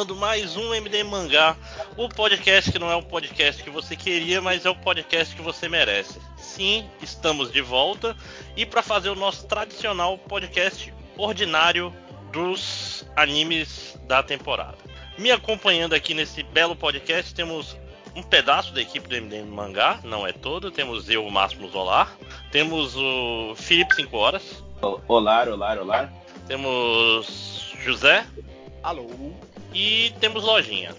Começando mais um MD Mangá, o podcast que não é o podcast que você queria, mas é o podcast que você merece. Sim, estamos de volta e para fazer o nosso tradicional podcast ordinário dos animes da temporada. Me acompanhando aqui nesse belo podcast temos um pedaço da equipe do MDM Mangá, não é todo. Temos eu, o Máximo Zolar. Temos o Felipe 5 Horas. Olá, olá, olá. Temos José. Alô. E temos Lojinha.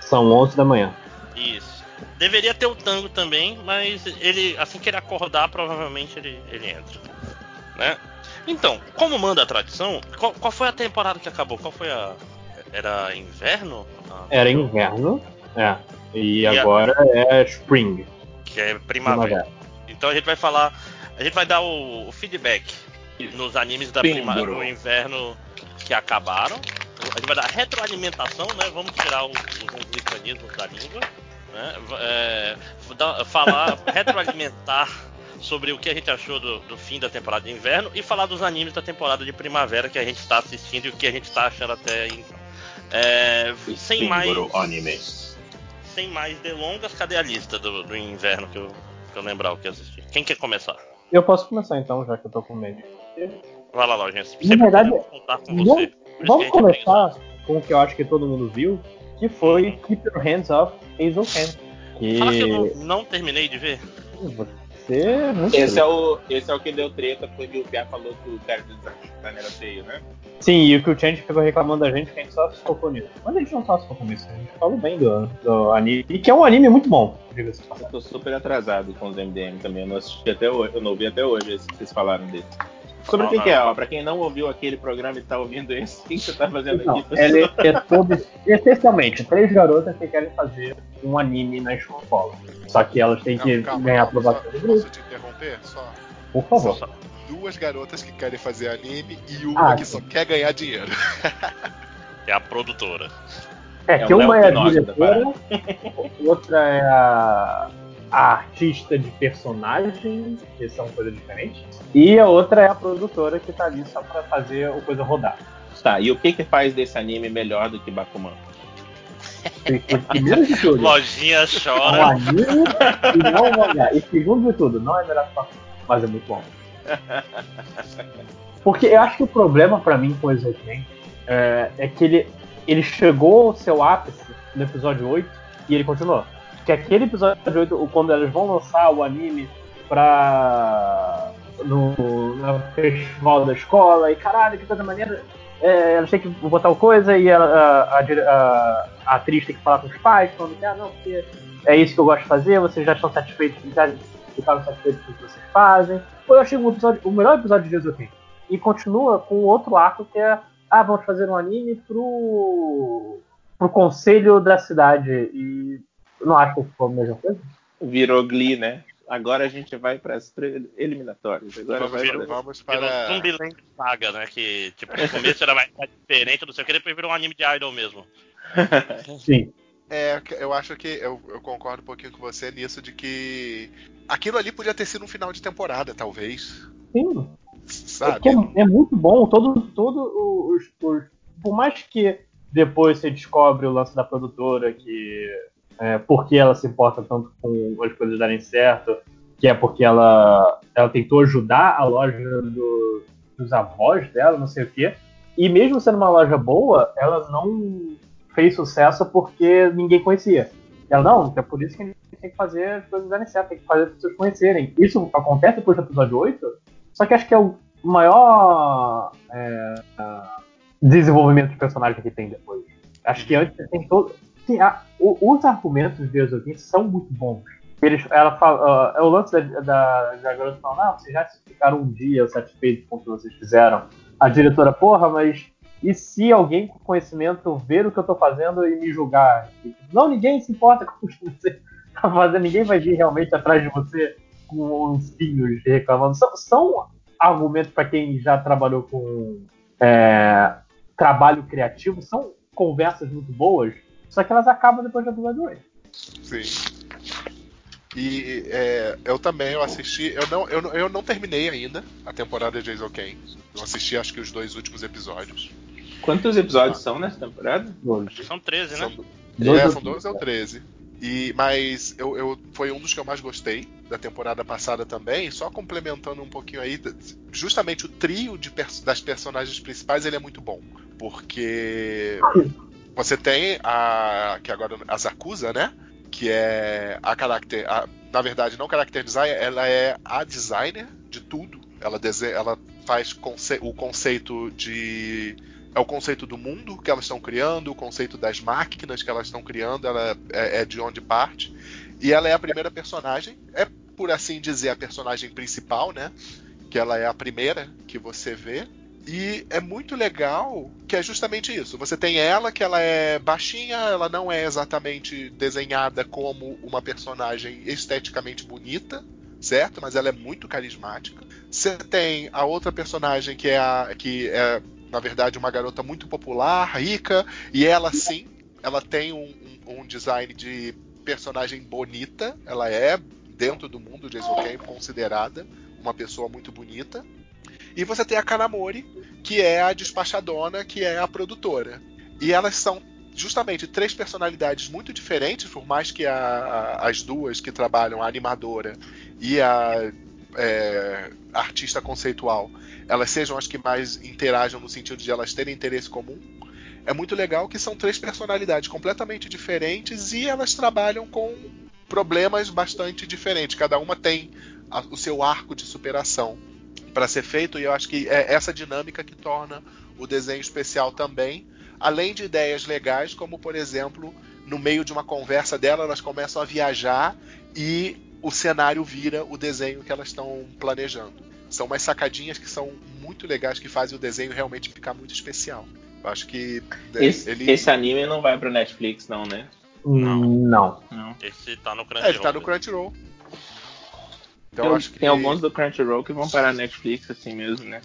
São 11 da manhã. Isso. Deveria ter o Tango também, mas ele assim que ele acordar, provavelmente ele, ele entra. Né? Então, como manda a tradição, qual, qual foi a temporada que acabou? Qual foi a. Era inverno? Ah, Era inverno, é. E, e agora a... é spring. Que é primavera. primavera. Então a gente vai falar. A gente vai dar o, o feedback nos animes da primavera do inverno que acabaram. A gente vai dar retroalimentação, né? Vamos tirar os, os anglicanismos da língua. Né? É, falar, retroalimentar sobre o que a gente achou do, do, fim da temporada de inverno e falar dos animes da temporada de primavera que a gente está assistindo e o que a gente está achando até então. É, sem mais. Anime. Sem mais delongas, cadê a lista do, do inverno que eu, que eu lembrar o que assisti? Quem quer começar? Eu posso começar então, já que eu tô com medo. Vai lá, Lojinha. Na verdade, contar com você. Vamos começar com o que eu acho que todo mundo viu, que foi Keep Your Hands Off Hazel Hand. Que... Fala que eu não, não terminei de ver. Você é muito esse, é o, esse é o que deu treta, foi que o Pia falou que o cara do design era feio, né? Sim, e o que o Change ficou reclamando da gente que a gente só se focou nisso. Mas a gente não só se focou nisso, a gente falou bem do, do anime. E que é um anime muito bom, diga-se. Eu tô super atrasado com os MDM também, eu não assisti até hoje, eu não vi até hoje esse que vocês falaram dele. Sobre o que, que, é, ó, pra quem não ouviu aquele programa e tá ouvindo esse, o que você tá fazendo não, aqui? Ele é todo, essencialmente, três garotas que querem fazer um anime na escola. Só que elas têm que calma, ganhar aprovação do grupo. Posso te interromper? Só. Por favor. Só duas garotas que querem fazer anime e uma Ah, que só quer ganhar dinheiro. É a produtora. É, É que uma é a diretora, outra é a, a artista de personagem, que são coisas diferentes, e a outra é a produtora que tá ali só pra fazer a coisa rodar. Tá, e o que que faz desse anime melhor do que Bakuman? Primeiro de tudo, Lojinha é um chora. anime e não um mangá. E segundo de tudo, não é melhor que Bakuman, mas é muito bom. Porque eu acho que o problema pra mim com o Exoken é, é que ele, ele chegou ao seu ápice no episódio 8 e ele continuou. Que aquele episódio 8, quando eles vão lançar o anime pra. no, no festival da escola, e caralho, que coisa maneira. É, elas têm que botar o coisa e a, a, a, a- atriz tem que falar com os pais, falando que, ah, não, porque é isso que eu gosto de fazer, vocês já estão satisfeitos, já ficaram satisfeitos com o que vocês fazem. Eu achei um episódio, o melhor episódio de Ezoken. E continua com outro arco que é, ah, vamos fazer um anime pro, pro conselho da cidade. E eu não acho que ficou a mesma coisa. Virou Glee, né? Agora a gente vai para as eliminatórias. Agora Vamos, vai vir- pra- vamos Virou para. Zumbiland Saga, né? Que, tipo, no começo era mais mais diferente, não sei o que, depois virou um anime de idol mesmo. Sim. É, eu acho que eu, eu concordo um pouquinho com você nisso de que aquilo ali podia ter sido um final de temporada, talvez. Sim. É, Sabe? que é, é muito bom. Todo, todo os, os- Por mais que depois você descobre o lance da produtora, que. É, por que ela se importa tanto com as coisas darem certo, que é porque ela, ela tentou ajudar a loja do- dos avós dela, não sei o quê. E mesmo sendo uma loja boa, ela não fez sucesso porque ninguém conhecia. Ela, não, é por isso que a gente tem que fazer as coisas darem certo, tem que fazer as pessoas conhecerem. Isso acontece depois do episódio 8, só que acho que é o maior é, desenvolvimento de personagem que tem depois. Acho que antes tem todo. Sim, a- o- os argumentos de Exokin são muito bons. Eles, ela fala, ah, é o lance da, da, da garota falando, ah, vocês já ficaram um dia satisfeitos com o que vocês fizeram. A diretora, porra, mas e se alguém com conhecimento ver o que eu tô fazendo e me julgar? Não, ninguém se importa com o que você tá fazendo, ninguém vai vir realmente atrás de você com uns pinhos reclamando. São, são argumentos para quem já trabalhou com é, trabalho criativo, são conversas muito boas, só que elas acabam depois do episódio 8. Sim. E é, eu também eu assisti. Eu não, eu, não- eu não terminei ainda a temporada de Jason Kane. Eu assisti acho que os dois últimos episódios. Quantos episódios são nessa temporada? São 13, né? São, é, são 12 ou 13. E, mas eu, eu, foi um dos que eu mais gostei da temporada passada também, só complementando um pouquinho aí, justamente o trio de, das personagens principais ele é muito bom, porque você tem a que agora a Zakuza, né? Que é a character, a, na verdade não character designer, ela é a designer de tudo. Ela, desenha, ela faz conce, o conceito de é o conceito do mundo que elas estão criando, o conceito das máquinas que elas estão criando, ela é, é, de onde parte. E ela é a primeira personagem, é por assim dizer a personagem principal, né? Que ela é a primeira que você vê. E é muito legal que é justamente isso. Você tem ela, que ela é baixinha, ela não é exatamente desenhada como uma personagem esteticamente bonita, certo? Mas ela é muito carismática. Você tem a outra personagem que é a que é na verdade, uma garota muito popular, rica, e ela sim, ela tem um, um, um design de personagem bonita, ela é, dentro do mundo de Eizouken, considerada uma pessoa muito bonita. E você tem a Kanamori, que é a despachadona, que é a produtora. E elas são justamente três personalidades muito diferentes, por mais que a, a, as duas que trabalham, a animadora e a é, artista conceitual, elas sejam as que mais interajam no sentido de elas terem interesse comum. É muito legal que são três personalidades completamente diferentes e elas trabalham com problemas bastante diferentes. Cada uma tem a, o seu arco de superação para ser feito e eu acho que é essa dinâmica que torna o desenho especial também, além de ideias legais, como por exemplo, no meio de uma conversa dela, elas começam a viajar e o cenário vira o desenho que elas estão planejando. São umas sacadinhas que são muito legais que fazem o desenho realmente ficar muito especial. Eu acho que né, esse, ele... esse anime não vai pro Netflix não, né? Não. Não. não. Esse tá no Crunchyroll. É, ele tá no Crunchyroll. Então, acho que... Tem alguns do Crunchyroll que vão para a Netflix assim mesmo, né?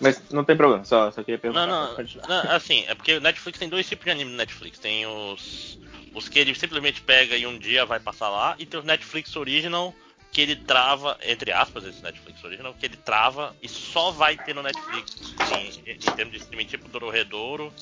Mas não tem problema, só, só queria perguntar. Não, não, não, assim, é porque o Netflix tem dois tipos de anime no Netflix. Tem os, os que ele simplesmente pega e um dia vai passar lá, e tem os Netflix Original, que ele trava, entre aspas, esse Netflix Original, que ele trava e só vai ter no Netflix em, em termos de streaming tipo Dororedouro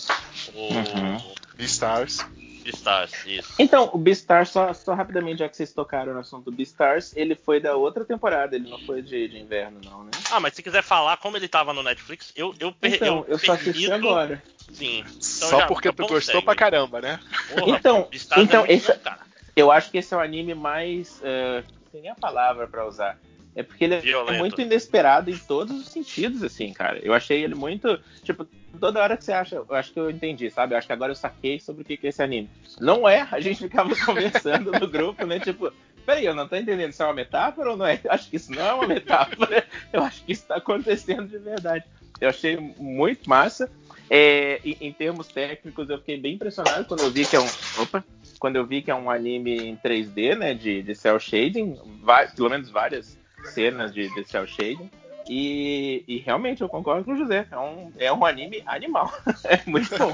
ou uhum. Beastars. Beastars, isso. Então, o Beastars, só, só rapidamente, já que vocês tocaram no assunto do Beastars, ele foi da outra temporada, ele não foi de, de inverno, não, né? Ah, mas se quiser falar como ele tava no Netflix, eu eu Então, eu, eu só assisti agora. Sim. Então só já, porque tu gostou pra caramba, né? Porra, então, então é esse, bom, eu acho que esse é o anime mais. Uh, tem nem a palavra para usar. É porque ele é Violento. é muito inesperado em todos os sentidos, assim, cara. Eu achei ele muito. Tipo, toda hora que você acha. Eu acho que eu entendi, sabe? Eu acho que agora eu saquei sobre o que é esse anime. Não é, a gente ficava conversando no grupo, né? Tipo, peraí, eu não tô entendendo se é uma metáfora ou não é. Eu acho que isso não é uma metáfora. Eu acho que isso tá acontecendo de verdade. Eu achei muito massa. É, em, em, termos técnicos, eu fiquei bem impressionado quando eu vi que é um. Opa! Quando eu vi que é um anime em 3D, né? De, de cel shading, vai, pelo menos várias cenas de, de cel shading. E, e, realmente eu concordo com o José. É um, é um anime animal. é muito bom.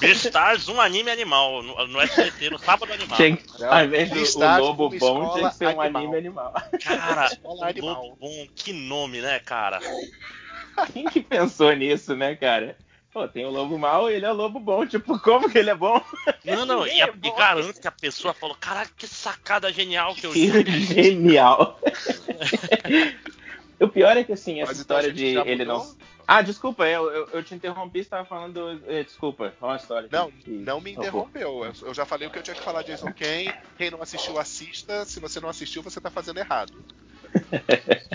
Beastars, um anime animal. No, no SBT, no sábado animal. Tem, ao invés do o Lobo Bom, tinha que ser um animal. anime animal. Cara, Lobo Bom, que nome, né, cara? Quem que pensou nisso, né, cara? Pô, tem o lobo mau e ele é o lobo bom. Tipo, como que ele é bom? Não, não, e, é e garanto que a pessoa falou: caraca, que sacada genial que eu que Genial. o pior é que, assim, essa Mas então história de ele não. Ah, desculpa, eu, eu, eu te interrompi, você tava falando. Eh, desculpa, qual a história? Não, que... não me interrompeu. Eu, eu, já falei o que eu tinha que falar de Jason Kane. Quem não assistiu, assista. Se você não assistiu, você tá fazendo errado.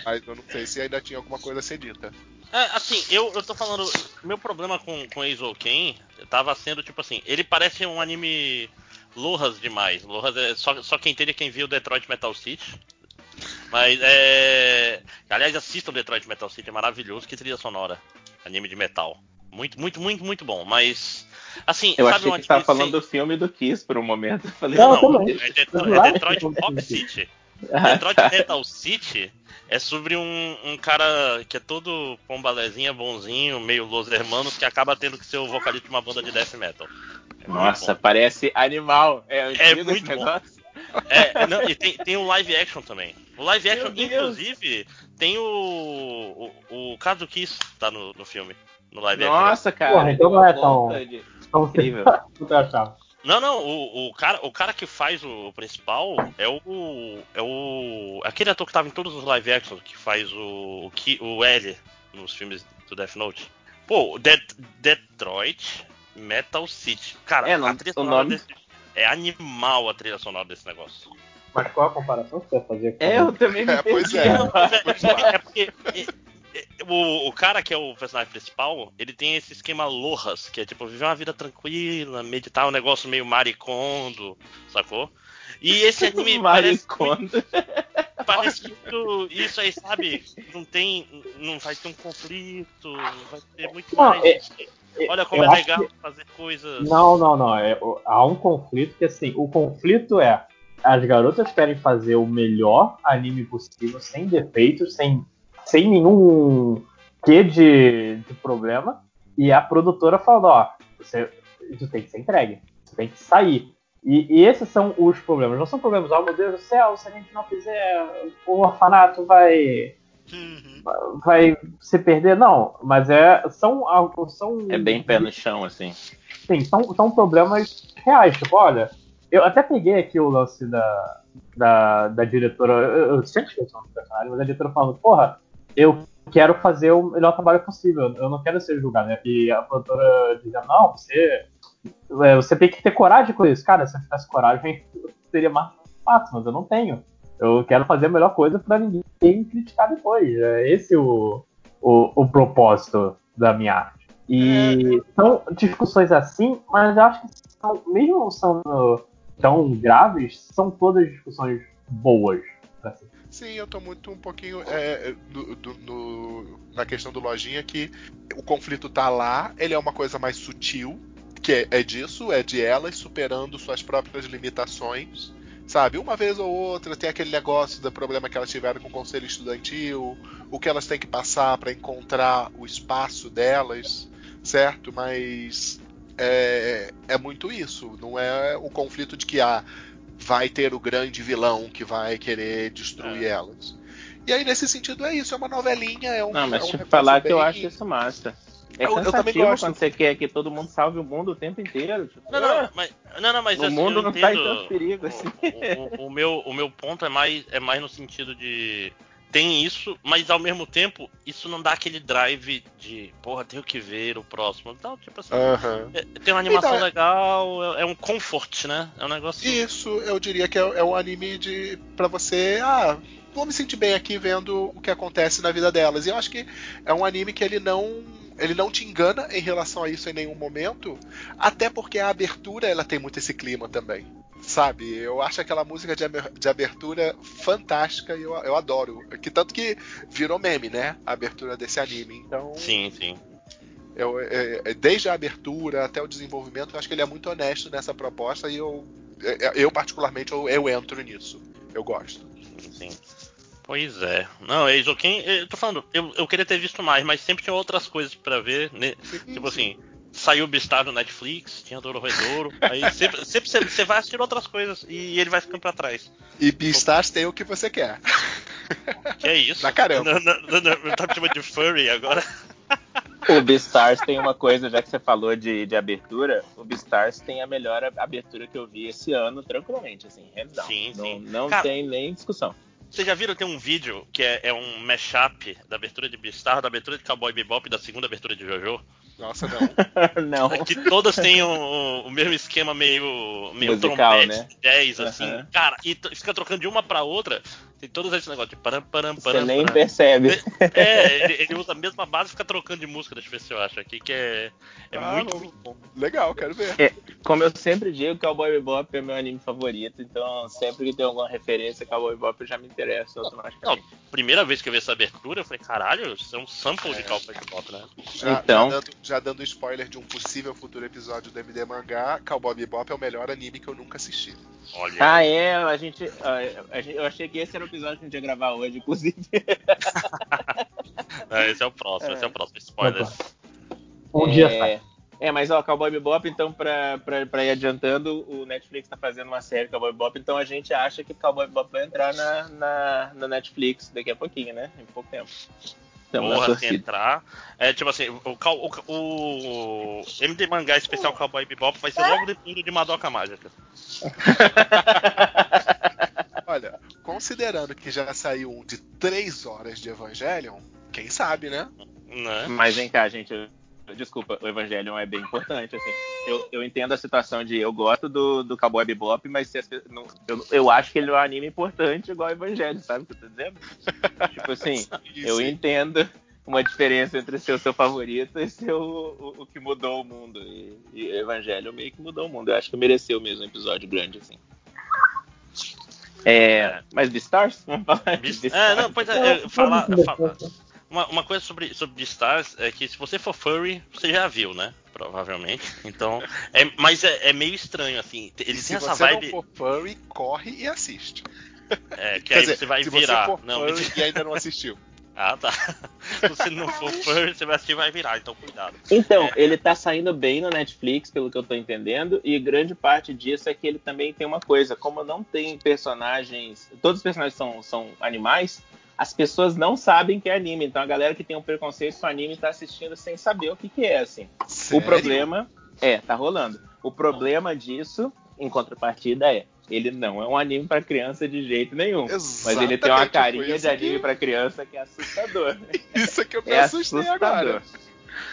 Mas eu não sei se ainda tinha alguma coisa a ser dita. É, assim, eu, eu tô falando. Meu problema com, com Eizouken tava sendo, tipo assim, ele parece um anime Lohas demais. Lohas é só, só quem entende é quem viu Detroit Metal City. Mas é. Aliás, assistam Detroit Metal City, é maravilhoso. Que trilha sonora. Anime de metal. Muito, muito, muito, muito bom. Mas. Assim, eu achei que você tava falando do filme do Kiss por um momento. Falei, não, não, é, Detroit, é Detroit Pop City. Detroit Metal City é sobre um, um, cara que é todo pombalezinha, bonzinho, meio Los Hermanos, que acaba tendo que ser o vocalista de uma banda de death metal. É Nossa, parece animal. É, é muito bom. É, não, e tem, tem o live action também. O live action, inclusive, tem o, o, o Kazukiss tá no, no filme. no live Nossa, cara. Porra, então não é tão, tão incrível. Não, não, o, o, cara, o cara que faz o principal é o. É o. Aquele ator que tava em todos os live actions, que faz o. O, o L nos filmes do Death Note. Pô, Detroit Metal City. Cara, é, não, a trilha sonora nome... desse, é animal a trilha sonora desse negócio. Mas qual a comparação que você vai fazer com É, eu também me é, Pois é. é porque o, o, cara que é o personagem principal, ele tem esse esquema Lohas, que é tipo viver uma vida tranquila, meditar um negócio meio maricondo, sacou? E esse anime maricondo. parece, parece que isso, isso aí, sabe, não tem, não vai ter um conflito, vai ter muito não, mais. É, é Olha como é legal que... fazer coisas. Não, não, não. É, há um conflito que assim, o conflito é as garotas querem fazer o melhor anime possível, sem defeitos, sem sem nenhum quê de, de problema. E a produtora falou, ó, você, isso tem que ser entregue, você tem que sair. E, e, esses são os problemas. Não são problemas, oh meu Deus do céu, se a gente não fizer, o orfanato vai. Uhum. Vai se perder, não. Mas é. São. São, é bem pé no chão, assim. Sim, são, são problemas reais. Tipo, olha, eu até peguei aqui o lance da, da, da diretora. Eu, eu sempre esqueço o nome do personagem, mas a diretora falando, porra, eu quero fazer o melhor trabalho possível, eu não quero ser julgado. Né? E a produtora dizendo, não, você, é, você tem que ter coragem com isso. Cara, se eu tivesse coragem, seria mais fácil, mas eu não tenho. Eu quero fazer a melhor coisa para ninguém criticar depois. É esse o, o, o propósito da minha arte. E é. são discussões assim, mas eu acho que são, mesmo sendo tão graves, são todas discussões boas. Assim. Sim, eu tô muito um pouquinho é, do, do, no, na questão do lojinha que o conflito tá lá, ele é uma coisa mais sutil, que é, é disso, é de elas superando suas próprias limitações sabe? Uma vez ou outra tem aquele negócio do problema que elas tiveram com o conselho estudantil, o que elas têm que passar para encontrar o espaço delas, certo? Mas é, é muito isso, não é o conflito de que ah, vai ter o grande vilão que vai querer destruir é. elas. E aí, nesse sentido, é isso, é uma novelinha, é um. Não, mas é um deixa eu falar bem... que eu acho isso massa. É eu, cansativo eu quando você quer que todo mundo salve o mundo o tempo inteiro. Tipo, não, não, ah, mas, não, não, mas o assim, mundo não está em tanto perigo assim. O, o, o, meu, o meu ponto é mais, é mais no sentido de tem isso, mas ao mesmo tempo, isso não dá aquele drive de, porra, tenho que ver o próximo. Então, tipo assim, uhum. é, tem uma animação então, legal, é, é, um comfort, né? É um negócio. Isso, eu diria que é, é um anime de. para você. Ah, vou me sentir bem aqui vendo o que acontece na vida delas. E eu acho que é um anime que ele não ele não te engana em relação a isso em nenhum momento, até porque a abertura ela tem muito esse clima também sabe? Eu acho aquela música de abertura fantástica e eu, eu adoro. Que tanto que virou meme, né? A abertura desse anime. Então. Sim, sim. Eu, é, é, desde a abertura até o desenvolvimento, eu acho que ele é muito honesto nessa proposta e eu, é, eu particularmente, eu, eu entro nisso. Eu gosto. Sim. Pois é. Não, Eizoken, eu tô falando, eu, eu queria ter visto mais, mas sempre tinha outras coisas para ver, né? Sim, tipo sim. assim, saiu o Beastar no Netflix, tinha Douro Redouro. aí sempre, sempre você, vai assistir outras coisas e ele vai ficando pra trás. E Beastars tem o que você quer. Que é isso? Na caramba. Não, não tá me chamando de furry agora. O Beastars tem uma coisa, já que você falou de, de abertura, o Beastars tem a melhor abertura que eu vi esse ano, tranquilamente, assim, hands down. Sim, sim. Não, não Cara, tem nem discussão. Vocês já viram tem um vídeo que é, é um mashup da abertura de Beastar, da abertura de Cowboy Bebop e da segunda abertura de JoJo? Nossa, não. não. É que todas têm o, o mesmo esquema meio, meio Musical, trompete, né? jazz, assim. Uhum. Cara, e fica trocando de uma pra outra. Tem todos esses negócios de param, param, param. Você nem percebe. É, ele, ele, usa a mesma base e fica trocando de música, deixa eu ver se eu acho aqui, que é, é ah, muito, muito, bom. Legal, quero ver. É, como eu sempre digo, Cowboy Bebop é meu anime favorito, então sempre que tem alguma referência a Cowboy Bebop eu já me interesso automaticamente. Não, primeira vez que eu vi essa abertura, eu falei, caralho, isso é um sample é. de Cowboy Bebop, né? Já, então... Já dando, já dando spoiler de um possível futuro episódio do MD Mangá, Cowboy Bebop é o melhor anime que eu nunca assisti. Olha. Ah, é, a gente, a, a, eu achei que esse era o episódio que a gente ia gravar hoje, inclusive. é, esse é o próximo, é. esse é o próximo spoiler. Um dia é, sai. É, mas ó, Cowboy Bebop, então, pra, pra, pra ir adiantando, o Netflix tá fazendo uma série Cowboy Bebop, então a gente acha que Cowboy Bebop vai entrar na, na, na Netflix daqui a pouquinho, né? Em pouco tempo. Porra, se entrar. É tipo assim, o, o, o, o MD Mangá Especial Cowboy Bebop vai ser logo depois de Madoka Mágica. Olha, considerando que já saiu um de 3 horas de Evangelion, quem sabe, né? né? Mas vem cá, gente. Desculpa, o Evangelion é bem importante, assim. Eu, eu entendo a situação de eu gosto do, do Cowboy Bebop, mas se as, não, eu, eu acho que ele é um anime importante igual o Evangelho, sabe o que eu tô dizendo? tipo assim, eu entendo uma diferença entre ser o seu favorito e ser o, o, o que mudou o mundo. E, e Evangelho meio que mudou o mundo. Eu acho que mereceu mesmo um episódio grande, assim. É, mas Beastars? Vamos falar Beast... É, não, pois é, falar, falar. Uma, uma, coisa sobre, sobre Beastars é que se você for furry, você já viu, né? Provavelmente. Então, é, mas é, é meio estranho, assim. Eles têm essa vibe. Se você não for furry, corre e assiste. É, que Quer aí dizer, você vai se virar. Você for não, furry e ainda não assistiu. Ah, tá. Se você não for furry, você vai assistir vai virar, então cuidado. Então, é. ele tá saindo bem no Netflix, pelo que eu tô entendendo, e grande parte disso é que ele também tem uma coisa, como não tem personagens, todos os personagens são, são animais, as pessoas não sabem que é anime. Então a galera que tem um preconceito com anime tá assistindo sem saber o que, que é, assim. Sério? O problema é, tá rolando. O problema disso, em contrapartida, é ele não é um anime para criança de jeito nenhum. Exatamente, mas ele tem uma carinha de anime que... para criança que é assustador. Isso é que eu me é assustei assustador. agora.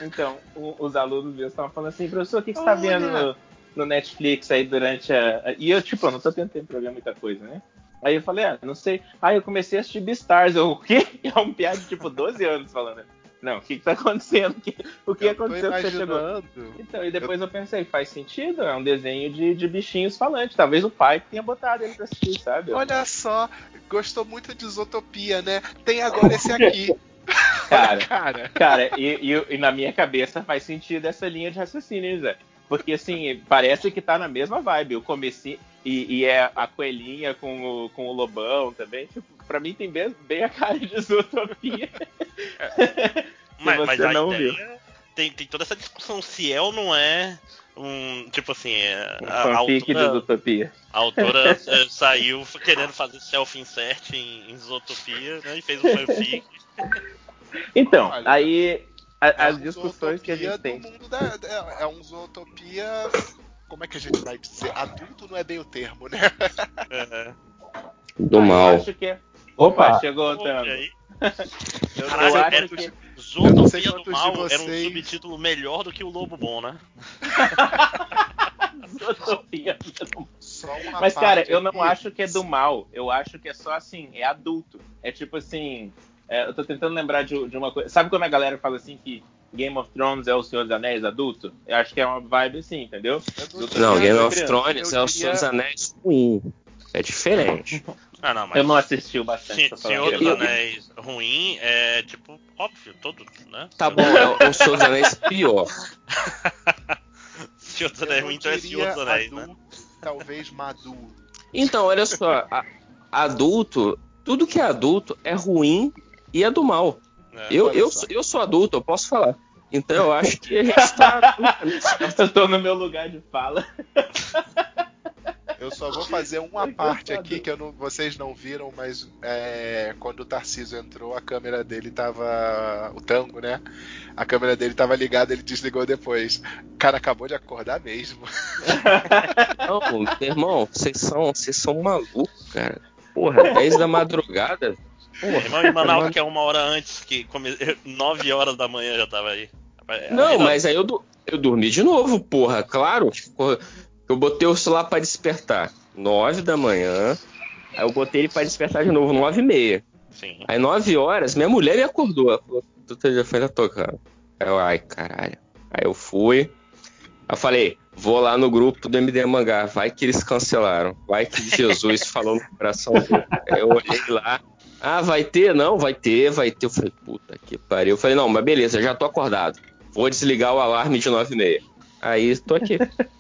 Então, o, os alunos meus estavam falando assim, professor, o que, que você tá vendo no, no, Netflix aí durante a. E eu, tipo, eu não tô tentando programar muita coisa, né? Aí eu falei, ah, não sei. Aí eu comecei a assistir Beastars. Eu, o quê? É um piada de tipo 12 anos falando. Não, o que, que tá acontecendo? O que, eu aconteceu que você chegou? Então, e depois eu... eu... pensei, faz sentido? É um desenho de, de bichinhos falantes. Talvez o pai tenha botado ele pra assistir, sabe? Olha só, gostou muito de Isotopia, né? Tem agora esse aqui. Cara, cara, cara e, e, e, na minha cabeça faz sentido essa linha de raciocínio, Zé. Porque, assim, parece que tá na mesma vibe. O comecinho... E, e é a coelhinha com o, com o lobão também. Tipo, pra mim tem bem, bem a cara de Zootopia. É. mas, mas não viu. Tem, tem toda essa discussão se é ou não é um. Tipo assim. É, um a, fanfic autora, de Zootopia. A autora é, saiu querendo fazer self-insert em, em Zootopia, né? E fez um fanfic. Então, Olha, aí é as discussões que a gente tem. Da, é, é um zootopia. Como é que a gente vai dizer? Adulto não é bem o termo, né? É. Do ah, mal. Eu acho que é. Opa, Opa chegou o Tango. Eu, Caralho, eu acho que... Zootopia do Mal vocês... era um subtítulo melhor do que o Lobo Bom, né? Zootopia do Mal. Mas, cara, eu não acho que é do mal. Eu acho que é só assim, é adulto. É tipo assim, é, eu tô tentando lembrar de, de, uma coisa. Sabe quando a galera fala assim que Game of Thrones é o Senhor dos Anéis adulto? Eu acho que é uma vibe assim, entendeu? Não, Game of Thrones é o Senhor dos Anéis ruim. É diferente. Ah, não, mas eu não assisti o bastante. Senhor dos Anéis ruim é tipo, óbvio, todo, né? Tá bom, é o Senhor dos Anéis pior. Senhor dos Anéis ruim, então é Senhor dos Anéis, né? adulto, né? Talvez maduro. Então, olha só, a, adulto, tudo que é adulto é ruim e é do mal. É, eu, eu, eu sou adulto, eu posso falar. Então eu acho que a gente está. eu estou no meu lugar de fala. Eu só vou fazer uma parte aqui que não, vocês não viram, mas é, quando o Tarcísio entrou, a câmera dele tava. O tango, né? A câmera dele tava ligada, ele desligou depois. O cara acabou de acordar mesmo. Não, meu irmão, vocês são, vocês são malucos, cara. Porra, 10 da madrugada. Porra, irmão em Manaus, que é uma hora antes, que come... 9 horas da manhã já tava aí. Não, mas aí eu, eu dormi de novo, porra, claro. Eu botei o celular para despertar 9 da manhã. Aí eu botei ele para despertar de novo 9 e meia. Sim. Aí 9 horas, minha mulher me acordou. Ela falou, tu telefone tá tocando. Aí eu, ai, caralho. Aí eu fui. Aí eu falei, vou lá no grupo do MD Mangá. Vai que eles cancelaram. Vai que Jesus falou no coração dele. Aí eu olhei lá. Ah, vai ter? Não, vai ter, vai ter. Eu falei, puta que pariu. Eu falei, não, mas beleza, já tô acordado. Vou desligar o alarme de 9 e meia. Aí, tô aqui.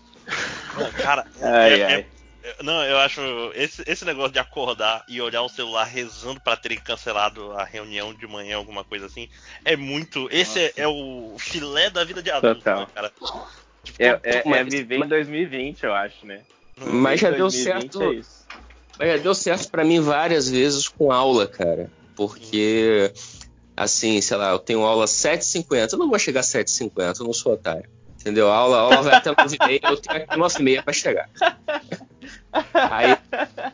Não, cara, ai, é, ai. É, não, eu acho esse, esse negócio de acordar e olhar o celular rezando para terem cancelado a reunião de manhã, alguma coisa assim, é muito. Esse é, é, o filé da vida de adulto, né, cara. Tipo, é, é, é, viver em 2020, eu acho, né? Mas já deu certo. É mas já deu certo para mim várias vezes com aula, cara. Porque assim, sei lá, eu tenho aula 7h50, eu não vou chegar às 7h50, eu não sou otário. Entendeu? A aula, a aula vai até 9h30, eu tenho aqui 9h30 pra chegar. Aí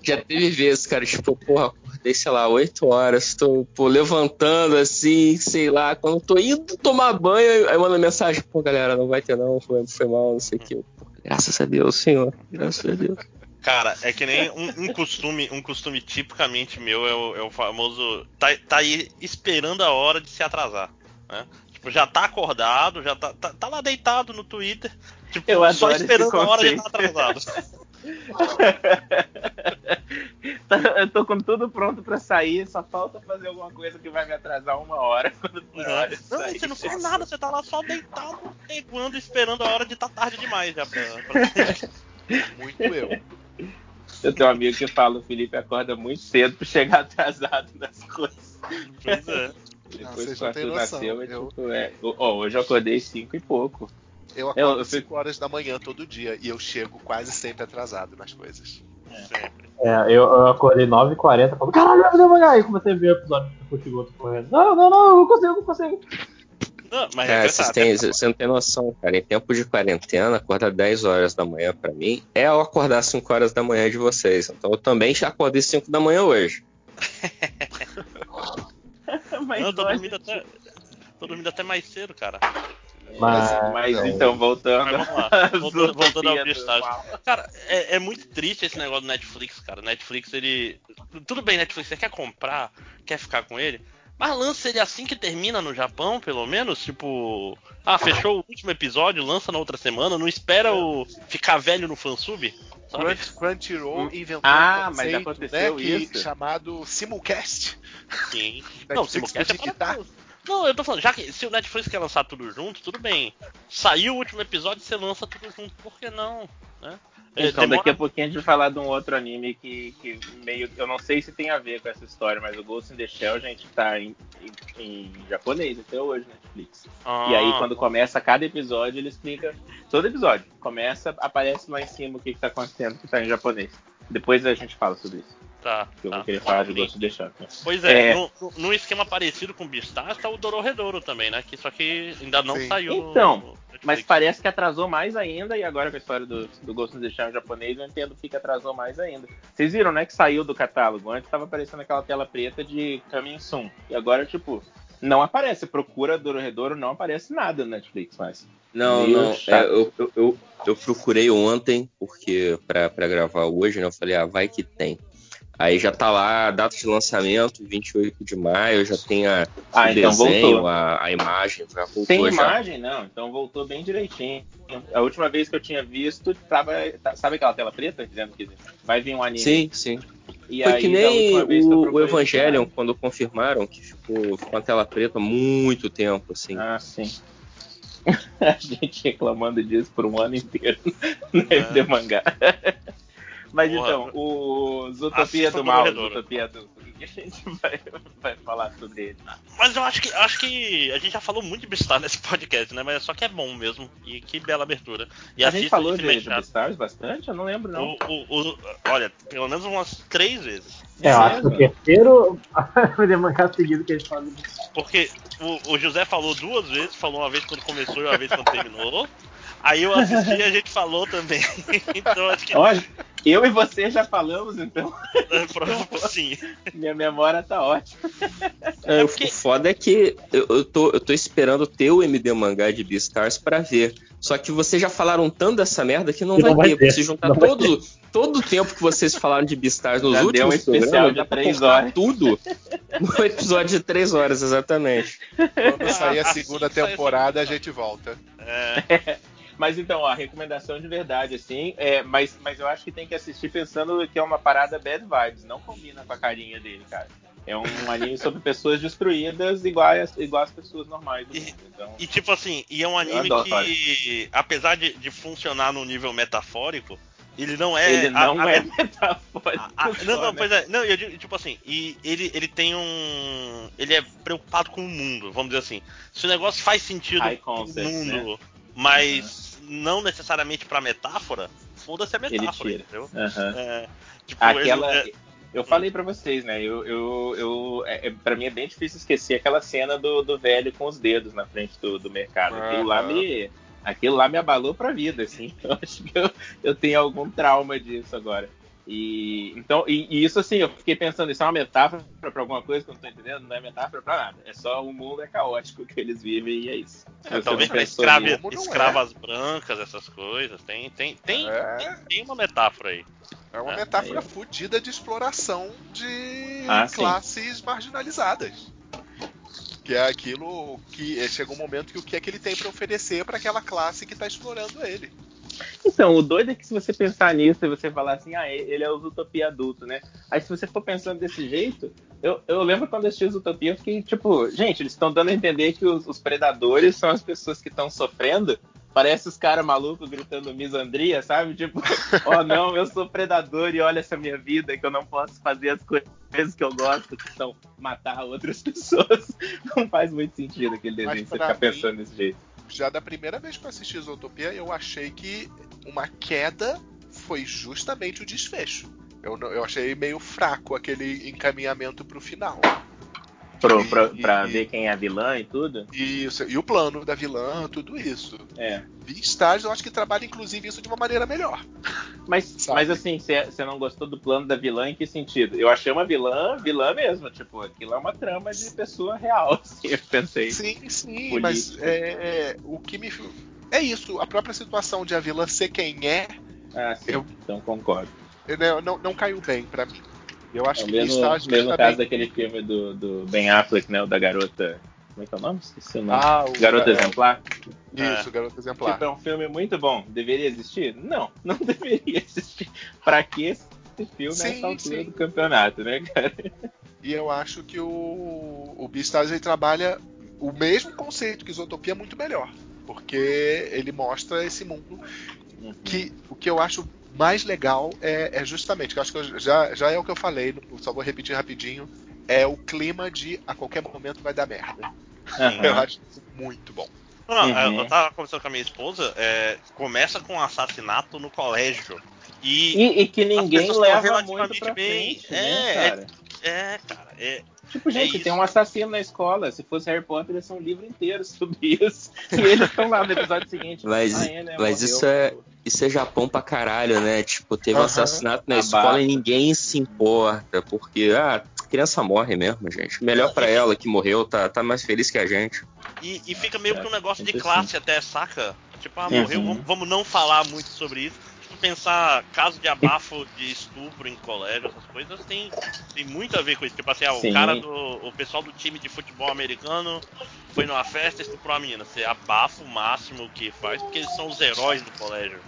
já teve vezes, cara, tipo, porra, acordei, sei lá, 8 horas, tô pô, levantando assim, sei lá, quando tô indo tomar banho, aí manda mensagem, pô, galera, não vai ter não, foi, foi mal, não sei o que. Graças a Deus, senhor, graças a Deus. Cara, é que nem um, um, costume, um costume tipicamente meu é o, é o famoso. Tá, tá, aí esperando a hora de se atrasar. Né? Tipo, já tá acordado, já tá, tá, tá lá deitado no Twitter. Tipo, eu só esperando a hora de tá atrasado. Tá, eu tô com tudo pronto para sair, só falta fazer alguma coisa que vai me atrasar uma hora. hora não, você não faz nada, você tá lá só deitado, peguando, esperando a hora de estar tá tarde demais já pra, pra... Muito eu. Eu tenho um amigo que fala, o Felipe acorda muito cedo pra chegar atrasado nas coisas. Pois é. Depois que o Arthur nasceu, é eu... tipo, é. Oh, hoje eu acordei cinco e pouco. Eu acordo 5 horas da manhã todo dia e eu chego quase sempre atrasado nas coisas. Sempre. É, eu, eu acordei 9h40 e falo, caralho, vai devagar. Aí comecei a ver o episódio do Futebol correndo. Não, não, não, eu não consigo, eu não consigo. Não, mas é, vocês têm, você não tem noção, cara. Em tempo de quarentena, acordar 10 horas da manhã para mim é eu acordar 5 horas da manhã de vocês. Então eu também já acordei 5 da manhã hoje. mas não, tô dormindo, até, tô dormindo até mais cedo, cara. Mas, mas então, voltando. Mas vamos lá. Voltando, voltando ao Beastars. Cara, é, é, muito triste esse negócio do Netflix, cara. Netflix, ele. Tudo bem, Netflix, você quer comprar, quer ficar com ele. Mas lança ele assim que termina no Japão, pelo menos. Tipo, ah, fechou o último episódio, lança na outra semana. Não espera o ficar velho no fansub. Crunch, Crunchyroll hum. inventou ah, um conceito, mas aconteceu né, isso. chamado simulcast. Sim. Não, simulcast é para não, eu tô falando, já que se o Netflix quer lançar tudo junto, tudo bem. Saiu o último episódio, você lança tudo junto, por que não? Né? É, então, Demora... daqui a pouquinho a gente vai falar de um outro anime que, que meio. Eu não sei se tem a ver com essa história, mas o Ghost in the Shell, gente, tá em, em, em japonês até hoje, Netflix. Ah. E aí, quando começa cada episódio, ele explica. Todo episódio. Começa, aparece lá em cima o que, que tá acontecendo, que tá em japonês. Depois a gente fala sobre isso. Tá. Eu tá. vou querer falar de Ghost in the Shell. Pois é, é... No, num esquema parecido com o Beastars tá o Dororedoro também, né? Que, só que ainda não Sim. saiu. Então. No mas parece que atrasou mais ainda, e agora com a história do, do Ghost in the Shell japonês, eu entendo que atrasou mais ainda. Vocês viram, né, que saiu do catálogo. Antes estava aparecendo aquela tela preta de Coming Soon. E agora, tipo, não aparece. Procura do Redouro, não aparece nada no Netflix mais. Não, Meio não. É, eu, eu, eu, eu, procurei ontem, porque para gravar hoje, né? Eu falei, ah, vai que tem. Aí já tá lá a data de lançamento, 28 de maio, já tem a, ah, o então desenho, a, a, imagem, já voltou Tem já. imagem? Não, então voltou bem direitinho. A última vez que eu tinha visto, tava, tá, sabe aquela tela preta dizendo que vai vir um anime? Sim, sim. E Foi aí, que nem o, o Evangelion, quando confirmaram que ficou, com a tela preta muito tempo, assim. Ah, sim. a gente reclamando disso por um ano inteiro no é. mangá. Mas Porra. então, o Zootopia do Mal, Zootopia do que a gente vai, vai falar sobre ele. Mas eu acho que acho que a gente já falou muito de Beastars nesse podcast, né? Mas só que é bom mesmo. E que bela abertura. E a gente falou de, de Beastars bastante? Eu não lembro, não. O, o, o, olha, pelo menos umas três vezes. É, eu acho que o terceiro vai seguido que a gente fala. Porque o, o José falou duas vezes, falou uma vez quando começou e uma vez quando terminou. Aí eu assisti e a gente falou também. então acho que. Olha, eu e você já falamos, então. Sim. Minha memória tá ótima. É, porque... O foda é que eu, eu, tô, eu tô esperando ter o MD mangá de Beastars pra ver. Só que vocês já falaram tanto dessa merda que não, vai, não vai ter. Se juntar todo, todo o tempo que vocês falaram de Beastars nos já últimos um programas, de três horas. tudo no episódio de três horas, exatamente. Quando sair a segunda temporada, a gente volta. É. Mas então, a recomendação de verdade, assim, é, mas, mas eu acho que tem que assistir pensando que é uma parada bad vibes, não combina com a carinha dele, cara. É um anime sobre pessoas destruídas igual, igual as pessoas normais do mundo. Então, e, tipo assim, e é um anime que, apesar de, de funcionar no nível metafórico, ele não é. Ele não a, é a, metafórico. A, não, não, pois é. Não, eu digo, tipo assim, e ele, ele tem um. Ele é preocupado com o mundo, vamos dizer assim. Se o negócio faz sentido no mundo, né? mas não necessariamente pra metáfora, foda-se a metáfora, entendeu? Uhum. É, tipo, Aquela. Ele, é... eu falei para vocês, né? Eu, eu, eu é, é para mim é bem difícil esquecer aquela cena do, do velho com os dedos na frente do, do mercado. Aquilo lá me, aquilo lá me abalou pra vida, assim. Eu acho que eu, eu tenho algum trauma disso agora. E, então, e, e, isso assim, eu fiquei pensando, isso é uma metáfora para alguma coisa que eu não tô entendendo? Não é metáfora para nada. É só o mundo é caótico que eles vivem e é isso. É, talvez para escrava, escravas é. brancas, essas coisas. Tem, tem, tem, é. tem, tem, uma metáfora aí. É uma metáfora fodida de exploração de ah, classes sim. marginalizadas. Que é aquilo que chega um momento que o que é que ele tem para oferecer para aquela classe que está explorando ele. Então, o doido é que se você pensar nisso e você falar assim, ah, ele é o Utopia adulto, né? Aí se você for pensando desse jeito, eu, eu lembro quando eu assisti Utopia, eu fiquei tipo, gente, eles estão dando a entender que os, os predadores são as pessoas que estão sofrendo. Parece os caras malucos gritando misandria, sabe? Tipo, oh não, eu sou predador e olha essa minha vida que eu não posso fazer as coisas que eu gosto, que são matar outras pessoas. Não faz muito sentido aquele desenho, você ficar mim... pensando desse jeito já da primeira vez que eu assisti Zootopia, eu achei que uma queda foi justamente o desfecho. Eu, eu achei meio fraco aquele encaminhamento pro final. Pro, pra, e, pra ver quem é a vilã e tudo? Isso, e o plano da vilã, tudo isso. É. Beastars eu acho que trabalha inclusive isso de uma maneira melhor. Mas, mas assim, você não gostou do plano da vilã em que sentido? Eu achei uma vilã, vilã mesmo, tipo, aquilo é uma trama de pessoa real, assim, eu pensei. Sim, sim, política. mas é, é, o que me. É isso, a própria situação de a vilã ser quem é. Ah, sim, eu, então concordo. Não, não, não caiu bem para mim. Eu acho é que mesmo, Beastars mesmo caso daquele filme do, do Ben Affleck, né? O da garota. Como é que é o nome? Esqueci o nome. Ah, o Garota Exemplar. Isso, é. Garota Exemplar. Tipo, é um filme muito bom. Deveria existir? Não, não deveria existir. Pra que esse filme sim, nessa altura sim. do campeonato, né, cara? E eu acho que o, o Beastars ele trabalha o mesmo conceito que Isotopia muito melhor. Porque ele mostra esse mundo uhum. que o que eu acho mais legal é, é justamente, que eu acho que eu, já, já é o que eu falei, só vou repetir rapidinho, é o clima de a qualquer momento vai dar merda. Uhum. Eu acho isso muito bom. Não, uhum. Eu tava conversando com a minha esposa, é, começa com um assassinato no colégio. E, e, e que ninguém leva muito pra bem. frente, né, é, é, cara? É, é, cara, é, Tipo, gente, é tem um assassino na escola. Se fosse Harry Potter, ia ser um livro inteiro sobre isso. E eles estão lá no episódio seguinte. Mas, ah, é, né, mas isso é. Isso é Japão pra caralho, né? Tipo, teve um assassinato na escola e ninguém se importa, porque, ah, a criança morre mesmo, gente. Melhor para ela que morreu, tá, tá mais feliz que a gente. E, e fica meio que um negócio de classe até, saca? Tipo, ah, morreu, uhum. vamos, vamos não falar muito sobre isso pensar caso de abafo de estupro em colégio, essas coisas, tem, tem muito a ver com isso. Tipo assim, ah, o cara do. O pessoal do time de futebol americano foi numa festa e estuprou a menina. Você abafa o máximo que faz, porque eles são os heróis do colégio.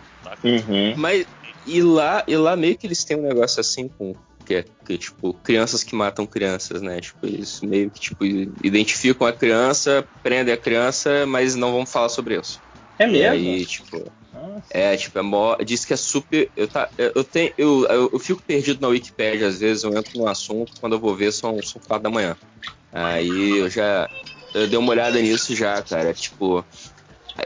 Uhum. Mas e lá, e lá meio que eles têm um negócio assim com. Que é, que, tipo, crianças que matam crianças, né? Tipo, eles meio que, tipo, identificam a criança, prendem a criança, mas não vão falar sobre isso. É mesmo? E aí, tipo, é, tipo, é mó, diz que é super. Eu, tá, eu, tenho, eu, eu, eu, fico perdido na Wikipedia, às vezes eu entro no assunto, quando eu vou ver são, são quatro da manhã. Aí eu já. Eu dei uma olhada nisso já, cara. Tipo,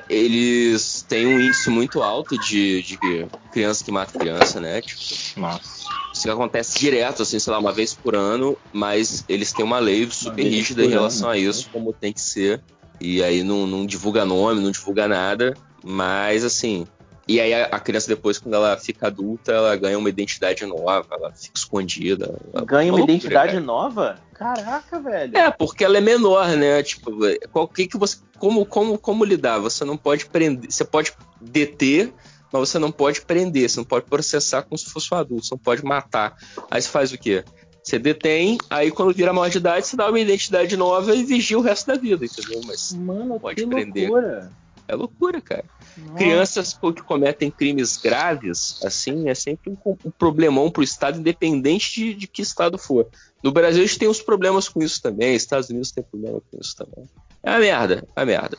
eles têm um índice muito alto de, de criança que mata criança, né? Tipo, Nossa. Isso acontece direto, assim, sei lá, uma vez por ano, mas eles têm uma lei super rígida em relação ano, a isso, como tem que ser. E aí não, não divulga nome, não divulga nada. Mas assim, e aí a, criança depois, quando ela fica adulta, ela ganha uma identidade nova, ela fica escondida. ganha uma, loucura, identidade cara. nova? Caraca, velho. É, porque ela é menor, né? Tipo, qual que, que você. Como, como, como lidar? Você não pode prender. Você pode deter, mas você não pode prender, você não pode processar como se fosse um adulto, você não pode matar. Aí você faz o quê? Você detém, aí quando vira maior de idade, você dá uma identidade nova e vigia o resto da vida, entendeu? Mas Mano, pode prender. Loucura. É loucura, cara. Nossa. Crianças que cometem crimes graves, assim, é sempre um, um problemão pro Estado, independente de, de, que Estado for. No Brasil a gente tem uns problemas com isso também, Estados Unidos tem problema com isso também. É uma merda, é uma merda.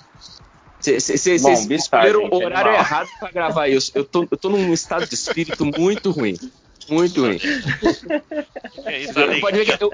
Vocês escolheram o horário animal. errado para gravar isso. Eu tô, eu tô num estado de espírito muito ruim. Muito ruim. É isso, eu, pode ver que eu,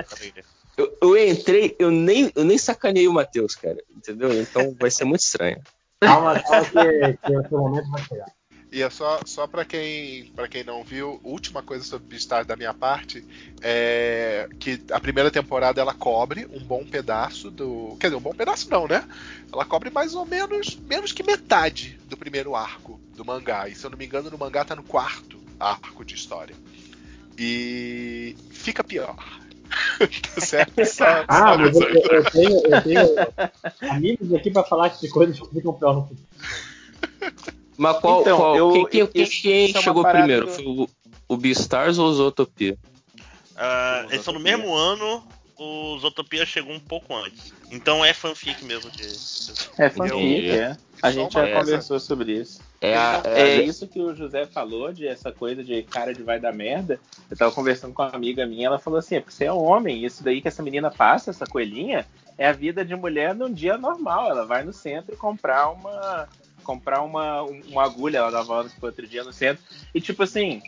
eu, eu, entrei, eu nem, eu nem sacanei o Matheus, cara. Entendeu? Então vai ser muito estranho. Calma, calma que, que momento vai chegar. E é só, só para quem para quem não viu, última coisa sobre Beastars da minha parte é que a primeira temporada ela cobre um bom pedaço do, quer dizer, um bom pedaço não, né? Ela cobre mais ou menos menos que metade do primeiro arco do mangá. E se eu não me engano, no mangá tá no quarto arco de história. E fica pior. tá certo? Só, ah, mas eu, eu, tenho, eu tenho amigos aqui pra falar de coisas que ficam pior no futuro. Mas qual, então, qual eu, quem, quem, quem é chegou primeiro? Foi o, o Beastars ou o Zootopia? Uh, eles são no mesmo ano, o Zootopia chegou um pouco antes. Então é fanfic mesmo de. É fanfic, é. A gente já conversou sobre isso. É, a, é, é, isso que o José falou, de essa coisa de cara de vai dar merda. Eu tava conversando com uma amiga minha, ela falou assim: é porque você é homem, isso daí que essa menina passa, essa coelhinha, é a vida de mulher num dia normal. Ela vai no centro comprar uma, comprar uma, uma agulha, ela dava aula outro dia no centro. E tipo assim,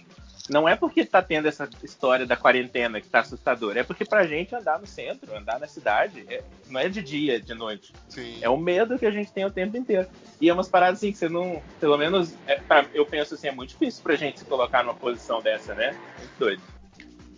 não é porque tá tendo essa história da quarentena que tá assustador, é porque pra gente andar no centro, andar na cidade, é, não é de dia, de noite. Sim. É o medo que a gente tem o tempo inteiro. E é umas paradas assim que você não. Pelo menos, é, pra, eu penso assim, é muito difícil pra gente se colocar numa posição dessa, né? Muito doido.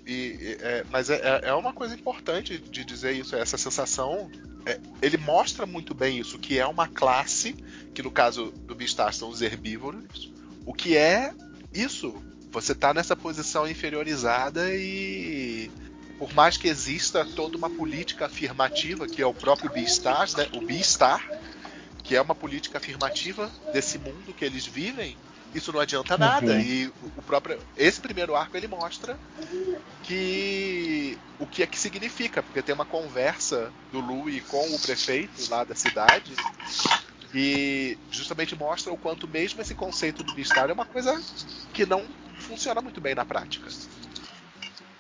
E, é, mas é, é, é uma coisa importante de dizer isso, essa sensação é, ele mostra muito bem isso, que é uma classe, que no caso do Beastars são os herbívoros, o que é isso. Você está nessa posição inferiorizada e por mais que exista toda uma política afirmativa, que é o próprio Beastars, né, o Beastar, que é uma política afirmativa desse mundo que eles vivem, isso não adianta nada. Uhum. E o próprio esse primeiro arco ele mostra que o que é que significa, porque tem uma conversa do Louis com o prefeito lá da cidade e justamente mostra o quanto mesmo esse conceito do Beastar é uma coisa que não funciona muito bem na prática.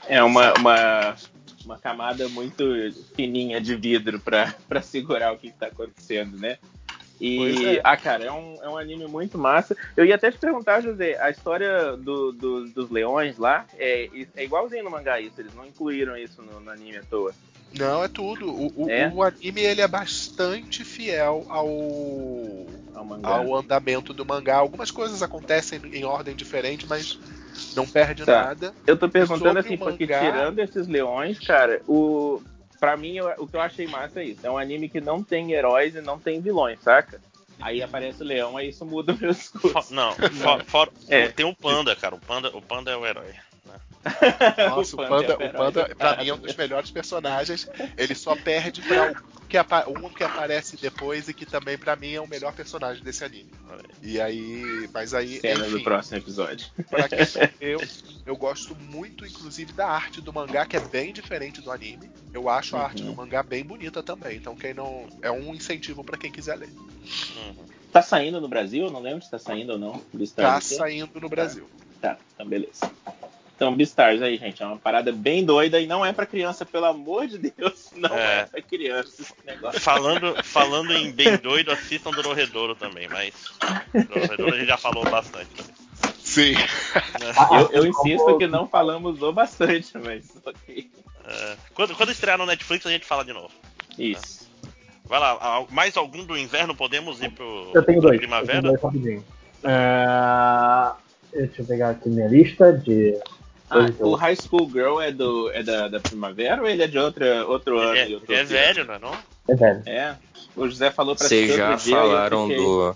É uma, uma, uma camada muito fininha de vidro para segurar o que está acontecendo, né? E, é. ah, cara, é um, é um anime muito massa. Eu ia até te perguntar, José, a história do, do, dos leões lá é, é igualzinho no mangá isso, eles não incluíram isso no, no anime à toa. Não, é tudo. O, o, é? o, anime ele é bastante fiel ao, ao, ao, andamento do mangá. Algumas coisas acontecem em ordem diferente, mas não perde tá. nada. Eu tô perguntando assim, mangá... porque tirando esses leões, cara, o, Pra mim, eu, o que eu achei massa é isso. É um anime que não tem heróis e não tem vilões, saca? Aí aparece o leão, aí isso muda o meu discurso. Não, for, for, é. tem o panda, cara. O panda, o panda é o herói. Nossa, o Panda, o Panda, o panda pra mim, é um dos melhores personagens. Ele só perde pra que um que aparece depois e que também para mim é o melhor personagem desse anime. E aí, mas aí cena enfim, do próximo episódio. Pra quem sou eu, eu gosto muito inclusive da arte do mangá que é bem diferente do anime. Eu acho a uhum. arte do mangá bem bonita também. Então quem não é um incentivo para quem quiser ler. Uhum. Tá saindo no Brasil? Não lembro se tá saindo ou não. Tá saindo no Brasil. Tá, tá então beleza. Então, Beastars aí, gente, é uma parada bem doida e não é para criança, pelo amor de Deus, não é, é pra criança esse negócio. Falando, falando em bem doido, assistam Dororedoro também, mas Dororedoro a gente já falou bastante também. Sim. Eu, eu, insisto que não falamos o bastante, mas ok. É, quando, quando estrear no Netflix, a gente fala de novo. Isso. Vai lá, mais algum do inverno podemos ir pro eu tenho dois, primavera? Eu tenho dois rapidinho. É, deixa eu pegar aqui minha lista de ah, o High School Girl é, do, é da, da primavera ou ele é de outra, outro ano? É, outro é velho, não é não? É velho. É. O José falou pra Vocês já falaram do.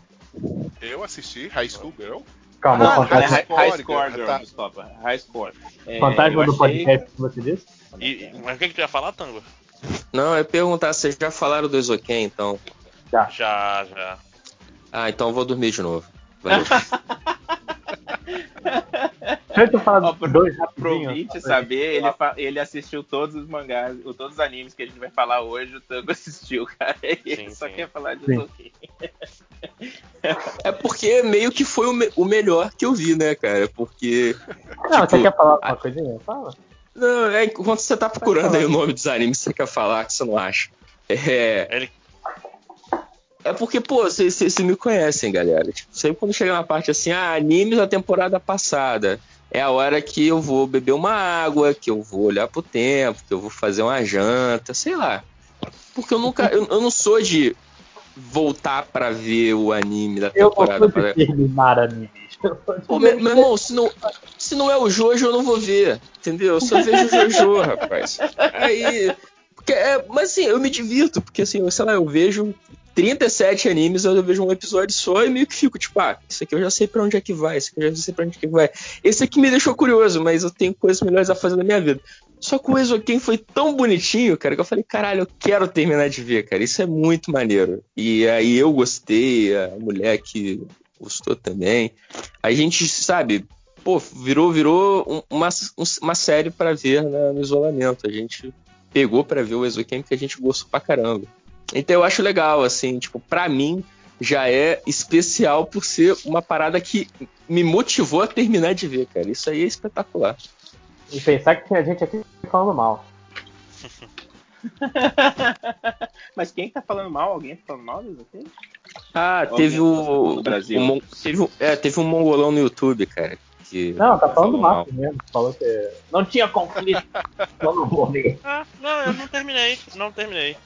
Eu assisti High School Girl. Calma, ah, high, high, high Score Girl, tá. desculpa. High Score. É, Fantasma do achei... podcast que você disse? E, mas o que, que tu ia falar, Tango? Não, é perguntar, vocês já falaram do Isoken, então? Já. Já, já. Ah, então eu vou dormir de novo. Valeu. Deixa eu falar oh, dois Promite saber, ele, ele assistiu todos os mangás, todos os animes que a gente vai falar hoje, o Tango assistiu, cara. Ele sim, só sim. quer falar de Tolkien. É porque meio que foi o, me o, melhor que eu vi, né, cara? Porque. Não, tipo, você quer falar alguma a... coisinha? Fala. Não, é, enquanto você tá procurando aí o nome dos animes que você quer falar, que você não acha. É. Ele é porque, pô, vocês me conhecem, galera. Tipo, sempre quando chega uma parte assim, ah, animes da temporada passada. É a hora que eu vou beber uma água, que eu vou olhar pro tempo, que eu vou fazer uma janta, sei lá. Porque eu nunca. eu, eu não sou de voltar para ver o anime da temporada. Eu sou de terminar animes. Pô, meu, meu, irmão, se não, se não é o Jojo, eu não vou ver. Entendeu? Eu só vejo o Jojo, rapaz. Aí. Porque é, mas assim, eu me divirto, porque assim, sei lá, eu vejo 37 animes, eu vejo um episódio só e meio que fico, tipo, ah, isso aqui eu já sei pra onde é que vai, isso aqui eu já sei pra onde é que vai. Esse aqui me deixou curioso, mas eu tenho coisas melhores a fazer na minha vida. Só que o Exoken foi tão bonitinho, cara, que eu falei, caralho, eu quero terminar de ver, cara. Isso é muito maneiro. E aí eu gostei, a mulher que gostou também. A gente, sabe, pô, virou, virou uma, uma série para ver no isolamento. A gente pegou para ver o Exoken porque a gente gostou pra caramba. Então eu acho legal, assim, tipo, pra mim já é especial por ser uma parada que me motivou a terminar de ver, cara. Isso aí é espetacular. E pensar que tinha gente aqui falando mal. Mas quem tá falando mal? Alguém tá falando mal disso aqui? Ah, teve o. Brasil. O, teve, é, teve um mongolão no YouTube, cara. Que não, tá falando mal mesmo. Falou que não tinha conflito. ah, não, eu não terminei. Não terminei.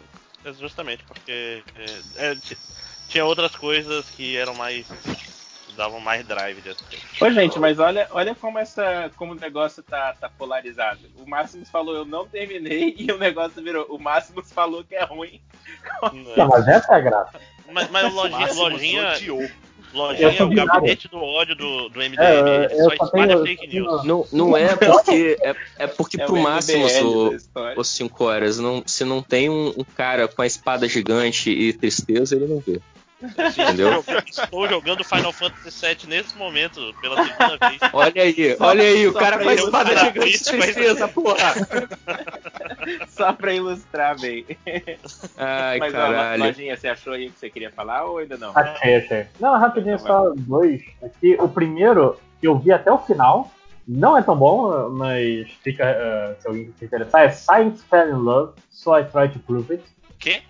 Justamente porque é, é, tinha outras coisas que eram mais davam mais drive de assistir. Ô, gente, mas olha, olha como essa como o negócio tá, tá polarizado. O Máximos falou eu não terminei e o negócio virou. O Máximos falou que é ruim. Não, mas essa é a graça. Mas, mas o lojinha, lojinha, Lojinha é o gabinete do ódio do, do MDM. É, Ele só espalha tenho, fake news. Não, não é porque. É, é porque é pro máximo, os 5 horas, não, se não tem um, um, cara com a espada gigante e tristeza, ele não vê. Entendeu? Estou jogando Final Fantasy VII nesse momento, pela segunda vez. Olha aí, olha aí, o cara com a espada gigante de tristeza, porra! Só pra ilustrar bem. Ai, Mas, caralho. Ó, Lojinha, você achou aí o que você queria falar ou ainda não? Achei, achei. Não, rapidinho, então, só dois. Aqui, o primeiro, eu vi até o final. Não é tão bom, mas fica, uh, se alguém se interessar, é Science Fell in Love, so I try to prove it. Quê?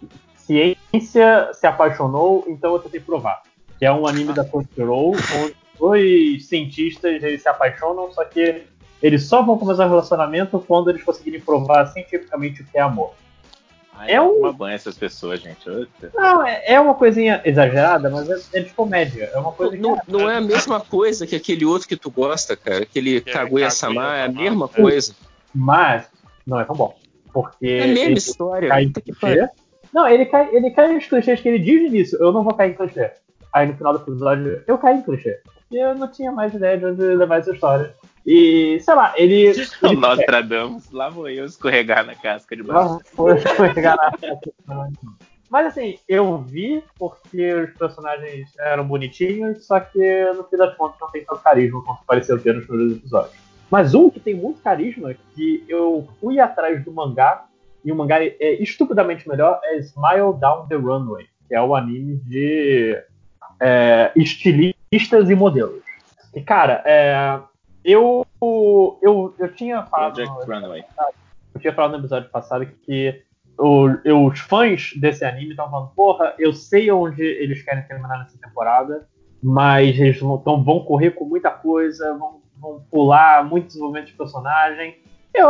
Ciência se apaixonou, então eu tentei provar. Que é um anime da Crunchyroll, onde dois cientistas eles se apaixonam, só que eles só vão começar o relacionamento quando eles conseguirem provar cientificamente o que é amor. Ai, é um... uma banha essas pessoas, gente. Não, é, é, uma coisinha exagerada, mas é, é, de comédia. É uma coisa não, que... não é a mesma coisa que aquele outro que tu gosta, cara. Aquele Kaguya-sama, é a mesma coisa. Mas não é tão bom. Porque. É a mesma história. Que não, ele cai, ele cai nos clichês que ele diz no início, eu não vou cair em clichê. Aí no final do episódio, eu caí em clichê. Porque eu não tinha mais ideia de onde levar essa história. E, sei lá, ele. ele Nostradamus, lá vou eu escorregar na casca de baixo. Lá vou escorregar na casca Mas assim, eu vi porque os personagens eram bonitinhos, só que no fim das contas não tem tanto carisma quanto pareceu ter nos primeiros episódios. Mas um que tem muito carisma, que eu fui atrás do mangá e o mangá é estupidamente melhor é Smile Down the Runway, que é o anime de é, estilistas e modelos. E, cara, é, eu, eu, eu tinha falado. Runway. Eu tinha falado no episódio passado que o, eu, os fãs desse anime estão falando, porra, eu sei onde eles querem terminar nessa temporada, mas eles vão, vão correr com muita coisa, vão, vão pular muito desenvolvimento de personagem. Eu,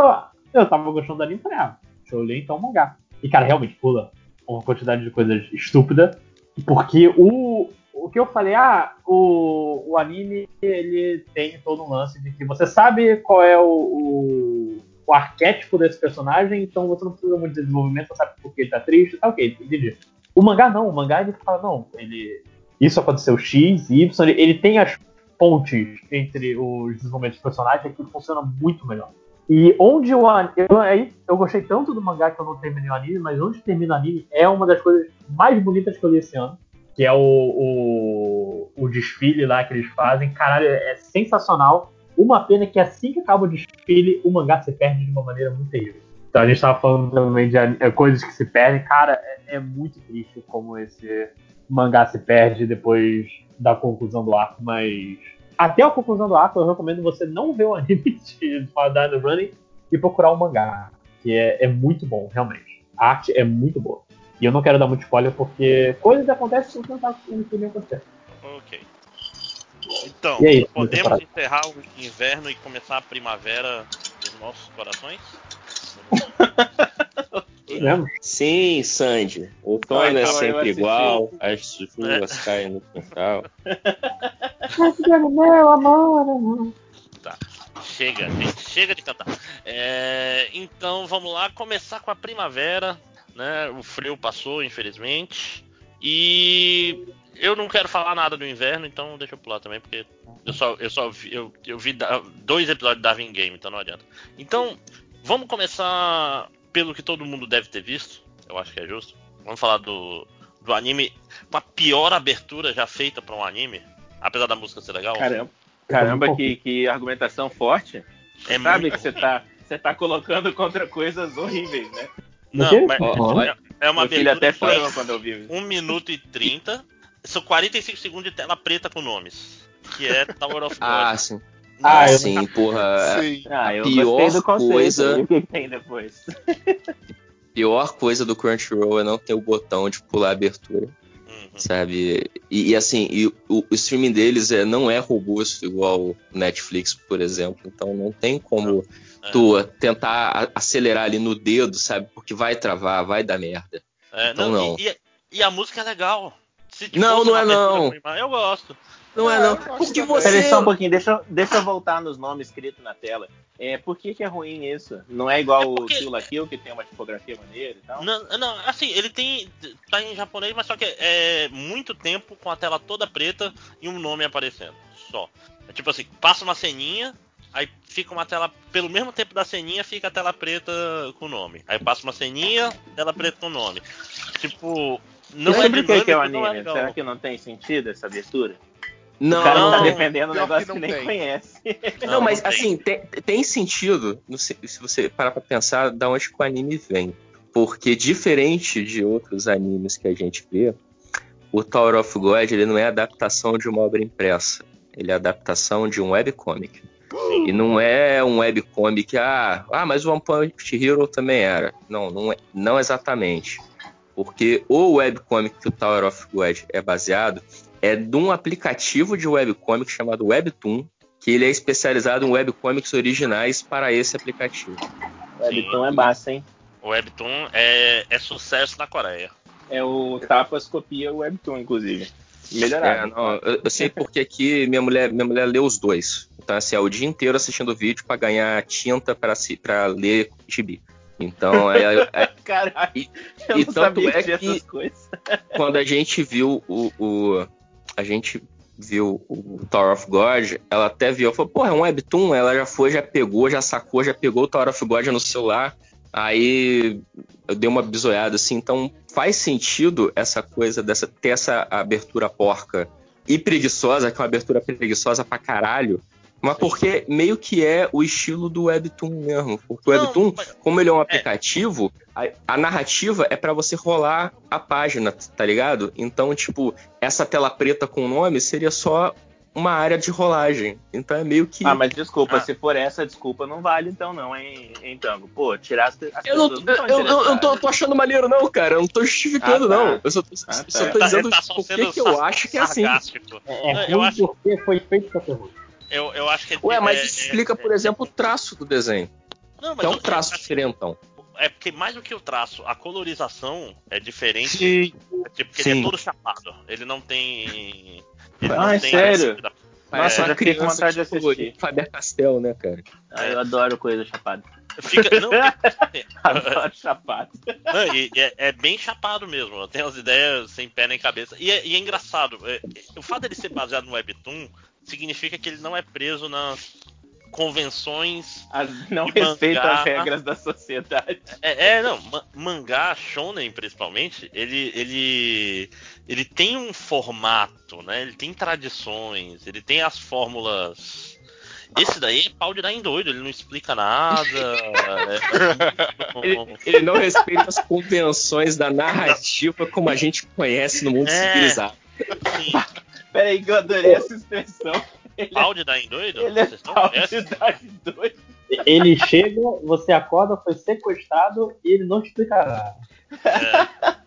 eu tava gostando do anime falei, ah, eu li então o mangá. E, cara, realmente pula uma quantidade de coisas estúpida. Porque o, o que eu falei, ah, o, o anime ele tem todo um lance de que você sabe qual é o, o, o arquétipo desse personagem, então você não precisa muito de desenvolvimento, você sabe por que ele tá triste, tá ok, entendi. O mangá não, o mangá ele fala, não, ele. Isso aconteceu X, Y, ele, ele tem as pontes entre os desenvolvimentos dos personagens que funciona muito melhor. E onde o eu, aí, eu gostei tanto do mangá que eu não terminei o anime, mas onde termina o anime é uma das coisas mais bonitas que eu li esse ano. Que é o, o, o desfile lá que eles fazem. Caralho, é sensacional. Uma pena que assim que acaba o desfile, o mangá se perde de uma maneira muito terrível. Então a gente tava falando também de é, coisas que se perdem. Cara, é, é muito triste como esse mangá se perde depois da conclusão do arco, mas até a conclusão do arco, eu recomendo você não ver o anime de Dino Running e procurar o um mangá, que é, é muito bom, realmente. A arte é muito boa. E eu não quero dar muito spoiler porque coisas acontecem que não sabe o que acontecer. Ok. Então, aí, podemos encerrar o inverno e começar a primavera dos nossos corações? Sim, Sandy. O outono é sempre igual, as chuvas é. caem no quintal. meu amor. Tá. Chega, gente, chega de cantar. É, então vamos lá, começar com a primavera. Né? O frio passou, infelizmente. E eu não quero falar nada do inverno, então deixa eu pular também, porque eu só, eu só vi, eu, eu vi dois episódios de Darwin Game, então não adianta. Então, vamos começar pelo que todo mundo deve ter visto, eu acho que é justo. Vamos falar do, do anime com a pior abertura já feita para um anime, apesar da música ser legal. Caramba, caramba que, que argumentação forte. É sabe que você tá, você tá colocando contra coisas horríveis, né? Não, mas é, é uma abertura até quando eu vi. 1 minuto e 30. São 45 segundos de tela preta com nomes. Que é Tower of God. Ah, sim. Ah, sim, porra. Sim. Ah, eu pior do conceito, coisa. O que tem depois? pior coisa do Crunchyroll é não ter o botão de pular a abertura. Uhum. Sabe? E, e assim, e o, o, streaming deles é, não é robusto igual o Netflix, por exemplo. Então não tem como é. tu tentar acelerar ali no dedo, sabe? Porque vai travar, vai dar merda. É, então não. não. E, e, a música é legal. não, não é não. Eu gosto. Não é não. Porque você. Peraí só um pouquinho, deixa, deixa eu voltar nos nomes escritos na tela. É, por que, que é ruim isso? Não é igual é porque... o Kill la Kill, que tem uma tipografia maneira e tal? Não, não, assim, ele tem. tá em japonês, mas só que é muito tempo com a tela toda preta e um nome aparecendo. Só. É tipo assim, passa uma ceninha, aí fica uma tela. Pelo mesmo tempo da ceninha, fica a tela preta com o nome. Aí passa uma ceninha, tela preta com o nome. Tipo. Não é sobre o que é o anime? É Será que não tem sentido essa abertura? Não, o cara não, tá defendendo um negócio que, que nem tem. conhece. Não, mas assim, tem, tem sentido, se, se você parar pra pensar, da onde que o anime vem. Porque diferente de outros animes que a gente vê, o Tower of God ele não é adaptação de uma obra impressa. Ele é adaptação de um webcomic. E não é um webcomic, ah, ah, mas o One Punch Hero também era. Não, não, é, não exatamente. Porque o webcomic que o Tower of God é baseado é de um aplicativo de webcomic chamado Webtoon, que ele é especializado em webcomics originais para esse aplicativo. Webtoon é massa, hein? O Webtoon é, é sucesso na Coreia. É o Tapas copia o Webtoon, inclusive. Melhorado. É, não, eu, eu, sei porque aqui minha mulher, minha mulher lê os dois. Então, assim, é o dia inteiro assistindo vídeo para ganhar tinta para ler gibi. Então, é. é Caralho, e, e tanto é que quando a gente viu o, o, a gente viu o Tower of God, ela até viu, falou, pô, é um webtoon, ela já foi, já pegou, já sacou, já pegou o Tower of God no celular. Aí eu dei uma bisoiada assim, então faz sentido essa coisa dessa ter essa abertura porca e preguiçosa, que é uma abertura preguiçosa pra caralho, mas porque meio que é o estilo do Webtoon mesmo. Porque o Webtoon, como ele é um é. aplicativo, a, a narrativa é para você rolar a página, tá ligado? Então, tipo, essa tela preta com o nome seria só uma área de rolagem. Então é meio que. Ah, mas desculpa, ah. se for essa desculpa, não vale então, não, hein, em Tango. Pô, tirar as, as eu não, não eu, eu, tô, tô, achando maneiro, não, cara. Eu não tô justificando, ah, tá. não. Eu só, ah, tá. só tô dizendo tá, tá por que eu acho que é assim. É, é ruim acho... porque foi feito pra ter ruim. Eu, eu acho que. Ué, mas é, explica, é, por exemplo, o traço do desenho. Não, mas é um traço diferentão. É porque mais do que o traço, a colorização é diferente. Sim. É tipo, porque Sim. ele é todo chapado. Ele não tem. Ele ah, é sério? Nossa, é, eu já fiquei com vontade de assistir. Faber Castell, né, cara? Ah, eu adoro coisa chapada. Fica, não, adoro chapado. Não, e, é, é, bem chapado mesmo. Tem as ideias sem pé nem cabeça. E é, e é engraçado. É, o fato dele ser baseado no Webtoon significa que ele não é preso nas convenções. As, não respeita mangá. as regras da sociedade. É, é não, mangá, shonen principalmente, ele, ele, ele tem um formato, né? Ele tem tradições, ele tem as fórmulas. Esse daí é pau de dar em doido, ele não explica nada. é, ele, ele, não respeita as convenções da narrativa como a gente conhece no mundo é, civilizado. Sim. Peraí que eu adorei essa expressão. Ele pau de dar em doido? Ele é pau de dar em doido. Ele chega, você acorda, foi sequestrado e ele não te explica nada. É.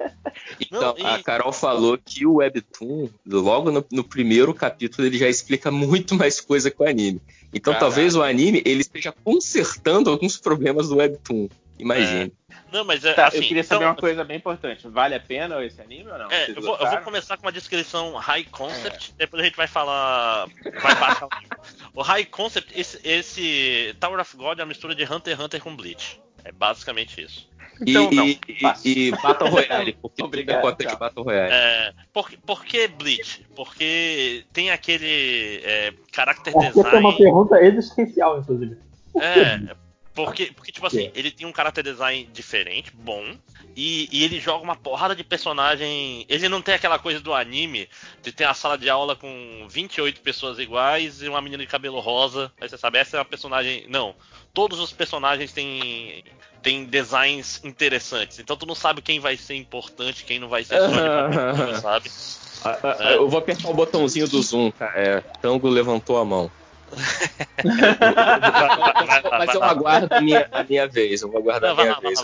Então, não, e... a Carol falou que o Webtoon, logo no, no, primeiro capítulo, ele já explica muito mais coisa que o anime. Então, Caraca. talvez o anime ele esteja consertando alguns problemas do Webtoon. Imagine. É. Não, mas é, tá, assim, eu queria saber então, uma coisa bem importante. Vale a pena esse anime ou não? É, eu vou, eu vou, começar com uma descrição high concept, é. depois a gente vai falar. Vai baixar o high concept, esse, esse, Tower of God é uma mistura de Hunter x Hunter com Bleach. É basicamente isso. Então, e, não, e, e, Battle Royale, porque Obrigado, conta de Battle Royale. É, por, por que Bleach? Porque tem aquele é, character design. Essa é uma pergunta existencial, inclusive. É, porque, porque, tipo assim, ele tem um character design diferente, bom, e, e, ele joga uma porrada de personagem. Ele não tem aquela coisa do anime de ter a sala de aula com 28 pessoas iguais e uma menina de cabelo rosa. Aí você sabe, essa é uma personagem. Não. Todos os personagens têm, têm designs interessantes. Então tu não sabe quem vai ser importante, quem não vai ser só sabe? É. Eu vou apertar o botãozinho do zoom, tá? É, Tango levantou a mão. Mas eu aguardo a minha, a minha vez. Eu vou aguardar a minha vez.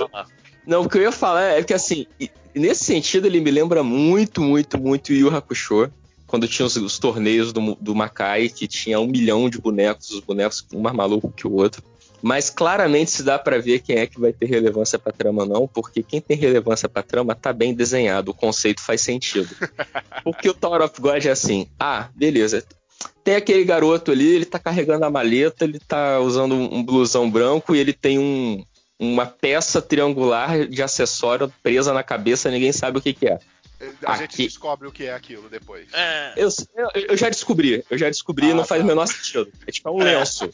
Não, o que eu ia falar é que assim, nesse sentido ele me lembra muito, muito, muito Yu Hakusho. Quando tinha os, os torneios do, do Makai, que tinha um milhão de bonecos, os bonecos um mais maluco que o outro. Mas claramente se dá para ver quem é que vai ter relevância pra trama, não, porque quem tem relevância pra trama tá bem desenhado, o conceito faz sentido. Porque o Tower of God é assim: ah, beleza, tem aquele garoto ali, ele tá carregando a maleta, ele tá usando um blusão branco e ele tem um, uma peça triangular de acessório presa na cabeça, ninguém sabe o que, que é. A Aqui... gente descobre o que é aquilo depois. É... Eu, eu, eu, já descobri, eu já descobri ah, não faz tá. o menor sentido. É tipo é um é. lenço.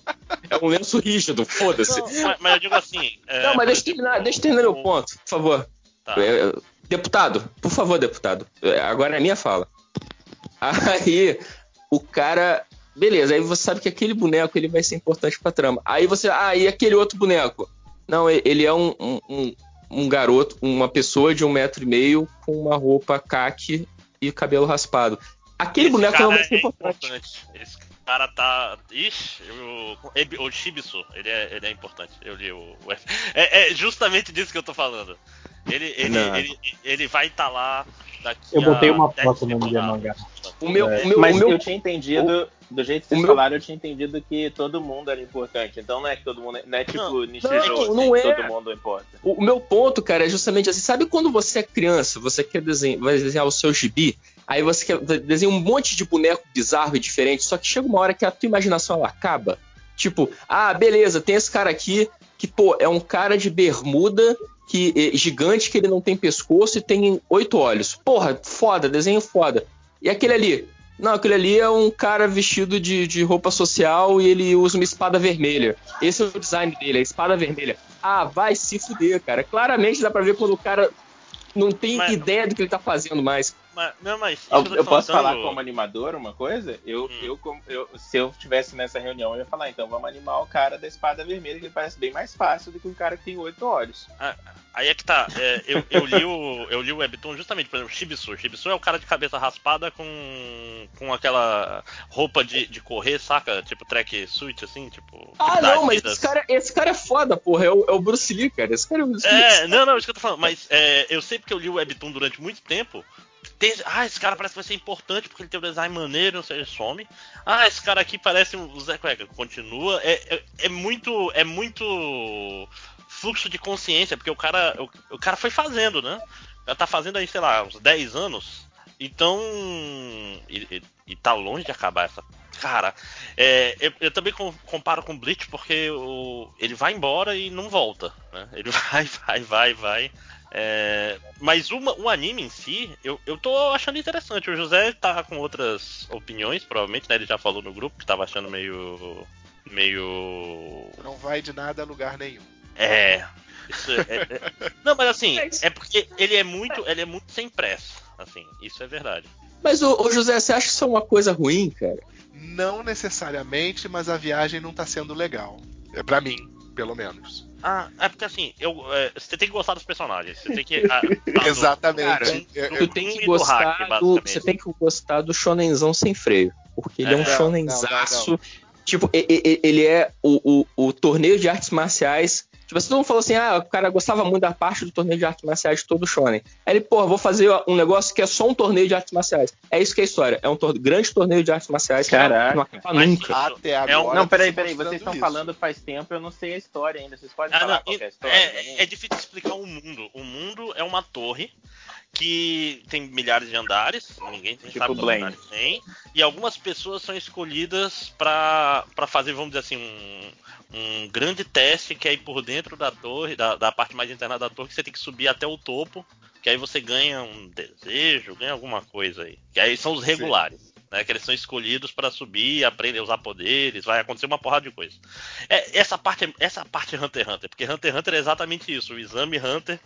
É um lenço rígido, foda-se. Mas, mas, eu digo assim. É... Não, mas deixa eu terminar, deixa eu terminar meu ponto, por favor. Tá. É, deputado, por favor, deputado. É, agora é a minha fala. Aí, o cara. Beleza, aí você sabe que aquele boneco ele vai ser importante pra trama. Aí você. Ah, e aquele outro boneco? Não, ele é um, um, um garoto, uma pessoa de um metro e meio com uma roupa caque e cabelo raspado. Aquele Esse boneco não vai ser é importante. importante. Esse cara tá. Ixi, o, o Shibisu, ele é, ele é importante. Eu li o, o. É, é, justamente disso que eu tô falando. Ele, ele, ele, ele, vai estar tá lá daqui Eu botei uma foto no meu mangá. O meu, é. o meu, Mas o meu, eu tinha entendido, o, do jeito que vocês meu... falaram, eu tinha entendido que todo mundo era importante. Então não é que todo mundo. Não é tipo não, Nishijou, não, não é. todo mundo importa. O, o, meu ponto, cara, é justamente assim: sabe quando você é criança, você quer desenhar, vai desenhar o seu gibi, aí você quer desenhar um monte de boneco bizarro e diferente, só que chega uma hora que a tua imaginação ela acaba. Tipo, ah, beleza, tem esse cara aqui que, pô, é um cara de bermuda que é gigante que ele não tem pescoço e tem oito olhos. Porra, foda, desenho foda. E aquele ali? Não, aquele ali é um cara vestido de, de roupa social e ele usa uma espada vermelha. Esse é o design dele, a espada vermelha. Ah, vai se fuder, cara. Claramente dá pra ver quando o cara não tem mas, ideia do que ele tá fazendo mais. Mas, não, mas eu, eu posso falar como animador uma coisa? Eu, hum. eu, eu, se eu estivesse nessa reunião, eu ia falar, então vamos animar o cara da espada vermelha, que ele parece bem mais fácil do que um cara que tem oito olhos. Ah, aí é que tá. É, eu, eu, li o, eu li o Webtoon justamente, por exemplo, Shibisu. Shibisu é o cara de cabeça raspada com, com aquela roupa de, de correr, saca? Tipo track suit, assim, tipo. Ah, tipo não, mas esse cara, esse cara é foda, porra. É o, é o Bruce Lee, cara. Esse cara é o Bruce Lee. É, não, não, isso que eu tô falando. Mas é, eu sei porque eu li o Webtoon durante muito tempo. Ah, esse cara parece que vai ser importante porque ele tem um design maneiro, não sei, some. Ah, esse cara aqui parece o Zé Cueca, continua. É, é, é, muito. É muito fluxo de consciência, porque o cara. O, o cara foi fazendo, né? Já tá fazendo aí, sei lá, uns 10 anos. Então. E, e, e tá longe de acabar essa. Cara, é, eu, eu, também comparo com Bleach porque o, ele vai embora e não volta. Né? Ele vai, vai, vai, vai. É, mas uma, o anime em si, eu, eu tô achando interessante. O José tá com outras opiniões, provavelmente, né? Ele já falou no grupo que tava achando meio. meio. Não vai de nada a lugar nenhum. É. é, é não, mas assim, é porque ele é muito. Ele é muito sem pressa. Assim, isso é verdade. Mas, o, o José, você acha que isso é uma coisa ruim, cara? Não necessariamente, mas a viagem não tá sendo legal. É para mim, pelo menos. Ah, é porque assim, eu, é, você tem que gostar dos personagens. Você tem que. Ah, Exatamente. Cara, tu tem que gostar hack, do, Você tem que gostar do shonenzão sem freio. Porque ele é, é um shonenzaço. Tipo, ele é o, o, o torneio de artes marciais Tipo, todo mundo falou assim, ah, o cara gostava muito da parte do torneio de artes marciais de todo o Shonen. Aí ele, pô, vou fazer um negócio que é só um torneio de artes marciais. É isso que é a história. É um tor grande torneio de artes marciais Caraca. que não nunca. Até agora. É um... Não, peraí, peraí. Vocês estão falando faz tempo, eu não sei a história ainda. Vocês podem ah, falar não, qual é a história? É, é difícil explicar o mundo. O mundo é uma torre que tem milhares de andares, ninguém tem tipo sabe andares tem, e algumas pessoas são escolhidas para fazer, vamos dizer assim, um, um grande teste que é ir por dentro da torre, da, da parte mais interna da torre, que você tem que subir até o topo, que aí você ganha um desejo, ganha alguma coisa aí. Que aí são os regulares. Né, que eles são escolhidos para subir, aprender a usar poderes, vai acontecer uma porrada de coisa. É, essa parte, essa parte é Hunter x Hunter, porque Hunter x Hunter é exatamente isso, o exame Hunter.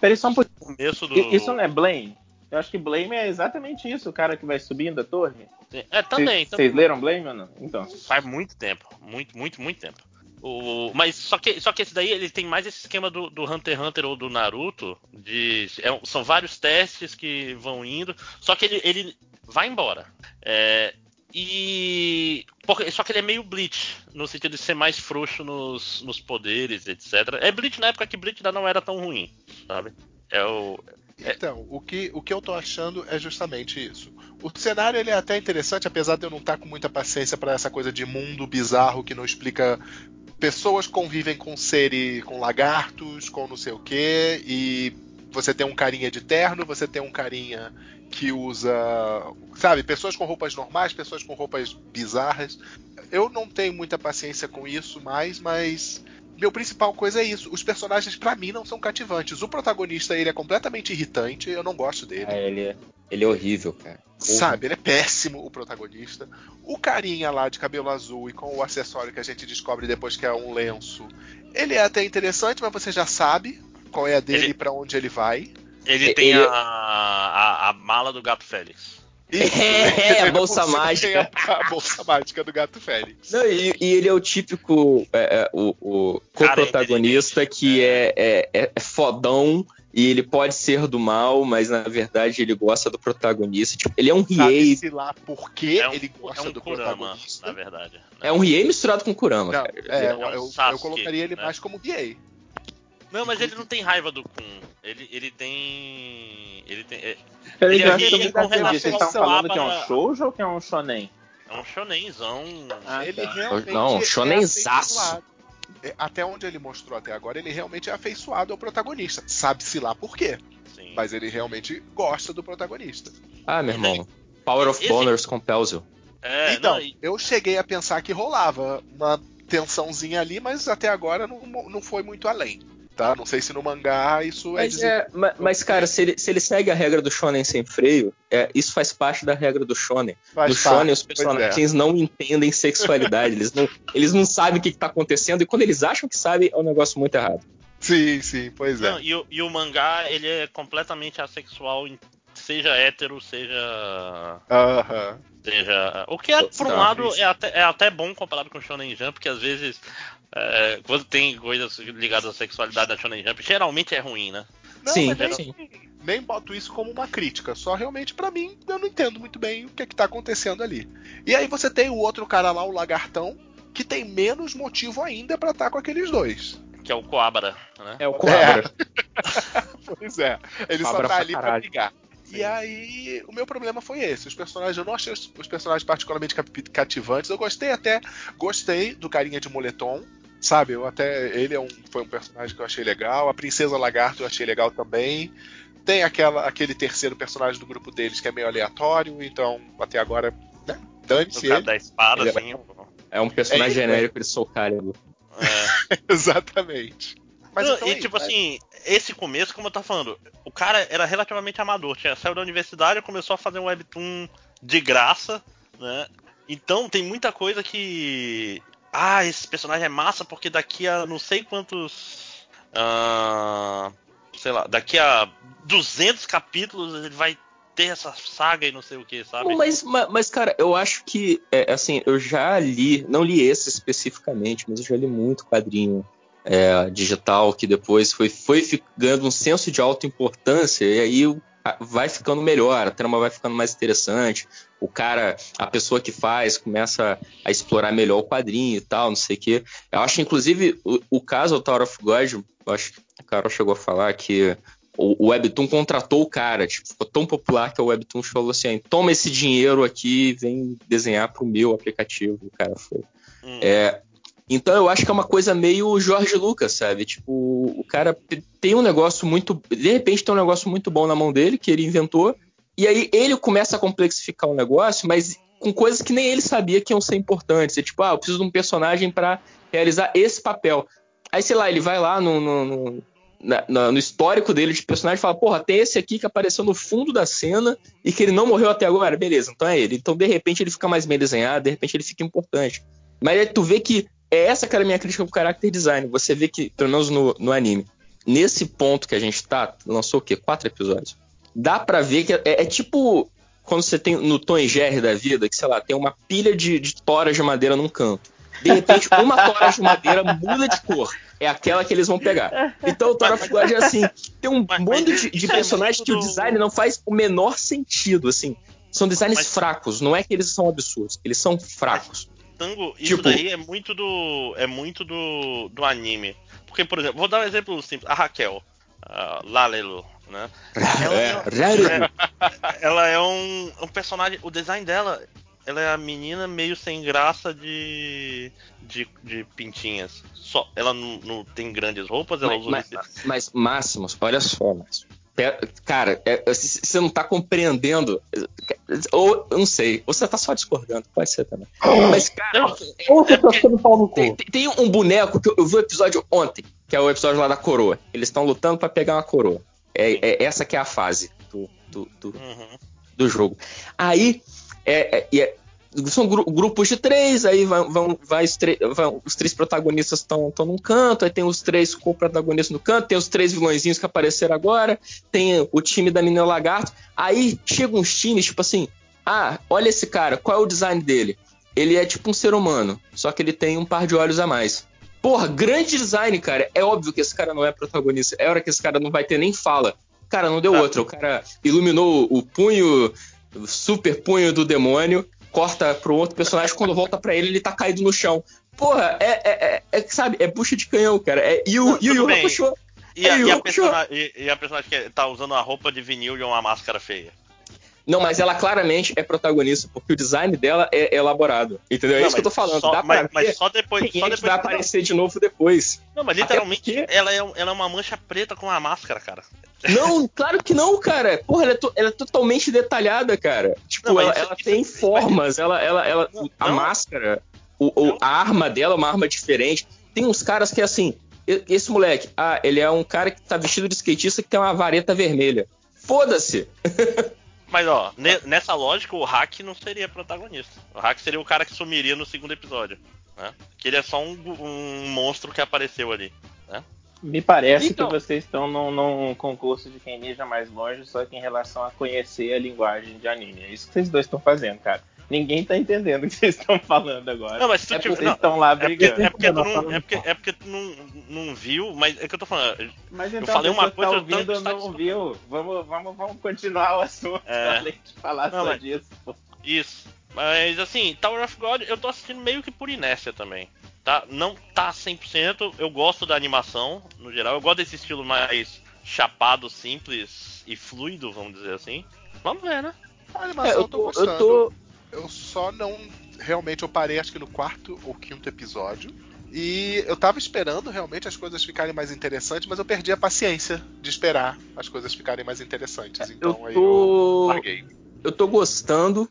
Peraí só um pouquinho. Começo do... Isso não é Blame? Eu acho que Blame é exatamente isso, o cara que vai subindo a torre. É, também. Vocês leram Blame ou não? Então. Faz muito tempo, muito, muito, muito tempo. O, mas só que, só que esse daí ele tem mais esse esquema do, do Hunter x Hunter ou do Naruto. De, é, são vários testes que vão indo. Só que ele, ele vai embora. É, e. Só que ele é meio Bleach, no sentido de ser mais frouxo nos, nos poderes, etc. É Bleach na época que Bleach ainda não era tão ruim, sabe? É o. É... Então, o que, o que eu tô achando é justamente isso. O cenário ele é até interessante, apesar de eu não estar tá com muita paciência para essa coisa de mundo bizarro que não explica pessoas convivem com seres, com lagartos, com não sei o que, e você tem um carinha de terno, você tem um carinha que usa, sabe, pessoas com roupas normais, pessoas com roupas bizarras. Eu não tenho muita paciência com isso mais, mas meu principal coisa é isso. Os personagens para mim não são cativantes. O protagonista ele é completamente irritante, eu não gosto dele. É, ele, é, ele é horrível, cara. Sabe, ele é péssimo o protagonista. O carinha lá de cabelo azul e com o acessório que a gente descobre depois que é um lenço, ele é até interessante, mas você já sabe qual é a dele e para onde ele vai. Ele tem ele... A, a, a mala do gato Félix. É, a bolsa mágica. A, a, bolsa mágica do Gato Félix. Não, e, e, ele é o típico é, é, o, o co-protagonista que é, é, é, é fodão e ele pode ser do mal, mas na verdade ele gosta do protagonista. Tipo, ele é um Riei. Sabe lá por que é um, ele gosta é um do Kurama, protagonista. Na verdade. Né? É um Riei misturado com Kurama. Não, é, é, um eu, Sasuke, eu, colocaria ele né? mais como Riei. Não, mas ele não tem raiva do Kun. Ele, ele tem. Ele tem. É... Peraí, eu acho que eu Vocês estão falando que é um shoujo ou que é um shonen? É um shonenzão. Ah, ele tá. realmente não, é shonenzaço. É, até onde ele mostrou até agora, ele realmente é afeiçoado ao protagonista. Sabe-se lá por quê. Sim. Mas ele realmente gosta do protagonista. Ah, meu irmão. Power of Esse... Boners compels you. É, então, não, eu cheguei a pensar que rolava uma tensãozinha ali, mas até agora não, não foi muito além tá? Não sei se no mangá isso é mas, é. mas, mas, cara, se ele, se ele segue a regra do shonen sem freio, é, isso faz parte da regra do shonen. Faz no parte, shonen, os é. personagens é. não entendem sexualidade, eles, não, eles não sabem o que, está acontecendo, e quando eles acham que sabem, é um negócio muito errado. Sim, sim, pois é. Não, e, e, o mangá, ele é completamente assexual, seja hétero, seja. Aham. Uh -huh. Seja. O que é, por um lado, é até, é até bom comparado com o Shonen Jump, porque às vezes é, quando tem coisas ligadas à sexualidade da Shonen Jump, geralmente é ruim, né? Não, sim, mas sim. nem boto isso como uma crítica, só realmente para mim eu não entendo muito bem o que, é que tá acontecendo ali. E aí você tem o outro cara lá, o Lagartão, que tem menos motivo ainda para estar tá com aqueles dois. Que é o Coabra, né? É o Coabra. É. pois é. Ele Coabra só tá ali pra brigar. Sim. E aí, o meu problema foi esse. Os personagens, eu não achei os, os personagens particularmente cativantes. Eu gostei até, gostei do carinha de moletom, Sabe, eu até. Ele é um, foi um personagem que eu achei legal. A Princesa Lagarto eu achei legal também. Tem aquela, aquele terceiro personagem do grupo deles que é meio aleatório, então até agora, né? Dane-se. O cara da espada, ele é assim. É, é um personagem é, genérico de Soul Calibur. É. Exatamente. Mas Não, então e é tipo assim, esse começo, como eu tava falando, o cara era relativamente amador. Tinha, saiu da universidade e começou a fazer um webtoon de graça, né? Então tem muita coisa que ah, esse personagem é massa porque daqui a não sei quantos. Uh, sei lá, daqui a 200 capítulos ele vai ter essa saga e não sei o que, sabe? Mas, mas, cara, eu acho que, é, assim, eu já li, não li esse especificamente, mas eu já li muito quadrinho é, digital que depois foi, foi ganhando um senso de alta importância e aí vai ficando melhor, a trama vai ficando mais interessante. O cara, a pessoa que faz, começa a explorar melhor o quadrinho e tal, não sei o quê. Eu acho, inclusive, o, o caso do Tower of God, eu acho que o Carol chegou a falar que o, o Webtoon contratou o cara, tipo, ficou tão popular que o Webtoon falou assim: toma esse dinheiro aqui, vem desenhar pro meu aplicativo. O cara foi. Hum. É, então eu acho que é uma coisa meio Jorge Lucas, sabe? Tipo, o cara tem um negócio muito. De repente tem um negócio muito bom na mão dele, que ele inventou, e aí ele começa a complexificar o negócio, mas com coisas que nem ele sabia que iam ser importantes. É tipo, ah, eu preciso de um personagem para realizar esse papel. Aí, sei lá, ele vai lá no, no, no, na, no histórico dele de personagem e fala, porra, tem esse aqui que apareceu no fundo da cena e que ele não morreu até agora. Beleza, então é ele. Então, de repente, ele fica mais bem desenhado, de repente ele fica importante. Mas aí tu vê que é essa que era a minha crítica pro character design. Você vê que, pelo menos no, no anime, nesse ponto que a gente tá, lançou o quê? Quatro episódios. Dá pra ver que é, é tipo quando você tem no Tom e Jerry da vida, que sei lá, tem uma pilha de, de toras de madeira num canto. De repente, uma tora de madeira muda de cor. É aquela que eles vão pegar. Então o Thor of God é assim: tem um monte de, de é personagens que o design não faz o menor sentido, assim. São designs mas, fracos, não é que eles são absurdos, eles são fracos. Tango, isso tipo, daí é muito do. é muito do, do anime. Porque, por exemplo, vou dar um exemplo simples. A Raquel, a Lalelo, né? Ela é, é, ela é um, um, personagem. O design dela. Ela é a menina meio sem graça de. de, de pintinhas. Só, ela não, não tem grandes roupas, ela mas, usa. Mas, mas Máximos, olha só, Máximo. Cara, é, você não tá compreendendo. Ou, eu não sei. Ou você tá só discordando. Pode ser também. Mas, cara. Ou você tá ficando pau no cu. Tem, tem, um boneco que eu, eu, vi o episódio ontem, que é o episódio lá da coroa. Eles estão lutando para pegar uma coroa. É, é, essa que é a fase do, do, do, uhum. do jogo. Aí, é, é, é são gru grupos de três, aí vão, vão, vai os, vão, os três protagonistas estão num canto, aí tem os três co-protagonistas no canto, tem os três vilõezinhos que apareceram agora, tem o time da Menina Lagarto. Aí chegam uns times, tipo assim, ah, olha esse cara, qual é o design dele? Ele é tipo um ser humano, só que ele tem um par de olhos a mais. Porra, grande design, cara. É óbvio que esse cara não é protagonista. É hora que esse cara não vai ter nem fala. Cara, não deu ah. outra. O cara iluminou o punho, o super punho do demônio corta pro outro personagem, quando volta para ele, ele tá caído no chão. Porra, é, é, é, é sabe, é bucha de canhão, cara. É, e o Yu Yu Hakusho. E, a, e, a personagem, e, a personagem que tá usando uma roupa de vinil e uma máscara feia. Não, mas ela claramente é protagonista, porque o design dela é elaborado. Entendeu? É não, isso que eu tô falando. Só, dá mas, pra mas só depois. Só depois vai aparecer de novo depois. Não, mas literalmente porque... ela, é, ela é uma mancha preta com uma máscara, cara. Não, claro que não, cara. Porra, ela é, to, ela é totalmente detalhada, cara. Tipo, não, ela, isso, ela isso, tem isso, formas, ela, ela, ela, não, a máscara, o, o, a arma dela é uma arma diferente. Tem uns caras que, assim, esse moleque, ah, ele é um cara que tá vestido de skatista que tem uma vareta vermelha. Foda-se! Mas ó, nessa lógica, o Hack não seria protagonista. O Hack seria o cara que sumiria no segundo episódio. Né? Que ele é só um, um monstro que apareceu ali. Né? Me parece então, que vocês estão num, num, concurso de quem mija mais longe, só que em relação a conhecer a linguagem de anime. É isso que vocês dois estão fazendo, cara. Ninguém tá entendendo o que vocês estão falando agora. Não, mas se tu é tiver, vocês estão lá brigando. É porque, é porque, tu não, é porque, é porque tu não, não viu, mas é que eu tô falando. Mas então, eu falei uma coisa. Tá ouvindo, não viu. Vamos, vamos, vamos continuar o assunto é. além de falar não, só mas, disso. Isso. Mas assim, Tower of God eu tô assistindo meio que por inércia também tá? Não tá 100%. Eu gosto da animação, no geral. Eu gosto desse estilo mais chapado, simples e fluido, vamos dizer assim. Vamos ver, né? A animação é, eu, tô, eu tô gostando. Eu, tô... eu só não. Realmente, eu parei acho que no quarto ou quinto episódio. E eu tava esperando realmente as coisas ficarem mais interessantes, mas eu perdi a paciência de esperar as coisas ficarem mais interessantes. Então eu tô... aí eu larguei eu tô gostando,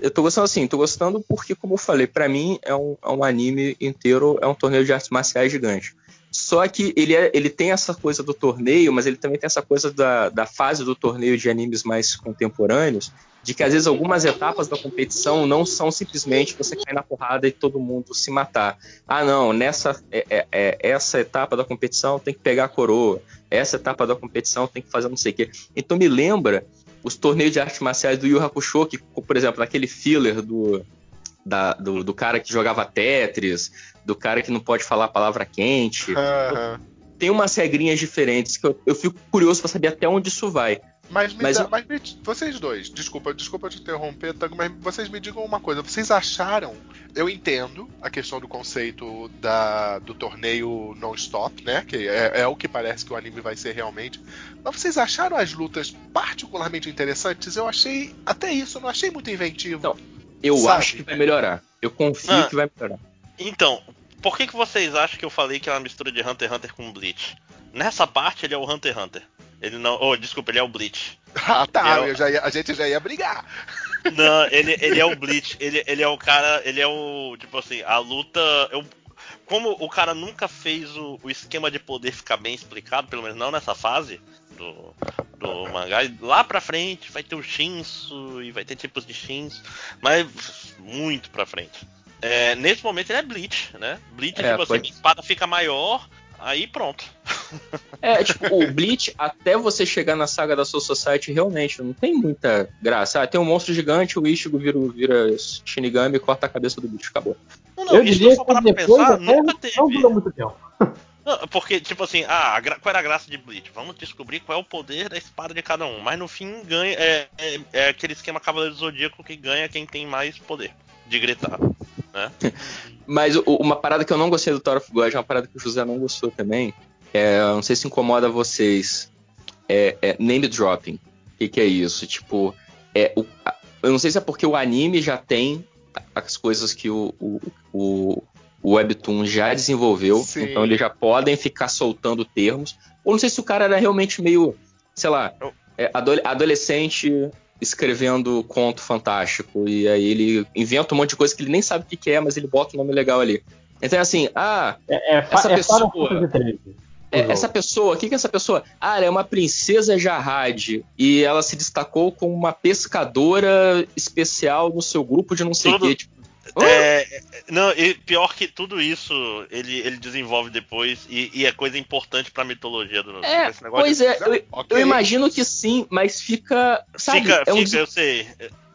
eu tô gostando assim, tô gostando porque, como eu falei, para mim é um, é um, anime inteiro, é um torneio de artes marciais gigante. Só que ele, é, ele tem essa coisa do torneio, mas ele também tem essa coisa da, da fase do torneio de animes mais contemporâneos, de que às vezes algumas etapas da competição não são simplesmente você cair na porrada e todo mundo se matar. Ah, não, nessa é, é, é essa etapa da competição tem que pegar a coroa, essa etapa da competição tem que fazer não sei o quê. Então me lembra os torneios de artes marciais do Yu Hakusho, que, por exemplo, naquele filler do, da, do, do, cara que jogava Tetris, do cara que não pode falar a palavra quente. Uhum. Tem umas regrinhas diferentes que eu, eu fico curioso para saber até onde isso vai. Mas, me mas, dá, mas me, vocês dois, desculpa, desculpa te interromper, Tango, mas vocês me digam uma coisa. Vocês acharam? Eu entendo a questão do conceito da, do torneio non-stop, né? Que é, é, o que parece que o anime vai ser realmente. Mas vocês acharam as lutas particularmente interessantes? Eu achei até isso, eu não achei muito inventivo. Então, eu sabe? acho que vai melhorar. Eu confio ah, que vai melhorar. Então, por que, que vocês acham que eu falei que é uma mistura de Hunter x Hunter com Bleach? Nessa parte ele é o Hunter x Hunter. Ele não. Oh, desculpa, ele é o Bleach. Ah, tá. É o... ia, a gente já ia brigar. Não, ele, ele é o Bleach. Ele, ele é o cara. Ele é o. Tipo assim, a luta. Eu, como o cara nunca fez o, o, esquema de poder ficar bem explicado, pelo menos não nessa fase do, do mangá, lá pra frente vai ter o Shinsu e vai ter tipos de Shinsu, mas muito pra frente. É, nesse momento ele é Bleach, né? Bleach, é, tipo assim, a espada fica maior, Aí pronto. É, tipo, o Bleach, até você chegar na saga da Soul Society, realmente não tem muita graça. Ah, tem um monstro gigante, o Ichigo vira, vira Shinigami e corta a cabeça do bicho, acabou. Não, não, eu diria que depois pensar, nunca teve. Não durou muito tempo. Não, porque, tipo assim, ah, qual era a graça de Bleach? Vamos descobrir qual é o poder da espada de cada um. Mas no fim ganha. É, é, é aquele esquema Cavaleiro do Zodíaco que ganha quem tem mais poder de gritar. Né? Mas o, uma parada que eu não gostei do Tower of God, é uma parada que o José não gostou também. É, não sei se incomoda vocês. É, é name dropping. O que, que, é isso? Tipo, é, o, eu não sei se é porque o anime já tem as coisas que o, o, o, o Webtoon já desenvolveu, Sim. então eles já podem ficar soltando termos. Ou não sei se o cara era realmente meio, sei lá, é, adolescente escrevendo conto fantástico. E aí ele inventa um monte de coisa que ele nem sabe o que, é, mas ele bota um nome legal ali. Então é assim, ah, é, é, essa é pessoa. É, essa pessoa, o que, que é essa pessoa? Ah, ela é uma princesa Jarrad e ela se destacou como uma pescadora especial no seu grupo de não sei o quê. Tipo, é, não, e pior que tudo isso ele, ele desenvolve depois e, e é coisa importante pra mitologia do é, Pois de... é, eu, okay. eu, imagino que sim, mas fica. Sabe, fica, é um, fica eu sei.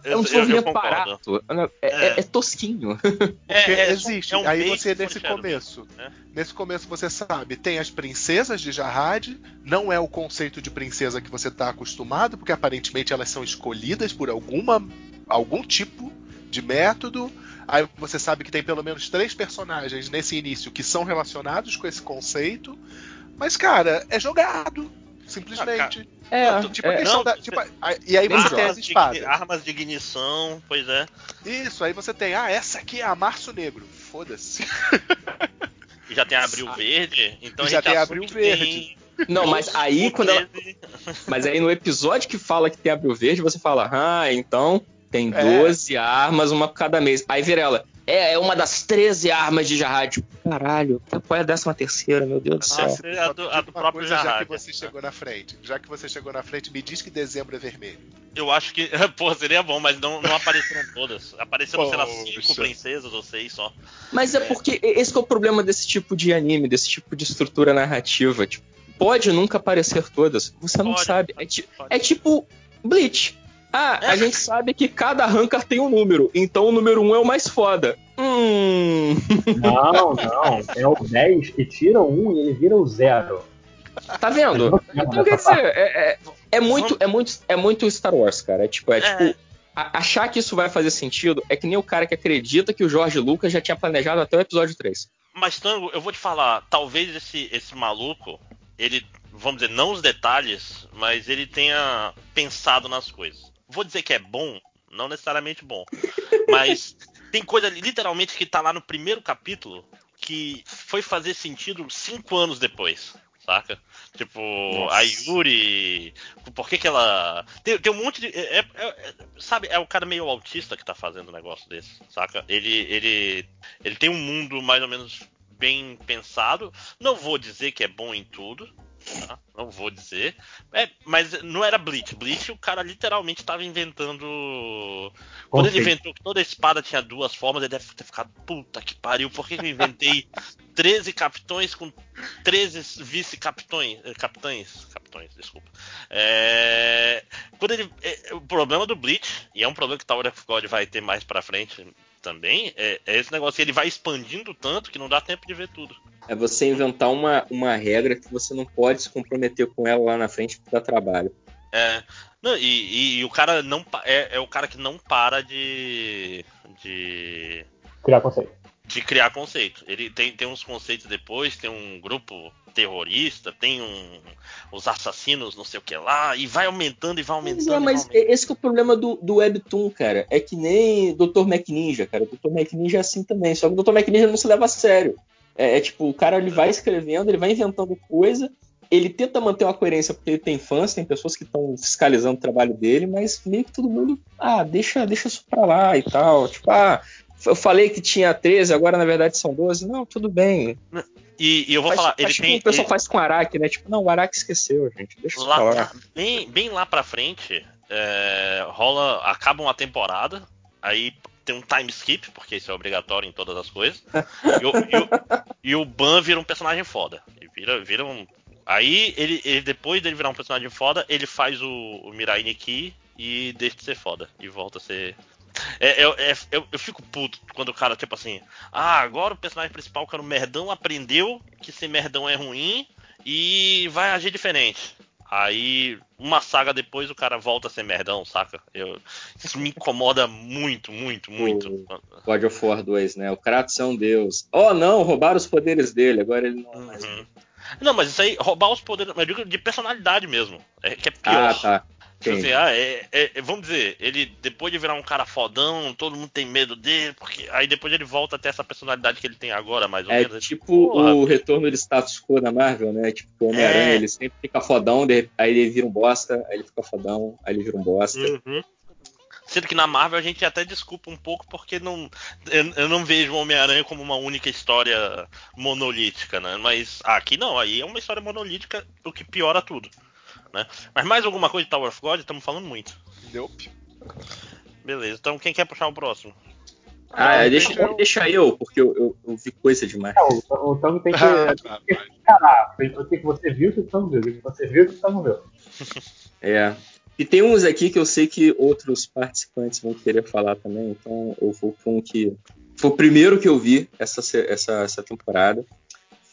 É um desenvolvimento barato. É, é, é, tosquinho. Porque é, existe. Um aí você, nesse começo. Né? Nesse começo você sabe, tem as princesas de Jarrad. Não é o conceito de princesa que você está acostumado, porque aparentemente elas são escolhidas por alguma algum tipo de método. Aí você sabe que tem pelo menos três personagens nesse início que são relacionados com esse conceito. Mas, cara, é jogado. Simplesmente. Ah, é, tipo, é, não, da, tipo, e aí você tem as espadas. armas de ignição, pois é. Isso, aí você tem, ah, essa aqui é a Março Negro. Foda-se. E já tem Abril ah, Verde, então já tem Abril Verde. Tem... Não, mas aí quando ela... Mas aí no episódio que fala que tem Abril Verde, você fala, ah, então tem 12 é. armas, uma por cada mês. Aí vira ela. É, é uma das 13 armas de Jarrad. Caralho, qual é a décima terceira, meu Deus do céu? É a do, a do próprio coisa, Já que você chegou na frente, já que você chegou na frente, me diz que dezembro é vermelho. Eu acho que, pô, seria bom, mas não, não apareceram todas. Apareceram, sei lá, cinco princesas ou seis só. Mas é, é porque esse é o problema desse tipo de anime, desse tipo de estrutura narrativa. Tipo, pode nunca aparecer todas. Você pode, não sabe. É, ti, é tipo Bleach. Ah, a gente sabe que cada rankar tem um número, então o número 1 um é o mais foda. Hum. Não, não. É o 10 que tira o 1 e ele vira o 0. Tá vendo? Então quer dizer, é, é, é, muito, é, muito, é muito Star Wars, cara. É tipo, é, é. tipo. achar que isso vai fazer sentido é que nem o cara que acredita que o Jorge Lucas já tinha planejado até o episódio 3. Mas, Tango, eu vou te falar, talvez esse, esse maluco, ele, vamos dizer, não os detalhes, mas ele tenha pensado nas coisas vou dizer que é bom, não necessariamente bom, mas tem coisa literalmente que tá lá no primeiro capítulo que foi fazer sentido cinco anos depois. Saca? Tipo, Nossa. a Yuri. Por que, que ela. Tem, tem um monte de. É, é, é, sabe, é o cara meio autista que tá fazendo um negócio desse, saca? Ele, ele, ele tem um mundo mais ou menos bem pensado. Não vou dizer que é bom em tudo, Tá? Não vou dizer. É, mas não era Bleach. Bleach, o cara literalmente estava inventando. Quando ele inventou que toda espada tinha duas formas, ele deve ter ficado, puta que pariu, por que eu inventei 13 capitões com 13 vice-capitões? Eh, capitães? Capitões, desculpa. É, quando ele, é, o problema do Bleach, e é um problema que o Tower of God vai ter mais pra frente também, é, é esse negócio, ele vai expandindo tanto que não dá tempo de ver tudo. É você inventar uma, uma regra que você não pode se comprometer com ela lá na frente para dar trabalho. É. Não, e, e, e, o cara não é, é, o cara que não para de. de. Criar conceito. De criar conceito. Ele tem, tem uns conceitos depois, tem um grupo terrorista, tem um, os assassinos, não sei o que lá, e vai aumentando e vai aumentando. É, mas aumentando. esse é o problema do, do Webtoon, cara. É que nem Dr. McNinja, cara. Dr. McNinja é assim também, só que o Dr. McNinja não se leva a sério. É, é tipo, o cara ele vai escrevendo, ele vai inventando coisa, ele tenta manter uma coerência porque ele tem fãs, tem pessoas que estão fiscalizando o trabalho dele, mas meio que todo mundo, ah, deixa, deixa isso pra lá e tal. Tipo, ah, eu falei que tinha 13, agora na verdade são 12. Não, tudo bem. E, e eu vou faz, falar, ele tipo tem. O pessoal ele... faz com o Araki, né? Tipo, não, o Araki esqueceu, gente. Deixa lá, eu falar. Bem, bem lá pra frente, é, rola. Acaba uma temporada, aí tem um time skip, porque isso é obrigatório em todas as coisas. e, o, e, o, e, o, Ban vira um personagem foda. Vira, vira um. Aí, ele, ele, depois dele virar um personagem foda, ele faz o, o Mirai Nikki e deixa de ser foda. E volta a ser é, é, é, eu, eu, fico puto quando o cara, tipo assim, ah, agora o personagem principal, que era o merdão, aprendeu que ser merdão é ruim e vai agir diferente. Aí, uma saga depois, o cara volta a ser merdão, saca? Eu, isso me incomoda muito, muito, muito. O God of War 2, né? O Kratos é um deus. Oh, não, roubaram os poderes dele, agora ele não é mais. Uhum. Não, mas isso aí, roubar os poderes, eu digo de personalidade mesmo. É que é pior. Ah, tá. Tipo assim, ah, é, é, vamos dizer, ele depois de virar um cara fodão, todo mundo tem medo dele, porque aí depois ele volta a ter essa personalidade que ele tem agora, mais ou é menos. É tipo Porra, o retorno de status quo da Marvel, né? Tipo, o Homem-Aranha, é. ele sempre fica fodão, aí ele vira um bosta, aí ele fica fodão, aí ele vira um bosta. Uhum. Sendo que na Marvel a gente até desculpa um pouco porque não, eu, eu não vejo o Homem-Aranha como uma única história monolítica, né? Mas aqui não, aí é uma história monolítica, o que piora tudo. Né? Mas mais alguma coisa de Tower of God? Estamos falando muito. Nope. Beleza, então quem quer puxar o próximo? Ah, deixa, eu... deixa eu, porque eu, eu, eu, vi coisa demais. Não, o Tom tem que. Caraca, o que você viu que o Tom viu. O que você viu que o Tom viu. É. E tem uns aqui que eu sei que outros participantes vão querer falar também, então eu vou com um que. Foi o primeiro que eu vi essa, essa, essa temporada.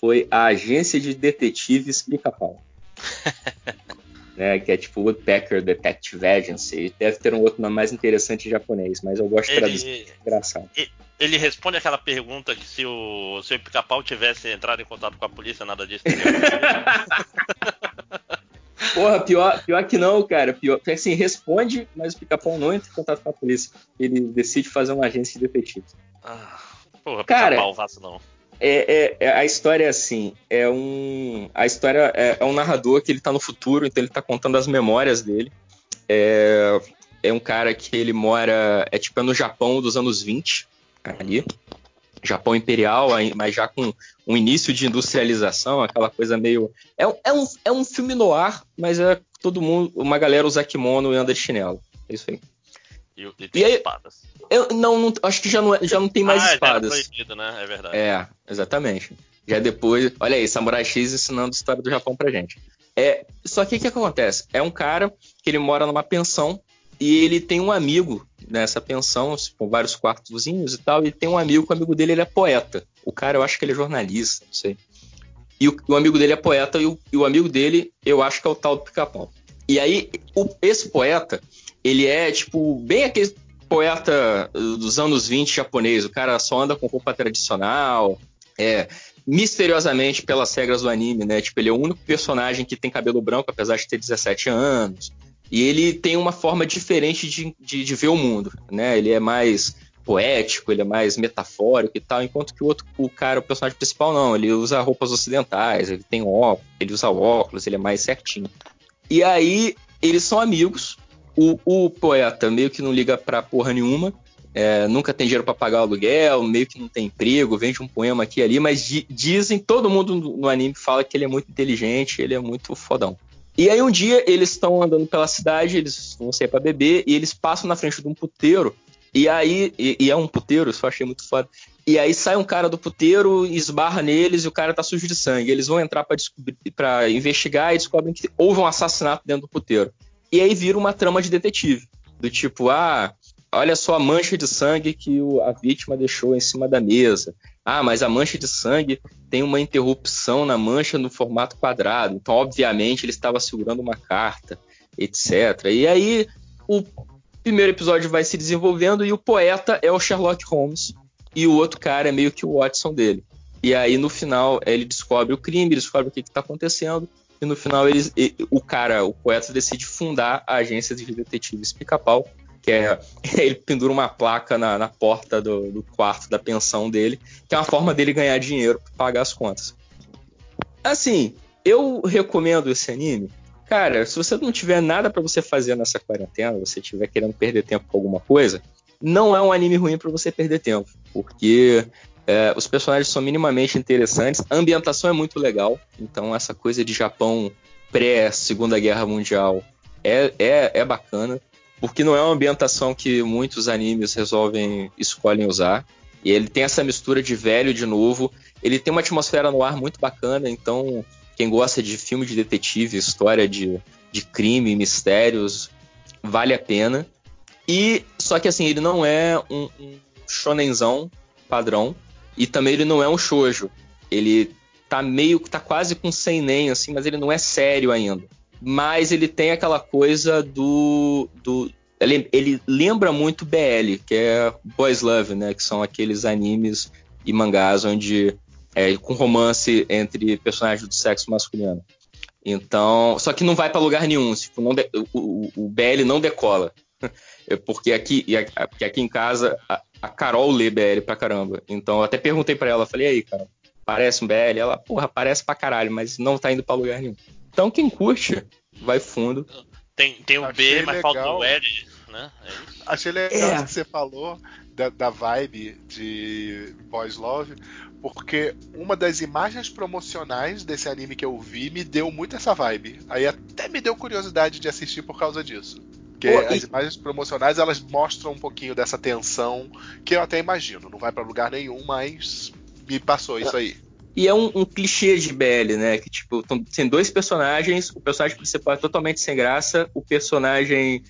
Foi a Agência de Detetives Pica-Pau. né, que é tipo Woodpecker Detective Agency. Deve ter um outro nome mais interessante em japonês, mas eu gosto de traduzir. Engraçado. Ele responde aquela pergunta que se o, se o pica-pau tivesse entrado em contato com a polícia, nada disso. Porra, pior, pior que não, cara. Pior, assim, responde, mas o pica-pau não entra em contato com a polícia. Ele decide fazer uma agência de detetives. Ah, porra, pica-pau, não. É, é, é, a história é assim, é um, a história é, é, um narrador que ele está no futuro, então ele está contando as memórias dele. É, é um cara que ele mora, é tipo é no Japão dos anos 20, ali, Japão imperial, mas já com um início de industrialização, aquela coisa meio, é, é, um, é um filme no ar, mas é todo mundo, uma galera usa kimono e anda de chinelo, é isso aí. E, e tem e aí, espadas. Eu não, não, acho que já não, é, já não tem mais ah, espadas. É proibido, né? É verdade. É, exatamente. Já depois, olha aí, Samurai X ensinando a história do Japão pra gente. É, só que o que acontece? É um cara que ele mora numa pensão e ele tem um amigo nessa pensão, com vários quartozinhos e tal, e tem um amigo, que o amigo dele ele é poeta. O cara, eu acho que ele é jornalista, não sei. E o, o amigo dele é poeta, e o, e o, amigo dele, eu acho que é o tal do pica-pau. E aí, o, esse poeta, ele é, tipo, bem aquele poeta dos anos 20 japonês. O cara só anda com roupa tradicional. É, misteriosamente pelas regras do anime, né? Tipo, ele é o único personagem que tem cabelo branco, apesar de ter 17 anos. E ele tem uma forma diferente de, de, de ver o mundo, né? Ele é mais poético, ele é mais metafórico e tal, enquanto que o outro, o cara, o personagem principal, não, ele usa roupas ocidentais, ele tem óculos, ele usa óculos, ele é mais certinho. E aí, eles são amigos, o, o poeta meio que não liga pra porra nenhuma, é, nunca tem dinheiro para pagar o aluguel, meio que não tem emprego, vende um poema aqui e ali, mas di dizem, todo mundo no, anime fala que ele é muito inteligente, ele é muito fodão. E aí um dia eles estão andando pela cidade, eles vão sair para beber, e eles passam na frente de um puteiro, e aí, e, e, é um puteiro, isso eu achei muito foda. E aí sai um cara do puteiro, esbarra neles e o cara tá sujo de sangue. Eles vão entrar para investigar e descobrem que houve um assassinato dentro do puteiro. E aí vira uma trama de detetive. Do tipo, ah, olha só a mancha de sangue que o, a vítima deixou em cima da mesa. Ah, mas a mancha de sangue tem uma interrupção na mancha no formato quadrado. Então, obviamente, ele estava segurando uma carta. etc. E aí o primeiro episódio vai se desenvolvendo e o poeta é o Sherlock Holmes e o outro cara é meio que o Watson dele. E aí no final ele descobre o crime, descobre o que está acontecendo e no final ele, o cara, o poeta decide fundar a agência de detetives Pica-Pau, que é ele pendura uma placa na, na porta do, do, quarto da pensão dele, que é uma forma dele ganhar dinheiro para pagar as contas. Assim, eu recomendo esse anime Cara, se você não tiver nada para você fazer nessa quarentena, você estiver querendo perder tempo com alguma coisa, não é um anime ruim para você perder tempo, porque é, os personagens são minimamente interessantes, a ambientação é muito legal, então essa coisa de Japão pré-Segunda Guerra Mundial é, é, é bacana, porque não é uma ambientação que muitos animes resolvem, escolhem usar. E ele tem essa mistura de velho e de novo. Ele tem uma atmosfera no ar muito bacana, então quem gosta de filme de detetive, história de, de crime, mistérios, vale a pena. E só que assim, ele não é um, um shonenzão padrão e também ele não é um shoujo. Ele tá meio que tá quase com sem nem assim, mas ele não é sério ainda. Mas ele tem aquela coisa do, do ele, ele, lembra muito BL, que é Boys Love, né? Que são aqueles animes e mangás onde é, com romance entre personagens do sexo masculino. Então, só que não vai para lugar nenhum. Tipo, não de, o, o, BL não decola. É porque aqui, porque aqui em casa a, a, Carol lê BL pra caramba. Então eu até perguntei para ela, falei, e aí, cara, parece um BL? Ela, porra, parece pra caralho, mas não tá indo para lugar nenhum. Então quem curte, vai fundo. Tem, tem o Achei B, mas legal. falta o L, né? É Achei legal é. que você falou da, da vibe de Boys Love, porque uma das imagens promocionais desse anime que eu vi me deu muito essa vibe. Aí até me deu curiosidade de assistir por causa disso. Porque as e... imagens promocionais elas mostram um pouquinho dessa tensão que eu até imagino. Não vai para lugar nenhum, mas me passou isso aí. E é um, um, clichê de BL, né? Que tipo, tem dois personagens, o personagem principal é totalmente sem graça, o personagem.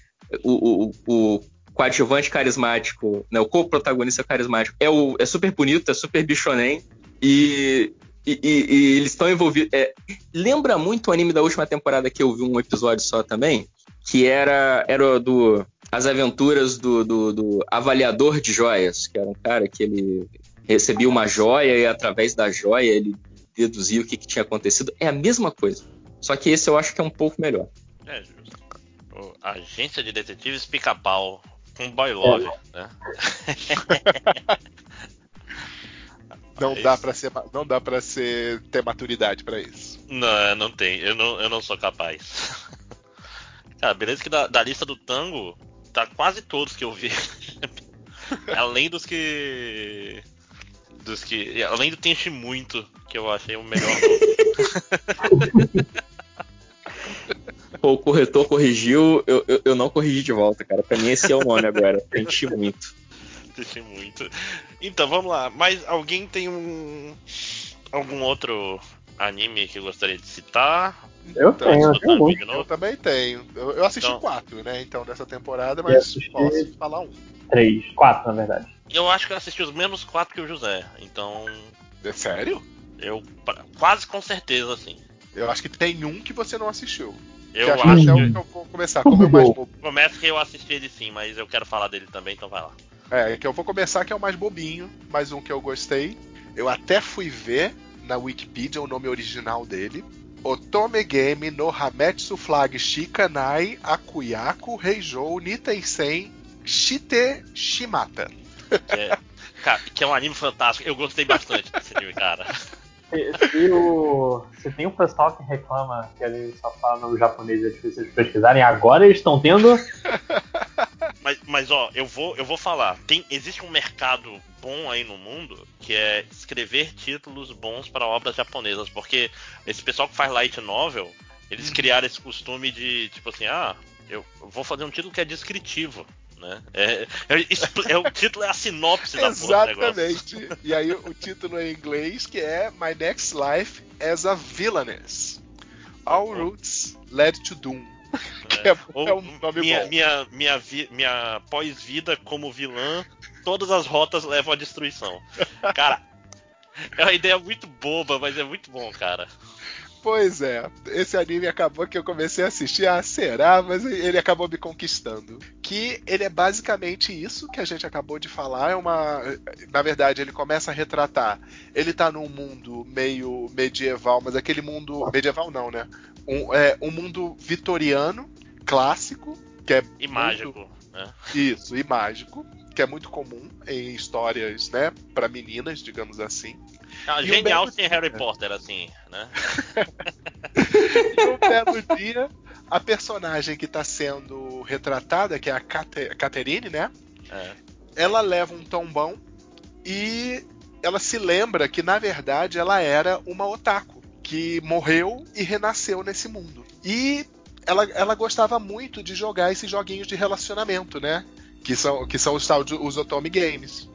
O, o, o coadjuvante carismático, né, o co-protagonista carismático, é, o, é super bonito, é super bichonem, e, e, e, e eles estão envolvidos. É, lembra muito o anime da última temporada que eu vi um episódio só também, que era, era do As Aventuras do, do, do Avaliador de Joias, que era um cara que ele recebia uma joia e através da joia ele deduzia o que, que tinha acontecido. É a mesma coisa. Só que esse eu acho que é um pouco melhor. É, justo. Agência de Detetives Pica-Pau com boy love, é. né? Não dá para ser, não dá para ser ter maturidade para isso. Não, não tem. Eu não, eu não sou capaz. Cara, beleza que da, da lista do tango tá quase todos que eu vi. além dos que dos que além do Tenchi muito que eu achei o melhor. Pô, o corretor corrigiu, eu, eu, eu, não corrigi de volta, cara. Pra mim esse é o nome agora. Tente muito. Tente muito. Então, vamos lá. Mas alguém tem um. algum outro anime que gostaria de citar? Eu então, tenho, eu, tenho eu também tenho. Eu, eu assisti então, quatro, né? Então, dessa temporada, mas posso falar um. Três, quatro, na verdade. Eu acho que eu assisti os mesmos quatro que o José, então. É sério? Eu quase com certeza, assim. Eu acho que tem um que você não assistiu. Eu acho que... é o que eu vou começar. Como é mais bobo. Começa que eu assisti ele sim, mas eu quero falar dele também, então vai lá. É, que eu vou começar que é o mais bobinho, mais um que eu gostei. Eu até fui ver na Wikipedia o nome original dele. Otome Game no Hametsu Flag Shikanai Akuyaku Reijou Niteisen Shite Shimata. Que é, cara, que é um anime fantástico. Eu gostei bastante desse anime, cara. Se, se, o, se tem um pessoal que reclama que ele só fala no japonês e é difícil de pesquisarem, agora eles estão tendo. Mas, mas ó, eu vou, eu vou falar. Tem, existe um mercado bom aí no mundo que é escrever títulos bons para obras japonesas, porque esse pessoal que faz light novel, eles uhum. criaram esse costume de tipo assim, ah, eu vou fazer um título que é descritivo né? É, é, é, o título é a sinopse da Exatamente. E aí o título é em inglês que é My Next Life as a Villainess. All Roots Led to Doom. É, é um nome minha, bom. Minha, minha, minha pós-vida como vilã, todas as rotas levam à destruição. Cara, é uma ideia muito boba, mas é muito bom, cara. Pois é, esse anime acabou que eu comecei a assistir, ah, será? Mas ele acabou me conquistando. Que ele é basicamente isso que a gente acabou de falar, é uma. Na verdade, ele começa a retratar. Ele tá num mundo meio medieval, mas aquele mundo. Medieval não, né? Um, é, um mundo vitoriano, clássico, que é. E muito... mágico. Né? Isso, e mágico, que é muito comum em histórias, né, para meninas, digamos assim. Ah, genial um sem Harry Potter, assim, né? e um belo dia, a personagem que está sendo retratada, que é a Catherine, né? É. Ela leva um tombão e ela se lembra que, na verdade, ela era uma otaku, que morreu e renasceu nesse mundo. E ela, ela gostava muito de jogar esses joguinhos de relacionamento, né? Que são, que são os, os Otome Games.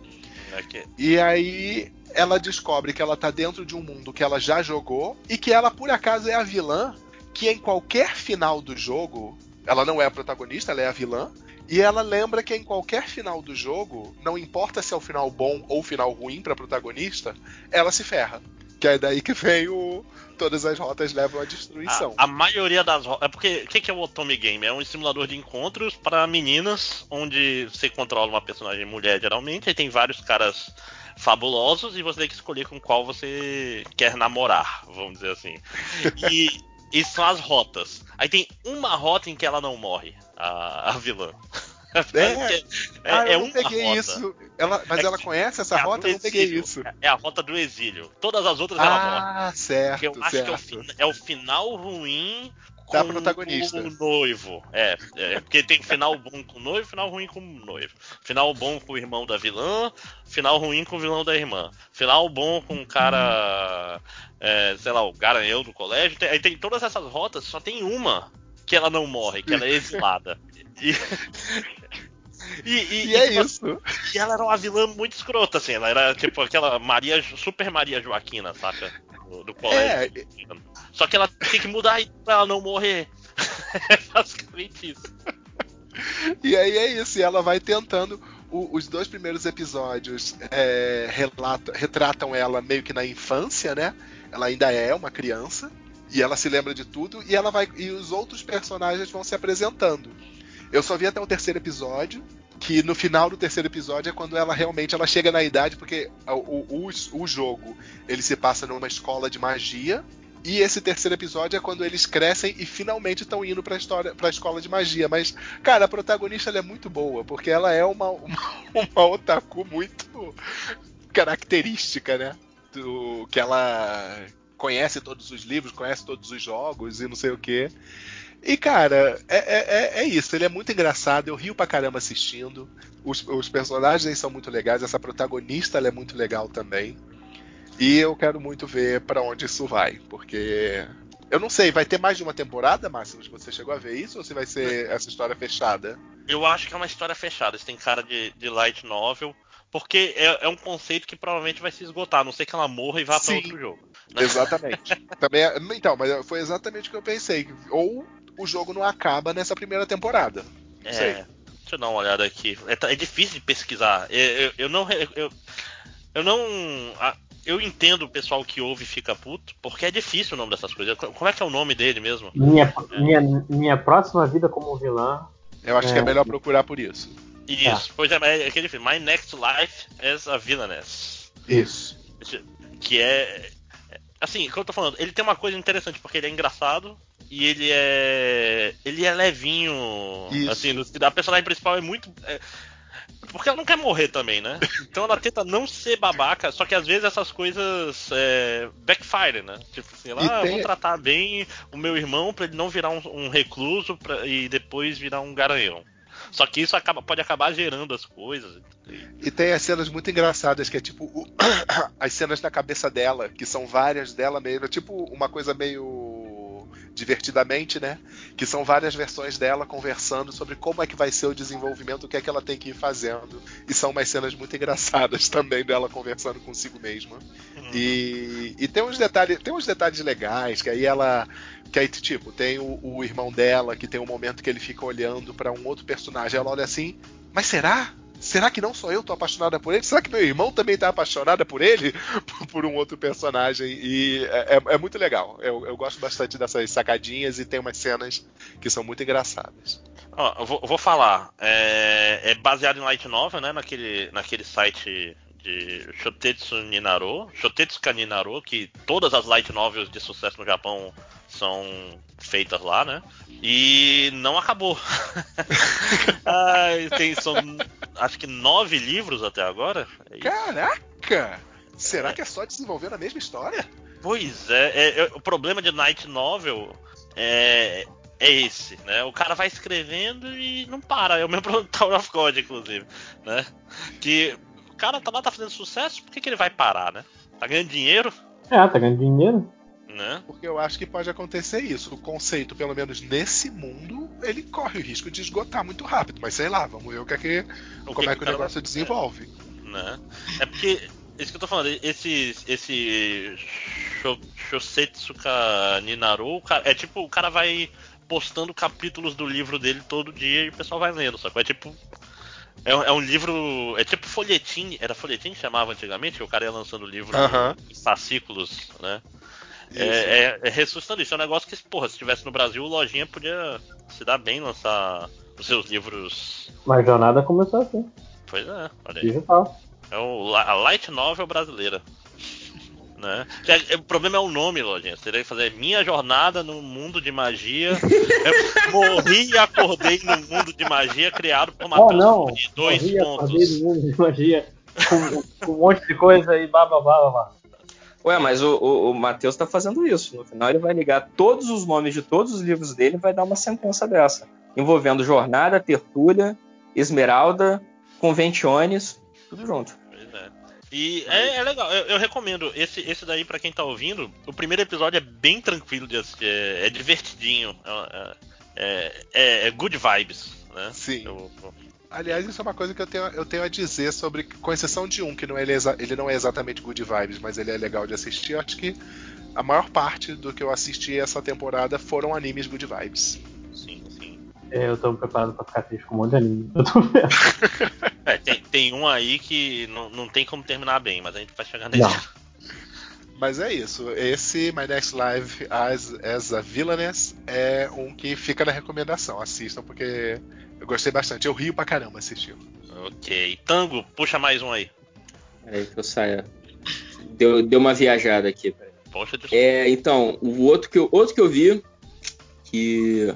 Okay. E aí ela descobre que ela tá dentro de um mundo que ela já jogou e que ela, por acaso, é a vilã que em qualquer final do jogo. Ela não é a protagonista, ela é a vilã. E ela lembra que em qualquer final do jogo, não importa se é o final bom ou o final ruim pra protagonista, ela se ferra. Que é daí que vem o. Todas as rotas levam à destruição. A, a maioria das rotas. É porque. O que, que é o Otome Game? É um simulador de encontros para meninas, onde você controla uma personagem mulher geralmente, e tem vários caras fabulosos e você tem que escolher com qual você quer namorar, vamos dizer assim. E, e são as rotas. Aí tem uma rota em que ela não morre, a, a vilã. É, é, ah, é eu não peguei rota. isso. Ela, mas é, ela conhece essa é rota? Eu não peguei isso. É a rota do exílio. Todas as outras ah, ela morre. Ah, certo. eu acho certo. que é o, é o, final ruim da protagonista. o noivo. É, é, porque tem final bom com o noivo final ruim com o noivo. Final bom com o irmão da vilã, final ruim com o vilão da irmã. Final bom com o cara, é, sei lá, o garanhão do colégio. Tem, aí tem todas essas rotas, só tem uma que ela não morre, que ela é exilada. E, E, e, e, é tipo, isso. E ela era uma vilã muito escrota, assim. Ela era tipo aquela Maria, Super Maria Joaquina, saca? Do, do colégio. É. Só que ela tem que mudar pra ela não morrer. é basicamente isso. E aí é isso. E ela vai tentando. O, os dois primeiros episódios é, relata, retratam ela meio que na infância, né? Ela ainda é uma criança. E ela se lembra de tudo. E ela vai. E os outros personagens vão se apresentando. Eu só vi até o terceiro episódio, que no final do terceiro episódio é quando ela realmente ela chega na idade, porque o, o, o jogo ele se passa numa escola de magia. E esse terceiro episódio é quando eles crescem e finalmente estão indo pra, história, pra escola de magia. Mas, cara, a protagonista é muito boa, porque ela é uma, uma, uma otaku muito característica, né? Do, que ela conhece todos os livros, conhece todos os jogos e não sei o que. E, cara, é, é, é, isso. Ele é muito engraçado. Eu rio pra caramba assistindo. Os, os personagens são muito legais. Essa protagonista é muito legal também. E eu quero muito ver para onde isso vai. Porque. Eu não sei, vai ter mais de uma temporada, Márcio? Você chegou a ver isso? Ou se vai ser essa história fechada? Eu acho que é uma história fechada. Isso tem cara de, de light novel. Porque é, é, um conceito que provavelmente vai se esgotar, a não sei que ela morra e vá para outro jogo. Né? Exatamente. Também, é, então, mas foi exatamente o que eu pensei. Ou o jogo não acaba nessa primeira temporada. Não é, sei. Deixa eu dar uma olhada aqui. É, é difícil de pesquisar. Eu, eu, eu não. Eu, eu não. Eu entendo o pessoal que ouve e fica puto, porque é difícil o nome dessas coisas. Como é que é o nome dele mesmo? Minha, é. minha, minha próxima vida como vilã. Eu acho é... que é melhor procurar por isso. Isso, tá. pois é, é aquele filme. My Next Life as a Villainess. Isso. Que é. Assim, como eu tô falando, ele tem uma coisa interessante, porque ele é engraçado, e ele é. Ele é levinho. Isso. Assim, a personagem principal é muito. É, porque ela não quer morrer também, né? Então ela tenta não ser babaca, só que às vezes essas coisas é, backfire, né? Tipo assim, ela, ah, tem... vou tratar bem o meu irmão para ele não virar um, um recluso pra, e depois virar um garanhão. Só que isso acaba, pode acabar gerando as coisas. E tem as cenas muito engraçadas, que é tipo o, as cenas na cabeça dela, que são várias dela mesmo, é tipo uma coisa meio divertidamente, né? Que são várias versões dela conversando sobre como é que vai ser o desenvolvimento, o que é que ela tem que ir fazendo. E são umas cenas muito engraçadas também dela conversando consigo mesma. Uhum. E, e tem uns detalhes, tem uns detalhes legais, que aí ela. Que aí, tipo, tem o, o irmão dela, que tem um momento que ele fica olhando para um outro personagem. Ela olha assim, mas será? Será que não só eu tô apaixonada por ele? Será que meu irmão também tá apaixonada por ele? por um outro personagem. E é, é, é muito legal. Eu, eu, gosto bastante dessas sacadinhas e tem umas cenas que são muito engraçadas. Ó, eu vou, vou falar. É, é, baseado em Light Novel, né? Naquele, naquele site de Shotetsu Ninaro, Shotetsuka Ninaro, que todas as light novels de sucesso no Japão são feitas lá, né? E não acabou. Tem, são acho que nove livros até agora. É Caraca! Será é. que é só desenvolver a mesma história? Pois é, é, é, o problema de Night Novel é, é esse, né? O cara vai escrevendo e não para. É o mesmo problema do Tower of God, inclusive, né? Que o cara tá lá, tá fazendo sucesso, por que, que ele vai parar, né? Tá ganhando dinheiro? É, tá ganhando dinheiro. Né? Porque eu acho que pode acontecer isso. O conceito, pelo menos nesse mundo, ele corre o risco de esgotar muito rápido. Mas sei lá, vamos ver o que é que, o como que é que, o negócio vai... desenvolve. É, né? é porque isso que eu tô falando, esse esse Shosetsuka Ninaru, é tipo, o cara vai postando capítulos do livro dele todo dia e o pessoal vai lendo, só que é tipo é, é, um livro. É tipo folhetim. Era folhetim que chamava antigamente, que o cara ia lançando livro em fascículos, né? É, é, é ressuscitando isso. É um negócio que, porra, se estivesse no Brasil, o Lojinha podia se dar bem lançar os seus livros. Mas jornada começou assim. Pois é, olha aí. Digital. É o, a Light Novel brasileira. Né? É, o problema é o nome, Lojinha. Você teria que fazer Minha Jornada no Mundo de Magia. Eu morri e acordei no mundo de magia criado por Matheus oh, não. Dois morri pontos. Acordei no mundo de magia com, com um monte de coisa e blá blá blá blá. Ué, mas o, o, o Matheus tá fazendo isso. No final ele vai ligar todos os nomes de todos os livros dele e vai dar uma sentença dessa. Envolvendo Jornada, Tertúlia, Esmeralda, Conventiones, tudo junto. E é, é legal, eu, eu, recomendo. Esse, esse daí, para quem tá ouvindo, o primeiro episódio é bem tranquilo de assistir, é, é divertidinho. É, é, é, é, good vibes, né? Sim. Eu, eu... Aliás, isso é uma coisa que eu tenho, eu tenho a dizer sobre, com exceção de um, que não é, ele não é exatamente good vibes, mas ele é legal de assistir. Eu acho que a maior parte do que eu assisti essa temporada foram animes good vibes. Sim, sim. É, eu tô preparado pra ficar triste com um monte de anime. Eu tô vendo. É, tem, tem um aí que não, não tem como terminar bem, mas a gente vai chegar nele. Mas é isso. Esse My Next Live as, as a Villainess é um que fica na recomendação. Assistam, porque eu gostei bastante. Eu rio pra caramba assistindo. Ok. Tango, puxa mais um aí. Peraí que eu saia. Deu, deu uma viajada aqui. Poxa, é, então, o outro que, eu, outro que eu vi, que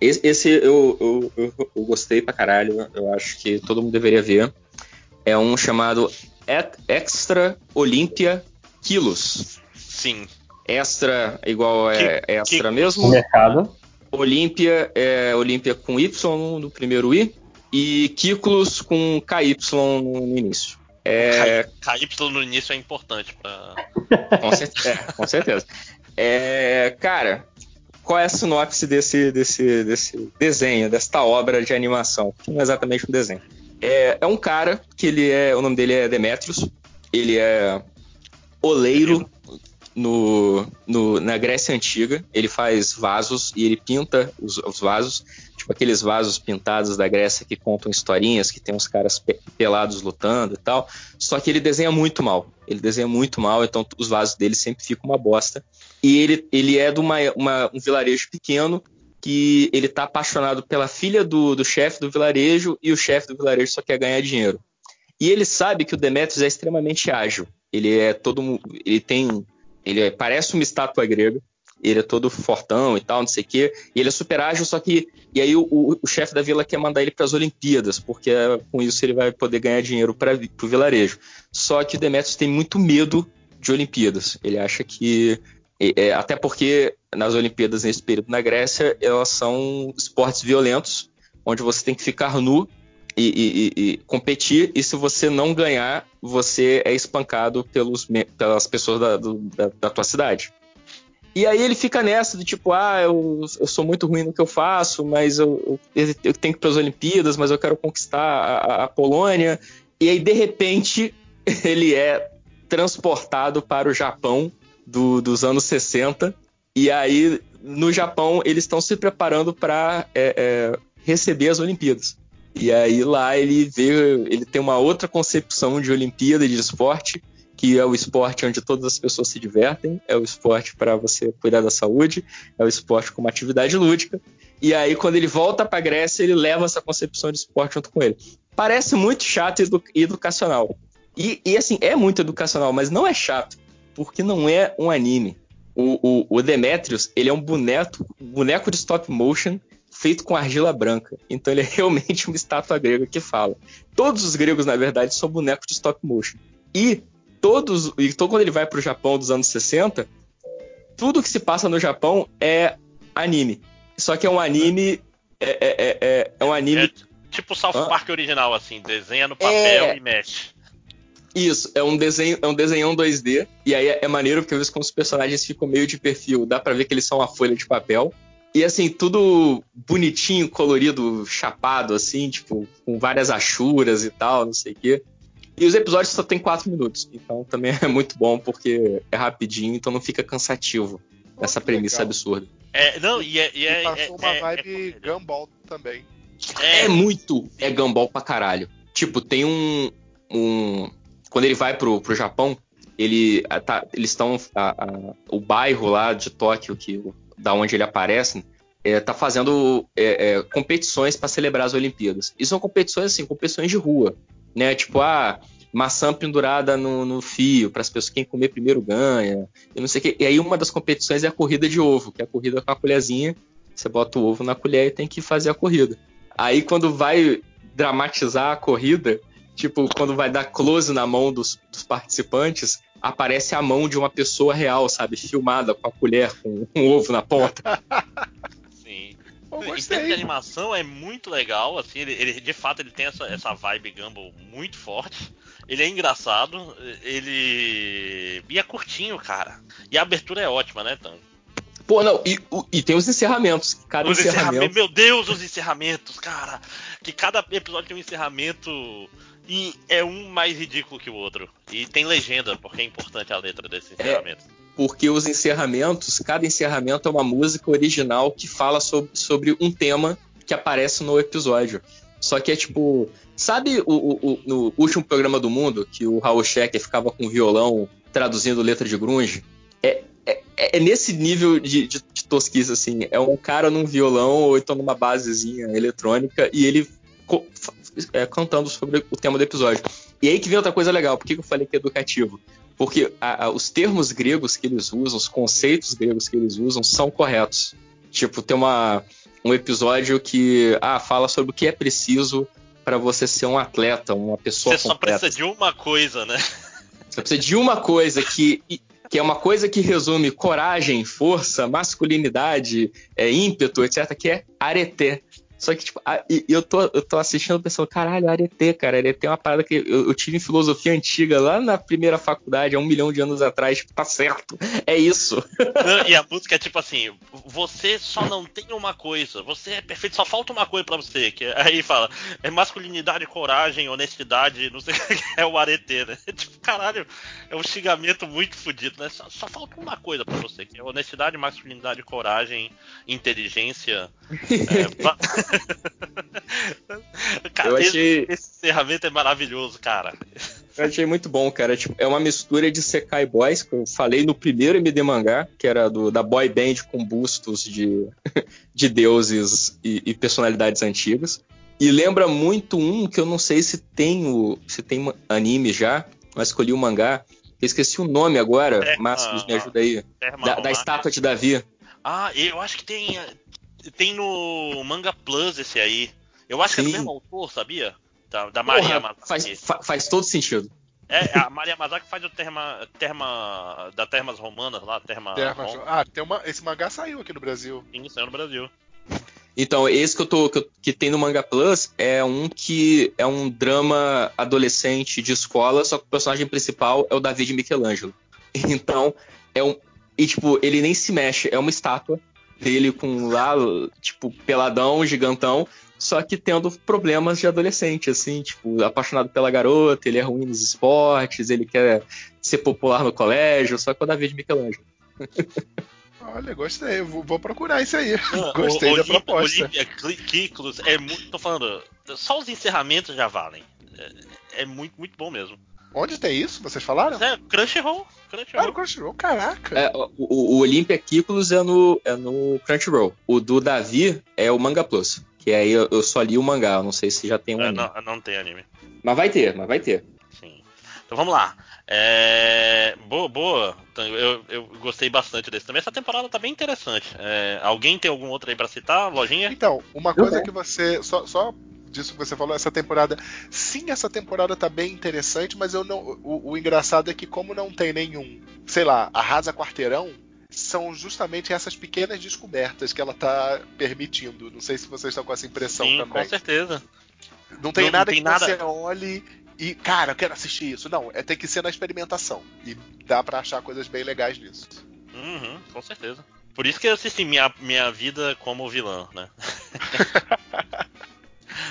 esse, esse eu, eu, eu, eu, gostei pra caralho, eu acho que todo mundo deveria ver. É um chamado Extra Olympia Quilos. Sim. Extra igual é que, extra que... mesmo. Mercado. Olímpia é Olímpia com Y no primeiro I e Kiklos com KY no início. É... KY no início é importante para. Com, certeza. É, com certeza. É, cara, qual é a sinopse desse, desse, desse desenho, desta obra de animação? Não é exatamente um desenho. É, é um cara que ele é. O nome dele é Demetrius. Ele é oleiro no, no, na Grécia Antiga. Ele faz vasos e ele pinta os, os, vasos, tipo aqueles vasos pintados da Grécia que contam historinhas, que tem uns caras pe pelados lutando e tal. Só que ele desenha muito mal. Ele desenha muito mal, então os vasos dele sempre ficam uma bosta. E ele, ele é de uma, uma, um vilarejo pequeno que ele tá apaixonado pela filha do, do chefe do vilarejo e o chefe do vilarejo só quer ganhar dinheiro. E ele sabe que o Demetrius é extremamente ágil. Ele é todo. Ele tem. Ele é, parece uma estátua grega. Ele é todo fortão e tal, não sei o quê. E ele é super ágil, só que. E aí o, o, o chefe da vila quer mandar ele para as Olimpíadas, porque com isso ele vai poder ganhar dinheiro para o vilarejo. Só que o Demetrius tem muito medo de Olimpíadas. Ele acha que é, até porque nas Olimpíadas nesse período na Grécia elas são esportes violentos, onde você tem que ficar nu e, e, e, competir, e se você não ganhar, você é espancado pelos, pelas pessoas da, do, da, da, tua cidade. E aí ele fica nessa de tipo, ah, eu, eu sou muito ruim no que eu faço, mas eu, eu, eu tenho que ir para as Olimpíadas, mas eu quero conquistar a, a Polônia. E aí, de repente, ele é transportado para o Japão do, dos anos 60. E aí, no Japão, eles estão se preparando para é, é, receber as Olimpíadas. E aí lá ele vê, ele tem uma outra concepção de Olimpíada de esporte, que é o esporte onde todas as pessoas se divertem, é o esporte para você cuidar da saúde, é o esporte como atividade lúdica. E aí quando ele volta para Grécia, ele leva essa concepção de esporte junto com ele. Parece muito chato e educacional. E, e assim, é muito educacional, mas não é chato, porque não é um anime. O, o, o Demetrius, ele é um boneco, boneco de stop motion feito com argila branca. Então ele é realmente uma estátua grega que fala. Todos os gregos, na verdade, são bonecos de stop motion. E todos, então quando ele vai para o Japão dos anos 60, tudo que se passa no Japão é anime. Só que é um anime. É, é, é, é, é um anime. É tipo o South Park original, assim, desenha no papel é. e mexe. Isso, é um desenho, é um desenhão 2D, e aí é, é maneiro porque às vezes quando os personagens ficam meio de perfil, dá para ver que eles são uma folha de papel. E assim, tudo bonitinho, colorido, chapado, assim, tipo, com várias achuras e tal, não sei o quê. E os episódios só tem quatro minutos, então também é muito bom porque é rapidinho, então não fica cansativo oh, essa premissa legal. absurda. É, não, e é. E é, passou é, uma é, vibe é, Gumball também. É, é muito, é Gumball pra caralho. Tipo, tem um. um quando ele vai pro, pro Japão, ele tá, eles estão. O bairro lá de Tóquio que da onde ele aparece, é, tá fazendo é, é, competições para celebrar as Olimpíadas. E são competições assim, competições de rua, né? Tipo, ah, maçã pendurada no, no fio, para as pessoas quem comer primeiro ganha, e não sei o quê. E aí uma das competições é a corrida de ovo, que é a corrida com a colherzinha, você bota o ovo na colher e tem que fazer a corrida. Aí quando vai dramatizar a corrida, tipo, quando vai dar close na mão dos, dos participantes, aparece a mão de uma pessoa real, sabe? Filmada com a colher, com um ovo na ponta. Sim. Pô, em termos de animação é muito legal, assim, ele, ele, de fato ele tem essa, essa vibe Gumball muito forte. Ele é engraçado, ele. E é curtinho, cara. E a abertura é ótima, né, Tan? Pô, não, e, e, tem os encerramentos. Cada os encerramento... encerramentos. Meu Deus, os encerramentos, cara! Que cada episódio tem um encerramento e é um mais ridículo que o outro. E tem legenda, porque é importante a letra desse encerramento. É, porque os encerramentos, cada encerramento é uma música original que fala sobre, sobre um tema que aparece no episódio. Só que é tipo. Sabe o, o, no último programa do mundo, que o Raul Schecker ficava com violão traduzindo letra de grunge? É, é, é nesse nível de, de, de, tosquice, assim. É um cara num violão ou então numa basezinha eletrônica e ele é, cantando sobre o tema do episódio. E aí que vem outra coisa legal. Por que, eu falei que é educativo? Porque a, a, os termos gregos que eles usam, os conceitos gregos que eles usam, são corretos. Tipo, tem uma, um episódio que ah, fala sobre o que é preciso para você ser um atleta, uma pessoa Você completa. só precisa de uma coisa, né? Você precisa de uma coisa que, que é uma coisa que resume coragem, força, masculinidade, é, ímpeto, etc., que é areté. Só que, tipo, a, eu, tô, eu tô assistindo pensando, caralho, Arete, cara, Arete é uma parada que eu, eu, tive em filosofia antiga lá na primeira faculdade, há um milhão de anos atrás, tipo, tá certo, é isso. e a música é tipo assim, você só não tem uma coisa, você é perfeito, só falta uma coisa para você, que aí fala, é masculinidade, coragem, honestidade, não sei o que é o Arete, né? Tipo, caralho, é um xingamento muito fodido, né? Só, só falta uma coisa para você, que é honestidade, masculinidade, coragem, inteligência. É, cara, eu achei... esse, esse encerramento é maravilhoso, cara. Eu achei muito bom, cara. Tipo, é uma mistura de Sekai Boys, que eu falei no primeiro MD mangá, que era do, da boy band com bustos de, de deuses e, e, personalidades antigas. E lembra muito um que eu não sei se tem, o, se tem anime já, mas escolhi o mangá. Eu esqueci o nome agora, Márcio, me ajuda aí. Da, da, estátua de Davi. Ah, eu acho que tem, tem no Manga Plus esse aí. Eu acho Sim. que é do mesmo autor, sabia? Da, da Maria Porra, Faz, faz todo sentido. É, a Maria Mazaki faz o terma, terma da Termas Romanas lá, Terma. Terma ah, tem uma, esse mangá saiu aqui no Brasil. Sim, saiu no Brasil. Então, esse que eu tô que, que, tem no Manga Plus é um que é um drama adolescente de escola, só que o personagem principal é o David Michelangelo. Então, é um e tipo, ele nem se mexe, é uma estátua dele com lá, tipo, peladão, gigantão, só que tendo problemas de adolescente, assim, tipo, apaixonado pela garota, ele é ruim nos esportes, ele quer ser popular no colégio, só que o David Michelangelo. Olha, gostei. Vou, vou procurar isso aí. Ah, gostei o, da Olympia, proposta. Olímpia Ciclos é muito. Tô falando, só os encerramentos já valem. É, é muito, muito bom mesmo. Onde tem isso? Vocês falaram? É, Crunchyroll. Crunchyroll. Ah, no Crunchyroll, caraca. É, o, o Olympia Kiklos é no, é no Crunchyroll. O do Davi é o Manga Plus. Que aí eu, eu só li o mangá, eu não sei se já tem um. É, não, não tem anime. Mas vai ter, mas vai ter. Sim. Então vamos lá. É... Boa, boa. Então, eu, eu gostei bastante desse também. Essa temporada tá bem interessante. É... Alguém tem algum outro aí pra citar? Lojinha? Então, uma coisa que você. Só, só disso que você falou, essa temporada. Sim, essa temporada tá bem interessante, mas eu não. O, o engraçado é que, como não tem nenhum, sei lá, arrasa quarteirão, são justamente essas pequenas descobertas que ela tá permitindo. Não sei se vocês estão com essa impressão Sim, também. Com certeza. Não tem não, nada não tem que nada... você olhe e, cara, eu quero assistir isso. Não, é tem que ser na experimentação. E dá para achar coisas bem legais nisso. Uhum, com certeza. Por isso que eu assisti minha, minha vida como vilã, né?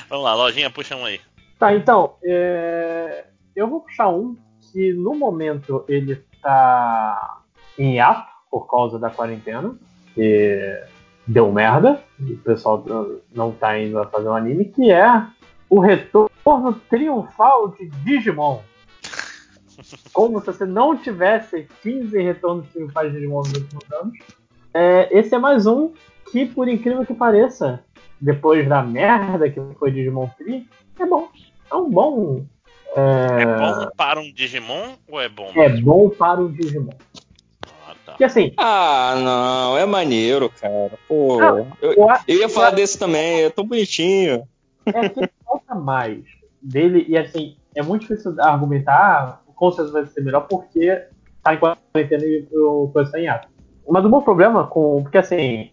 Vamos lá, lojinha, puxa um aí. Tá, então, é... eu vou puxar um que no momento ele tá em ato por causa da quarentena, que deu merda, o pessoal não tá indo a fazer um anime, que é o retorno triunfal de Digimon. Como se você não tivesse 15 retornos triunfais de Digimon nos últimos anos. É, esse é mais um que, por incrível que pareça, depois da merda que foi Digimon 3, é bom. É um bom. É, é bom para um Digimon ou é bom? É bom para um Digimon. Ah, tá. E assim. Ah, não, é maneiro, cara. Pô, eu, eu, eu, ia falar desse também, é tão bonitinho. É que falta mais dele, e assim, é muito difícil argumentar, com certeza vai ser melhor, porque tá em quarentena e o coisa tá em ato. Mas o bom problema com. Porque assim,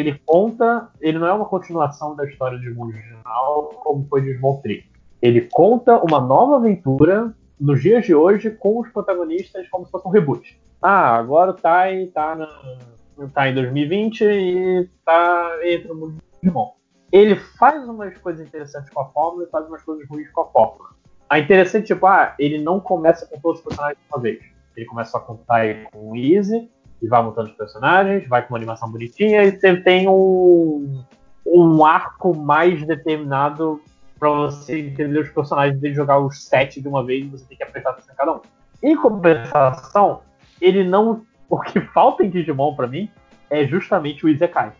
ele conta. Ele não é uma continuação da história de mundo original, como foi de Smoltry. Ele conta uma nova aventura nos dias de hoje com os protagonistas como se fosse um reboot. Ah, agora o Tai tá, na, tá em 2020 e tá entre o mundo de Digimon ele faz umas coisas interessantes com a fórmula e faz umas coisas ruins com a fórmula. A interessante, tipo, ah, ele não começa com todos os personagens de uma vez. Ele começa só com o Tai com o Easy, e vai montando os personagens, vai com uma animação bonitinha, e você tem um, um arco mais determinado para você entender os personagens de jogar os sete de uma vez e você tem que apertar atenção em cada um. Em compensação, ele não. O que falta em Digimon para mim é justamente o Izekai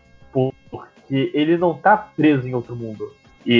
que ele não tá preso em outro mundo. E,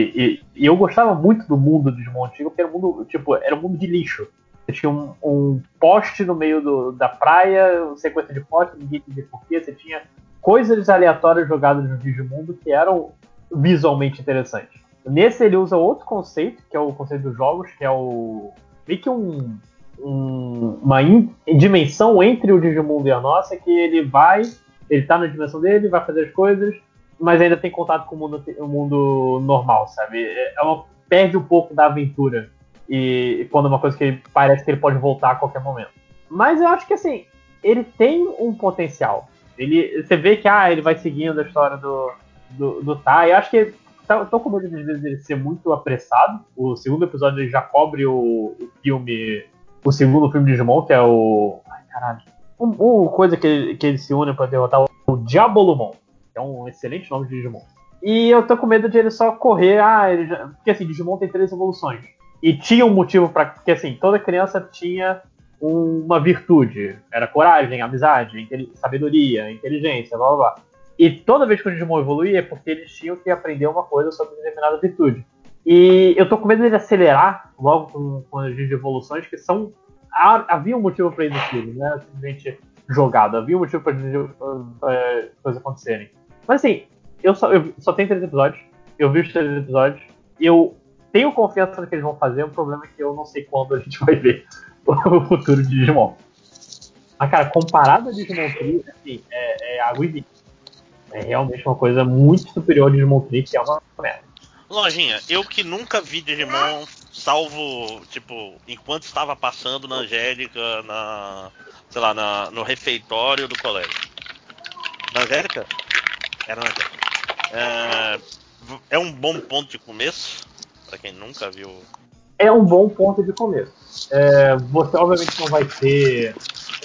e, e, eu gostava muito do mundo do Digimon antigo, porque era um mundo, tipo, era um mundo de lixo. Tinha um, um poste no meio do, da praia, sequência de postes, ninguém entendia porquê. Você tinha coisas aleatórias jogadas no Digimundo que eram visualmente interessantes. Nesse ele usa outro conceito, que é o conceito dos jogos, que é o. meio que um. um uma in, dimensão entre o Digimundo e a nossa, que ele vai. Ele tá na dimensão dele, vai fazer as coisas, mas ainda tem contato com o mundo, o mundo normal, sabe? É, é uma, perde um pouco da aventura e quando é uma coisa que parece que ele pode voltar a qualquer momento. Mas eu acho que assim, ele tem um potencial. Ele, você vê que ah, ele vai seguindo a história do, do, do Tai. Eu acho que tá, tô com medo de vezes ele ser muito apressado. O segundo episódio ele já cobre o, o filme, o segundo filme de Digimon, que é o. Ai, caralho. Um, coisa que, que eles se unem para derrotar o, o Diabolomon é um excelente nome de Digimon. E eu tô com medo de ele só correr, ah, já... porque assim, Digimon tem três evoluções. E tinha um motivo para Porque assim, toda criança tinha uma virtude. Era coragem, amizade, sabedoria, inteligência, blá blá blá. E toda vez que o Digimon evoluía é porque eles tinham que aprender uma coisa sobre determinada virtude. E eu tô com medo dele acelerar logo com, com as evoluções que são. Havia um motivo para ir no filme, né? Simplesmente jogado. Havia um motivo para as é, coisas acontecerem. Mas assim, eu só, eu só tenho três episódios. Eu vi os três episódios. Eu tenho confiança no que eles vão fazer. O problema é que eu não sei quando a gente vai ver o futuro de Digimon. Mas, cara, comparado a Digimon 3, assim, é, é água e vinho. É realmente uma coisa muito superior a Digimon 3, que é uma merda. Lojinha, eu que nunca vi Digimon, salvo, tipo, enquanto estava passando na Angélica, na. sei lá, na, no refeitório do colégio. Na Angélica? Era é, é um bom ponto de começo, para quem nunca viu. É um bom ponto de começo. É, você obviamente não vai ter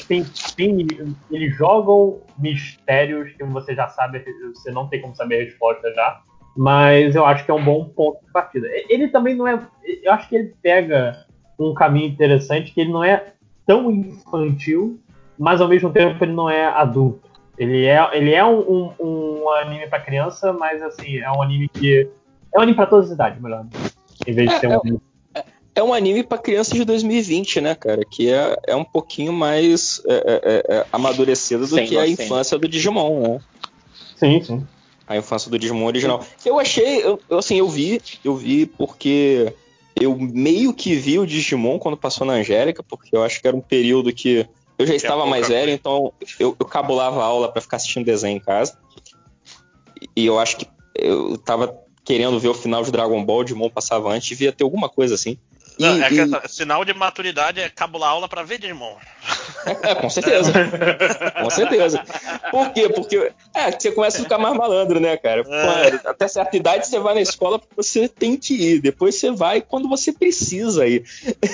tem, tem, eles jogam mistérios que você já sabe, você não tem como saber a resposta já. Mas eu acho que é um bom ponto de partida. Ele também não é. Eu acho que ele pega um caminho interessante que ele não é tão infantil, mas ao mesmo tempo ele não é adulto. Ele é, ele é um, um, um anime para criança, mas assim, é um anime que. É um anime pra todas as idades, melhor. Em vez de é, ser um anime é um anime para criança de 2020, né, cara? Que é, é um pouquinho mais é, é, é, é amadurecido do que a infância do Digimon, né? Sim, sim. A infância do Digimon original. Eu achei, eu, assim, eu vi, eu vi porque eu meio que vi o Digimon quando passou na Angélica, porque eu acho que era um período que eu já estava mais velho, então eu, eu cabulava a aula para ficar assistindo desenho em casa. E eu acho que eu tava querendo ver o final de Dragon Ball, o Digimon passava antes, devia ter alguma coisa assim. Não, e, é que essa, sinal de maturidade é cabular aula para ver Digimon. É, é, com certeza. com certeza. Por quê? Porque é, você começa a ficar mais malandro, né, cara? É. Até certa idade você vai na escola porque você tem que ir. Depois você vai quando você precisa ir.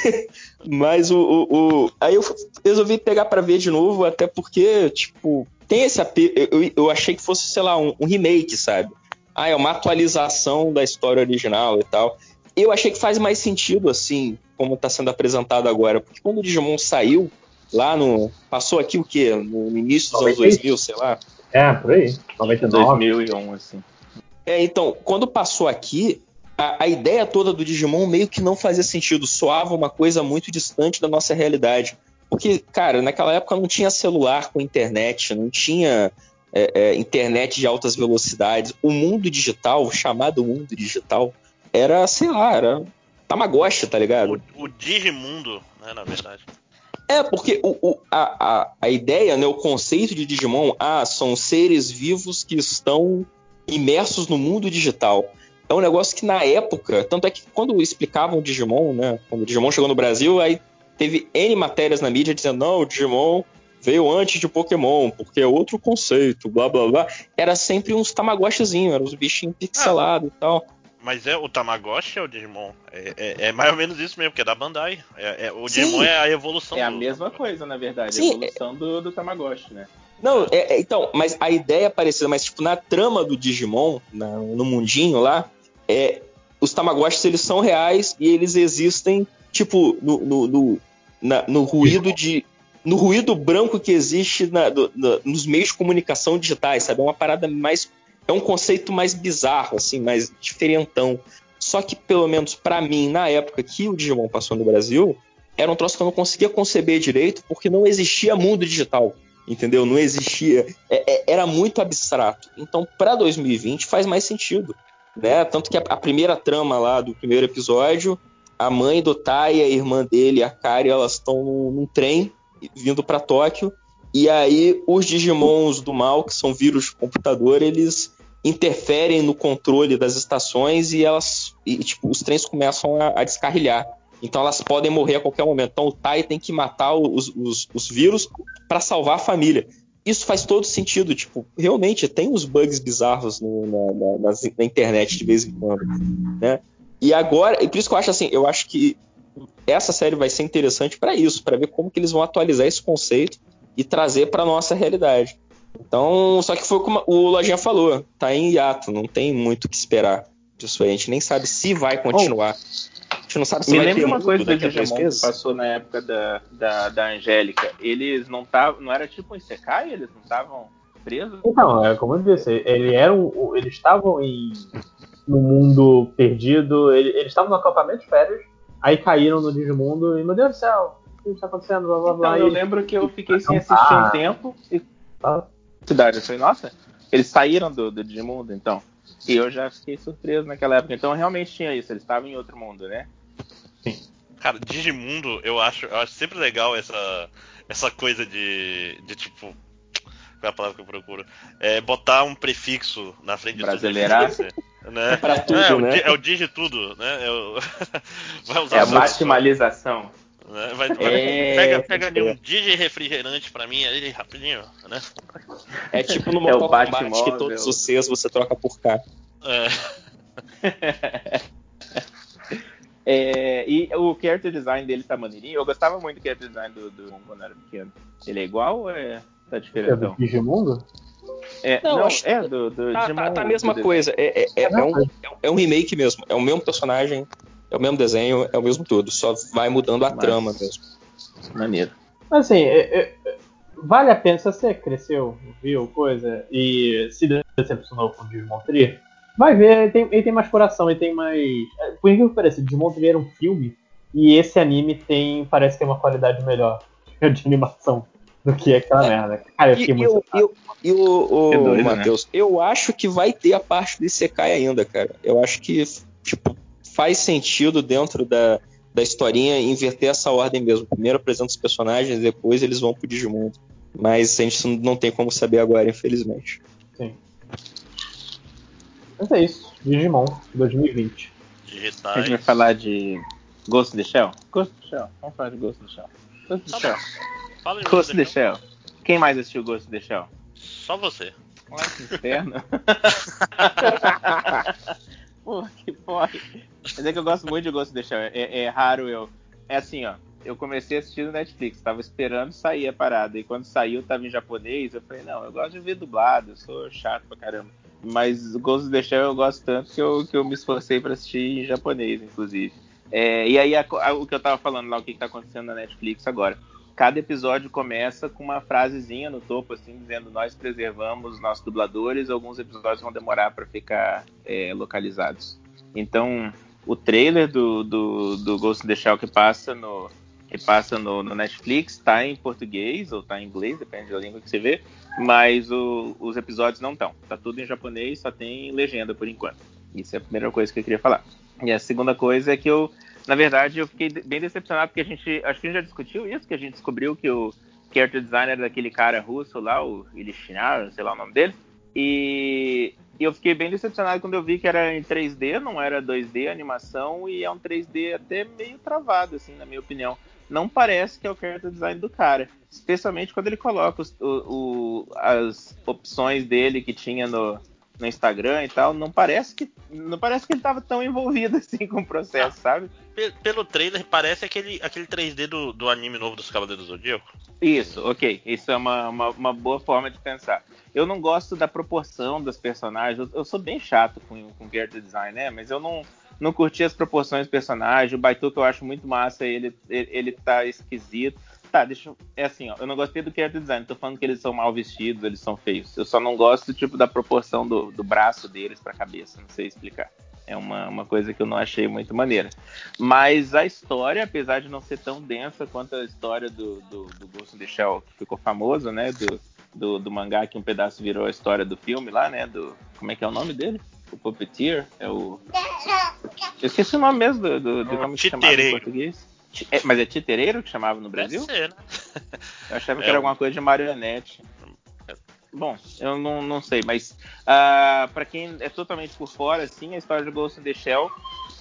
Mas o, o, o, Aí eu resolvi pegar para ver de novo, até porque, tipo, tem esse apelo. Eu, eu achei que fosse, sei lá, um, um remake, sabe? Ah, é uma atualização da história original e tal eu achei que faz mais sentido, assim, como está sendo apresentado agora. Porque quando o Digimon saiu, lá no. Passou aqui o quê? No início dos anos 2000, sei lá. É, por aí. 99. 2001, assim. É, então, quando passou aqui, a, a, ideia toda do Digimon meio que não fazia sentido. Soava uma coisa muito distante da nossa realidade. Porque, cara, naquela época não tinha celular com internet, não tinha. É, é, internet de altas velocidades. O mundo digital, chamado mundo digital, era, sei lá, era Tamagotchi, tá ligado? O, o Digimundo, né, na verdade. É, porque o, o, a, a, a ideia, né, o conceito de Digimon, ah, são seres vivos que estão imersos no mundo digital. É um negócio que na época, tanto é que quando explicavam o Digimon, né, quando o Digimon chegou no Brasil, aí teve N matérias na mídia dizendo, não, o Digimon veio antes de Pokémon, porque é outro conceito, blá blá blá. Era sempre uns Tamagotchizinhos, eram uns bichinhos pixelados ah. e tal. Mas é o Tamagotchi é o Digimon? É, é, é, mais ou menos isso mesmo, que é da Bandai. É, é o Sim. Digimon é a evolução É a mesma coisa, na verdade. Sim, a evolução do, do Tamagotchi, né? Não, é, é, então, mas a ideia é parecida, mas tipo, na trama do Digimon, na, no mundinho lá, é, os Tamagotchis eles são reais e eles existem, tipo, no, no, no, na, no ruído de. No ruído branco que existe na, do, nos meios de comunicação digitais, sabe? É uma parada mais é um conceito mais bizarro, assim, mais diferentão. Só que, pelo menos para mim, na época que o Digimon passou no Brasil, era um troço que eu não conseguia conceber direito porque não existia mundo digital. Entendeu? Não existia. É, é, era muito abstrato. Então, para 2020 faz mais sentido. Né? Tanto que a, a, primeira trama lá do primeiro episódio, a mãe do Tai, a irmã dele, a Kari, elas estão num, num trem vindo para Tóquio e aí os Digimons do mal, que são vírus de computador, eles interferem no controle das estações e elas e, tipo, os trens começam a, a, descarrilhar. Então elas podem morrer a qualquer momento. Então o Tai tem que matar os, os, os vírus para salvar a família. Isso faz todo sentido, tipo, realmente tem uns bugs bizarros no, na, na, na, internet de vez em quando, né? E agora, e por isso que eu acho assim, eu acho que essa série vai ser interessante para isso, para ver como que eles vão atualizar esse conceito e trazer para nossa realidade. Então, só que foi como o Lojinha falou, tá em hiato, não tem muito o que esperar disso aí. A gente nem sabe se vai continuar. a gente não sabe se Me vai lembra uma coisa do Digimon que passou na época da, da, da Angélica. Eles não estavam. Não era tipo um Isekai? Eles não estavam presos? Então, é como eu disse, ele eram, eles estavam em, no mundo perdido, eles estavam no acampamento de férias, aí caíram no Digimundo e, meu Deus do céu, o que está acontecendo? Blá, blá, blá, então, eu lembro que eu fiquei sem assistir um tempo e. Ah cidade. Eu falei, nossa, eles saíram do, do Digimundo, então. E eu já fiquei surpreso naquela época. Então realmente tinha isso, eles estavam em outro mundo, né? Sim. Cara, Digimundo, eu acho, eu acho sempre legal essa, essa coisa de, de tipo. Qual é a palavra que eu procuro? É botar um prefixo na frente de Brasileirar. tudo. Né? pra tudo, é, né? É o digitudo, né? É, o... é a maximalização. Né? Vai, vai, é, pega pega ali um Digi refrigerante pra mim ali rapidinho, né? É tipo no Mortal é Kombat que todos os seus você troca por K. É. É, e o character design dele tá maneirinho. Eu gostava muito do character design do, do quando era pequeno. Ele é igual ou é, tá diferente? É do Digimundo? É, não, não é do, do tá, Digimon. Tá, tá a mesma coisa. É, é, é, é, um, é um remake mesmo. É o mesmo personagem, é o mesmo desenho, é o mesmo tudo. Só vai mudando a Mas... trama mesmo. Maneiro. Mas assim, é, é, vale a pena se você cresceu, viu coisa e se decepcionou com o Digimon 3, vai ver, ele tem, ele tem mais coração, ele tem mais. Por incrível que pareça, Digimon 3 era um filme e esse anime tem. parece ter uma qualidade melhor de animação do que aquela é. merda. Cara, eu fiquei e, muito. Eu, eu, o, o né? Matheus, né? eu acho que vai ter a parte de Sekai ainda, cara. Eu acho que, tipo, faz sentido dentro da, da historinha inverter essa ordem mesmo. Primeiro apresenta os personagens, depois eles vão pro Digimon. Mas a gente não tem como saber agora, infelizmente. Sim. Mas é isso. Digimon 2020. Digitais. A gente vai falar de Ghost in the Shell? Ghost in the Shell. Vamos falar de Ghost in the Shell. Ghost in the tá Shell. Fala Ghost in the Shell. Quem mais assistiu Ghost in the Shell? Só você. Olha que inferno. Porra, que porra. Mas é que eu gosto muito de Ghost in the Shell. É, é raro eu. É assim, ó eu comecei a assistir no Netflix, tava esperando sair a parada. E quando saiu, tava em japonês. Eu falei, não, eu gosto de ver dublado, eu sou chato pra caramba. Mas o Ghost of the Shell eu gosto tanto que eu, que eu me esforcei para assistir em japonês, inclusive. É, e aí, a, a, o que eu tava falando lá, o que, que tá acontecendo na Netflix agora cada episódio começa com uma frasezinha no topo, assim, dizendo nós preservamos nossos dubladores, alguns episódios vão demorar para ficar é, localizados. Então, o trailer do, do, do Ghost in the Shell que passa no, que passa no, no Netflix está em português ou está em inglês, depende da língua que você vê, mas o, os episódios não estão. Tá tudo em japonês, só tem legenda por enquanto. Isso é a primeira coisa que eu queria falar. E a segunda coisa é que eu na verdade, eu fiquei bem decepcionado porque a gente. Acho que a gente já discutiu isso, que a gente descobriu que o character designer daquele cara russo lá, o Ilishinar, sei lá o nome dele. E, eu fiquei bem decepcionado quando eu vi que era em 3D, não era 2D animação, e é um 3D até meio travado, assim, na minha opinião. Não parece que é o character design do cara. Especialmente quando ele coloca os, o, o, as opções dele que tinha no, no Instagram e tal, não parece que não parece que ele estava tão envolvido assim com o processo, ah, sabe? Pelo trailer parece aquele, aquele 3D do, do anime novo dos Cavaleiros do Zodíaco. Isso, ok. Isso é uma, uma, uma, boa forma de pensar. Eu não gosto da proporção dos personagens. Eu, eu sou bem chato com, com character design, né? Mas eu não, não curti as proporções do personagem. O Baituca eu acho muito massa, ele, ele, ele tá esquisito. Tá, deixa eu. É assim, ó. Eu não gostei do character design. Tô falando que eles são mal vestidos, eles são feios. Eu só não gosto, tipo, da proporção do, do braço deles pra cabeça. Não sei explicar. É uma, uma coisa que eu não achei muito maneira. Mas a história, apesar de não ser tão densa quanto a história do, do, do Ghost in the Shell, que ficou famoso, né? Do, do, do, mangá, que um pedaço virou a história do filme lá, né? Do. Como é que é o nome dele? O Puppeteer? É o. Eu esqueci o nome mesmo do, do, do como se em português. É, mas é titereiro que chamava no Brasil? Deve ser, né? Eu achava é que era alguma coisa de marionete. Bom, eu não, não sei, mas uh, ah, para quem é totalmente por fora, assim, a história de Ghost in the Shell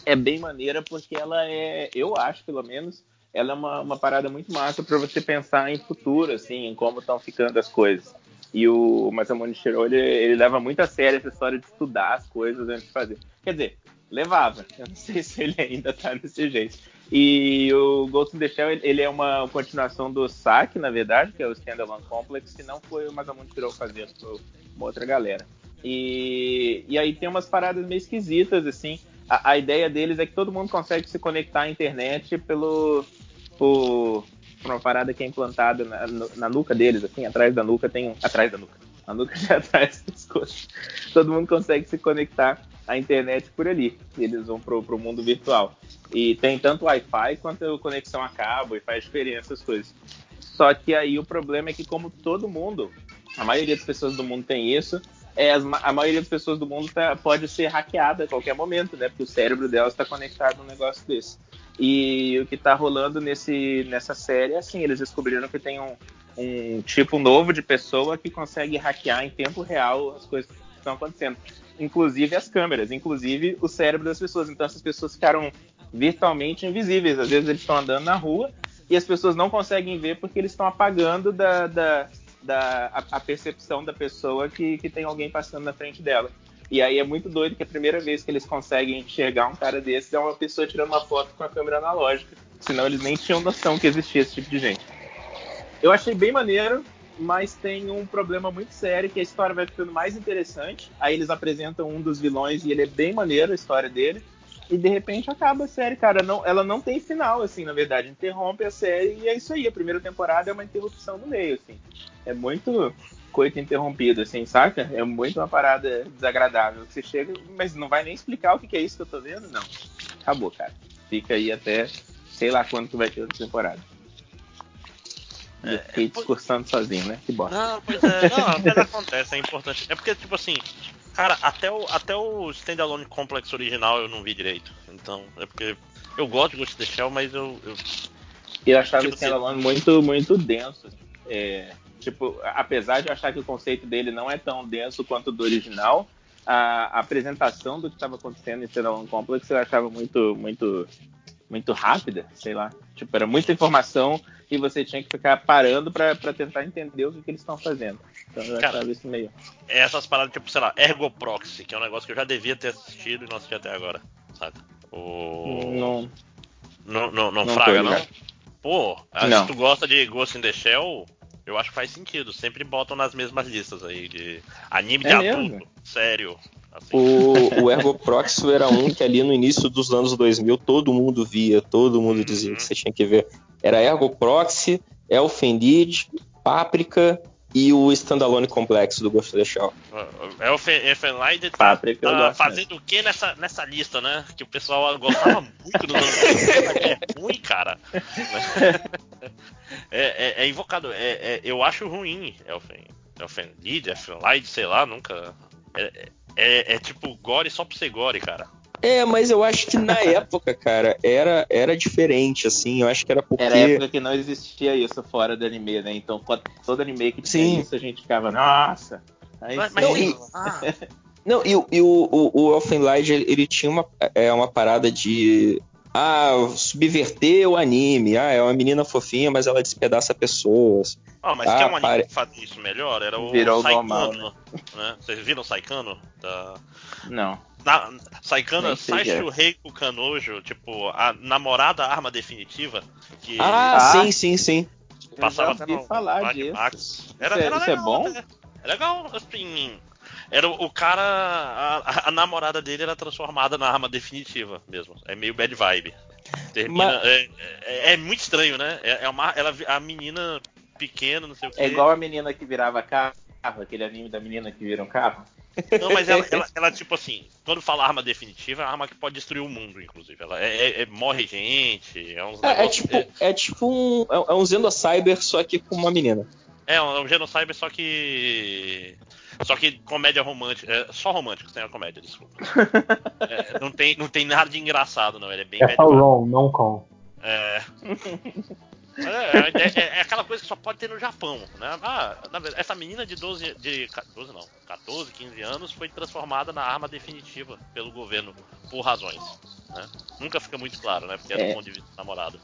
é bem maneira porque ela é, eu acho pelo menos, ela é uma, uma parada muito massa para você pensar em futuro, assim, em como estão ficando as coisas. E o Masamune Shiro, ele, ele leva muito a sério essa história de estudar as coisas antes de fazer. Quer dizer, levava. Eu não sei se ele ainda tá desse jeito. E o Ghost in the Shell, ele é uma continuação do SAC, na verdade, que é o Standalone Complex, que não foi o Masamune Shirou fazendo, foi uma outra galera. E, e aí tem umas paradas meio esquisitas, assim. A, a, ideia deles é que todo mundo consegue se conectar à internet pelo... Por, por uma parada que é implantada na, na, nuca deles, assim, atrás da nuca tem um... Atrás da nuca. A nuca já atrás das coisas. Todo mundo consegue se conectar à internet por ali. Eles vão pro, pro mundo virtual. E tem tanto Wi-Fi quanto conexão a cabo e faz diferença as coisas. Só que aí o problema é que, como todo mundo, a maioria das pessoas do mundo tem isso, é, a maioria das pessoas do mundo tá, pode ser hackeada a qualquer momento, né? Porque o cérebro delas está conectado num negócio desse. E o que está rolando nesse, nessa série é assim, eles descobriram que tem um, um tipo novo de pessoa que consegue hackear em tempo real as coisas que estão acontecendo. Inclusive as câmeras, inclusive o cérebro das pessoas. Então essas pessoas ficaram virtualmente invisíveis. Às vezes eles estão andando na rua e as pessoas não conseguem ver porque eles estão apagando da, da, da a, a, percepção da pessoa que, que tem alguém passando na frente dela. E aí é muito doido que a primeira vez que eles conseguem enxergar um cara desses é uma pessoa tirando uma foto com a câmera analógica. Senão eles nem tinham noção que existia esse tipo de gente. Eu achei bem maneiro, mas tem um problema muito sério que a história vai ficando mais interessante. Aí eles apresentam um dos vilões e ele é bem maneiro a história dele. E de repente acaba a série, cara. Não, ela não tem final, assim, na verdade. Interrompe a série e é isso aí. A primeira temporada é uma interrupção no meio, assim. É muito coito interrompido, assim, saca? É muito uma parada desagradável. Você chega, mas não vai nem explicar o que é isso que eu tô vendo, não. Acabou, cara. Fica aí até sei lá quando que vai ter outra temporada. É, eu fiquei discursando sozinho, né? Que bosta. Não, pois é, não, mas acontece, é importante. É porque, tipo assim, cara, até o, até o Standalone Complex original eu não vi direito. Então, é porque eu gosto de Ghost of the Shell, mas eu. Eu, eu achava tipo, o Standalone assim, muito, muito denso. É, tipo, apesar de eu achar que o conceito dele não é tão denso quanto o do original, a, a apresentação do que estava acontecendo em Standalone Complex eu achava muito, muito muito rápida, sei lá. Tipo, era muita informação e você tinha que ficar parando para tentar entender o que, que eles estão fazendo. Então eu Cara, achava isso meio. Essas paradas, tipo, sei lá, Ergo Proxy, que é um negócio que eu já devia ter assistido e não assisti até agora, sabe? O... Não. Não, não, não, não fraga, não? Pô, se tu gosta de Ghost in the Shell, eu acho que faz sentido. Sempre botam nas mesmas listas aí de anime é de mesmo? adulto, sério. Assim. O, o Ergo Proxy era um que ali no início dos anos 2000 todo mundo via, todo mundo dizia uhum. que você tinha que ver. Era Ergo Proxy, Elfenlid, Páprica e o Standalone Complexo do Ghost of the Shell. Elfenlight tá, tá fazendo o que nessa, nessa lista, né? Que o pessoal gostava muito dos anos 90, é ruim, cara. é, é, é, invocado. É, é, eu acho ruim Elfen. Elfenlid, Elfenlight, sei lá, nunca. É, é, é tipo gore só pra ser gore, cara. É, mas eu acho que na época, cara, era, era diferente, assim. Eu acho que era porque. Era a época que não existia isso fora do anime, né? Então, todo anime que tinha Sim. isso, a gente ficava, nossa. Aí, mas, mas, não, e, ah. não, e, e o, o, o Elfenlight, ele, ele tinha uma, é, uma parada de ah, subverter o anime. Ah, é uma menina fofinha, mas ela despedaça pessoas. Ah, mas ah, quer um anime pare... que faz isso melhor? Era o Virou Saikano, normal, né? né? Vocês viram o Saikano? Da... Não. Na, Saikano, Saishu Reiko Kanojo, tipo, a namorada arma definitiva. Que... Ah, ah, sim, sim, sim. Passava Eu já ouvi falar disso. Max. Era, isso, é, era isso é legal, é bom? Né? É legal, assim, era o cara. A, a, namorada dele era transformada na arma definitiva mesmo. É meio bad vibe. Termina, Mas... é, é, é, muito estranho, né? É, é, uma, ela, a menina pequena, não sei o que. É igual a menina que virava carro, aquele anime da menina que vira um carro. Não, mas ela, ela, ela, tipo assim, quando fala arma definitiva, é uma arma que pode destruir o mundo, inclusive. Ela é, é, é morre gente, é uns é, é tipo, é tipo um. É um Zendo Cyber, só que com uma menina. É, um, um Genocyber, só que. Só que comédia romântica. É, só romântico sem a comédia, desculpa. é, não, tem, não tem nada de engraçado, não. Ele é bem. É só wrong, não com. É. É, é, é, aquela coisa que só pode ter no Japão, né? Ah, essa menina de 12, de 12 não, 14, 15 anos foi transformada na arma definitiva pelo governo por razões, né? Nunca fica muito claro, né? Porque é do é. ponto de vista do namorado.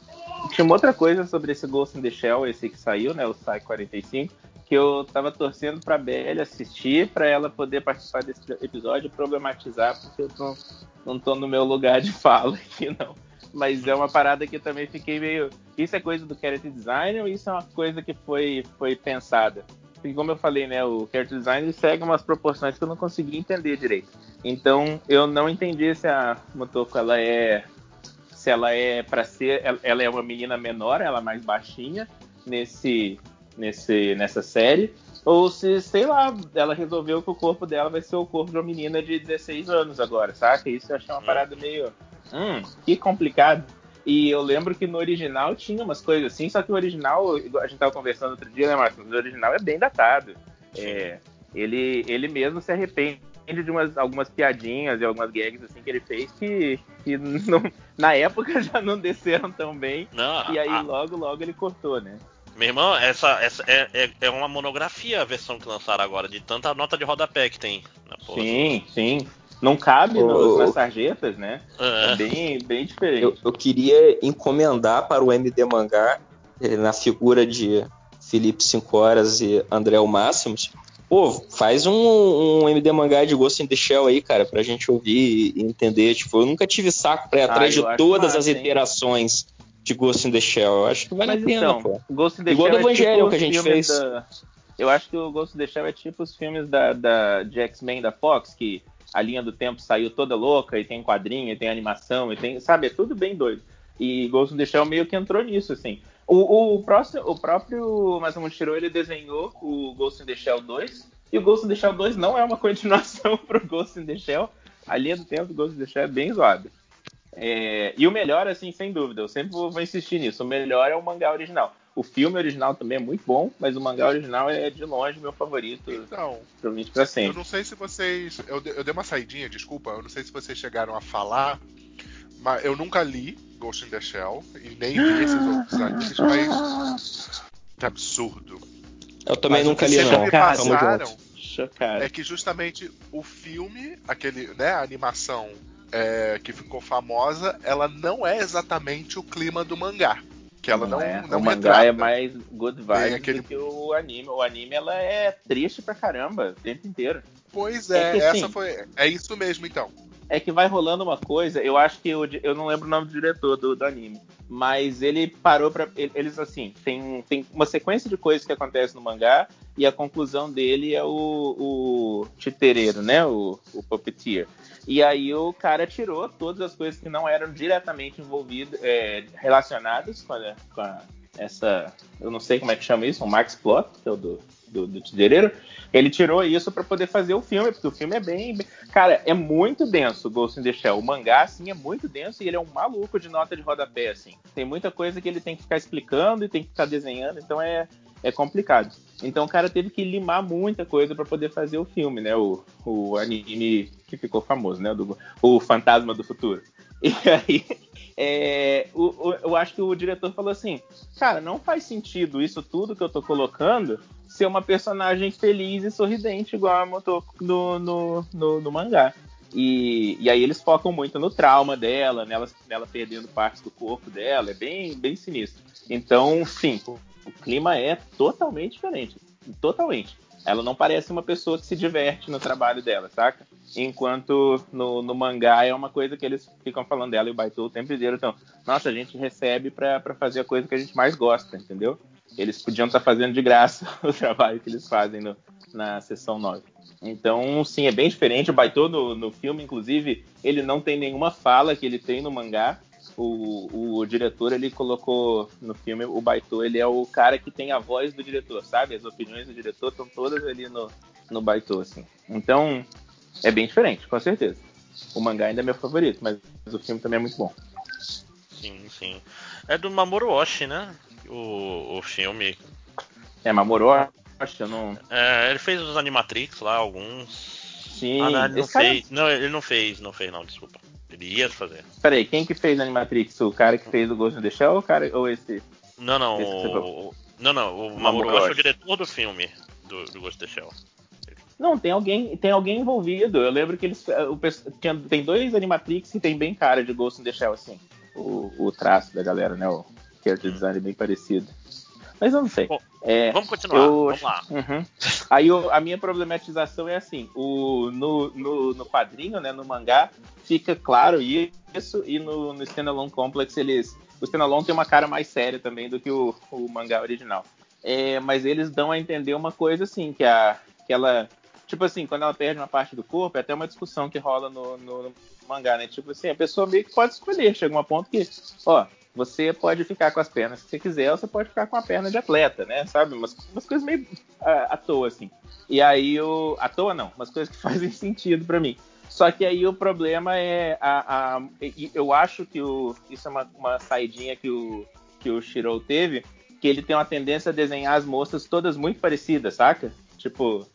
Tinha uma outra coisa sobre esse Ghost in the Shell, esse que saiu, né, o Sai 45, que eu tava torcendo pra Belle assistir, para ela poder participar desse episódio e problematizar, porque eu não, não tô no meu lugar de fala aqui, não mas é uma parada que eu também fiquei meio. Isso é coisa do character design ou isso é uma coisa que foi, foi pensada? Porque, como eu falei, né, o character design segue umas proporções que eu não consegui entender direito. Então, eu não entendi se a Motoko ela é. Se ela é para ser. Ela é uma menina menor, ela é mais baixinha nesse, nesse, nessa série. Ou se, sei lá, ela resolveu que o corpo dela vai ser o corpo de uma menina de 16 anos agora, saca? Isso eu achei uma parada meio Hum, que complicado. E eu lembro que no original tinha umas coisas assim, só que o original, a gente tava conversando outro dia, né, Marcos? O original é bem datado. É, ele, ele mesmo se arrepende de umas, algumas piadinhas e algumas gags assim que ele fez que, que não, na época já não desceram tão bem. Não, e aí a... logo, logo ele cortou, né? Meu irmão, essa, essa é, é, é, uma monografia a versão que lançaram agora, de tanta nota de rodapé que tem. sim, sim. Não cabe o, nas sarjetas, né? É, é bem, bem diferente. Eu, eu, queria encomendar para o MD Mangá, eh, na figura de Felipe 5 Horas e André o Máximos, Pô, faz um, um MD mangá de Ghost in the Shell aí, cara, pra gente ouvir e entender. Tipo, eu nunca tive saco pra ir atrás ah, de todas massa, as iterações hein? de Ghost in the Shell. Eu acho que vale Mas a pena, então, pô. Ghost in the Igual Shell do Evangelho é tipo que a gente fez. Da... Eu acho que o Ghost in the Shell é tipo os filmes da, da, de X-Men da Fox, que a linha do tempo saiu toda louca, e tem quadrinho, e tem animação, e tem. Sabe, é tudo bem doido. E Ghost in the Shell meio que entrou nisso, assim. O, o, próximo, o próprio Masamu Shiro, ele desenhou o Ghost in the Shell 2, e o Ghost in the Shell 2 não é uma continuação pro Ghost in the Shell. A linha do tempo do Ghost in the Shell é bem zoada. É, e o melhor, assim, sem dúvida, eu sempre vou, vou, insistir nisso, o melhor é o mangá original. O filme original também é muito bom, mas o mangá original é de longe meu favorito. Então, provavelmente pra sempre. Eu não sei se vocês. Eu, eu dei uma saidinha, desculpa, eu não sei se vocês chegaram a falar, mas eu nunca li Ghost in the Shell e nem vi esses outros animes, mas. Que absurdo. Eu também mas nunca li, não. Me passaram é que justamente o filme, aquele, né, a animação é, que ficou famosa, ela não é exatamente o clima do mangá. Que ela não, não, é. não O mangá é mais good vibes aquele... do que o anime. O anime ela é triste pra caramba o tempo inteiro. Pois é, é que, essa assim, foi. É isso mesmo então é que vai rolando uma coisa. Eu acho que eu, eu não lembro o nome do diretor do, do anime, mas ele parou para eles assim tem, tem uma sequência de coisas que acontecem no mangá e a conclusão dele é o, o titereiro, né? O, o puppeteer. E aí o cara tirou todas as coisas que não eram diretamente envolvidas, é, relacionadas com, a, com a, essa, eu não sei como é que chama isso, um Max Plot, que é o do, do, do Tideireiro, ele tirou isso para poder fazer o filme, porque o filme é bem, bem, Cara, é muito denso Ghost in the Shell. O mangá, assim, é muito denso e ele é um maluco de nota de rodapé, assim. Tem muita coisa que ele tem que ficar explicando e tem que ficar desenhando, então é, é complicado. Então o cara teve que limar muita coisa para poder fazer o filme, né? O, o anime que ficou famoso, né? Do, o Fantasma do Futuro. E aí, é, o, o, eu acho que o diretor falou assim: cara, não faz sentido isso tudo que eu tô colocando ser uma personagem feliz e sorridente, igual a Motoko no, no, no, no mangá. E, e, aí eles focam muito no trauma dela, nela, nela perdendo partes do corpo dela, é bem, bem sinistro. Então, sim, o, o clima é totalmente diferente. Totalmente. Ela não parece uma pessoa que se diverte no trabalho dela, saca? Enquanto no, no mangá é uma coisa que eles ficam falando dela e o Baito o tempo inteiro. Então, nossa, a gente recebe para fazer a coisa que a gente mais gosta, entendeu? Eles podiam estar tá fazendo de graça o trabalho que eles fazem no, na sessão 9. Então, sim, é bem diferente. O Baito no, no filme, inclusive, ele não tem nenhuma fala que ele tem no mangá o, o diretor ele colocou no filme o Baito, ele é o cara que tem a voz do diretor, sabe? As opiniões do diretor estão todas ali no, no Baito, assim. Então, é bem diferente, com certeza. O mangá ainda é meu favorito, mas o filme também é muito bom. Sim, sim. É do Mamoru Oshii, né? O, o filme. É, Mamoru Oshii, eu não... É, ele fez os Animatrix lá, alguns. Sim, ah, não, ele não fez. Cara... Não, ele não fez, não fez não, desculpa. Ele ia fazer. Peraí, quem que fez Animatrix? O cara que fez o Ghost in the Shell ou, cara, ou esse? Não, não. Esse o... Não, não. O Mamoru Oshii é o diretor do filme do, do Ghost in the Shell. Não, tem alguém, tem alguém envolvido. Eu lembro que eles. O, tinha, tem dois Animatrix que tem bem cara de Ghost in the Shell, assim. O, o traço da galera, né? O character design é bem parecido. Mas eu não sei. Bom, é, vamos continuar, eu, vamos lá. Uhum. Aí eu, a minha problematização é assim: o, no, no, no quadrinho, né, no mangá, fica claro isso, e no, no Standalone Complex eles. O Standalone tem uma cara mais séria também do que o, o mangá original. É, mas eles dão a entender uma coisa assim, que, a, que ela. Tipo assim, quando ela perde uma parte do corpo, é até uma discussão que rola no, no, no mangá, né? Tipo assim, a pessoa meio que pode escolher. Chega um ponto que, ó, você pode ficar com as pernas que você quiser, ou você pode ficar com a perna de atleta, né? Sabe? Umas, umas coisas meio à, à toa, assim. E aí, o, à toa não, umas coisas que fazem sentido para mim. Só que aí o problema é. A, a eu acho que o, isso é uma, uma saidinha que o, que o Shiro teve, que ele tem uma tendência a desenhar as moças todas muito parecidas, saca? Tipo,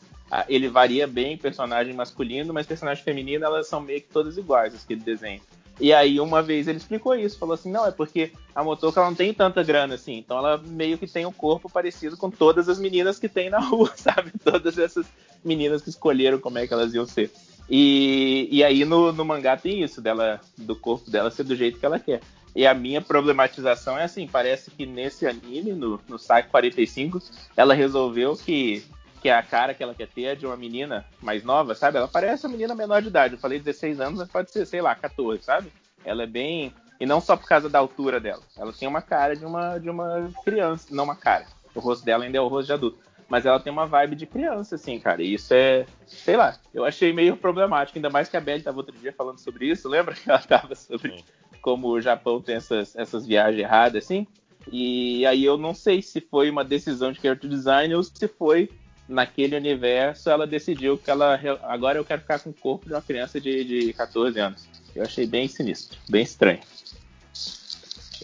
ele varia bem personagem masculino, mas personagem feminino elas são meio que todas iguais, as que ele desenha. E aí, uma vez ele explicou isso, falou assim: não, é porque a Motoca não tem tanta grana assim, então ela meio que tem um corpo parecido com todas as meninas que tem na rua, sabe? Todas essas meninas que escolheram como é que elas iam ser. E, e aí no, no mangá tem isso, dela, do corpo dela ser do jeito que ela quer. E a minha problematização é assim: parece que nesse anime, no, no Saque 45, ela resolveu que que é a cara que ela quer ter é de uma menina mais nova, sabe? Ela parece uma menina menor de idade. Eu falei 16 anos, mas pode ser, sei lá, 14, sabe? Ela é bem. E não só por causa da altura dela. Ela tem uma cara de uma, de uma criança, não uma cara. O rosto dela ainda é o rosto de adulto. Mas ela tem uma vibe de criança, assim, cara. E isso é, sei lá, eu achei meio problemático. Ainda mais que a Belle tava outro dia falando sobre isso. Lembra que ela tava sobre como o Japão tem essas, essas viagens erradas, assim? E aí eu não sei se foi uma decisão de character design ou se foi naquele universo ela decidiu que ela agora eu quero ficar com o corpo de uma criança de, de 14 anos. Eu achei bem sinistro, bem estranho.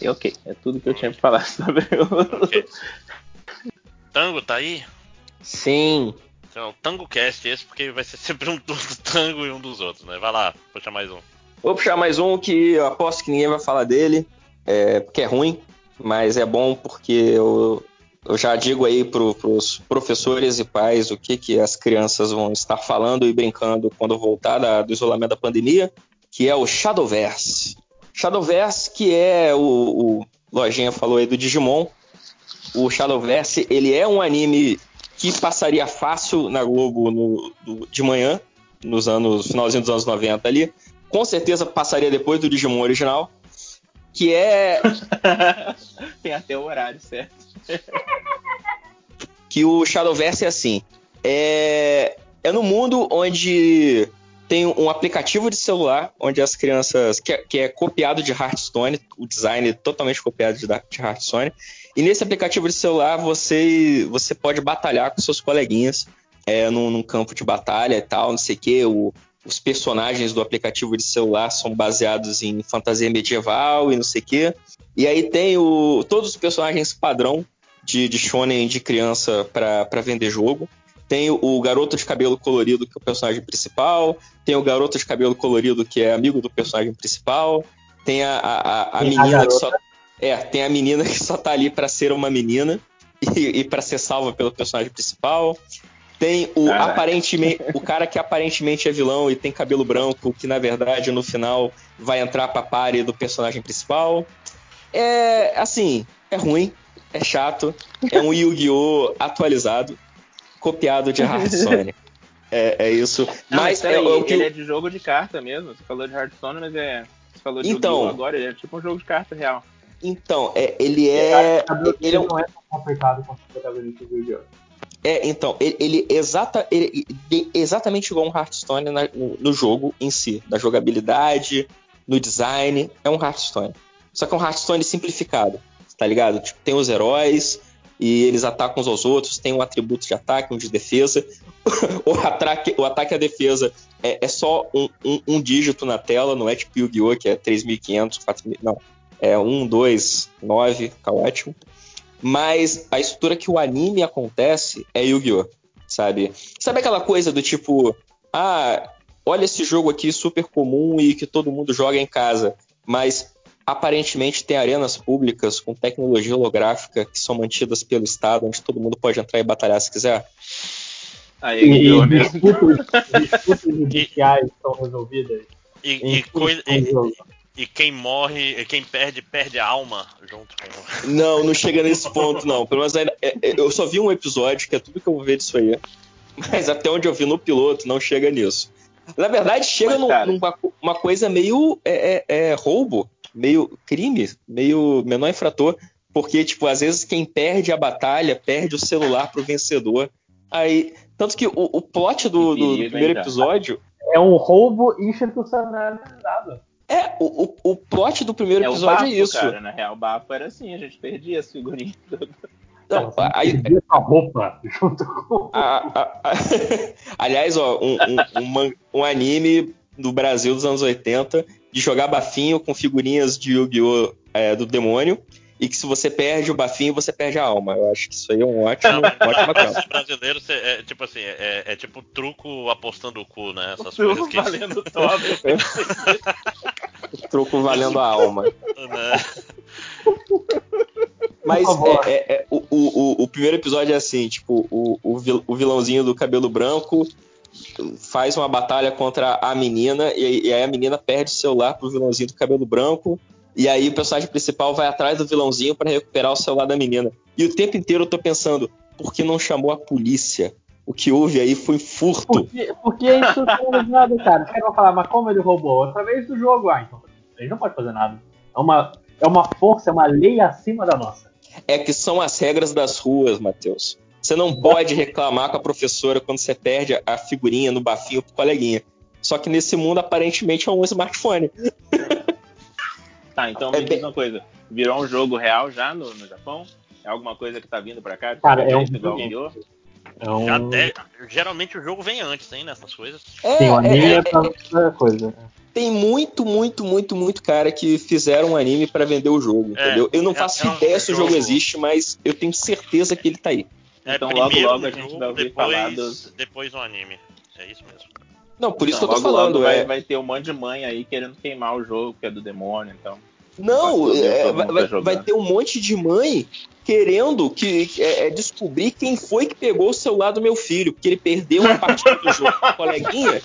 E ok, é tudo que eu tinha pra falar sobre o. Okay. Tango tá aí? Sim. Então, Tango Cast esse, porque vai ser sempre um do Tango e um dos outros, né? Vai lá, puxa mais um. Vou puxar mais um que eu aposto que ninguém vai falar dele, é, porque é ruim, mas é bom porque eu, eu já digo aí para os professores e pais o que, que as crianças vão estar falando e brincando quando voltar da, do isolamento da pandemia, que é o Shadowverse. Shadowverse, que é o, o Lojinha falou aí do Digimon. O Shadowverse, ele é um anime que passaria fácil na Globo no, de manhã, nos anos finalzinho dos anos 90 ali. Com certeza passaria depois do Digimon original, que é tem até o horário certo. que o Shadowverse é assim, é é no mundo onde tem um aplicativo de celular onde as crianças. que é, que é copiado de Hearthstone, o design é totalmente copiado de, de Hearthstone. E nesse aplicativo de celular você, você pode batalhar com seus coleguinhas é, num, num campo de batalha e tal, não sei o quê. O, os personagens do aplicativo de celular são baseados em fantasia medieval e não sei o quê. E aí tem o, todos os personagens padrão de, de shonen de criança para vender jogo. Tem o garoto de cabelo colorido, que é o personagem principal. Tem o garoto de cabelo colorido, que é amigo do personagem principal. Tem a, a, a menina a que só. É, tem a menina que só tá ali para ser uma menina e, e para ser salva pelo personagem principal. Tem o Caraca. aparentemente o cara que aparentemente é vilão e tem cabelo branco, que na verdade no final vai entrar pra pare do personagem principal. É assim, é ruim, é chato, é um Yu-Gi-Oh! atualizado copiado de Hearthstone. é, é isso. Não, mas é, o que... ele é de jogo de carta mesmo. Você falou de Hearthstone, mas é. Você falou de então, agora, ele é tipo um jogo de carta real. Então, é, ele é. Ele é um... não é tão complicado quanto o protagonista do yu É, então, ele, ele, exata, ele, ele exatamente igual um Hearthstone na, no, no, jogo em si, na jogabilidade, no design, é um Hearthstone. Só que é um Hearthstone simplificado, tá ligado? Tipo, tem os heróis, e eles atacam uns aos outros, tem um atributo de ataque, um de defesa. o, ataque, o ataque e a defesa é, é só um, um, um, dígito na tela, não é tipo Yu-Gi-Oh! que é 3.500, 4.000, não. É 1, 2, 9, fica ótimo. Mas a estrutura que o anime acontece é Yu-Gi-Oh! Sabe? Sabe aquela coisa do tipo, ah, olha esse jogo aqui super comum e que todo mundo joga em casa, mas Aparentemente tem arenas públicas com tecnologia holográfica que são mantidas pelo Estado, onde todo mundo pode entrar e batalhar se quiser. Aí, e, e disputas, disputas judiciais estão resolvidas. E, e, e, e, quem morre, quem perde, perde a alma junto com. Não, não chega nesse ponto, não. Pelo menos ainda, é, é, eu só vi um episódio, que é tudo que eu vou ver disso aí. Mas até onde eu vi no piloto, não chega nisso. Na verdade, chega Mas, num, numa uma coisa meio é, é, é roubo meio crime, meio menor infrator, porque, tipo, às vezes quem perde a batalha perde o celular pro vencedor. Aí, tanto que o, o plot do, do, do primeiro episódio. É um roubo institucionalizado. É, o, o, o plot do primeiro é episódio é bafo, é isso. Cara, na real, o bafo era assim, a gente perdia as figurinhas. Não, aí, a roupa junto com. A, a, a, aliás, ó, um, um, um, um anime do Brasil dos anos 80 de jogar bafinho com figurinhas de Yu-Gi-Oh! É, do demônio. E que se você perde o bafinho, você perde a alma. Eu acho que isso aí é um ótimo, ótimo troca. brasileiro é, tipo assim, é, é, tipo truco apostando o cu, né? Essas coisas que. Valendo todo. truco valendo a alma. Né? Mas é, é, é, o, o, o, primeiro episódio é assim, tipo, o, o vilãozinho do cabelo branco faz uma batalha contra a menina e, e aí a menina perde o celular pro vilãozinho do cabelo branco. E aí o personagem principal vai atrás do vilãozinho para recuperar o celular da menina. E o tempo inteiro eu tô pensando, por que não chamou a polícia? O que houve aí foi furto. Porque, porque isso não é nada, cara. Os caras vão falar, mas como ele roubou? Através do jogo. Ah, então ele não pode fazer nada. É uma, é uma força, é uma lei acima da nossa. É que são as regras das ruas, Matheus. Você não pode reclamar com a professora quando você perde a figurinha no bafinho pro coleguinha. Só que nesse mundo, aparentemente, é um smartphone. Tá, então me é diz uma coisa. Virou um jogo real já no, no Japão? É alguma coisa que tá vindo pra cá? Cara, é um é um... Até, geralmente o jogo vem antes, hein, nessas coisas. É, Sim, o anime é, é, pra coisa. Tem muito, muito, muito, muito cara que fizeram um anime para vender o jogo, é, entendeu? Eu não é, faço é ideia um se o jogo existe, mas eu tenho certeza que ele tá aí. É, então logo logo a gente vai ouvir depois, falar dos... Depois o anime. É isso mesmo. Não, por isso então, que eu tô logo, falando. Logo vai, vai ter um monte de mãe aí querendo queimar o jogo, que é do demônio, então. Não, é, vai, vai, ter um monte de mãe querendo que, que é, é, descobrir quem foi que pegou o celular do meu filho, porque ele perdeu uma partida do jogo com a coleguinha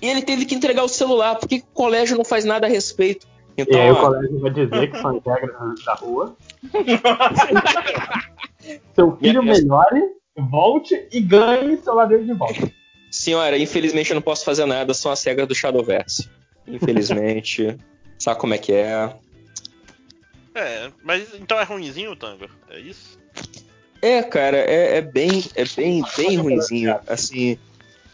e ele teve que entregar o celular, porque o colégio não faz nada a respeito. Então, e aí ó, o colégio vai dizer que são regras da rua. Seu filho melhore, volte e ganhe o celular dele de volta. Senhora, infelizmente eu não posso fazer nada, são as regras do Shadowverse. Infelizmente. Sabe como é que é? É, mas então é ruimzinho o tango, é isso? É, cara, é, é bem, é bem, bem ruimzinho. Assim,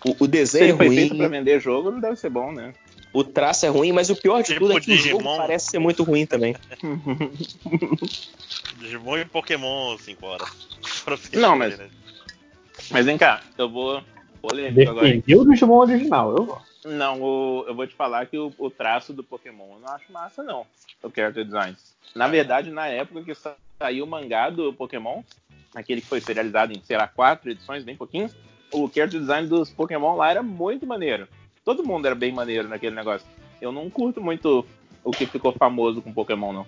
o, o desenho é ruim. pra vender jogo não deve ser bom, né? O traço é ruim, mas o pior de tipo tudo é que Digimon. o jogo parece ser muito ruim também. Digimon e Pokémon 5 horas. Não, mas. Né? Mas vem cá, eu vou. Polêmico agora. o Digimon original, eu gosto. Não, o, eu vou te falar que o, o, traço do Pokémon eu não acho massa, não. O character design. Na verdade, na época que saiu o mangá do Pokémon, aquele que foi serializado em, sei lá, quatro edições, bem pouquinho, o character design dos Pokémon lá era muito maneiro. Todo mundo era bem maneiro naquele negócio. Eu não curto muito o que ficou famoso com Pokémon, não.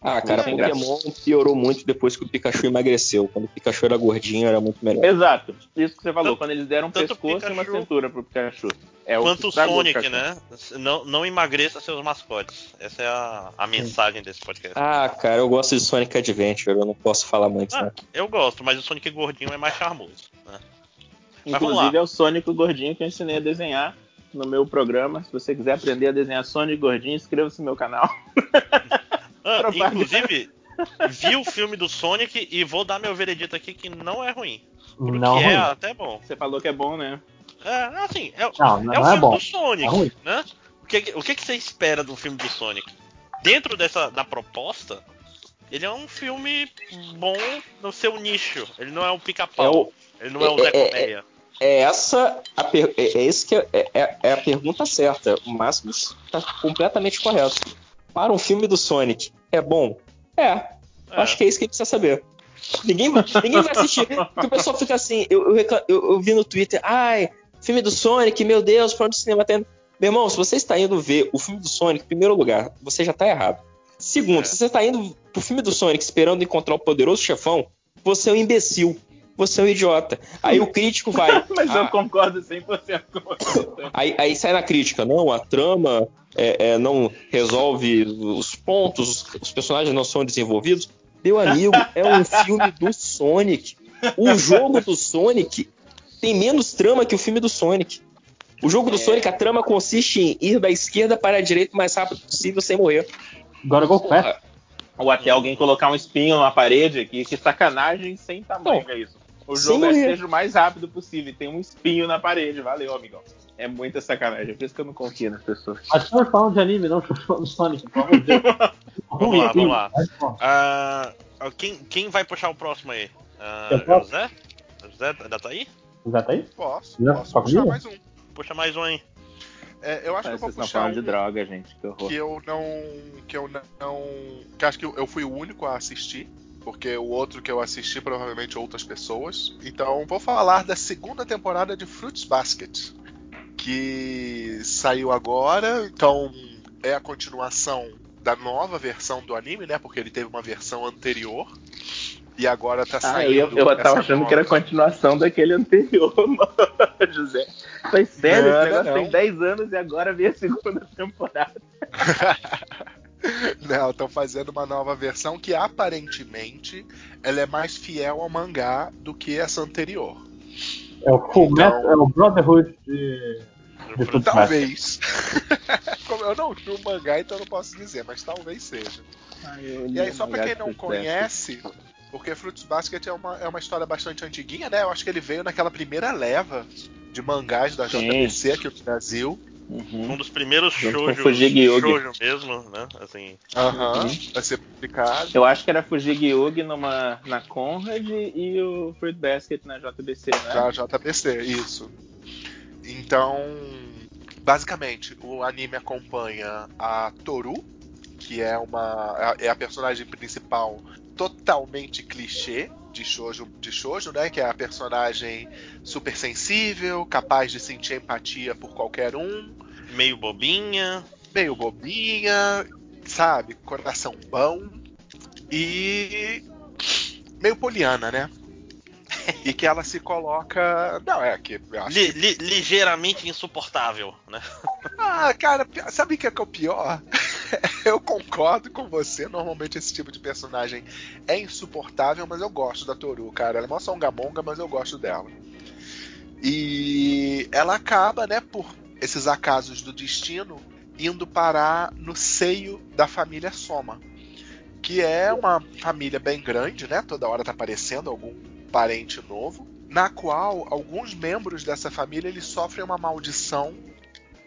Ah, cara, Pokémon graça. piorou muito depois que o Pikachu emagreceu. Quando o Pikachu era gordinho, era muito melhor. Exato. Isso que você falou. Tanto, quando eles deram um pescoço Pikachu, e uma cintura pro Pikachu. É quanto o Sonic, né? Não, não emagreça seus mascotes. Essa é a, a mensagem desse podcast. Ah, cara, eu gosto de Sonic Adventure. Eu não posso falar muito, ah, né? Eu gosto, mas o Sonic gordinho é mais charmoso. Né? Inclusive é o Sonic gordinho que eu ensinei a desenhar no meu programa. Se você quiser aprender a desenhar Sonic gordinho, inscreva-se no meu canal. Ah, inclusive, vi o filme do Sonic e vou dar meu veredito aqui que não é ruim. Porque não é ruim. até bom. Você falou que é bom, né? É, assim, é, não, não é o é filme é bom. do Sonic, é né? O que, o que, que você espera do filme do Sonic? Dentro dessa da proposta, ele é um filme bom no seu nicho. Ele não é um pica-pau. É ele não é o Zé. É, essa a per... é, é esse que é, é, é, a pergunta certa. O Máximo está completamente correto para um filme do Sonic é bom? É. é. Acho que é isso que a gente precisa saber. Ninguém, ninguém vai assistir. Porque o pessoal fica assim, eu, eu, eu, eu, vi no Twitter, ai, filme do Sonic, meu Deus, falando de cinema tem. Meu irmão, se você está indo ver o filme do Sonic, em primeiro lugar, você já está errado. Segundo, é. se você está indo pro filme do Sonic esperando encontrar o poderoso chefão, você é um imbecil. Você é um idiota. Aí o crítico vai. Mas ah, eu concordo 100% com você. Aí, aí sai na crítica, não, a trama é, é, não resolve os pontos, os personagens não são desenvolvidos. Meu amigo, é um filme do Sonic. O jogo do Sonic tem menos trama que o filme do Sonic. O jogo do é. Sonic, a trama consiste em ir da esquerda para a direita o mais rápido possível sem morrer. Agora go fast. Ou até alguém colocar um espinho na parede, que, que sacanagem sem tamanho é isso. O jogo é seja o mais rápido possível. Tem um espinho na parede. Valeu, amigão. É muita sacanagem. Por isso que eu não confio nas pessoas. Mas estamos falando de anime, não estamos falando de Sonic. vamos lá, vamos lá. Uh, quem, quem vai puxar o próximo aí? Uh, é o José? O José ainda tá aí? Já tá aí? Posso. Já, posso puxar mais um. Puxa mais um aí. É, eu acho Parece que eu vou puxar um de droga, gente. Que, que eu não, que eu não, que acho que eu, eu fui o único a assistir porque o outro que eu assisti provavelmente outras pessoas. Então vou falar da segunda temporada de Fruits Basket, que saiu agora. Então é a continuação da nova versão do anime, né? Porque ele teve uma versão anterior. E agora tá saindo. Ah, eu, eu tava achando nova. que era a continuação daquele anterior, mano, José. Foi sério, não, esse negócio não. tem 10 anos e agora vem a segunda temporada. Não, estão fazendo uma nova versão que aparentemente ela é mais fiel ao mangá do que essa anterior. É o Full então, Metal, é o Brotherhood de. de talvez. eu não vi o mangá, então eu não posso dizer, mas talvez seja. Ai, e aí, só pra quem não conhece, porque Fruits Basket é uma, é uma história bastante antiguinha, né? Eu acho que ele veio naquela primeira leva de mangás da JBC aqui no Brasil. Uhum. Um dos primeiros shoujos shoujo mesmo, né? Assim. Aham, uhum. vai ser publicado. Eu acho que era Fujigyugi numa, na Conrad e o Fruit Basket na JBC, né? Na JBC, isso. Então, basicamente, o anime acompanha a Toru, que é uma é a personagem principal totalmente clichê de shoujo, de shoujo, né? Que é a personagem super sensível, capaz de sentir empatia por qualquer um. Meio bobinha. Meio bobinha, sabe? Coração bom. E. meio poliana, né? e que ela se coloca. Não, é que. Li, li, ligeiramente insuportável, né? ah, cara, sabe o que é, que é o pior? eu concordo com você. Normalmente esse tipo de personagem é insuportável, mas eu gosto da Toru, cara. Ela é uma songamonga, mas eu gosto dela. E ela acaba, né, por esses acasos do destino, indo parar no seio da família Soma. Que é uma família bem grande, né? Toda hora tá aparecendo algum parente novo. Na qual alguns membros dessa família eles sofrem uma maldição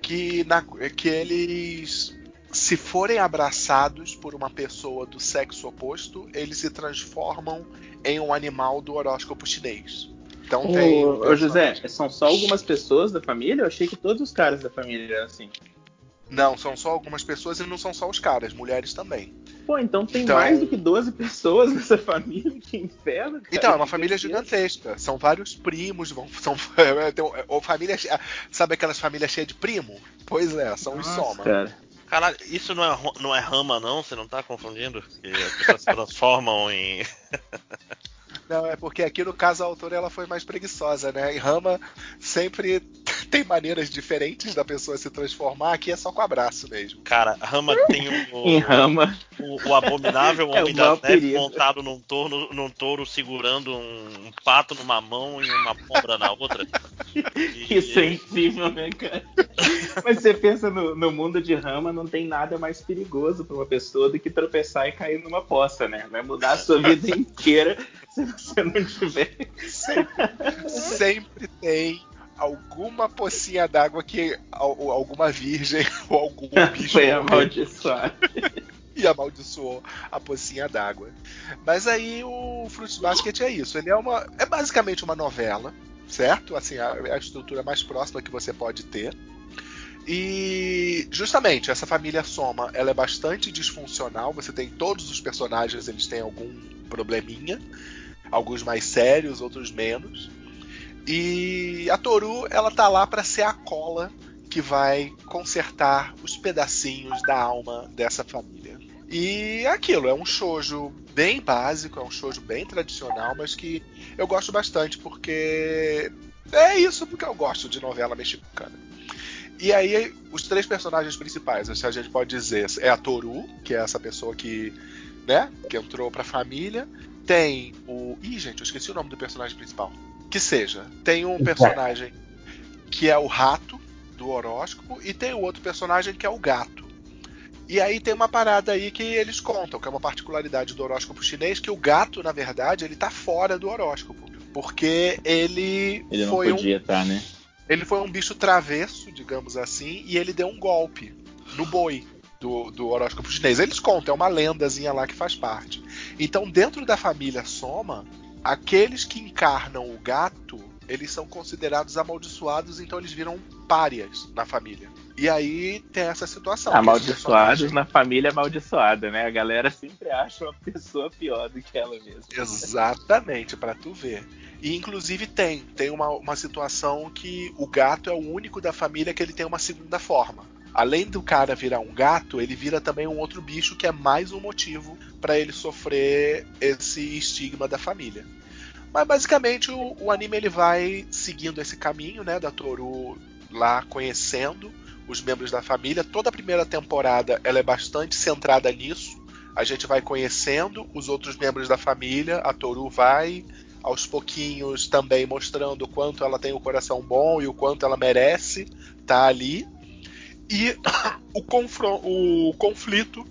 que, na, que eles se forem abraçados por uma pessoa do sexo oposto, eles se transformam em um animal do horóscopo chinês. Então tem. Ô, José, são só algumas pessoas da família? Eu achei que todos os caras da família eram assim. Não, são só algumas pessoas e não são só os caras, mulheres também. Pô, então tem então... mais do que 12 pessoas nessa família? Que inferno, cara. Então, é uma família gigantesca. São vários primos, vão, são, é, ou família, sabe aquelas famílias cheias de primo? Pois é, são Nossa, os soma. Cara. Caralho, isso não é, não é rama, não? Você não tá confundindo? Que as pessoas se transformam em. Não, é porque aqui no caso a autora ela foi mais preguiçosa, né? Em Rama sempre tem maneiras diferentes da pessoa se transformar, aqui é só com abraço mesmo. Cara, Rama tem o. em Rama. O, o abominável é Homem da Neve montado num touro, num touro segurando um, um, pato numa mão e uma cobra na outra. E... Que sensível, né, cara? Mas você pensa no, no, mundo de Rama, não tem nada mais perigoso para uma pessoa do que tropeçar e cair numa poça, né? Vai mudar a sua vida inteira se você não tiver. Sempre, sempre tem alguma pocinha d'água que alguma virgem ou algum bicho foi amaldiçoado. e amaldiçoou a pocinha d'água. Mas aí o Fruits Basket é isso. Ele é uma. É basicamente uma novela, certo? Assim, a, a estrutura mais próxima que você pode ter. E justamente essa família Soma, ela é bastante disfuncional. Você tem todos os personagens, eles têm algum probleminha, alguns mais sérios, outros menos. E a Toru, ela tá lá para ser a cola que vai consertar os pedacinhos da alma dessa família. E é aquilo, é um shoujo bem básico, é um shoujo bem tradicional, mas que eu gosto bastante porque é isso porque eu gosto de novela mexicana. E aí, os três personagens principais, se a gente pode dizer, é a Toru, que é essa pessoa que, né, que entrou pra família. Tem o. Ih, gente, eu esqueci o nome do personagem principal que seja. Tem um personagem que é o rato do horóscopo e tem o outro personagem que é o gato. E aí tem uma parada aí que eles contam, que é uma particularidade do horóscopo chinês, que o gato, na verdade, ele tá fora do horóscopo. Porque ele. Ele foi não podia um, estar, tá, né? Ele foi um bicho travesso, digamos assim, e ele deu um golpe no boi do, do horóscopo chinês. Eles contam, é uma lendazinha lá que faz parte. Então, dentro da família Soma, aqueles que encarnam o gato, eles são considerados amaldiçoados, então eles viram párias na família. E aí tem essa situação. Amaldiçoados na família amaldiçoada, né? A galera sempre acha uma pessoa pior do que ela mesma. Exatamente, para tu ver. E inclusive tem, tem uma, uma situação que o gato é o único da família que ele tem uma segunda forma além do cara virar um gato, ele vira também um outro bicho que é mais um motivo para ele sofrer esse estigma da família. Mas basicamente o, o, anime ele vai seguindo esse caminho, né, da Toru lá conhecendo os membros da família. Toda a primeira temporada ela é bastante centrada nisso. A gente vai conhecendo os outros membros da família, a Toru vai aos pouquinhos também mostrando o quanto ela tem o coração bom e o quanto ela merece estar tá ali. E o, o conflito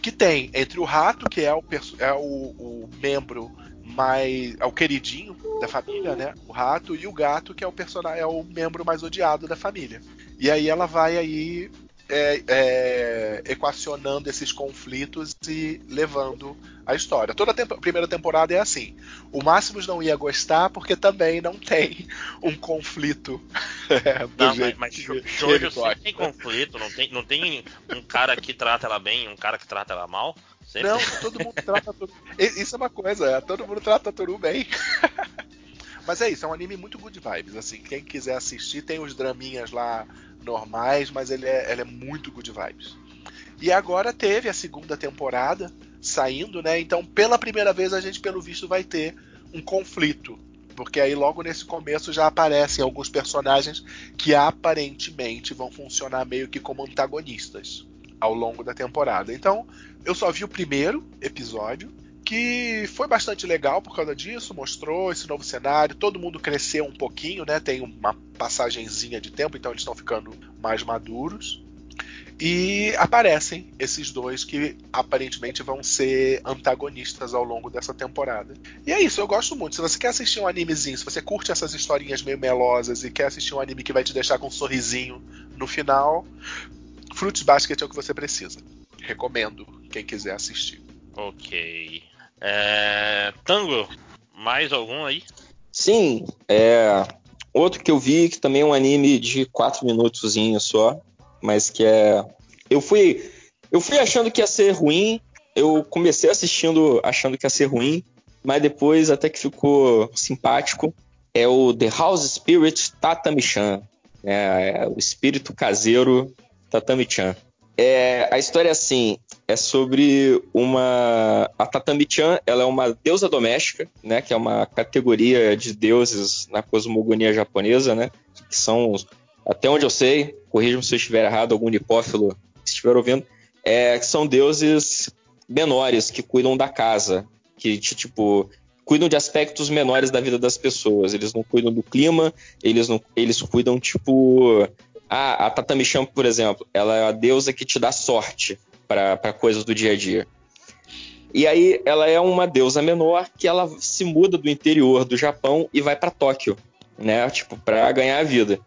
que tem entre o rato, que é o, é o, o membro mais. é o queridinho da família, né? O rato, e o gato, que é o personagem, é o membro mais odiado da família. E aí ela vai aí é, é, equacionando esses conflitos e levando a história. Toda a temp primeira temporada é assim. O Máximos não ia gostar porque também não tem um conflito. É, não, mas, mas Jojo sim tem conflito, não tem, não tem um cara que trata ela bem um cara que trata ela mal. Sempre. Não, todo mundo trata Toru. Isso é uma coisa, é, todo mundo trata Toru bem. Mas é isso, é um anime muito good vibes. Assim, quem quiser assistir, tem os draminhas lá normais, mas ele é, ele é muito good vibes. E agora teve a segunda temporada saindo, né? Então, pela primeira vez, a gente, pelo visto, vai ter um conflito. Porque aí, logo nesse começo, já aparecem alguns personagens que aparentemente vão funcionar meio que como antagonistas ao longo da temporada. Então, eu só vi o primeiro episódio, que foi bastante legal por causa disso, mostrou esse novo cenário, todo mundo cresceu um pouquinho, né? Tem uma passagenzinha de tempo, então eles estão ficando mais maduros. E aparecem esses dois que aparentemente vão ser antagonistas ao longo dessa temporada. E é isso, eu gosto muito. Se você quer assistir um animezinho, se você curte essas historinhas meio melosas e quer assistir um anime que vai te deixar com um sorrisinho no final, Fruits Basket é o que você precisa. Recomendo quem quiser assistir. Ok. É... Tango, mais algum aí? Sim, é... outro que eu vi que também é um anime de 4 minutos só, mas que é. Eu fui. Eu fui achando que ia ser ruim. Eu comecei assistindo achando que ia ser ruim, mas depois até que ficou simpático. É o The House Spirit Tatami-chan. É, é o espírito caseiro Tatami-chan. É, a história é assim, é sobre uma a Tatami-chan, ela é uma deusa doméstica, né, que é uma categoria de deuses na cosmogonia japonesa, né, que são até onde eu sei, corrija-me se eu estiver errado, algum nipófilo que estiver ouvindo, é, que são deuses menores que cuidam da casa, que tipo cuidam de aspectos menores da vida das pessoas. Eles não cuidam do clima, eles não, eles cuidam tipo a Tatami Chan, por exemplo, ela é a deusa que te dá sorte para coisas do dia a dia. E aí ela é uma deusa menor que ela se muda do interior do Japão e vai para Tóquio, né? Tipo, para ganhar a vida.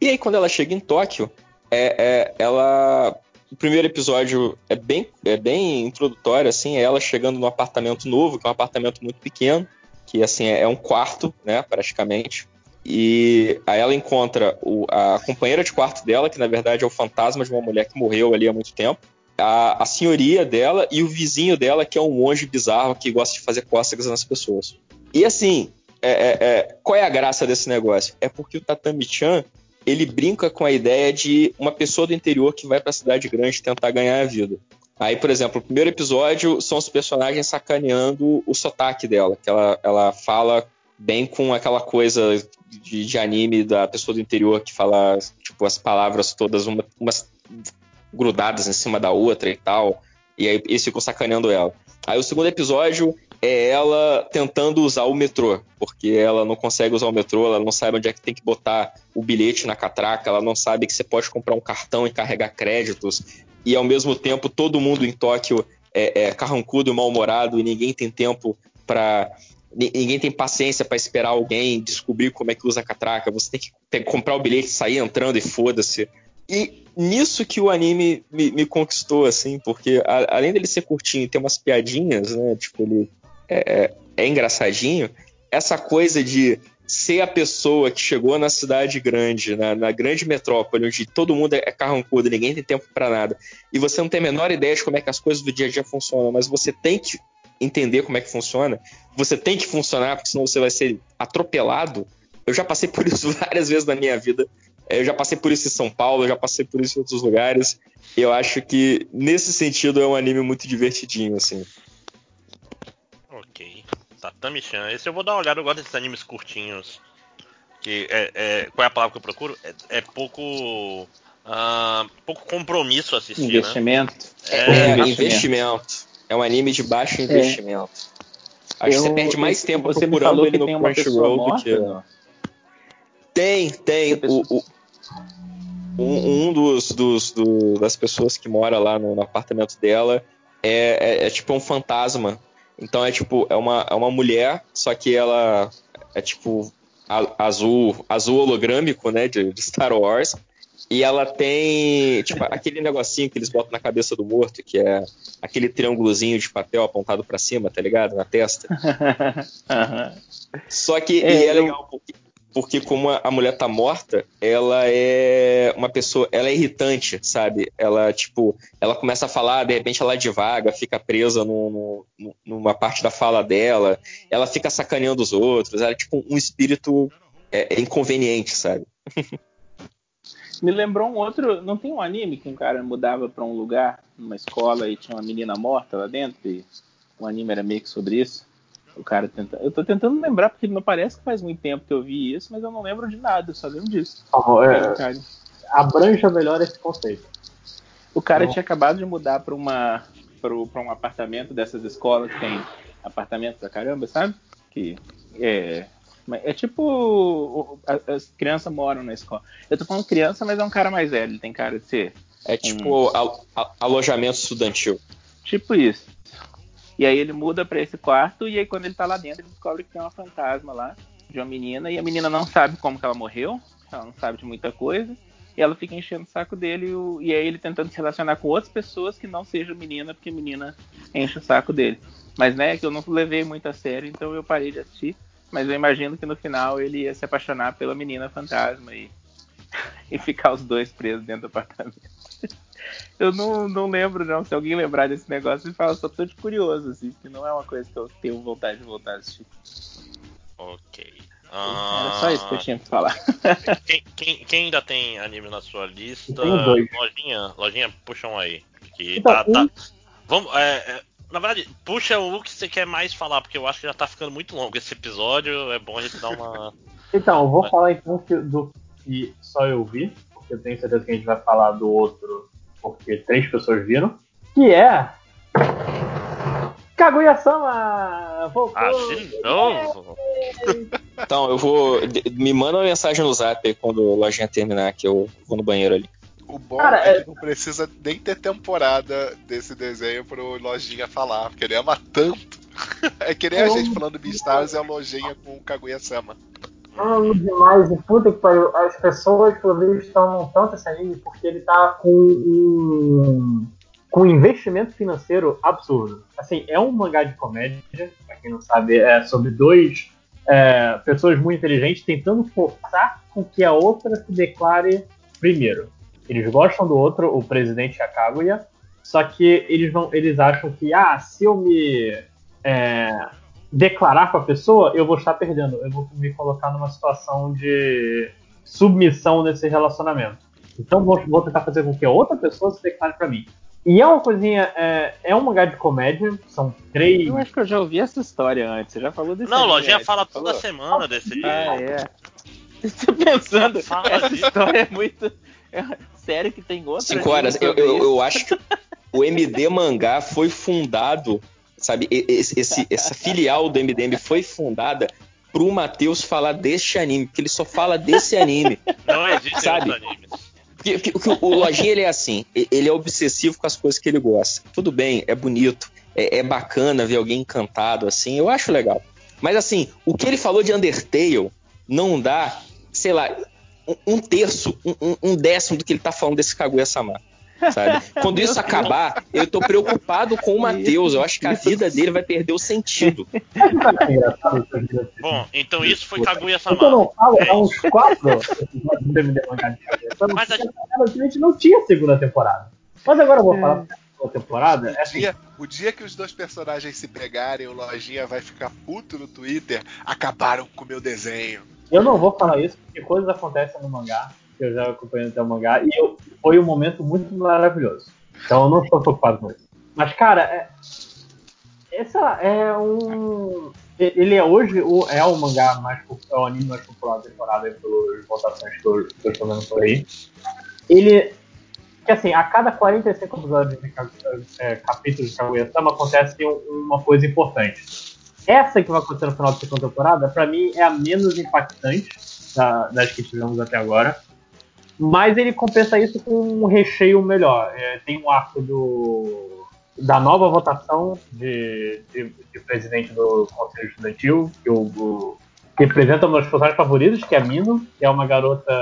E aí quando ela chega em Tóquio, é, é, ela o primeiro episódio é bem, é bem introdutório, assim, é ela chegando num apartamento novo, que é um apartamento muito pequeno, que assim é, é um quarto, né, praticamente. E aí ela encontra o, a companheira de quarto dela, que na verdade é o fantasma de uma mulher que morreu ali há muito tempo. A, a senhoria dela e o vizinho dela, que é um monge bizarro que gosta de fazer cócegas nas pessoas. E assim, é, é, é, qual é a graça desse negócio? É porque o Tatami-chan ele brinca com a ideia de uma pessoa do interior que vai para a cidade grande tentar ganhar a vida. Aí, por exemplo, o primeiro episódio são os personagens sacaneando o sotaque dela, que ela, ela fala bem com aquela coisa de, de, anime da pessoa do interior que fala, tipo, as palavras todas uma, umas grudadas em cima da outra e tal. E aí eles ficam sacaneando ela. Aí o segundo episódio é ela tentando usar o metrô, porque ela não consegue usar o metrô, ela não sabe onde é que tem que botar o bilhete na catraca, ela não sabe que você pode comprar um cartão e carregar créditos, e ao mesmo tempo todo mundo em Tóquio é, é carrancudo e mal-humorado e ninguém tem tempo para ninguém tem paciência para esperar alguém descobrir como é que usa a catraca. Você tem que, tem que comprar o bilhete, sair entrando e foda-se. E nisso que o anime me, me conquistou, assim, porque a, além dele ser curtinho e ter umas piadinhas, né? Tipo, ele é, é, é engraçadinho. Essa coisa de ser a pessoa que chegou na cidade grande, na, na, grande metrópole, onde todo mundo é carrancudo, ninguém tem tempo para nada, e você não tem a menor ideia de como é que as coisas do dia a dia funcionam, mas você tem que entender como é que funciona, você tem que funcionar, porque senão você vai ser atropelado. Eu já passei por isso várias vezes na minha vida. Eu já passei por isso em São Paulo, eu já passei por isso em outros lugares. Eu acho que, nesse sentido, é um anime muito divertidinho, assim. Ok. Tatami-chan. Esse eu vou dar uma olhada, eu gosto desses animes curtinhos. Que é, é, qual é a palavra que eu procuro? É, é pouco. Uh, pouco compromisso assistir. Né? Investimento. Né? É, é investimento. É um anime de baixo é. investimento. Acho eu, que você perde mais tempo você procurando ele no Crunchyroll do que. Tem, tem. O, o, um, um dos, dos do, das pessoas que mora lá no, no apartamento dela é, é, é, tipo um fantasma. Então é tipo, é uma, é uma mulher, só que ela é tipo a, azul, azul hologrâmico, né, de, de, Star Wars. E ela tem, tipo, aquele negocinho que eles botam na cabeça do morto, que é aquele triângulozinho de papel apontado para cima, tá ligado? Na testa. Só que é, é legal porque porque como a mulher tá morta, ela é uma pessoa, ela é irritante, sabe? Ela, tipo, ela começa a falar, de repente ela divaga, fica presa no, no, numa parte da fala dela, ela fica sacaneando os outros, ela é tipo um espírito é, é inconveniente, sabe? Me lembrou um outro, não tem um anime que um cara mudava para um lugar, numa escola e tinha uma menina morta lá dentro e o anime era meio que sobre isso? O cara tenta. Eu tô tentando lembrar, porque não parece que faz muito tempo que eu vi isso, mas eu não lembro de nada, eu só lembro disso. Oh, é, abranja melhor esse conceito. O cara tinha acabado de mudar para uma para um apartamento dessas escolas que tem apartamento pra caramba, sabe? Que é é tipo as crianças moram na escola. Eu tô falando criança, mas é um cara mais velho, ele tem cara de ser. É tipo um... alojamento estudantil. Tipo isso. E aí ele muda para esse quarto e aí quando ele tá lá dentro, ele descobre que tem uma fantasma lá de uma menina e a menina não sabe como que ela morreu, ela não sabe de muita coisa. E ela fica enchendo o saco dele e, e aí ele tentando se relacionar com outras pessoas que não sejam menina, porque menina enche o saco dele. Mas né, que eu não levei muito a sério, então eu parei de assistir. Mas eu imagino que no final ele ia se apaixonar pela menina fantasma e, e ficar os dois presos dentro do apartamento. Eu não, não lembro, não. Se alguém lembrar desse negócio, me fala, só tô de curioso, assim, que não é uma coisa que eu tenho vontade de voltar a assistir. Ok. Era só isso que eu tinha que falar. Quem, quem, quem ainda tem anime na sua lista? Lojinha, lojinha, puxa um aí. Que então, tá, tá, Vamos, é, é, na verdade, puxa o que você quer mais falar, porque eu acho que já tá ficando muito longo esse episódio. É bom a gente dar uma. Então, eu vou falar então do que só eu vi, porque eu tenho certeza que a gente vai falar do outro porque três pessoas viram, que é. Kaguya-sama! Voltou! Ah, de novo? então, eu vou. Me manda uma mensagem no zap quando a lojinha terminar, que eu vou no banheiro ali. O bom Cara, é, é que não precisa nem ter temporada desse desenho pro Lojinha falar, porque ele ama tanto. é que nem a gente falando Beastars e a Lojinha com o Kaguya-sama. Amo demais, e puta que pariu. As pessoas, pelo visto, estão tanto esse anime porque ele tá com um, com um investimento financeiro absurdo. Assim, é um mangá de comédia, pra quem não sabe, é sobre dois é, pessoas muito inteligentes tentando forçar com que a outra se declare primeiro. Eles gostam do outro, o presidente Akaguya, só que eles não, eles acham que, ah, se eu me é, declarar com a pessoa, eu vou estar perdendo. Eu vou me colocar numa situação de submissão nesse relacionamento. Então vou, vou tentar fazer com que a outra pessoa se declare para mim. E é uma coisinha, é, é um mangá de comédia, são três. Eu acho que eu já ouvi essa história antes, você já falou desse Não, Lojinha fala toda falou? semana desse Ah, é. Estou pensando, essa disso. história é muito. É, sério que tem outra? Cinco horas, eu, eu, eu acho que o MD Mangá foi fundado sabe? Esse, esse, essa filial do MDM foi fundada pro Matheus falar deste anime, porque ele só fala desse anime. Não existe sabe? anime. Porque, porque, o Lojinha ele é assim, ele é obsessivo com as coisas que ele gosta. Tudo bem, é bonito, é, é bacana ver alguém encantado assim, eu acho legal. Mas assim, o que ele falou de Undertale não dá, sei lá, um, um terço, um, um, décimo do que ele tá falando desse Kaguya-sama sabe? Quando isso acabar, eu tô preocupado com o Matheus. Eu acho que a vida dele vai perder o sentido. Bom, então isso foi Kaguya-sama. Eu não falo, é uns quatro Mas a gente não tinha segunda temporada. Mas agora eu vou falar é. temporada. O, assim. dia, o dia que os dois personagens se pegarem, o Lojinha vai ficar puto no Twitter. Acabaram com o meu desenho. Eu não vou falar isso, porque coisas acontecem no mangá que eu já acompanhei até o mangá, e eu, foi um momento muito maravilhoso. Então eu não estou preocupado com isso. Mas, cara, é, essa é um. Ele é hoje o, é o mangá mais é o anime mais popular da temporada pelas votações que eu, estou vendo por aí. Ele. Que assim, a cada 45 episódios de é, capítulos de Kaguya-sama acontece uma coisa importante. Essa que vai acontecer no final da segunda temporada, para mim é a menos impactante da, das que tivemos até agora. Mas ele compensa isso com um recheio melhor. É, tem um arco do, da nova votação de, de, de presidente do Conselho Estudantil, que, o, que representa um dos personagens favoritos, que é a Mino, que é uma garota.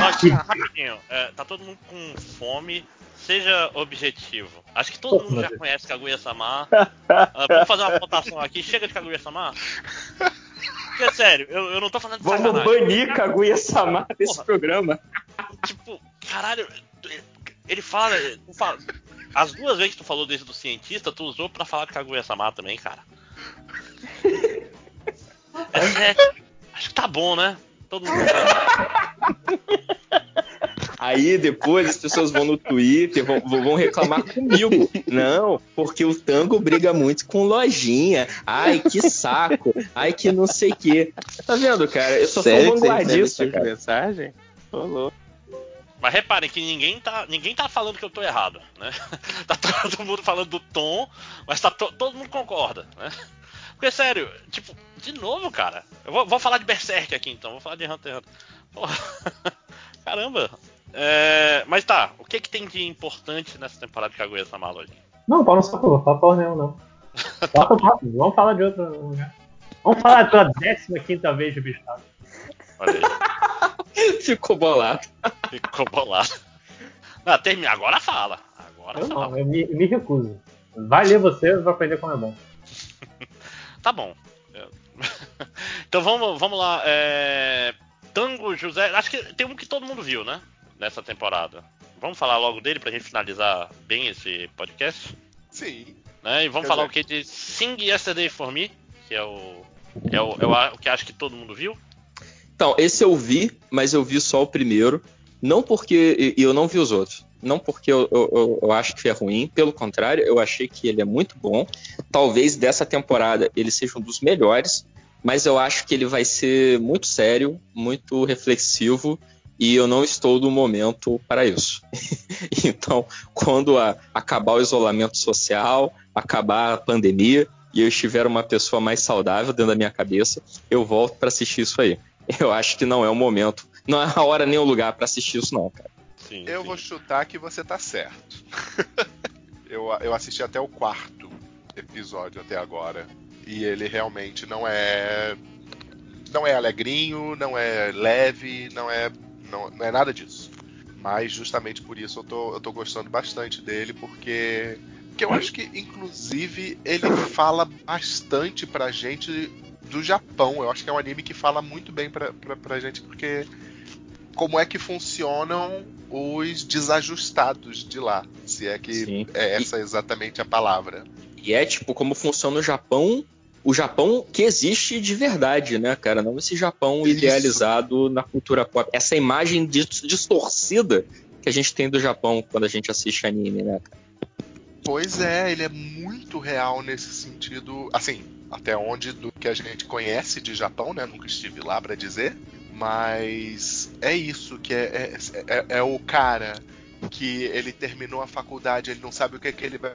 Nossa, rapidinho, é, tá todo mundo com fome seja objetivo. Acho que todo mundo já conhece Kaguya-sama. uh, vamos fazer uma votação aqui. Chega de Kaguya-sama. Porque, é sério, eu, eu não tô falando de Vamos sacanagem. banir Kaguya-sama desse programa. Tipo, caralho, ele fala, fala, As duas vezes que tu falou desse do cientista, tu usou pra falar de Kaguya-sama também, cara. É sério. Acho que tá bom, né? Todo mundo. Aí depois as pessoas vão no Twitter, vão, vão reclamar comigo. Não, porque o tango briga muito com lojinha. Ai, que saco. Ai, que não sei o quê. Tá vendo, cara? Eu só Sério sou vanguardista, tipo cara. mensagem? Rolou. Mas reparem que ninguém tá, ninguém tá falando que eu tô errado, né? Tá todo mundo falando do tom, mas tá to, todo mundo concorda, né? Porque, sério, tipo, de novo, cara. Eu vou, vou falar de Berserk aqui então, vou falar de Hunter x Hunter. Porra. Caramba, é, mas tá, o que, que tem de importante nessa temporada de Kaguya-sama, Lojinha? Não, Paulo não falou, fala nenhuma, não. Vamos falar de outro lugar. Vamos falar pela 15 vez de aí. Ficou bolado. Ficou bolado. Não, termina. Agora fala. Agora eu fala. Não, eu me, me, recuso. Vai ler você, vai aprender como é bom. tá bom. Então vamos, vamos lá. É... Tango José. Acho que tem um que todo mundo viu, né? Nessa temporada. Vamos falar logo dele pra gente finalizar bem esse podcast? Sim. Né? E vamos falar o que de Sing Yesterday for Me, que é o, é o, é o, o que acho que todo mundo viu. Então, esse eu vi, mas eu vi só o primeiro. Não porque. E eu não vi os outros. Não porque eu, eu, eu, acho que é ruim, pelo contrário, eu achei que ele é muito bom. Talvez dessa temporada ele seja um dos melhores, mas eu acho que ele vai ser muito sério, muito reflexivo e eu não estou no momento para isso. então, quando a, acabar o isolamento social, acabar a pandemia e eu estiver uma pessoa mais saudável dentro da minha cabeça, eu volto para assistir isso aí. Eu acho que não é o momento, não é a hora nem o lugar para assistir isso não, cara. Sim, eu sim. vou chutar que você tá certo. eu, eu assisti até o quarto episódio até agora e ele realmente não é não é alegrinho, não é leve, não é não, não é nada disso. Mas justamente por isso eu tô, eu tô gostando bastante dele, porque, porque eu acho que, inclusive, ele fala bastante pra gente do Japão. Eu acho que é um anime que fala muito bem pra, pra, pra gente, porque como é que funcionam os desajustados de lá, se é que Sim. é essa exatamente a palavra. E é tipo como funciona o Japão o Japão que existe de verdade, né, cara? Não esse Japão Isso. idealizado na cultura pop. Essa imagem distorcida que a gente tem do Japão quando a gente assiste anime, né, cara? Pois é, ele é muito real nesse sentido, assim, até onde do que a gente conhece de Japão, né? Nunca estive lá para dizer, mas é isso que é, é, é, é, o cara que ele terminou a faculdade, ele não sabe o que, é que ele vai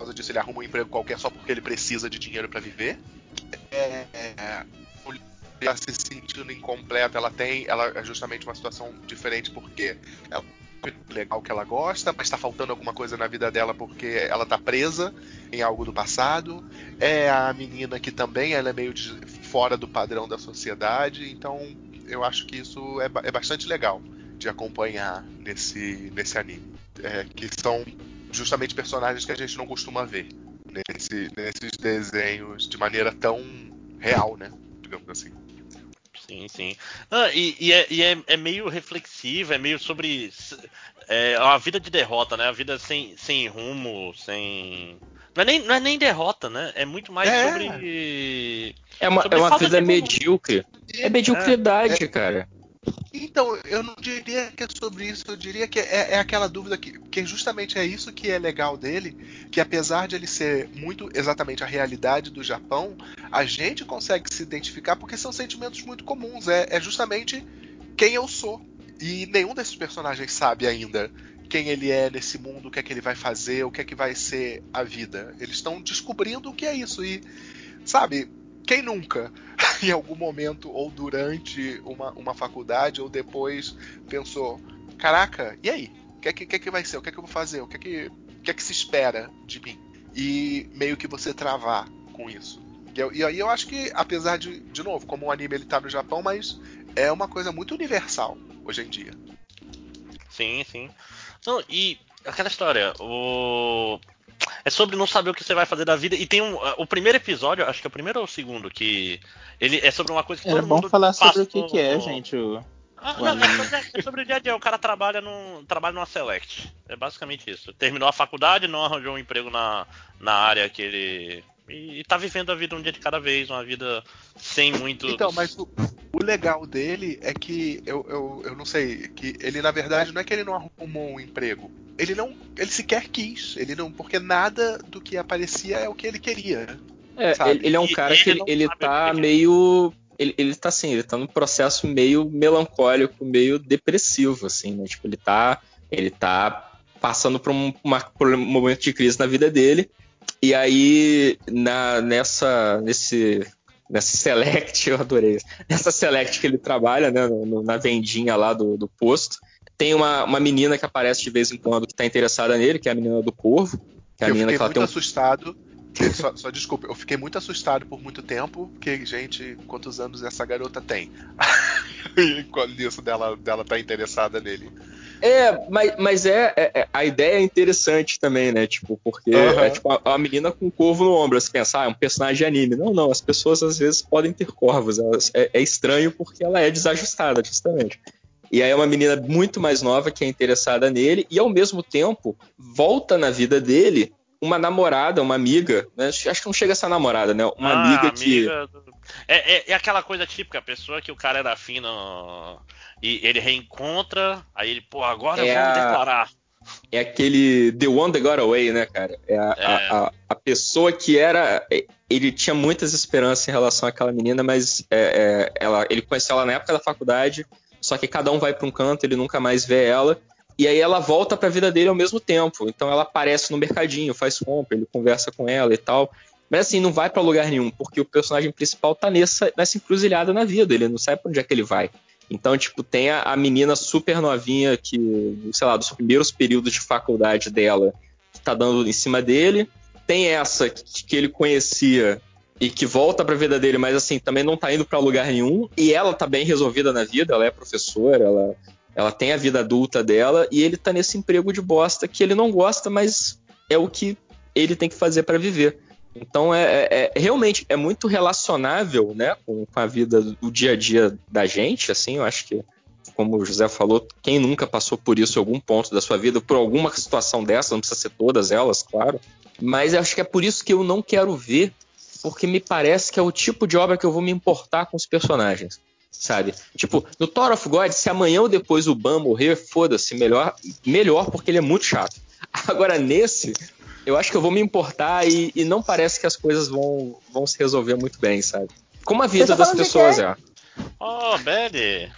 causa disso ele arruma um emprego qualquer só porque ele precisa de dinheiro para viver. É, é, ela se sentindo incompleta, ela tem, ela é justamente uma situação diferente porque ela é legal que ela gosta, mas está faltando alguma coisa na vida dela porque ela está presa em algo do passado. É a menina que também ela é meio de, fora do padrão da sociedade, então eu acho que isso é, é bastante legal de acompanhar nesse, nesse anime. É, que são justamente personagens que a gente não costuma ver nesse, nesses desenhos de maneira tão real, né? Digamos assim. Sim, sim. Ah, e, e, é, e é, é, meio reflexivo, é meio sobre é, a vida de derrota, né? A vida sem, sem rumo, sem. Não é, nem, não é nem derrota, né? É muito mais é. sobre. É uma, sobre é uma vida medíocre. É mediocridade, é. cara. Então, eu não diria que é sobre isso, eu diria que é, é, aquela dúvida que, que justamente é isso que é legal dele, que apesar de ele ser muito exatamente a realidade do Japão, a gente consegue se identificar porque são sentimentos muito comuns, é, é justamente quem eu sou. E nenhum desses personagens sabe ainda quem ele é nesse mundo, o que é que ele vai fazer, o que é que vai ser a vida. Eles estão descobrindo o que é isso. E, sabe, quem nunca, em algum momento, ou durante uma, uma faculdade, ou depois, pensou: caraca, e aí? O que é que, que, é que vai ser? O que é que eu vou fazer? O que é que, que, é que se espera de mim? E meio que você travar com isso. E aí eu acho que, apesar de, de novo, como o anime ele tá no Japão, mas é uma coisa muito universal hoje em dia. Sim, sim. Não, e aquela história, o. É sobre não saber o que você vai fazer da vida. E tem um. O primeiro episódio, acho que é o primeiro ou o segundo, que. Ele é sobre uma coisa que Era todo bom falar sobre o que, que é, gente. O... Ah, não, é, sobre, é sobre o dia a dia. O cara trabalha, num, trabalha numa Select. É basicamente isso. Terminou a faculdade, não arranjou um emprego na, na área que ele. E, e tá vivendo a vida um dia de cada vez, uma vida sem muito. Então, mas o, o legal dele é que eu, eu, eu não sei, que ele na verdade não é que ele não arrumou um emprego. Ele não. Ele sequer quis. Ele não. Porque nada do que aparecia é o que ele queria. É, ele, ele, é um cara que ele, ele tá meio ele, ele tá assim, ele tá num processo meio melancólico, meio depressivo, assim, né? Tipo, ele tá, ele tá passando por um, uma, por um momento de crise na vida dele. E aí, na, nessa, nesse, nessa select, eu adorei nessa select que ele trabalha, né, no, na vendinha lá do, do posto, tem uma, uma menina que aparece de vez em quando que tá interessada nele, que é a menina do Corvo. Que é a eu menina fiquei que ela muito um... assustado só, só, desculpa, eu fiquei muito assustado por muito tempo, porque, gente, quantos anos essa garota tem? e isso dela, dela tá interessada nele. É, mas, mas é, é, é, a ideia é interessante também, né? Tipo, porque uhum. é tipo a, a, menina com um corvo no ombro, você pensa, ah, é um personagem de anime. Não, não, as pessoas às vezes podem ter corvos. Elas, é, é estranho porque ela é desajustada, justamente. E aí é uma menina muito mais nova que é interessada nele e ao mesmo tempo volta na vida dele uma namorada, uma amiga, né? Acho que não chega a ser namorada, né? Uma ah, amiga que. É, é, é, aquela coisa típica, a pessoa que o cara era fino e ele reencontra, aí ele, pô, agora é vamos a... declarar. É aquele The One That Got Away, né, cara? É a, é. a, a, a, pessoa que era. Ele tinha muitas esperanças em relação àquela menina, mas é, é, ela, ele conheceu ela na época da faculdade, só que cada um vai para um canto, ele nunca mais vê ela. E aí ela volta para a vida dele ao mesmo tempo. Então ela aparece no mercadinho, faz compra, ele conversa com ela e tal. Mas assim, não vai para lugar nenhum, porque o personagem principal tá nessa, nessa encruzilhada na vida, ele não sabe pra onde é que ele vai. Então, tipo, tem a, a menina super novinha que, sei lá, dos primeiros períodos de faculdade dela, que tá dando em cima dele. Tem essa que, que ele conhecia e que volta pra vida dele, mas assim, também não tá indo para lugar nenhum. E ela tá bem resolvida na vida, ela é professora, ela ela tem a vida adulta dela e ele tá nesse emprego de bosta que ele não gosta, mas é o que ele tem que fazer para viver. Então é, é, é, realmente é muito relacionável, né, com, com, a vida do dia a dia da gente. Assim, eu acho que, como o José falou, quem nunca passou por isso em algum ponto da sua vida, por alguma situação dessa, não precisa ser todas elas, claro. Mas acho que é por isso que eu não quero ver, porque me parece que é o tipo de obra que eu vou me importar com os personagens sabe? Tipo, no Thor of God, se amanhã ou depois o Ban morrer, foda-se, melhor, melhor porque ele é muito chato. Agora, nesse, eu acho que eu vou me importar e, e não parece que as coisas vão, vão se resolver muito bem, sabe? Como a vida tá das pessoas é. Oh, Belly!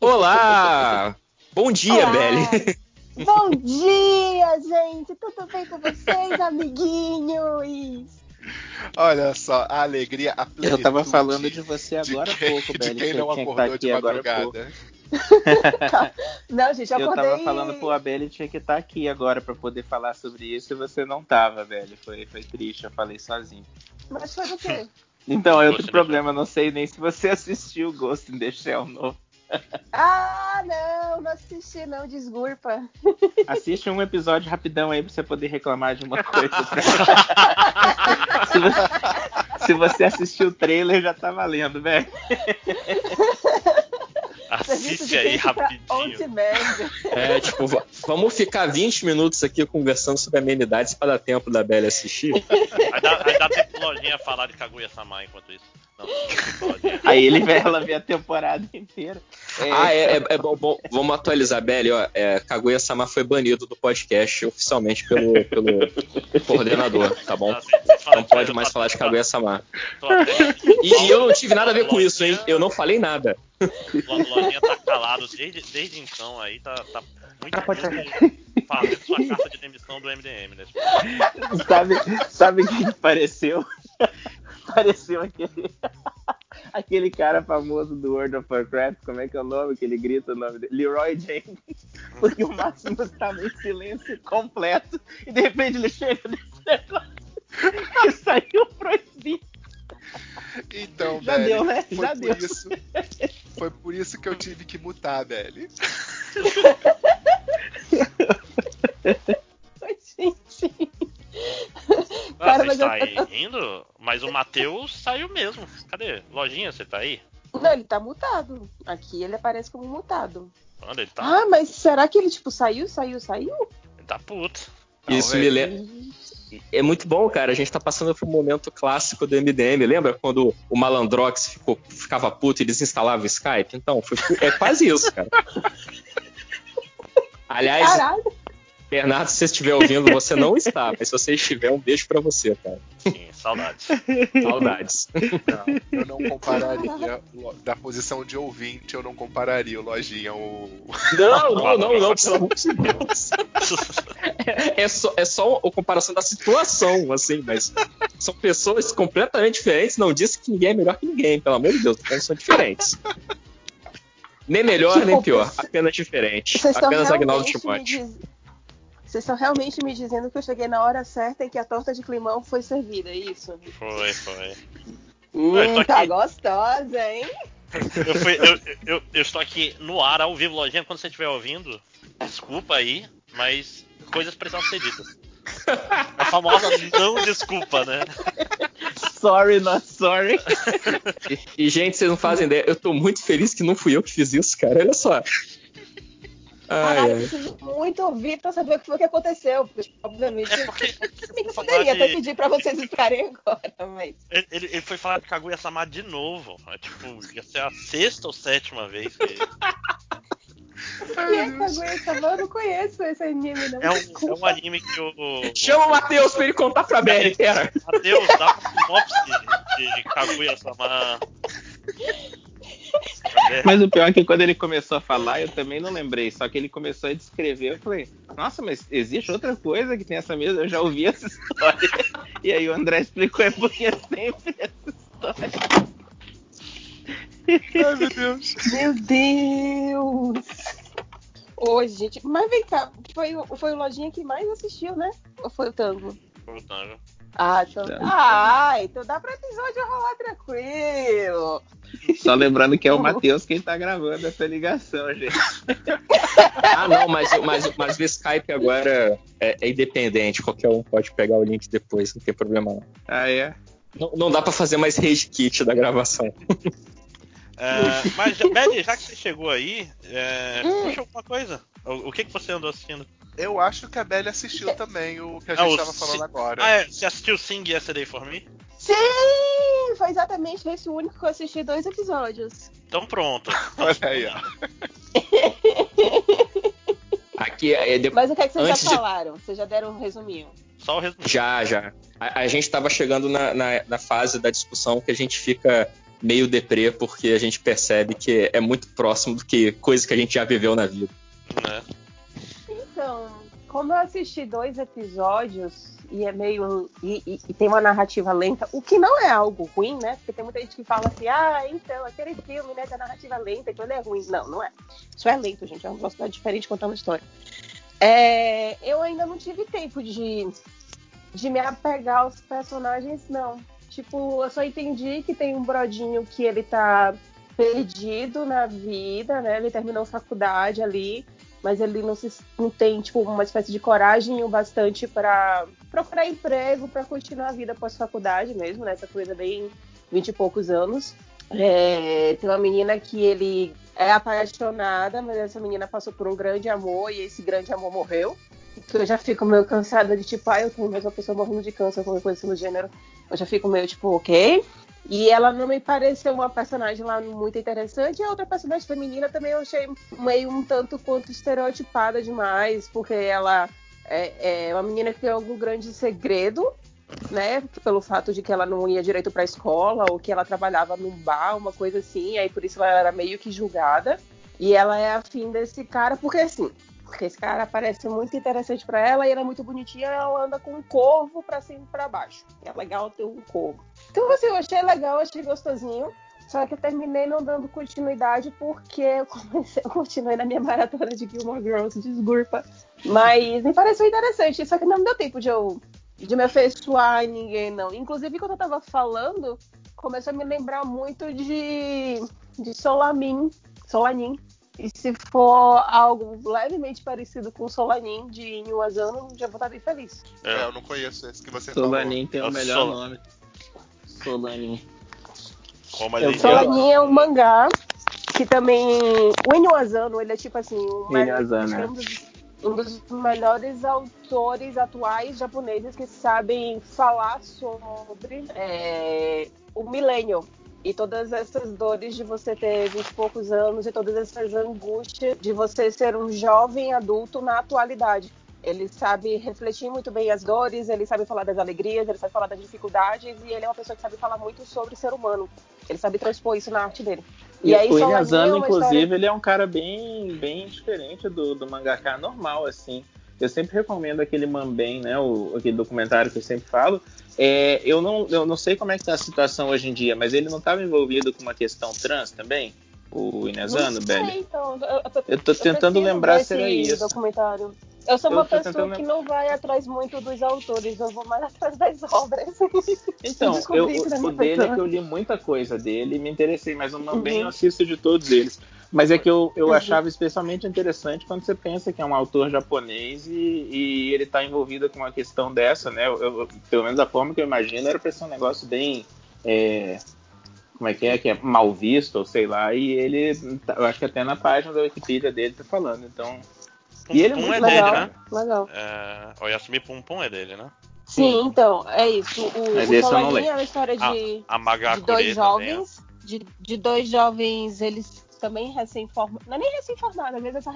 Olá! Bom dia, Olá. Belly! Bom dia, gente! Tudo bem com vocês, amiguinhos? Olha só, a alegria, a Eu tava falando de você agora há pouco, De quem não tá acordou de madrugada. não, gente, eu acordei... Eu tava falando pro Abel tinha que estar tá aqui agora para poder falar sobre isso e você não tava, velho. Foi, foi triste, eu falei sozinho. Mas foi do quê? Então, é outro problema, não sei nem se você assistiu Ghost in the Shell novo. Ah, não, não assisti não, desculpa. Assiste um episódio rapidão aí pra você poder reclamar de uma coisa. Pra... se, você, se você assistiu o trailer, já tá valendo, velho. Assiste aí rapidinho. É, tipo, vamos ficar 20 minutos aqui conversando sobre amenidades para dar tempo da Bela assistir. Vai dar, vai dar tempo lojinha falar de Kaguya-sama enquanto isso. Não, aí ele vê ela ver a temporada inteira. É, ah, é, é, é bom, bom, Vamos atualizar, Belly. Ó, é, Kaguya-sama foi banido do podcast oficialmente pelo, pelo coordenador, tá bom? Não pode mais falar de Kaguya-sama. E, e eu não tive nada a ver com isso, hein? Eu não falei nada. O Lojinha tá calado desde, desde então aí, tá, tá muito. Fazendo sua carta de demissão do MDM, né? sabe, sabe quem pareceu? pareceu aquele. aquele cara famoso do World of Warcraft, como é que é o nome que ele grita o nome dele? Leroy Jenkins. Porque o Máximo estava em silêncio completo e de repente ele chega nesse negócio e saiu proibido. Então, já velho, deu, né? Foi já por deu. Isso, foi por isso que eu tive que mutar, velho. Gente. Ah, Cara, você mas está eu- aí rindo? Mas o Matheus saiu mesmo. Cadê? Lojinha, você tá aí? Não, ele tá mutado. Aqui ele aparece como mutado. Ele tá? Ah, mas será que ele, tipo, saiu, saiu, saiu? Ele tá puto. Isso me lembra. É muito bom, cara. A gente tá passando por um momento clássico do MDM. Lembra quando o Malandrox ficou, ficava puto e desinstalava o Skype? Então, foi, é quase isso, cara. Aliás, Caralho. Bernardo, se você estiver ouvindo, você não está. Mas se você estiver, um beijo pra você, cara. Sim, saudades. Saudades. Não, eu não compararia da posição de ouvinte, eu não compararia o Lojinha ao. Não, não, não, não, pelo amor de Deus. É, é só, é só a comparação da situação, assim, mas são pessoas completamente diferentes. Não disse que ninguém é melhor que ninguém, pelo amor de Deus, são diferentes. Nem melhor, Tipo, nem pior, apenas diferente. Vocês estão Apenas Agnaldo realmente me Timóteo. diz... Vocês estão realmente me dizendo que eu cheguei na hora certa e que a torta de climão foi servida, é isso? Foi, foi. Hum, tá aqui. gostosa, hein? Eu, fui- eu- eu- eu estou aqui no ar, ao vivo, Lojinha, quando você estiver ouvindo. Desculpa aí, mas coisas precisavam ser ditas. A famosa não desculpa, né? Sorry, not sorry. E, e, gente, vocês não fazem ideia, eu tô muito feliz que não fui eu que fiz isso, cara. Olha só. Ai, Caralho, preciso muito ouvir pra saber o que foi que aconteceu. Porque, obviamente, É porque eu poderia até de- pedir pra vocês explicarem agora, mas. ele, ele- ele foi falar de Kaguya-sama de novo. É tipo, ia ser a sexta ou sétima vez que. Eu não conheço esse anime, não. É um, é um anime que o. Chama o Matheus pra ele contar pra Belly, pera. Matheus dá uma sinopse de, de Kaguya-sama. Mas o pior é que quando ele começou a falar, eu também não lembrei. Só que ele começou a descrever, eu falei, nossa, mas existe outra coisa que tem essa mesma, eu já ouvi essa história. E aí o André explicou, é porque é sempre essa história. Ai, meu Deus. Meu Deus! Oi, gente. Mas vem cá, foi, o- foi o Lojinha que mais assistiu, né? Ou foi o Tango? Voltando. Ah, então, Tango. ah, então dá pra episódio rolar tranquilo. Só lembrando que é o Matheus quem tá gravando essa ligação, gente. Ah, não, mas, mas, mas o Skype agora é, é independente. Qualquer um pode pegar o link depois, não tem problema não. Ah, é? Não, não dá pra fazer mais rage kit da gravação. É, mas, Bad, já que você chegou aí, é, Hum. puxa alguma coisa. O, o que, que você andou assistindo? Eu acho que a Belly assistiu também o que a Ah, gente estava falando Ci- agora. Ah, é, você assistiu Sing Yesterday for Me? Sim! Foi exatamente esse o único que eu assisti dois episódios. Então pronto. Olha aí, ó. Aqui é de- Mas o que, é que vocês Antes já de- falaram? Vocês já deram um resuminho? Só o resumo. Já, já. A, a gente tava chegando na, na, na fase da discussão que a gente fica meio deprê porque a gente percebe que é muito próximo do que coisa que a gente já viveu na vida. Né? Então, como eu assisti dois episódios e é meio. E, e- e tem uma narrativa lenta, o que não é algo ruim, né? Porque tem muita gente que fala assim, ah, então, aquele filme, né, da narrativa lenta, então ele é ruim. Não, não é. Isso é lento, gente. É uma velocidade diferente de contar uma história. É, eu ainda não tive tempo de, de me apegar aos personagens, não. Tipo, eu só entendi que tem um brodinho que ele tá perdido na vida, né? Ele terminou faculdade ali mas ele não, se, não tem tipo uma espécie de coragem o bastante para procurar emprego, para continuar a vida pós-faculdade mesmo, né? Essa coisa bem vinte e poucos anos. É, tem uma menina que ele é apaixonada, mas essa menina passou por um grande amor e esse grande amor morreu. Eu já fico meio cansada de tipo, ah, eu tenho mais uma pessoa morrendo de câncer, qualquer coisa assim do gênero. Eu já fico meio tipo, ok. E ela não me pareceu uma personagem lá muito interessante. E a outra personagem feminina também eu achei meio um tanto quanto estereotipada demais, porque ela é, é uma menina que tem algum grande segredo, né? Pelo fato de que ela não ia direito pra escola, ou que ela trabalhava num bar, uma coisa assim, aí por isso ela era meio que julgada. E ela é afim desse cara, porque assim, Porque esse cara parece muito interessante para ela e ela é muito bonitinha, ela anda com um corvo para cima e pra baixo. É legal ter um corvo. Então, assim, eu achei legal, achei gostosinho. Só que eu terminei não dando continuidade porque eu, comecei, eu continuei na minha maratona de Gilmore Girls, desculpa. Mas me pareceu interessante, só que não deu tempo de eu de me afeiçoar em ninguém, não. Inclusive, quando eu tava falando, começou a me lembrar muito de, de Solamin, Solanin. E se for algo levemente parecido com Solanin de Inhuazano, já vou estar bem feliz. É, eu não conheço esse que você Solanin falou. tem o melhor Sol... nome. Solanin. Gente... Solanin é um mangá que também. O Inhuazano, ele é tipo assim. Um, Inhuazano, é. um dos melhores autores atuais japoneses que sabem falar sobre é, o milênio e todas essas dores de você ter vinte e poucos anos e todas essas angústias de você ser um jovem adulto na atualidade. Ele sabe refletir muito bem as dores, ele sabe falar das alegrias, ele sabe falar das dificuldades e ele é uma pessoa que sabe falar muito sobre o ser humano. Ele sabe transpor isso na arte dele. E, e aí, o Inazano, é inclusive, história... ele é um cara bem, bem diferente do, do mangaka normal, assim. Eu sempre recomendo aquele Mambem, né? O, aquele documentário que eu sempre falo. É, eu, não, eu não sei como é que tá a situação hoje em dia, mas ele não estava envolvido com uma questão trans também? O Inezano, Belly? Então, eu, eu, eu tô tentando lembrar se era isso. Documentário. Eu sou uma pessoa que não vai atrás muito dos autores, eu vou mais atrás das obras. Então, eu, o, dele é que eu li muita coisa dele e me interessei, mas eu também uhum. eu assisto de todos eles. Mas é que eu, eu uhum. achava especialmente interessante quando você pensa que é um autor japonês e, e ele está envolvido com uma questão dessa, né? Eu, eu, pelo menos da forma que eu imagino, era para ser um negócio bem. É, como é que é? Que é mal visto, ou sei lá, e ele. Eu acho que até na página da Wikipedia dele tá falando, então. Pum, e ele é, Pum é legal, dele, né? Legal. É, o Yasumi Pum Pum é dele, né? Sim, então, é isso. O, Mas o é uma história de, a, a de dois jovens. De, de dois jovens, eles também recém-formados, não é nem recém-formado, às vezes é só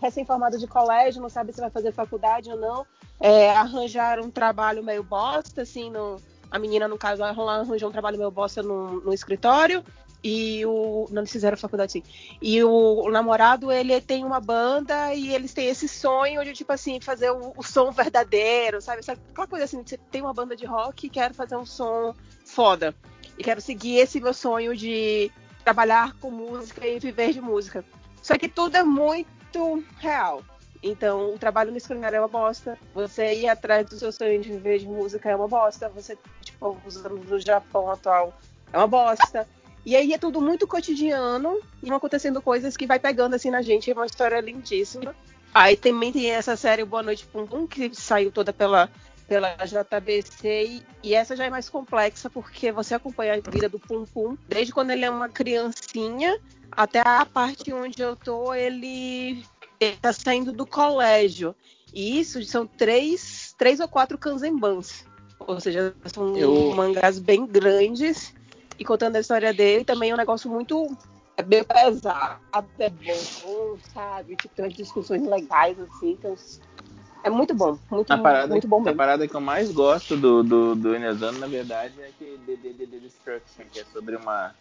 recém-formado de colégio, não sabe se vai fazer faculdade ou não, é, arranjaram um trabalho meio bosta, assim, no, a menina, no caso, arranjou um trabalho meio bosta no, no escritório, e o. Não fizeram faculdade sim. E o, o, namorado, ele tem uma banda e eles têm esse sonho de, tipo assim, fazer o, o som verdadeiro, sabe? sabe? Aquela coisa assim, você tem uma banda de rock e quero fazer um som foda. E quero seguir esse meu sonho de trabalhar com música e viver de música. Só que tudo é muito real. Então, o trabalho no escritório é uma bosta. Você ir atrás do seu sonho de viver de música é uma bosta. Você, tipo, usando no Japão atual é uma bosta. E aí é tudo muito cotidiano e vão acontecendo coisas que vai pegando assim na gente. É uma história lindíssima. Aí também tem essa série Boa Noite Pum Pum, que saiu toda pela pela JBC e essa já é mais complexa porque você acompanha a vida do Pum Pum desde quando ele é uma criancinha até a parte onde eu tô ele está saindo do colégio. E isso são três três ou quatro kanzenbans. Ou seja são eu... mangás bem grandes. E contando a história dele também é um negócio muito é bem pesado é bom sabe? Tipo tem umas discussões legais assim então é muito bom, muito, parada, muito bom mesmo. A parada que eu mais gosto do, do, do Inezano, na verdade, é que DDD Destruction, que é sobre uma,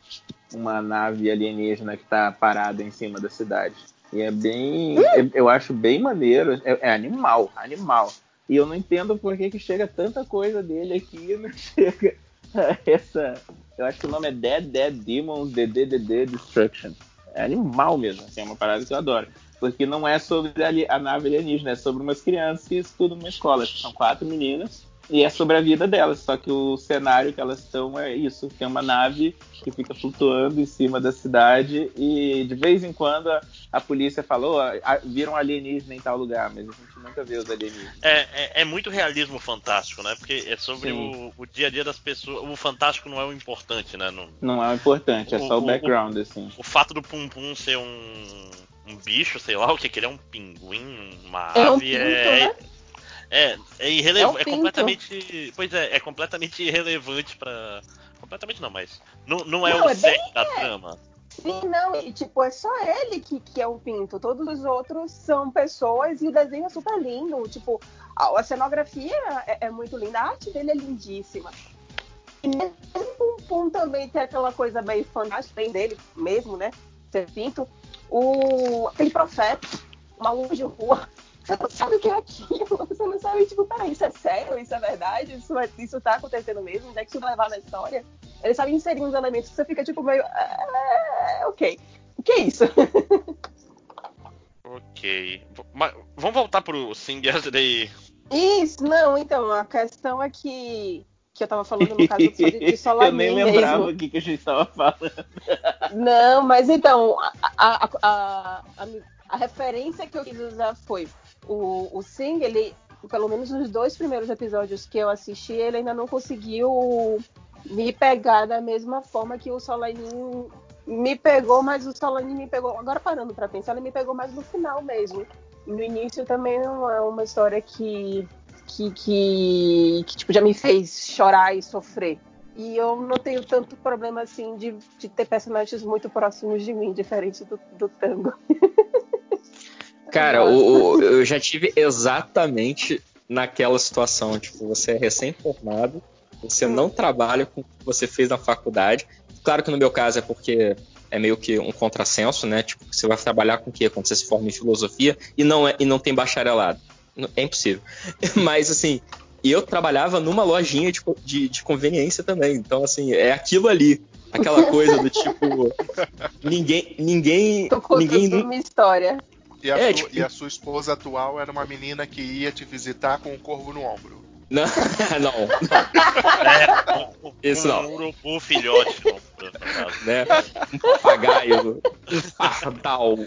uma nave alienígena que tá parada em cima da cidade. E é bem. Hum. Eu acho bem maneiro. É, é, animal, animal. E eu não entendo por que, que chega tanta coisa dele aqui e não chega essa. Eu acho que o nome é Dead Dead Demons DDD Destruction. É animal mesmo, assim, é uma parada que eu adoro porque não é sobre a, a nave alienígena, é sobre umas crianças que estudam numa escola. São quatro meninas e é sobre a vida delas. Só que o cenário que elas estão é isso: tem uma nave que fica flutuando em cima da cidade e de vez em quando a, a polícia falou, oh, viram alienígena em tal lugar, mas a gente nunca vê os alienígenas. É, é, é muito realismo fantástico, né? Porque é sobre o, o, dia a dia das pessoas. O fantástico não é o importante, né? Não, não é o importante, é o, só o, background, assim. O fato do Pum Pum ser um um bicho, sei lá o que, que ele é um pinguim, uma é ave, um pinto, é, né? é, é irrelevante, é, um é, completamente, pois é, é completamente irrelevante para completamente não, mas não, não é não, o é da trama. Sim, não, e tipo, é só ele que, que é um pinto. Todos os outros são pessoas e o desenho é super lindo. Tipo, a, a cenografia é, é, muito linda, a arte dele é lindíssima. E mesmo o Pum Pum também tem aquela coisa meio fantástica dele mesmo, né? Ser pinto o, aquele profeta, uma luz de rua. Você não sabe o que é aquilo, você não sabe, tipo, peraí, isso é sério, isso é verdade, isso, é, isso tá acontecendo mesmo, onde é que isso vai levar na história? Ele sabe inserir uns elementos que você fica, tipo, meio. É, ok. O que é isso? ok. Mas, vamos voltar pro Singer daí. Isso, não, então, a questão é que que eu tava falando no caso de, de Solanin Eu nem lembrava o que, que a gente tava falando. Não, mas então, a, a, a, a, referência que eu quis usar foi o, o Sing, ele, pelo menos nos dois primeiros episódios que eu assisti, ele ainda não conseguiu me pegar da mesma forma que o Solanin me pegou, mas o Solanin me pegou. Agora parando para pensar, ele me pegou mais no final mesmo. No início também não é uma história que que, que, que tipo, já me fez chorar e sofrer. E eu não tenho tanto problema assim de, de ter personagens muito próximos de mim, diferente do, do tango. Cara, o, o, eu já tive exatamente naquela situação. Tipo, você é recém-formado, você hum. não trabalha com o que você fez na faculdade. Claro que no meu caso é porque é meio que um contrassenso, né? Tipo, você vai trabalhar com o quê quando você se forma em filosofia e não, é, e não tem bacharelado? É impossível. Mas, assim, eu trabalhava numa lojinha de, de, de conveniência também. Então, assim, é aquilo ali. Aquela coisa do tipo. ninguém. Ninguém. Tô ninguém uma história. E a, é, sua, tipo... e a sua esposa atual era uma menina que ia te visitar com um corvo no ombro. Não, não. É, Isso não. Um urubu filhote. né? Um papagaio. Um pardal.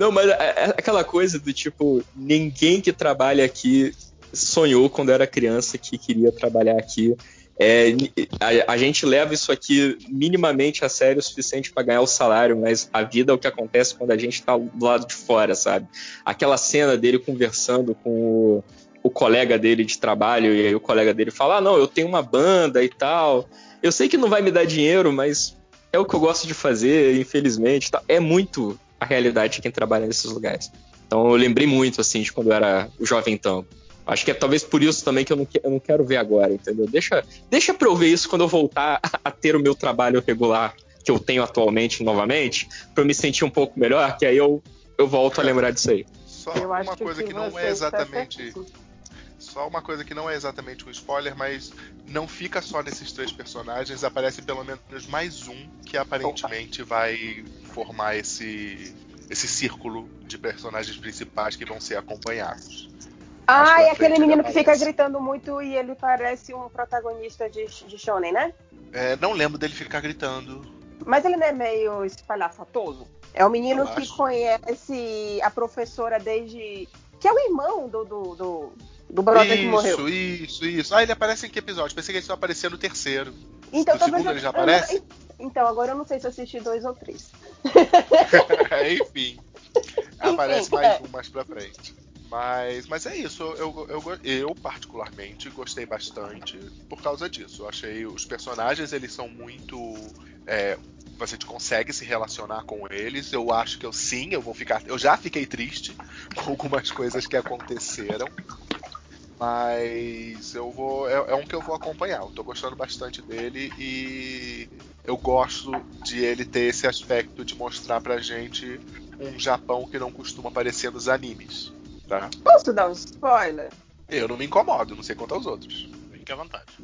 Não, mas é, é aquela coisa do tipo, ninguém que trabalha aqui sonhou quando era criança que queria trabalhar aqui. É, a, a, gente leva isso aqui minimamente a sério o suficiente para ganhar o salário, mas a vida é o que acontece quando a gente está do lado de fora, sabe? Aquela cena dele conversando com o, o colega dele de trabalho, e aí o colega dele fala: Ah, não, eu tenho uma banda e tal. Eu sei que não vai me dar dinheiro, mas é o que eu gosto de fazer, infelizmente. É muito a realidade de quem trabalha nesses lugares. Então eu lembrei muito, assim, de quando eu era o jovem tango. Acho que é talvez por isso também que eu não, que, eu não quero ver agora, entendeu? Deixa, deixa pra eu ver isso quando eu voltar a ter o meu trabalho regular que eu tenho atualmente novamente, pra eu me sentir um pouco melhor, que aí eu, eu volto a lembrar disso aí. Só eu uma coisa que, que não é exatamente. Só uma coisa que não é exatamente um spoiler, mas não fica só nesses três personagens, aparece pelo menos mais um que aparentemente Opa. vai formar esse, esse círculo de personagens principais que vão ser acompanhados. Ah, e aquele menino que fica gritando muito e ele parece um protagonista de, de Shonen, né? É, não lembro dele ficar gritando. Mas ele não é meio espalhafatoso? É o menino que conhece a professora desde. que é o irmão do, do, do, do brother isso, que morreu. Isso, isso, isso. Ah, ele aparece em que episódio? Pensei que ele só aparecia no terceiro. Então, no segundo ele já aparece? Então, agora eu não sei se eu assisti dois ou três. Enfim. Aparece mais é. um mais pra frente. Mas, mas é isso, eu, eu, eu, particularmente gostei bastante por causa disso. Eu achei os personagens, eles são muito. É, você consegue se relacionar com eles. Eu acho que eu sim, eu vou ficar. Eu já fiquei triste com algumas coisas que aconteceram. Mas eu vou. É, é, um que eu vou acompanhar. Eu tô gostando bastante dele e eu gosto de ele ter esse aspecto de mostrar pra gente um Japão que não costuma aparecer nos animes. Tá? Posso dar um spoiler? Eu não me incomodo, não sei quanto aos outros. Fique à vontade.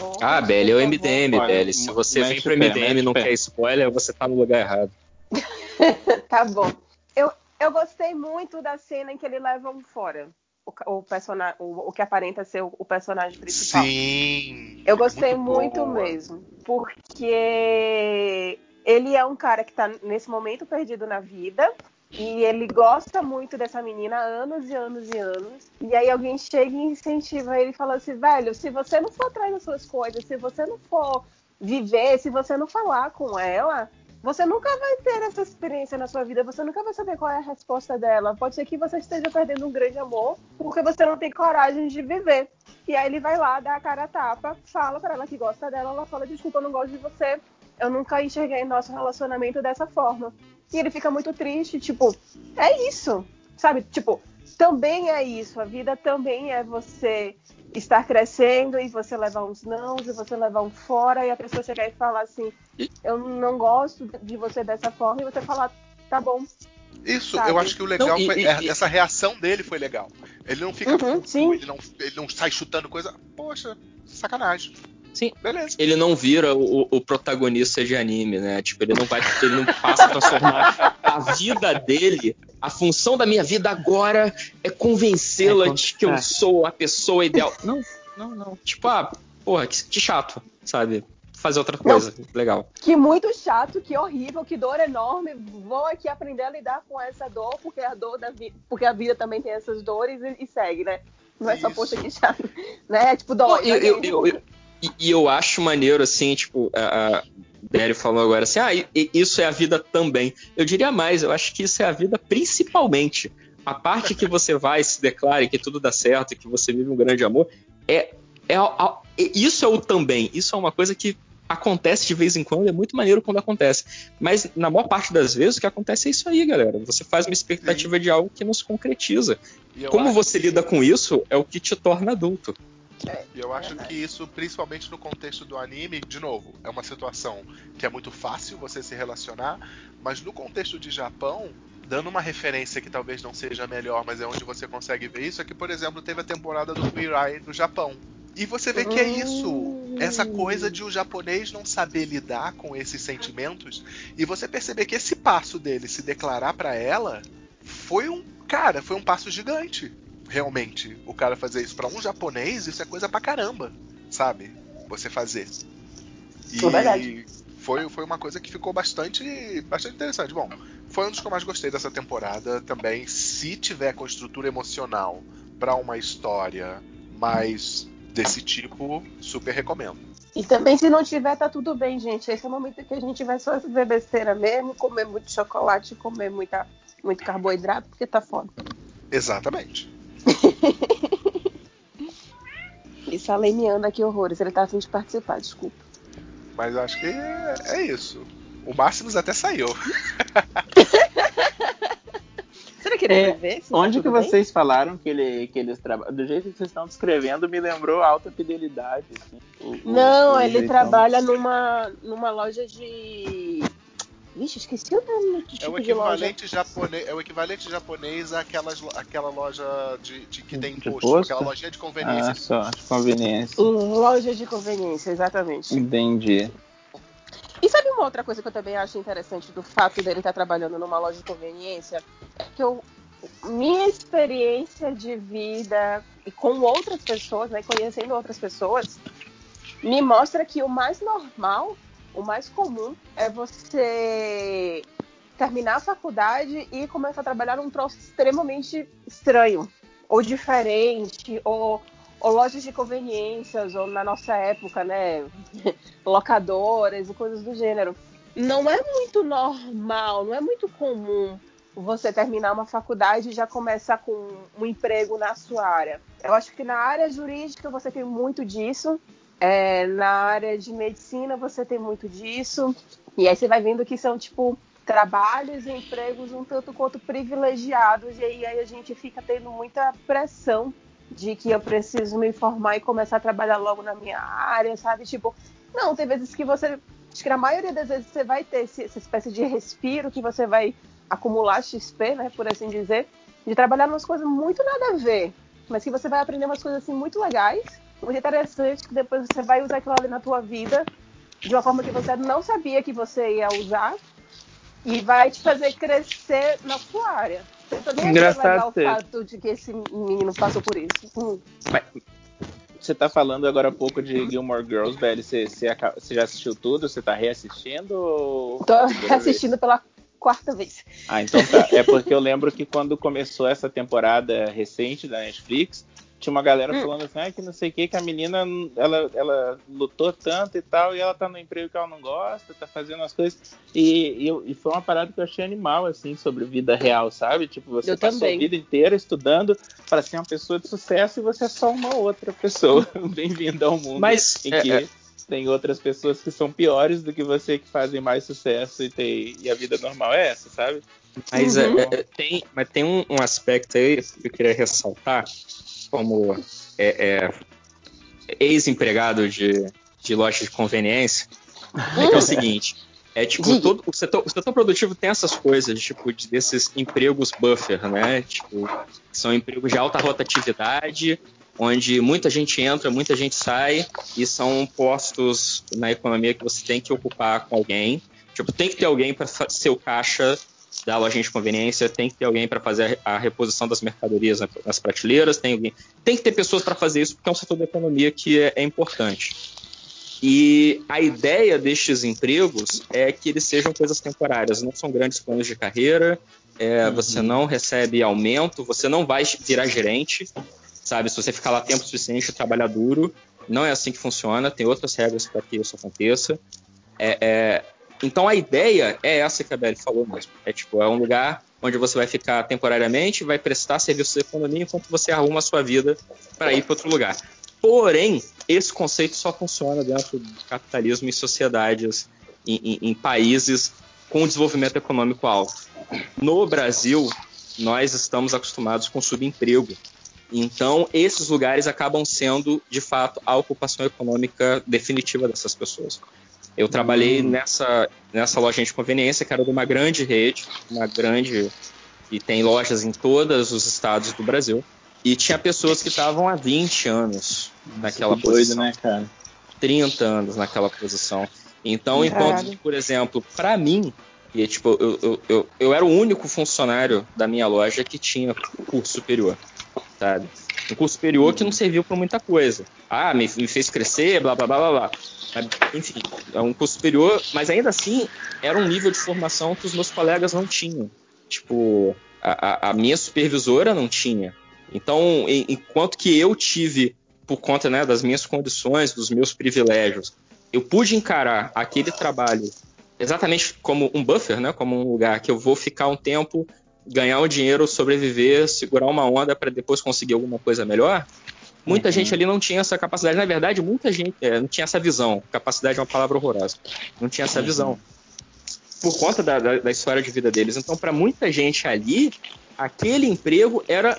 Oh, ah, Belly, é o MDM, Belly. Se você vem pro MDM e não quer spoiler, você tá no lugar errado. tá bom. Eu, eu gostei muito da cena em que ele leva um fora o, o personagem, o, o, que aparenta ser o, o, personagem principal. Sim. Eu gostei muito, muito mesmo, porque ele é um cara que tá nesse momento perdido na vida. E ele gosta muito dessa menina há anos e anos e anos. E aí alguém chega e incentiva ele e fala assim, velho, se você não for atrás das suas coisas, se você não for viver, se você não falar com ela, você nunca vai ter essa experiência na sua vida, você nunca vai saber qual é a resposta dela. Pode ser que você esteja perdendo um grande amor porque você não tem coragem de viver. E aí ele vai lá, dá a cara a tapa, fala para ela que gosta dela, ela fala: Desculpa, eu não gosto de você. Eu nunca enxerguei nosso relacionamento dessa forma. E ele fica muito triste, tipo, é isso. Sabe? Tipo, também é isso. A vida também é você estar crescendo e você levar uns não, e você levar um fora, e a pessoa chegar e falar assim, eu não gosto de você dessa forma, e você falar, tá bom. Isso, sabe? eu acho que o legal não, e, foi. E, é, essa reação dele foi legal. Ele não fica. Uhum, puto, ele, não, ele não sai chutando coisa. Poxa, sacanagem. Sim. Beleza. Ele não vira o, o, protagonista de anime, né? Tipo, ele não vai. Ele não passa a transformar a vida dele. A função da minha vida agora é convencê-la é, de que eu é. sou a pessoa ideal. Não, não, não. Tipo, ah, porra, que, que chato, sabe? fazer outra coisa. Não, Legal. Que muito chato, que horrível, que dor enorme. Vou aqui aprender a lidar com essa dor, porque a dor da vida, porque a vida também tem essas dores e, e segue, né? Não é só, Isso. poxa, que chato. Né? Tipo, dói. Eu, eu, eu, eu, e eu acho maneiro, assim, tipo, a, a Dério falou agora assim, ah, isso é a vida também. Eu diria mais, eu acho que isso é a vida principalmente. A parte que você vai se declare que tudo dá certo, que você vive um grande amor, é, é, é isso é o também. Isso é uma coisa que acontece de vez em quando, é muito maneiro quando acontece. Mas na maior parte das vezes o que acontece é isso aí, galera. Você faz uma expectativa Sim. de algo que não se concretiza. Como você que... lida com isso é o que te torna adulto. E eu acho que isso, principalmente no contexto do anime, de novo, é uma situação que é muito fácil você se relacionar, mas no contexto de Japão, dando uma referência que talvez não seja melhor, mas é onde você consegue ver isso, é que, por exemplo, teve a temporada do Queer Eye no Japão. E você vê que é isso. Essa coisa de o japonês não saber lidar com esses sentimentos e você perceber que esse passo dele se declarar para ela foi um, cara, foi um passo gigante. Realmente, o cara fazer isso para um japonês, isso é coisa pra caramba, sabe? Você fazer. E é foi, foi uma coisa que ficou bastante, bastante interessante. Bom, foi um dos que eu mais gostei dessa temporada também. Se tiver com estrutura emocional para uma história mais desse tipo, super recomendo. E também, se não tiver, tá tudo bem, gente. Esse é o momento que a gente vai só fazer besteira mesmo, comer muito chocolate, comer muita, muito carboidrato, porque tá foda. Exatamente. e salemiando aqui horrores. Ele tá afim de participar, desculpa. Mas acho que é, é isso. O Máximos até saiu. querer é, ver. onde tá que bem? vocês falaram que, ele, que eles trabalham? Do jeito que vocês estão descrevendo, me lembrou alta fidelidade. Assim, o, Não, o ele trabalha numa, numa loja de. Vixe, esqueci o nome do tipo é o equivalente japonês É o equivalente japonês àquelas, àquela loja de, de que tem imposto, aquela lojinha de conveniência. Ah, só, de conveniência. Loja de conveniência, exatamente. Entendi. E sabe uma outra coisa que eu também acho interessante do fato dele estar trabalhando numa loja de conveniência? É que eu, minha experiência de vida e com outras pessoas, né, conhecendo outras pessoas, me mostra que o mais normal, o mais comum, é você terminar a faculdade e começar a trabalhar num troço extremamente estranho, ou diferente, ou ou lojas de conveniências, ou na nossa época, né, locadoras e coisas do gênero. Não é muito normal, não é muito comum você terminar uma faculdade e já começar com um emprego na sua área. Eu acho que na área jurídica você tem muito disso, é, na área de medicina você tem muito disso, e aí você vai vendo que são tipo trabalhos e empregos um tanto quanto privilegiados, e aí, aí a gente fica tendo muita pressão de que eu preciso me formar e começar a trabalhar logo na minha área, sabe? Tipo, não, tem vezes que você. Acho que na maioria das vezes você vai ter esse, essa espécie de respiro que você vai acumular XP, né? Por assim dizer, de trabalhar umas coisas muito nada a ver, mas que você vai aprender umas coisas assim muito legais, muito interessantes, que depois você vai usar aquilo ali na tua vida de uma forma que você não sabia que você ia usar e vai te fazer crescer na sua área. Eu Engraçado o fato de que esse menino passou por isso. Hum. Mas, você tá falando agora há pouco de Gilmore Girls, velho. Você, você, você já assistiu tudo? Você tá reassistindo? Ou... Tô reassistindo pela quarta vez. Ah, então tá. É porque eu lembro que quando começou essa temporada recente da Netflix, tinha uma galera hum. falando assim, ah, que não sei o que, que a menina ela, ela lutou tanto e tal, e ela tá no emprego que ela não gosta, tá fazendo as coisas. E, e, e foi uma parada que eu achei animal, assim, sobre vida real, sabe? Tipo, você eu passou também. a vida inteira estudando para ser uma pessoa de sucesso e você é só uma outra pessoa. Bem-vindo ao mundo Mas, em é, que é, tem outras pessoas que são piores do que você que fazem mais sucesso e, tem, e a vida normal é essa, sabe? Mas, é, uhum. é, tem, mas tem um, um aspecto aí que eu queria ressaltar, como é, é, ex-empregado de, de loja de conveniência, é, que é o seguinte: É tipo, todo, o, setor, o setor produtivo tem essas coisas, tipo, de, desses empregos buffer, né? Tipo, são empregos de alta rotatividade, onde muita gente entra, muita gente sai, e são postos na economia que você tem que ocupar com alguém. Tipo, tem que ter alguém para ser o caixa da lojinha de conveniência, tem que ter alguém para fazer a reposição das mercadorias nas prateleiras, tem, alguém, tem que ter pessoas para fazer isso, porque é um setor da economia que é, é importante. E a ideia destes empregos é que eles sejam coisas temporárias, não são grandes planos de carreira, é, uhum. você não recebe aumento, você não vai virar gerente, sabe? Se você ficar lá tempo suficiente, trabalhar duro, não é assim que funciona, tem outras regras para que isso aconteça. É, é, então a ideia é essa que a Beli falou mesmo. É tipo, é um lugar onde você vai ficar temporariamente, vai prestar serviços de economia enquanto você arruma a sua vida para ir para outro lugar. Porém, esse conceito só funciona dentro do capitalismo em sociedades, em, em, em países com desenvolvimento econômico alto. No Brasil, nós estamos acostumados com subemprego. Então, esses lugares acabam sendo, de fato, a ocupação econômica definitiva dessas pessoas. Eu trabalhei hum. nessa, nessa loja de conveniência, que era de uma grande rede, uma grande. e tem lojas em todos os estados do Brasil. E tinha pessoas que estavam há 20 anos naquela posição. Doido, né, cara? 30 anos naquela posição. Então, enquanto, por exemplo, para mim, e tipo, eu, eu, eu, eu, era o único funcionário da minha loja que tinha curso superior, sabe? Um curso superior que não serviu para muita coisa. Ah, me, me, fez crescer, blá blá blá blá blá. Enfim, é um curso superior, mas ainda assim era um nível de formação que os meus colegas não tinham. Tipo, a, a minha supervisora não tinha. Então, em, enquanto que eu tive, por conta né, das minhas condições, dos meus privilégios, eu pude encarar aquele trabalho exatamente como um buffer, né, como um lugar que eu vou ficar um tempo, ganhar um dinheiro, sobreviver, segurar uma onda para depois conseguir alguma coisa melhor. Muita uhum. gente ali não tinha essa capacidade. Na verdade, muita gente é, não tinha essa visão. Capacidade é uma palavra horrorosa. Não tinha essa uhum. visão. Por conta da, da, da história de vida deles. Então, para muita gente ali, aquele emprego era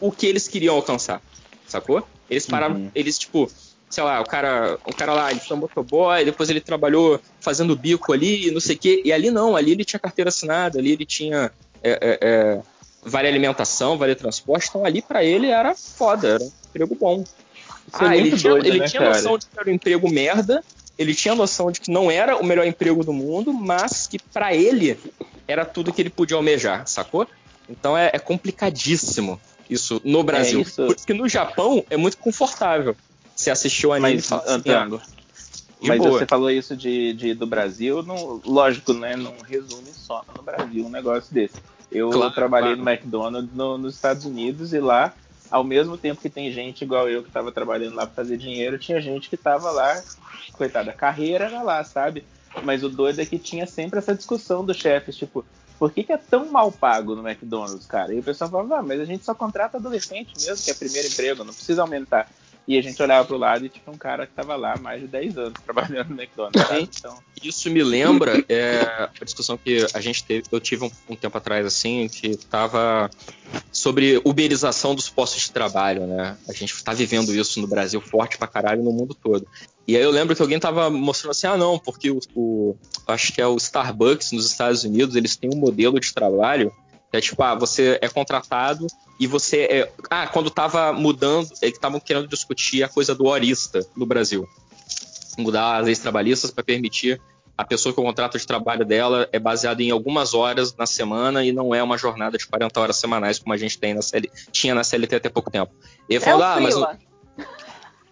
o que eles queriam alcançar. Sacou? Eles pararam, uhum. eles, tipo, sei lá, o cara, o cara lá, ele foi motoboy, depois ele trabalhou fazendo bico ali, não sei o quê. E ali não, ali ele tinha carteira assinada, ali ele tinha. É, é, é, vale alimentação, vale transporte, então ali para ele era foda, era um emprego bom. Isso é ah, é ele tinha, doido, ele né, tinha noção de que era um emprego merda, ele tinha noção de que não era o melhor emprego do mundo, mas que para ele era tudo que ele podia almejar, sacou? Então é, é complicadíssimo isso no Brasil. É isso. Porque no Japão é muito confortável. Você assistiu o anime Mas, Antônio, Mas boa. você falou isso de, de, do Brasil, não, lógico, né? Não resume só no Brasil um negócio desse. Eu claro, trabalhei claro. no McDonald's no, nos Estados Unidos e lá, ao mesmo tempo que tem gente igual eu que estava trabalhando lá para fazer dinheiro, tinha gente que estava lá, coitada, a carreira era lá, sabe? Mas o doido é que tinha sempre essa discussão dos chefes, tipo, por que, que, é tão mal pago no McDonald's, cara? E o pessoal falava, ah, mas a gente só contrata adolescente mesmo, que é primeiro emprego, não precisa aumentar. E a gente olhava pro lado e tinha um cara que tava lá há mais de 10 anos trabalhando no McDonald's. Então... Isso me lembra é, a discussão que a gente teve, eu tive um, um tempo atrás, assim, que tava sobre uberização dos postos de trabalho, né? A gente tá vivendo isso no Brasil forte pra caralho no mundo todo. E aí eu lembro que alguém tava mostrando assim, ah não, porque o, o acho que é o Starbucks nos Estados Unidos, eles têm um modelo de trabalho é tipo, ah, você é contratado e você é. Ah, quando tava mudando, eles estavam querendo discutir a coisa do horista no Brasil. Mudar as leis trabalhistas para permitir a pessoa que o contrato de trabalho dela é baseado em algumas horas na semana e não é uma jornada de 40 horas semanais como a gente tem na CL... tinha na CLT até pouco tempo. Ele falou, é ah, mas.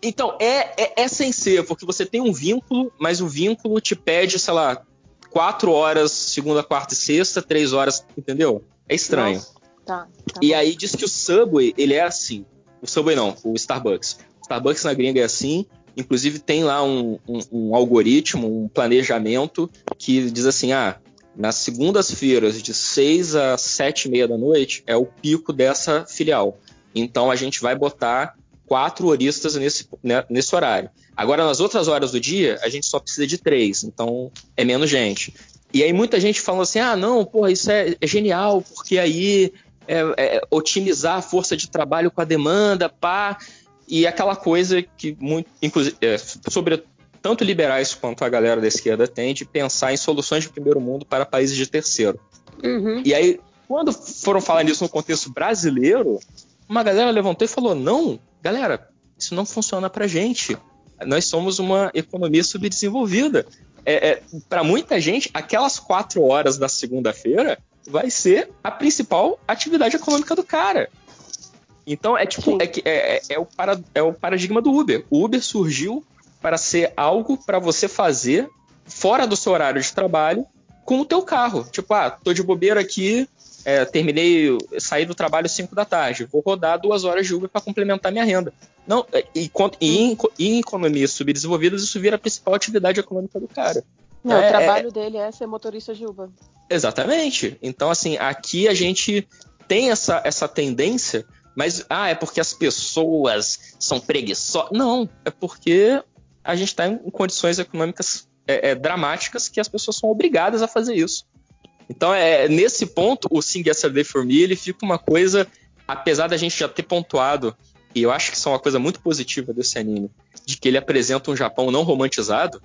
Então, é, é, é sem ser, porque você tem um vínculo, mas o vínculo te pede, sei lá, quatro horas segunda, quarta e sexta, três horas, entendeu? É estranho. Tá, tá e aí diz que o Subway, ele é assim. O Subway não, o Starbucks. O Starbucks na gringa é assim. Inclusive tem lá um, um, um algoritmo, um planejamento que diz assim, ah, nas segundas-feiras de 6 a 7 e meia da noite é o pico dessa filial. Então a gente vai botar quatro horistas nesse, né, nesse horário. Agora, nas outras horas do dia, a gente só precisa de três, então é menos gente. E aí muita gente falou assim: ah, não, porra, isso é, é genial, porque aí é, é, otimizar a força de trabalho com a demanda, pá. E aquela coisa que muito, inclusive, é, sobre tanto liberais quanto a galera da esquerda tem de pensar em soluções de primeiro mundo para países de terceiro. Uhum. E aí, quando foram falar nisso no contexto brasileiro, uma galera levantou e falou: não, galera, isso não funciona para gente. Nós somos uma economia subdesenvolvida. É, é, para muita gente, aquelas quatro horas da segunda-feira vai ser a principal atividade econômica do cara. Então é tipo é, é, é, o para, é o paradigma do Uber. O Uber surgiu para ser algo para você fazer fora do seu horário de trabalho com o teu carro. Tipo, ah, tô de bobeira aqui, é, terminei, saí do trabalho 5 da tarde, vou rodar duas horas de Uber para complementar minha renda. Não, é, e, e, em, em economias subdesenvolvidas, isso vira a principal atividade econômica do cara. Não, é, o trabalho é, dele é ser motorista de Uber. Exatamente. Então, assim, aqui a gente tem essa, essa tendência, mas, ah, é porque as pessoas são preguiçosas. Não, é porque a gente está em condições econômicas é, é, dramáticas que as pessoas são obrigadas a fazer isso. Então, é, nesse ponto, o Sing Yesterday for Me, ele fica uma coisa, apesar da gente já ter pontuado, e eu acho que isso é uma coisa muito positiva desse anime, de que ele apresenta um Japão não romantizado,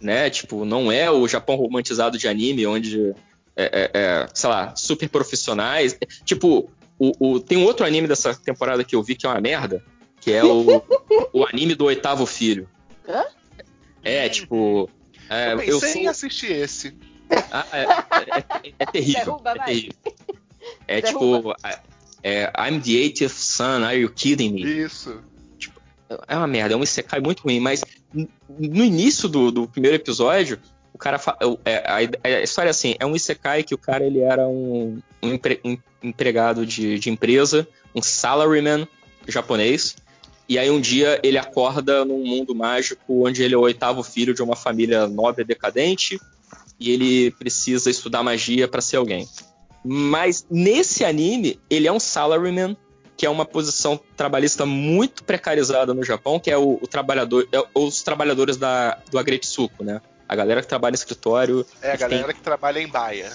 né? Tipo, não é o Japão romantizado de anime, onde, é, é, é sei lá, super profissionais. Tipo, o, o, tem um outro anime dessa temporada que eu vi que é uma merda, que é o, o anime do oitavo filho. Hã? É, tipo. É, eu pensei eu sou... em assistir esse. Ah, é, é, é, é, terrível. Derruba, é terrível. É Derruba. tipo. É, I'm the 80th son, are you kidding me? Isso. Tipo, é uma merda, é um Isekai muito ruim, mas no início do, do primeiro episódio, o cara. É, a, a, história é assim: é um Isekai que o cara ele era um, um, empre, um empregado de, de empresa, um salaryman japonês. E aí um dia ele acorda num mundo mágico onde ele é o oitavo filho de uma família nobre decadente e ele precisa estudar magia para ser alguém. Mas nesse anime, ele é um salaryman, que é uma posição trabalhista muito precarizada no Japão, que é o, o trabalhador, é, os trabalhadores da, do Agretsuko, né? A galera que trabalha em escritório. É, a galera tem... que trabalha em baia.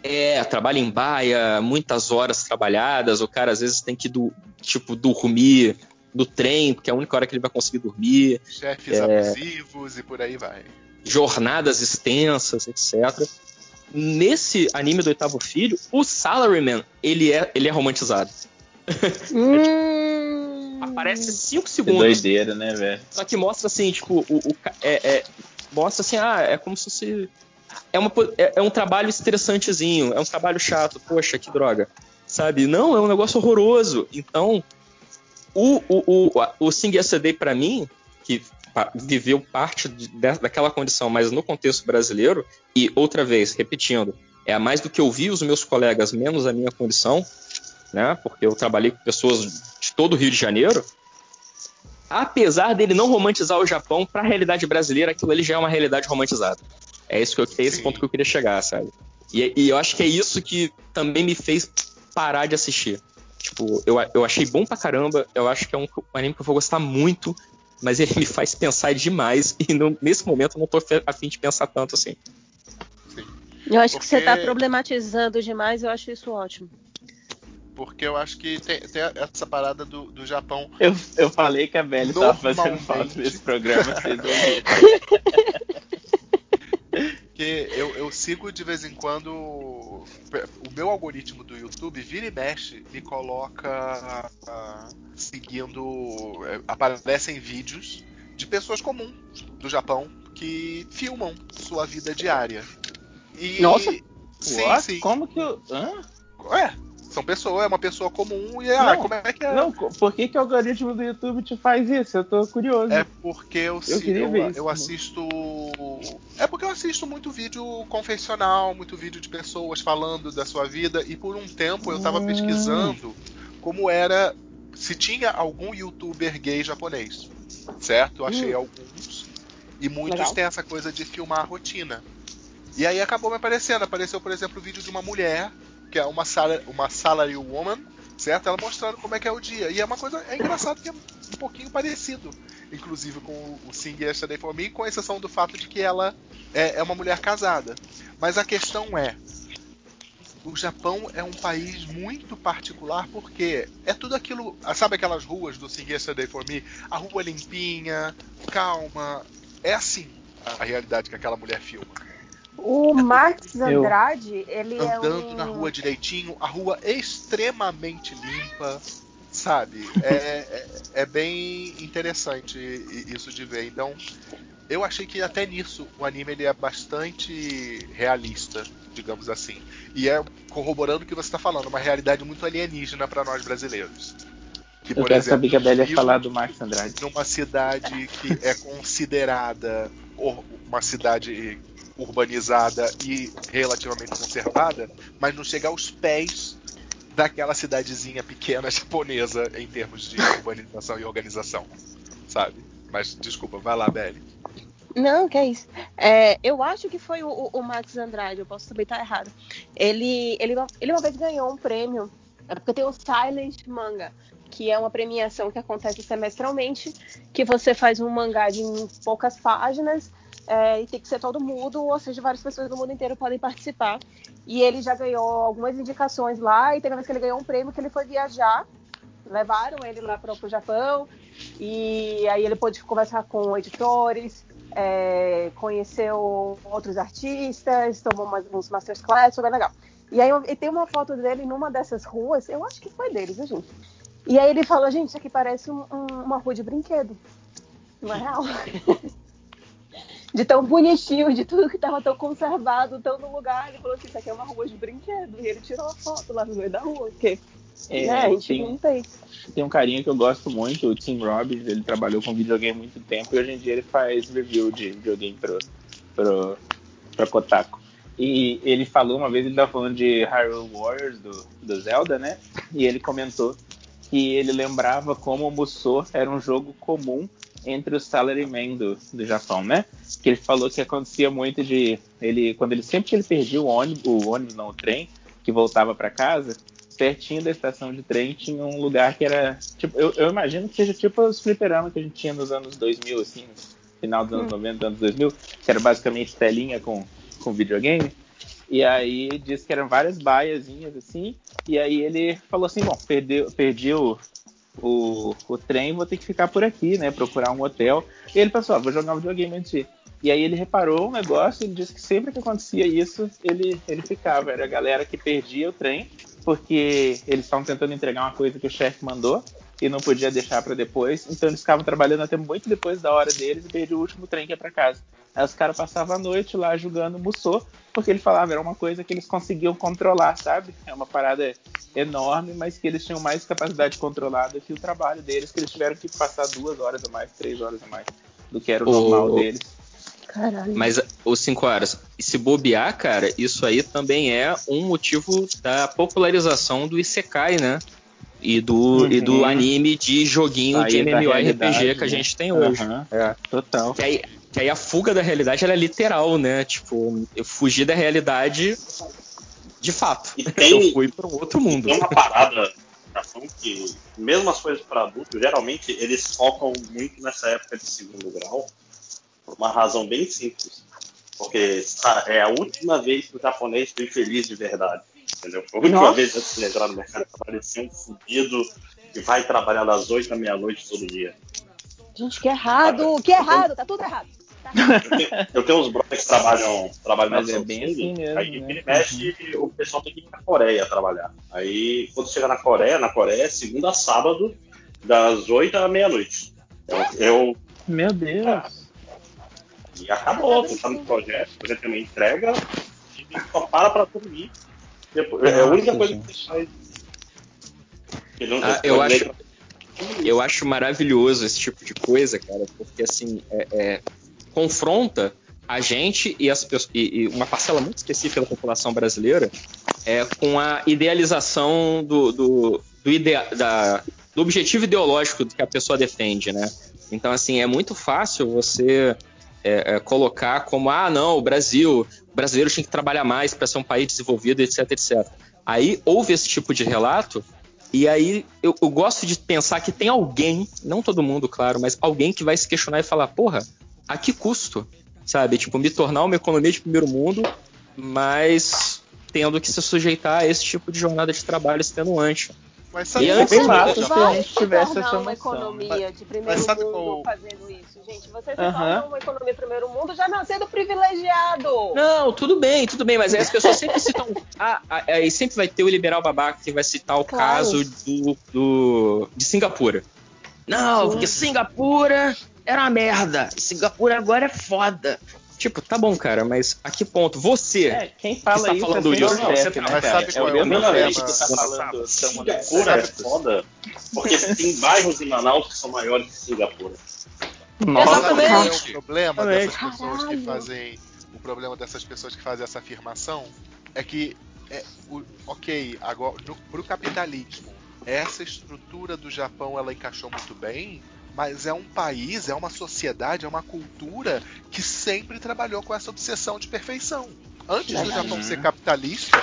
É, trabalha em baia, muitas horas trabalhadas, o cara às vezes tem que, do, tipo, dormir do trem, porque é a única hora que ele vai conseguir dormir. Chefes é, abusivos e por aí vai. Jornadas extensas, etc. Nesse anime do oitavo filho, o Salaryman, ele é, ele é romantizado. Hum... Aparece 5 segundos. Que doideira, né, velho? Só que mostra assim, tipo, o, o é, é, mostra assim, ah, é como se fosse. É, uma, é, é um trabalho estressantezinho, é um trabalho chato, poxa, que droga. Sabe? Não, é um negócio horroroso. Então, o, o, o, o Sing Yesterday, para mim, que viveu parte de, daquela condição, mas no contexto brasileiro, e outra vez, repetindo, é mais do que eu vi os meus colegas, menos a minha condição, né? Porque eu trabalhei com pessoas de todo o Rio de Janeiro. Apesar dele não romantizar o Japão, para a realidade brasileira, aquilo ali já é uma realidade romantizada. É, isso que eu, é esse ponto que eu queria chegar, sabe? E, e eu acho que é isso que também me fez parar de assistir. Tipo, eu, eu achei bom pra caramba. Eu acho que é um, anime que eu vou gostar muito. Mas ele me faz pensar demais. E no, nesse momento eu não tô afim de pensar tanto assim. Sim. Eu acho Porque... que você tá problematizando demais. Eu acho isso ótimo. Porque eu acho que tem, tem essa parada do, do Japão. Eu, eu falei que a Belly tava fazendo falta nesse programa, vocês Porque eu, eu sigo de vez em quando. O meu algoritmo do YouTube vira e mexe me coloca uh, seguindo. Uh, aparecem vídeos de pessoas comuns do Japão que filmam sua vida diária. E, Nossa! Sim, What? sim. Como que eu. Hã? É, são pessoas, é uma pessoa comum e ah, como é que é? Não, por que, que o algoritmo do YouTube te faz isso? Eu tô curioso. É porque eu, eu, eu, eu assisto. É porque eu assisto muito vídeo convencional, muito vídeo de pessoas falando da sua vida, e por um tempo eu tava hum. pesquisando como era. Se tinha algum youtuber gay japonês. Certo? Eu achei hum. alguns. E muitos Legal. têm essa coisa de filmar a rotina. E aí acabou me aparecendo. Apareceu, por exemplo, o vídeo de uma mulher que é uma, sala, uma salary woman, certo? Ela mostrando como é que é o dia. E é uma coisa, é engraçado que é um pouquinho parecido, inclusive com o Sing Yesterday For Me, com exceção do fato de que ela é, é uma mulher casada. Mas a questão é, o Japão é um país muito particular porque é tudo aquilo. Sabe aquelas ruas do Sing Yesterday For Me? A rua limpinha, calma, é assim a realidade que aquela mulher filma. O Max Andrade, ele Andando é Andando um... na rua direitinho, a rua extremamente limpa, sabe? É, é, é, bem interessante isso de ver. Então, eu achei que até nisso o anime ele é bastante realista, digamos assim. E é corroborando o que você está falando, uma realidade muito alienígena para nós brasileiros. Que, eu quero exemplo, saber que a Bela ia falar do Max Andrade. Numa cidade que é considerada uma cidade urbanizada e relativamente conservada, mas não chega aos pés daquela cidadezinha pequena japonesa em termos de urbanização e organização, sabe? Mas desculpa, vai lá, Belly. Não, que é isso. É, eu acho que foi o, o, Max Andrade, eu posso também estar errado. Ele, ele, ele uma vez ganhou um prêmio, é porque tem o Silent Manga, que é uma premiação que acontece semestralmente, que você faz um mangá de poucas páginas é, e tem que ser todo mundo, ou seja, várias pessoas do mundo inteiro podem participar. E ele já ganhou algumas indicações lá, e teve uma vez que ele ganhou um prêmio que ele foi viajar, levaram ele lá para o Japão, e aí ele pôde conversar com editores, é, conheceu outros artistas, tomou umas, uns masterclass, foi bem legal. E aí e tem uma foto dele numa dessas ruas, eu acho que foi dele, viu, gente? E aí ele falou, gente, isso aqui parece um, um, uma rua de brinquedo. Não é real? de tão bonitinho, de tudo que estava tão conservado, tão no lugar. Ele falou assim: Isso aqui é uma rua de brinquedo. E ele tirou a foto lá no meio da rua, porque é, né, a gente tem, não tem. Tem um carinha que eu gosto muito, o Tim Robbins. Ele trabalhou com videogame há muito tempo e hoje em dia ele faz review de videogame pro, pro, pra Kotaku. E ele falou uma vez, ele estava falando de Hyrule Warriors do, do Zelda, né? E ele comentou que ele lembrava como o Musou era um jogo comum entre os salarymen do, do Japão, né? Que ele falou que acontecia muito de ele quando ele sempre que ele perdia o ônibus, o ônibus não o trem, que voltava para casa, pertinho da estação de trem tinha um lugar que era tipo, eu, eu imagino que seja tipo os fliperamas que a gente tinha nos anos 2000 assim, final dos anos hum. 90, anos 2000, que era basicamente telinha com com videogame. E aí disse que eram várias baiazinhas assim. E aí ele falou assim: bom, perdeu, perdi o, o, o trem, vou ter que ficar por aqui, né? Procurar um hotel. E ele pensou, ah, vou jogar um videogame antes E aí ele reparou um negócio, ele disse que sempre que acontecia isso, ele, ele ficava. Era a galera que perdia o trem, porque eles estavam tentando entregar uma coisa que o chefe mandou e não podia deixar para depois. Então eles ficavam trabalhando até muito depois da hora deles e perdiam o último trem que ia para casa. Aí os caras passavam a noite lá jogando Musou, porque ele falava era uma coisa que eles conseguiam controlar, sabe? É uma parada enorme, mas que eles tinham mais capacidade de controlar do que o trabalho deles, que eles tiveram que passar duas horas a mais, três horas a mais do que era o, o... normal deles. Caralho. Mas os cinco horas, se bobear, cara, isso aí também é um motivo da popularização do Isekai, né? E do, uhum. e do anime de joguinho de MMORPG que a gente tem hoje. Uhum. É, total. Que aí, que aí a fuga da realidade é literal, né? Tipo, eu fugi da realidade de fato. E tem, eu fui para um outro mundo. Tem uma parada que, mesmo as coisas para adultos, geralmente eles focam muito nessa época de segundo grau, por uma razão bem simples. Porque é a última vez que o japonês foi feliz de verdade. Entendeu? Foi a última Nossa. vez antes de entrar no mercado que parecia um fudido que vai trabalhar das 8 da meia-noite todo dia. Gente, que errado! Que errado! Tá tudo errado! Eu tenho, eu tenho uns brothers que trabalham, trabalham Mas na é bem assim mesmo, aí né? ele mexe, o pessoal tem que ir pra Coreia trabalhar. Aí quando chega na Coreia, na Coreia é segunda a sábado, das 8 à meia-noite. Eu, eu, Meu Deus! Ah, e acabou, tu tá no projeto, o projeto tem uma entrega, e só para pra dormir é a única coisa que você faz. Não, ah, eu acho, eu acho maravilhoso esse tipo de coisa, cara, porque assim é, é, confronta a gente e, as, e, e, uma parcela muito específica da população brasileira é, com a idealização do, do, do, idea, da, do objetivo ideológico que a pessoa defende, né? Então, assim, é muito fácil você é, é, colocar como, ah, não, o Brasil, o brasileiro tinha que trabalhar mais para ser um país desenvolvido, etc, etc. Aí houve esse tipo de relato, e aí eu, eu, gosto de pensar que tem alguém, não todo mundo, claro, mas alguém que vai se questionar e falar, porra, a que custo? Sabe? Tipo, me tornar uma economia de primeiro mundo, mas tendo que se sujeitar a esse tipo de jornada de trabalho extenuante. Mas sabe e é bem massa se a gente tivesse essa uma economia de primeiro mundo qual... fazendo isso, gente. Você se torna uma economia de primeiro mundo já nascendo privilegiado. Não, tudo bem, tudo bem, mas aí as pessoas sempre citam. Ah, aí sempre vai ter o liberal babaca que vai citar o claro. caso do, do, de Singapura. Não, Sim. porque Singapura era uma merda. Singapura agora é foda. Tipo, tá bom, cara, mas a que ponto? Você. É, quem fala que está falando isso, não, você tá, mas sabe qual é, o problema? que tá falando Singapura é foda, porque tem bairros em Manaus que são maiores que Singapura. Nossa, Exatamente. é o problema Exatamente. dessas pessoas Caralho. que fazem. O problema dessas pessoas que fazem essa afirmação é que, é, o, ok, agora, no, pro capitalismo, essa estrutura do Japão ela encaixou muito bem, mas é um país, é uma sociedade, é uma cultura que sempre trabalhou com essa obsessão de perfeição. Antes do Japão ser capitalista,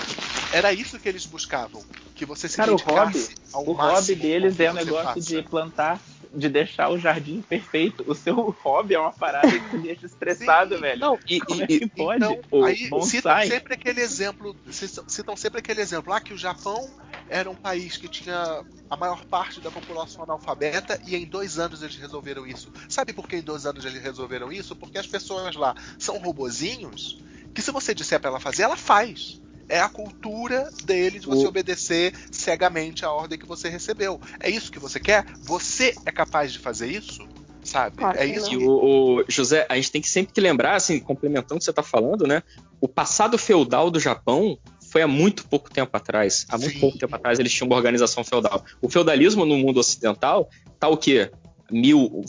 era isso que eles buscavam, que você se Cara, o hobby, o hobby deles é o negócio de plantar, de deixar o jardim perfeito. O seu hobby é uma parada que te deixa estressado, Sim. velho. Não, e, Como é que pode? Então, aí citam sempre aquele exemplo, citam sempre aquele exemplo, ah, que o Japão era um país que tinha a maior parte da população analfabeta e em dois anos eles resolveram isso. Sabe por que em dois anos eles resolveram isso? Porque as pessoas lá são robozinhos que se você disser para ela fazer, ela faz. É a cultura dele de você o... obedecer cegamente a ordem que você recebeu. É isso que você quer? Você é capaz de fazer isso? Sabe? Claro é isso. E o, o, José, a gente tem que sempre que lembrar, assim, complementando o que você está falando, né? O passado feudal do Japão foi há muito pouco tempo atrás. Há muito Sim. pouco tempo atrás eles tinham uma organização feudal. O feudalismo no mundo ocidental tá o quê? Mil,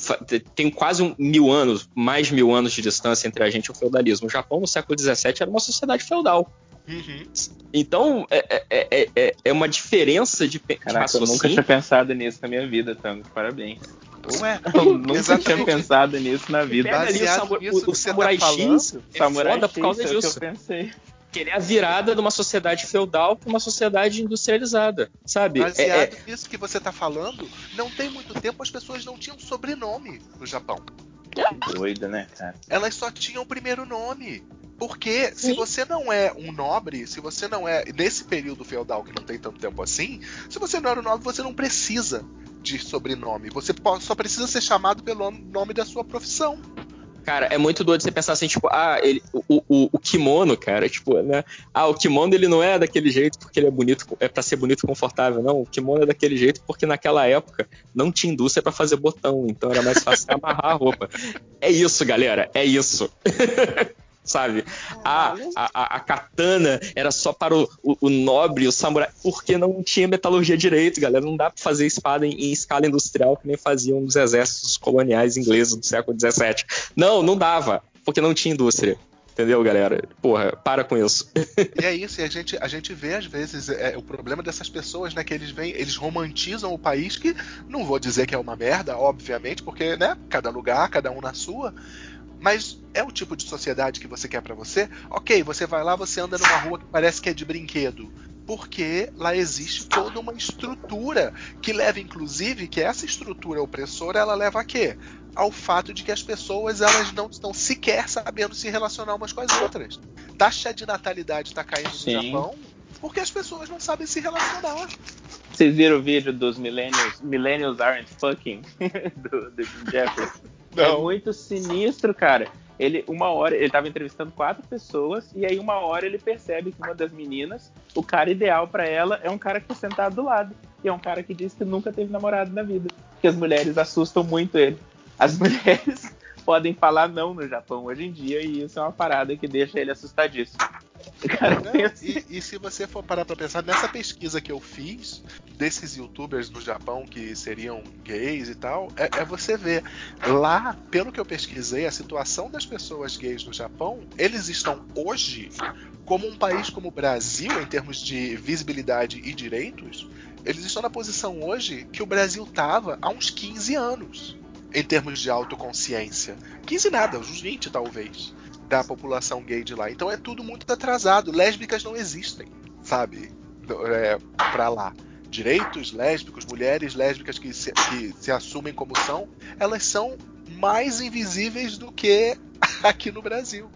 tem quase um, mil anos, mais mil anos de distância entre a gente e o feudalismo. O Japão, no século XVII, era uma sociedade feudal. Uhum. Então, é, é, é, é, uma diferença de, Caraca, de eu nunca tinha pensado nisso na minha vida, Tango. Parabéns. Ué, eu nunca exatamente. tinha pensado nisso na vida. Pega ali o, samu o, o Samurai tá X, é Samurai foda X, por causa disso. Que eu pensei que ele é a virada de uma sociedade feudal para uma sociedade industrializada, sabe? Baseado é, é... nisso que você está falando, não tem muito tempo as pessoas não tinham sobrenome no Japão. Que doida, né, cara? Elas só tinham o primeiro nome. Porque se você não é um nobre, se você não é. Nesse período feudal que não tem tanto tempo assim, se você não era um nobre, você não precisa de sobrenome. Você só precisa ser chamado pelo nome da sua profissão. Cara, é muito doido você pensar assim, tipo, ah, ele, o, o, o, kimono, cara, tipo, né? Ah, o kimono ele não é daquele jeito porque ele é bonito, é para ser bonito e confortável, não. O kimono é daquele jeito porque naquela época não tinha indústria para fazer botão, então era mais fácil amarrar a roupa. É isso, galera, é isso. sabe? A, a, a, katana era só para o, o, o, nobre, o samurai, porque não tinha metalurgia direito, galera. Não dá para fazer espada em, em, escala industrial que nem faziam nos exércitos coloniais ingleses do século XVII. Não, não dava, porque não tinha indústria. Entendeu, galera? Porra, para com isso. e é isso, e a gente, a gente vê às vezes é, o problema dessas pessoas, né? Que eles vêm, eles romantizam o país, que não vou dizer que é uma merda, obviamente, porque, né, cada lugar, cada um na sua. Mas é o tipo de sociedade que você quer para você? Ok, você vai lá, você anda numa rua que parece que é de brinquedo. Porque lá existe toda uma estrutura que leva, inclusive, que essa estrutura opressora, ela leva a quê? Ao fato de que as pessoas elas não estão sequer sabendo se relacionar umas com as outras. Taxa de natalidade está caindo Sim. no Japão porque as pessoas não sabem se relacionar. Vocês viram o vídeo dos millennials? Millennials aren't fucking do, do Jeffrey. É não. É muito sinistro, cara. Ele, uma hora, ele tava entrevistando quatro pessoas, e aí uma hora ele percebe que uma das meninas, o cara ideal para ela é um cara que tá sentado do lado. E é um cara que diz que nunca teve namorado na vida. Que as mulheres assustam muito ele. As mulheres podem falar não no Japão hoje em dia, e isso é uma parada que deixa ele assustadíssimo. Cara, Não, e, e, se você for parar pra pensar, nessa pesquisa que eu fiz desses youtubers do Japão que seriam gays e tal, é, é, você ver. Lá, pelo que eu pesquisei, a situação das pessoas gays no Japão, eles estão hoje como um país como o Brasil, em termos de visibilidade e direitos, eles estão na posição hoje que o Brasil tava há uns 15 anos em termos de autoconsciência. 15 nada, uns 20 talvez da população gay de lá. Então é tudo muito atrasado. Lésbicas não existem, sabe? É, pra lá. Direitos lésbicos, mulheres lésbicas que se, que se assumem como são, elas são mais invisíveis do que aqui no Brasil.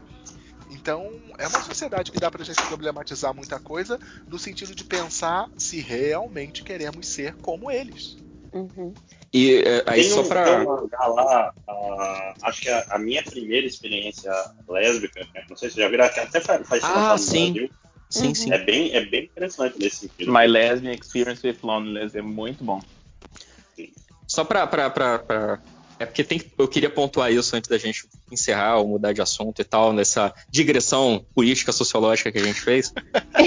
Então, é uma sociedade que dá pra gente problematizar muita coisa no sentido de pensar se realmente queremos ser como eles. Uhum. E é, aí Tem só um, pra. tem um mangá lá, uh, acho que a, a, minha primeira experiência lésbica, né, não sei se já viram, que até faz, faz ah, sim. Brasil. Sim, uhum. sim. É bem, é bem interessante nesse sentido. My Lesbian Experience with Loneliness é muito bom. Só pra, pra, pra, pra é porque tem, eu queria pontuar isso antes da gente encerrar ou mudar de assunto e tal, nessa digressão política sociológica que a gente fez.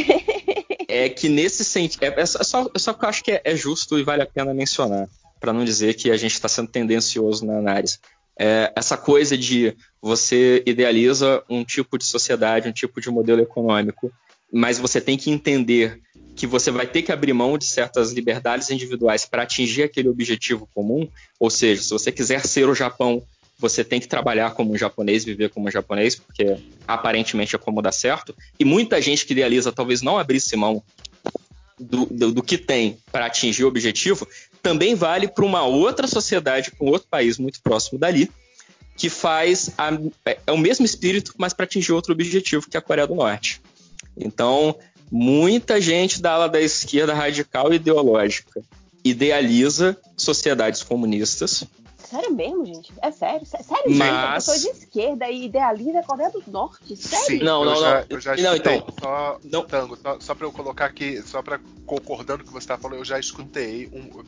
é que nesse sentido. É, é, só, é só que eu acho que é, é justo e vale a pena mencionar, para não dizer que a gente está sendo tendencioso na análise. É, essa coisa de você idealiza um tipo de sociedade, um tipo de modelo econômico, mas você tem que entender que você vai ter que abrir mão de certas liberdades individuais para atingir aquele objetivo comum. Ou seja, se você quiser ser o Japão, você tem que trabalhar como um japonês, viver como um japonês, porque aparentemente é como dá certo. E muita gente que idealiza talvez não abrisse mão do, do, do que tem para atingir o objetivo, também vale para uma outra sociedade, para um outro país muito próximo dali, que faz a, é o mesmo espírito, mas para atingir outro objetivo, que é a Coreia do Norte. Então, muita gente da ala da esquerda radical e ideológica idealiza sociedades comunistas. Sério mesmo, gente? É sério? Sério, Mas... gente? Eu sou de esquerda e idealiza a Coreia do Norte? Sério? Sim, não, não, eu já, não. Eu já não, então, só, não. Tango, só, só para eu colocar aqui, só para concordando com o que você está falando, eu já escutei um,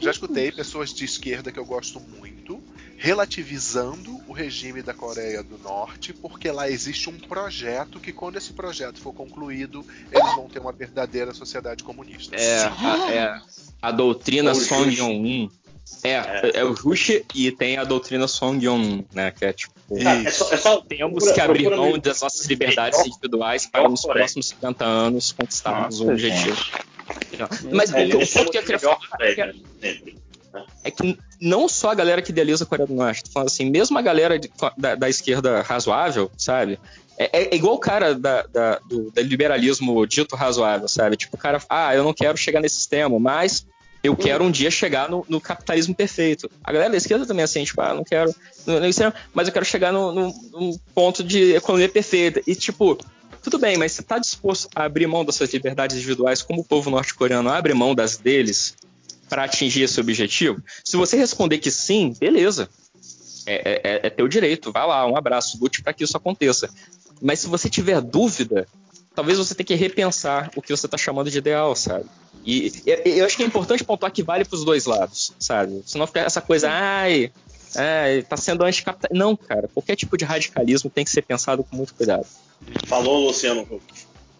já escutei pessoas de esquerda que eu gosto muito relativizando o regime da Coreia do Norte, porque lá existe um projeto que, quando esse projeto for concluído, eles vão ter uma verdadeira sociedade comunista. É, a, é a doutrina Song Yong-un. É, é, é, o Rush e tem a doutrina Song Yong, né? Que é tipo. É, só, é só, temos procura, que abrir mão das nossas liberdades individuais para nos próximos 50 anos conquistarmos um objetivo. Mas é, o ponto que eu queria falar. É, é que não só a galera que idealiza a Coreia do Norte, falando assim, mesmo a galera de, da, da, esquerda razoável, sabe? É, é, é igual o cara da, da, do, do, liberalismo dito razoável, sabe? Tipo, o cara, ah, eu não quero chegar nesse sistema, mas eu quero um dia chegar no, no, capitalismo perfeito. A galera da esquerda também é assim, tipo, ah, não quero, mas eu quero chegar no ponto de economia perfeita. E, tipo, tudo bem, mas você está disposto a abrir mão das suas liberdades individuais como o povo norte-coreano abre mão das deles para atingir esse objetivo? Se você responder que sim, beleza. É, é, é, é teu direito, vai lá, um abraço, lute para que isso aconteça. Mas se você tiver dúvida, talvez você tenha que repensar o que você está chamando de ideal, sabe? E, e eu acho que é importante pontuar que vale para os dois lados, sabe? Senão fica essa coisa, ai, é, tá sendo anticapitalista. Não, cara, qualquer tipo de radicalismo tem que ser pensado com muito cuidado. Falou, Luciano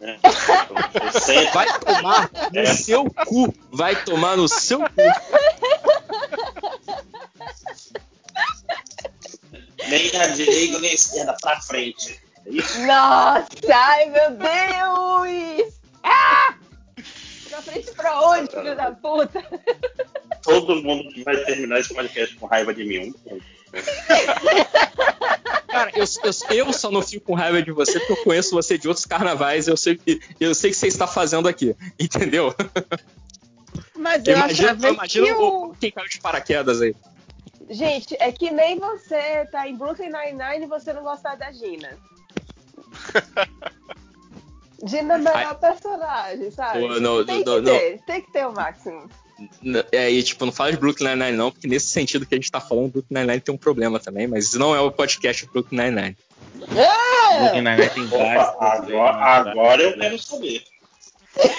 é. Vai tomar no é. seu cu. Vai tomar no seu cu. Nem a direita nem a esquerda pra frente. Nossa, ai meu Deus! Ah! Pra frente pra onde, filho da puta? Todo mundo vai terminar esse podcast com raiva de mim. Cara, eu, eu, eu, só não fico com raiva de você porque eu conheço você de outros carnavais eu sei que eu sei que você está fazendo aqui, entendeu? Mas eu imagino, imagino que o... quem caiu de paraquedas aí. Gente, é que nem você tá em Brooklyn Nine-Nine e você não gostar da Gina. Gina é o melhor personagem, sabe? Pô, não, tem, não, que não, ter, tem que ter o máximo. É, e tipo, não fala de Brooklyn Nine-Nine não, porque nesse sentido que a gente tá falando, Brooklyn Nine-Nine tem um problema também, mas não é o podcast Brooklyn Nine-Nine. É! Brooklyn Nine-Nine tem vários agora, agora eu quero saber.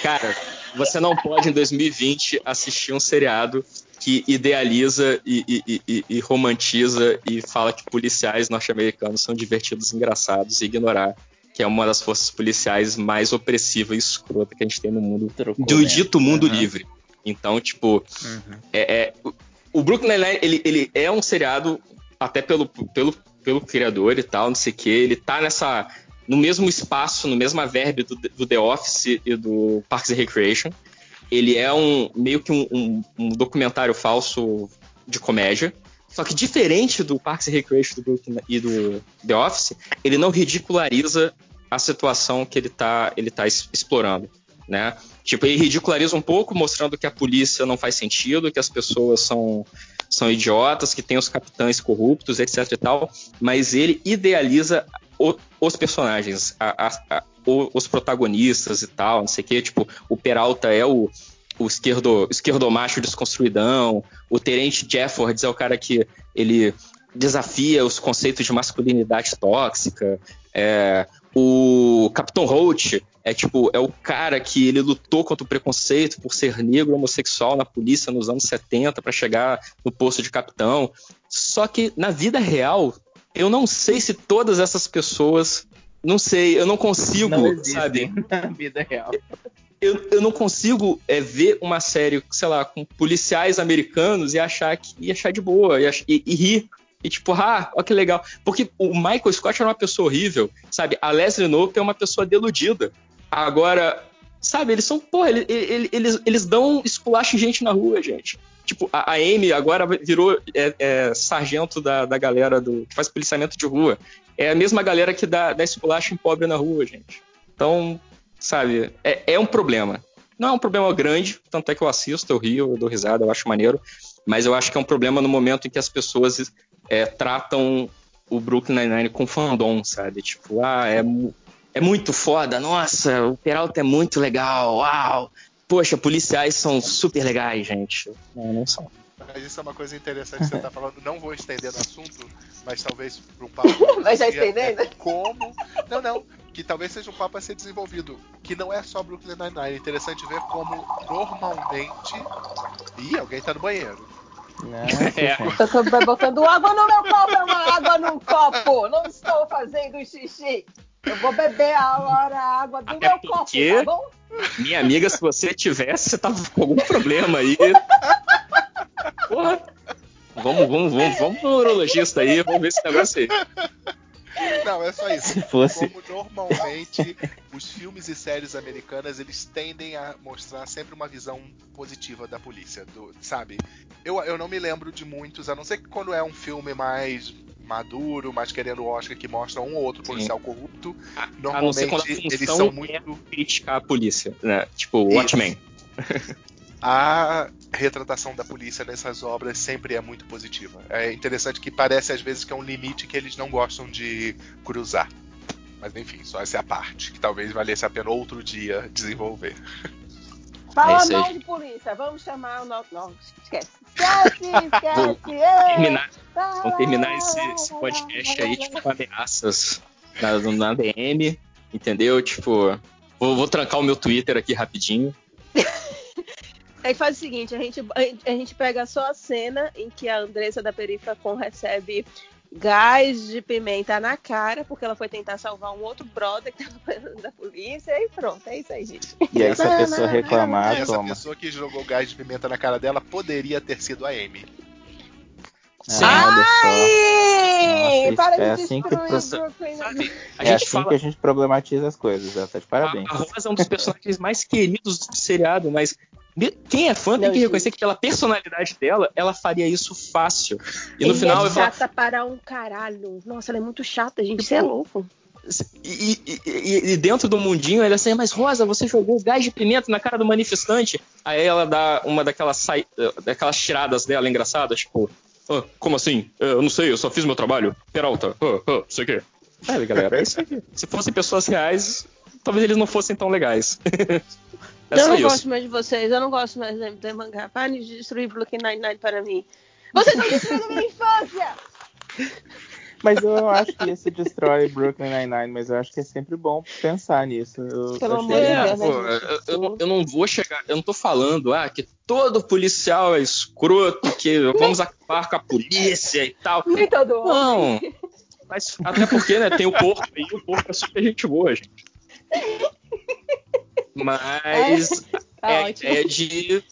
Cara, você não pode em 2020 assistir um seriado que idealiza e, e, e, e romantiza e fala que policiais norte-americanos são divertidos, engraçados e ignorar que é uma das forças policiais mais opressivas e escrota que a gente tem no mundo, Trocou, do né? dito mundo uhum. livre. Então, tipo, uhum. é, é, o Brooklyn Nine-Nine, ele, ele é um seriado, até pelo, pelo, pelo criador e tal, não sei o que, ele tá nessa, no mesmo espaço, no mesma verbe do, do The Office e do Parks and Recreation. Ele é um meio que um, um, um documentário falso de comédia. Só que diferente do Parks and Recreation do Brooklyn e do The Office, ele não ridiculariza a situação que ele tá, ele tá explorando né? Tipo, ele ridiculariza um pouco, mostrando que a polícia não faz sentido, que as pessoas são, são idiotas, que tem os capitães corruptos, etc e tal, mas ele idealiza o, os personagens, a, a, a, os protagonistas e tal, não sei o quê. Tipo, o Peralta é o, o esquerdo, esquerdo macho desconstruidão, o Terence Jeffords é o cara que ele desafia os conceitos de masculinidade tóxica, é, o Capitão Holt é tipo é o cara que ele lutou contra o preconceito por ser negro homossexual na polícia nos anos 70 para chegar no posto de capitão. Só que na vida real, eu não sei se todas essas pessoas, não sei, eu não consigo, não sabe? Na vida real. Eu, eu não consigo é, ver uma série, sei lá, com policiais americanos e achar que e achar de boa e, e, e rir e tipo, ah, olha que legal. Porque o Michael Scott era uma pessoa horrível, sabe? A Leslie Knope é uma pessoa deludida. Agora, sabe, eles são, porra, eles, eles, dão esculacho em gente na rua, gente. Tipo, a, a Amy agora virou é, é, sargento da, da galera do, que faz policiamento de rua. É a mesma galera que dá, dá esculacho em pobre na rua, gente. Então, sabe, é, é um problema. Não é um problema grande, tanto é que eu assisto, eu rio, eu dou risada, eu acho maneiro. Mas eu acho que é um problema no momento em que as pessoas é, tratam o Brooklyn Nine-Nine com fandom, sabe? Tipo, ah, é, é muito foda, nossa, o Peralta é muito legal, uau! Poxa, policiais são super legais, gente. Não, não são. Mas isso é uma coisa interessante que você está falando. Não vou estender no assunto, mas talvez para um papo. Mas já estendendo? É como. Não, não. Que talvez seja um papo a ser desenvolvido. Que não é só Brooklyn Nine-Nine. É interessante ver como normalmente. Ih, alguém está no banheiro. Nossa, é. Tô botando água no meu copo, é uma água num copo. Não estou fazendo xixi. Eu vou beber agora a água do Até meu copo, tá bom? Minha amiga, se você tivesse, você tava com algum problema aí. Porra. Vamos, vamos, vamos, vamos no urologista aí, vamos ver esse negócio aí. Não, é só isso. Se fosse... Como normalmente os filmes e séries americanas eles tendem a mostrar sempre uma visão positiva da polícia, do, sabe? Eu, eu não me lembro de muitos, a não ser que quando é um filme mais maduro, mais querendo Oscar que mostra um ou outro policial Sim. corrupto, a, normalmente a eles são muito é criticar a polícia, né? Tipo, Watchmen. a retratação da polícia nessas obras sempre é muito positiva. É interessante que parece às vezes que é um limite que eles não gostam de cruzar. Mas enfim, só essa é a parte que talvez valesse a pena outro dia desenvolver. Fala é mal de polícia, vamos chamar o nosso. Não, esquece. Esquece, esquece. terminar, vamos terminar esse, esse, podcast aí, tipo, com ameaças na, na DM, entendeu? Tipo, vou, vou trancar o meu Twitter aqui rapidinho. Aí faz o seguinte, a gente, a gente pega só a cena em que a Andressa da Perifacom recebe gás de pimenta na cara, porque ela foi tentar salvar um outro brother que tava preso da polícia, e pronto, é isso aí, gente. E aí, se a pessoa reclamar, e essa toma. pessoa que jogou gás de pimenta na cara dela poderia ter sido a Amy. Sim. Ai! Nossa, para é assim que, pro... Sabe, é assim fala... que a gente problematiza as coisas, ela tá de parabéns. A, a Rosa é um dos personagens mais queridos do seriado, mas quem é fã tem que reconhecer que pela personalidade dela, ela faria isso fácil. E no e final. É chata falo... para um caralho. Nossa, ela é muito chata, gente. Você é louco. E, e, e, dentro do mundinho, ela assim, mas Rosa, você jogou gás de pimenta na cara do manifestante. Aí ela dá uma daquelas, sa... daquelas tiradas dela engraçadas, tipo, ah, como assim? Eu não sei, eu só fiz meu trabalho. Peralta, ah, ah, sei o quê. Sabe, galera, é isso aí. Se fossem pessoas reais, talvez eles não fossem tão legais. É eu não isso. gosto mais de vocês, eu não gosto mais de mangá. Pare de destruir Brooklyn Nine-Nine para mim. Vocês estão destruindo minha infância! Mas eu acho que esse destrói Brooklyn Nine-Nine, mas eu acho que é sempre bom pensar nisso. Eu, Pelo amor de Deus, né, eu, eu, não vou chegar, eu não tô falando ah, que todo policial é escroto, que vamos acabar com a polícia e tal. Nem todo Não, mas até porque, né, tem o porco aí, o porco é super gente boa, gente. Mas é, é, é de.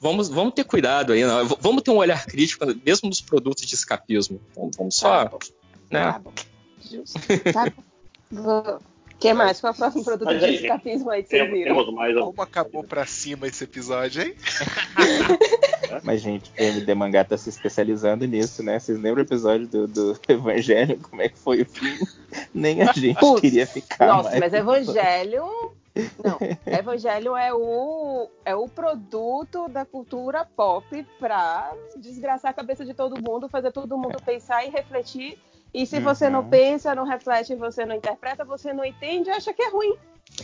Vamos, vamos ter cuidado aí, não. vamos ter um olhar crítico, mesmo nos produtos de escapismo. Vamos, vamos só. Tá né? Tá bom. Justo. Tá bom. Que mais? Qual é o próximo produto Mas, de aí, escapismo aí que vocês viram? Mais Como acabou pra cima esse episódio, hein? Mas, gente, o MD Mangá tá se especializando nisso, né? Vocês lembram o episódio do, do Evangelho? Como é que foi o fim? Nem a gente queria ficar Nossa, mais. mas Evangelho não, Evangelho é o, é o produto da cultura pop pra desgraçar a cabeça de todo mundo, fazer todo mundo pensar e refletir E se uhum. você não uhum. pensa, não reflete, você não interpreta, você não entende, acha que é ruim.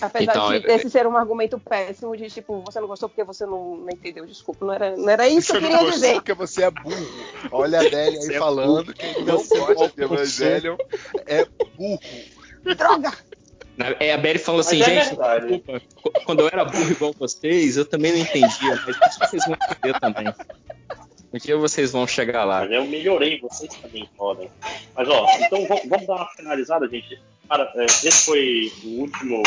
Apesar então, de esse ser um argumento péssimo de tipo, você não gostou porque você não, não entendeu, desculpa, não era, não era isso que eu queria dizer. porque você é burro. Olha a Adélia aí é falando que não gosta de Evangelion é burro. Droga! É a Belly falando assim, é gente, desculpa, quando eu era burro igual vocês, eu também não entendia, mas vocês vão entender também. Um dia vocês vão chegar lá. Eu melhorei, vocês também podem. Mas ó, então vamos dar uma finalizada, gente. Cara, é, esse foi o último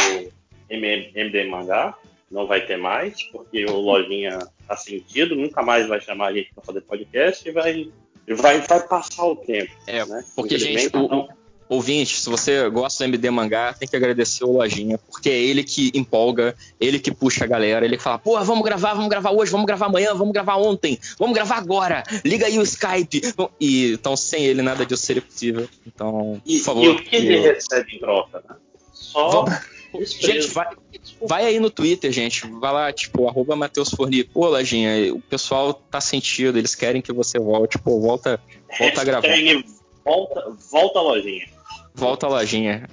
MD Mangá. Não vai ter mais, porque o Lojinha tá sentido, nunca mais vai chamar a gente para fazer podcast e vai, vai, vai passar o tempo. É, né? porque, gente, o, então, ouvinte, se você gosta do MD Mangá, tem que agradecer o Lojinha, porque é ele que empolga, ele que puxa a galera, ele que fala, pô, vamos gravar, vamos gravar hoje, vamos gravar amanhã, vamos gravar ontem, vamos gravar agora, liga aí o Skype. E, então, sem ele, nada disso seria possível. Então, e, por favor. E o que ele recebe em troca, né? Só. Gente, vai, vai, aí no Twitter, gente. Vai lá, tipo, arroba Matheus Forni. Pô, Lojinha, o pessoal tá sentido, eles querem que você volte. Pô, volta, volta a gravar. Volta, volta a lojinha. Volta a lojinha.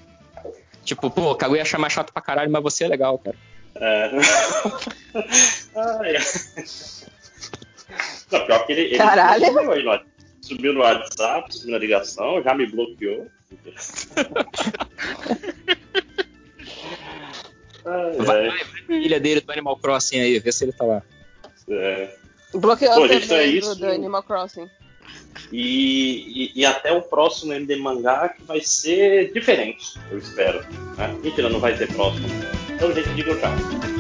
Tipo, pô, Kaguya chamar chato pra caralho, mas você é legal, cara. É. ah, é. Não, pior que ele, ele Caralho. Subiu, aí no, subiu no WhatsApp, subiu na ligação, já me bloqueou. ai, vai, vai, filha dele do Animal Crossing aí, vê se ele tá lá. É. Bloqueou Pô, gente, é isso. do Animal Crossing. E, e, e, até o próximo MD Mangá que vai ser diferente, eu espero. Né? Mentira, não vai ter próximo. Então, gente, digo tchau.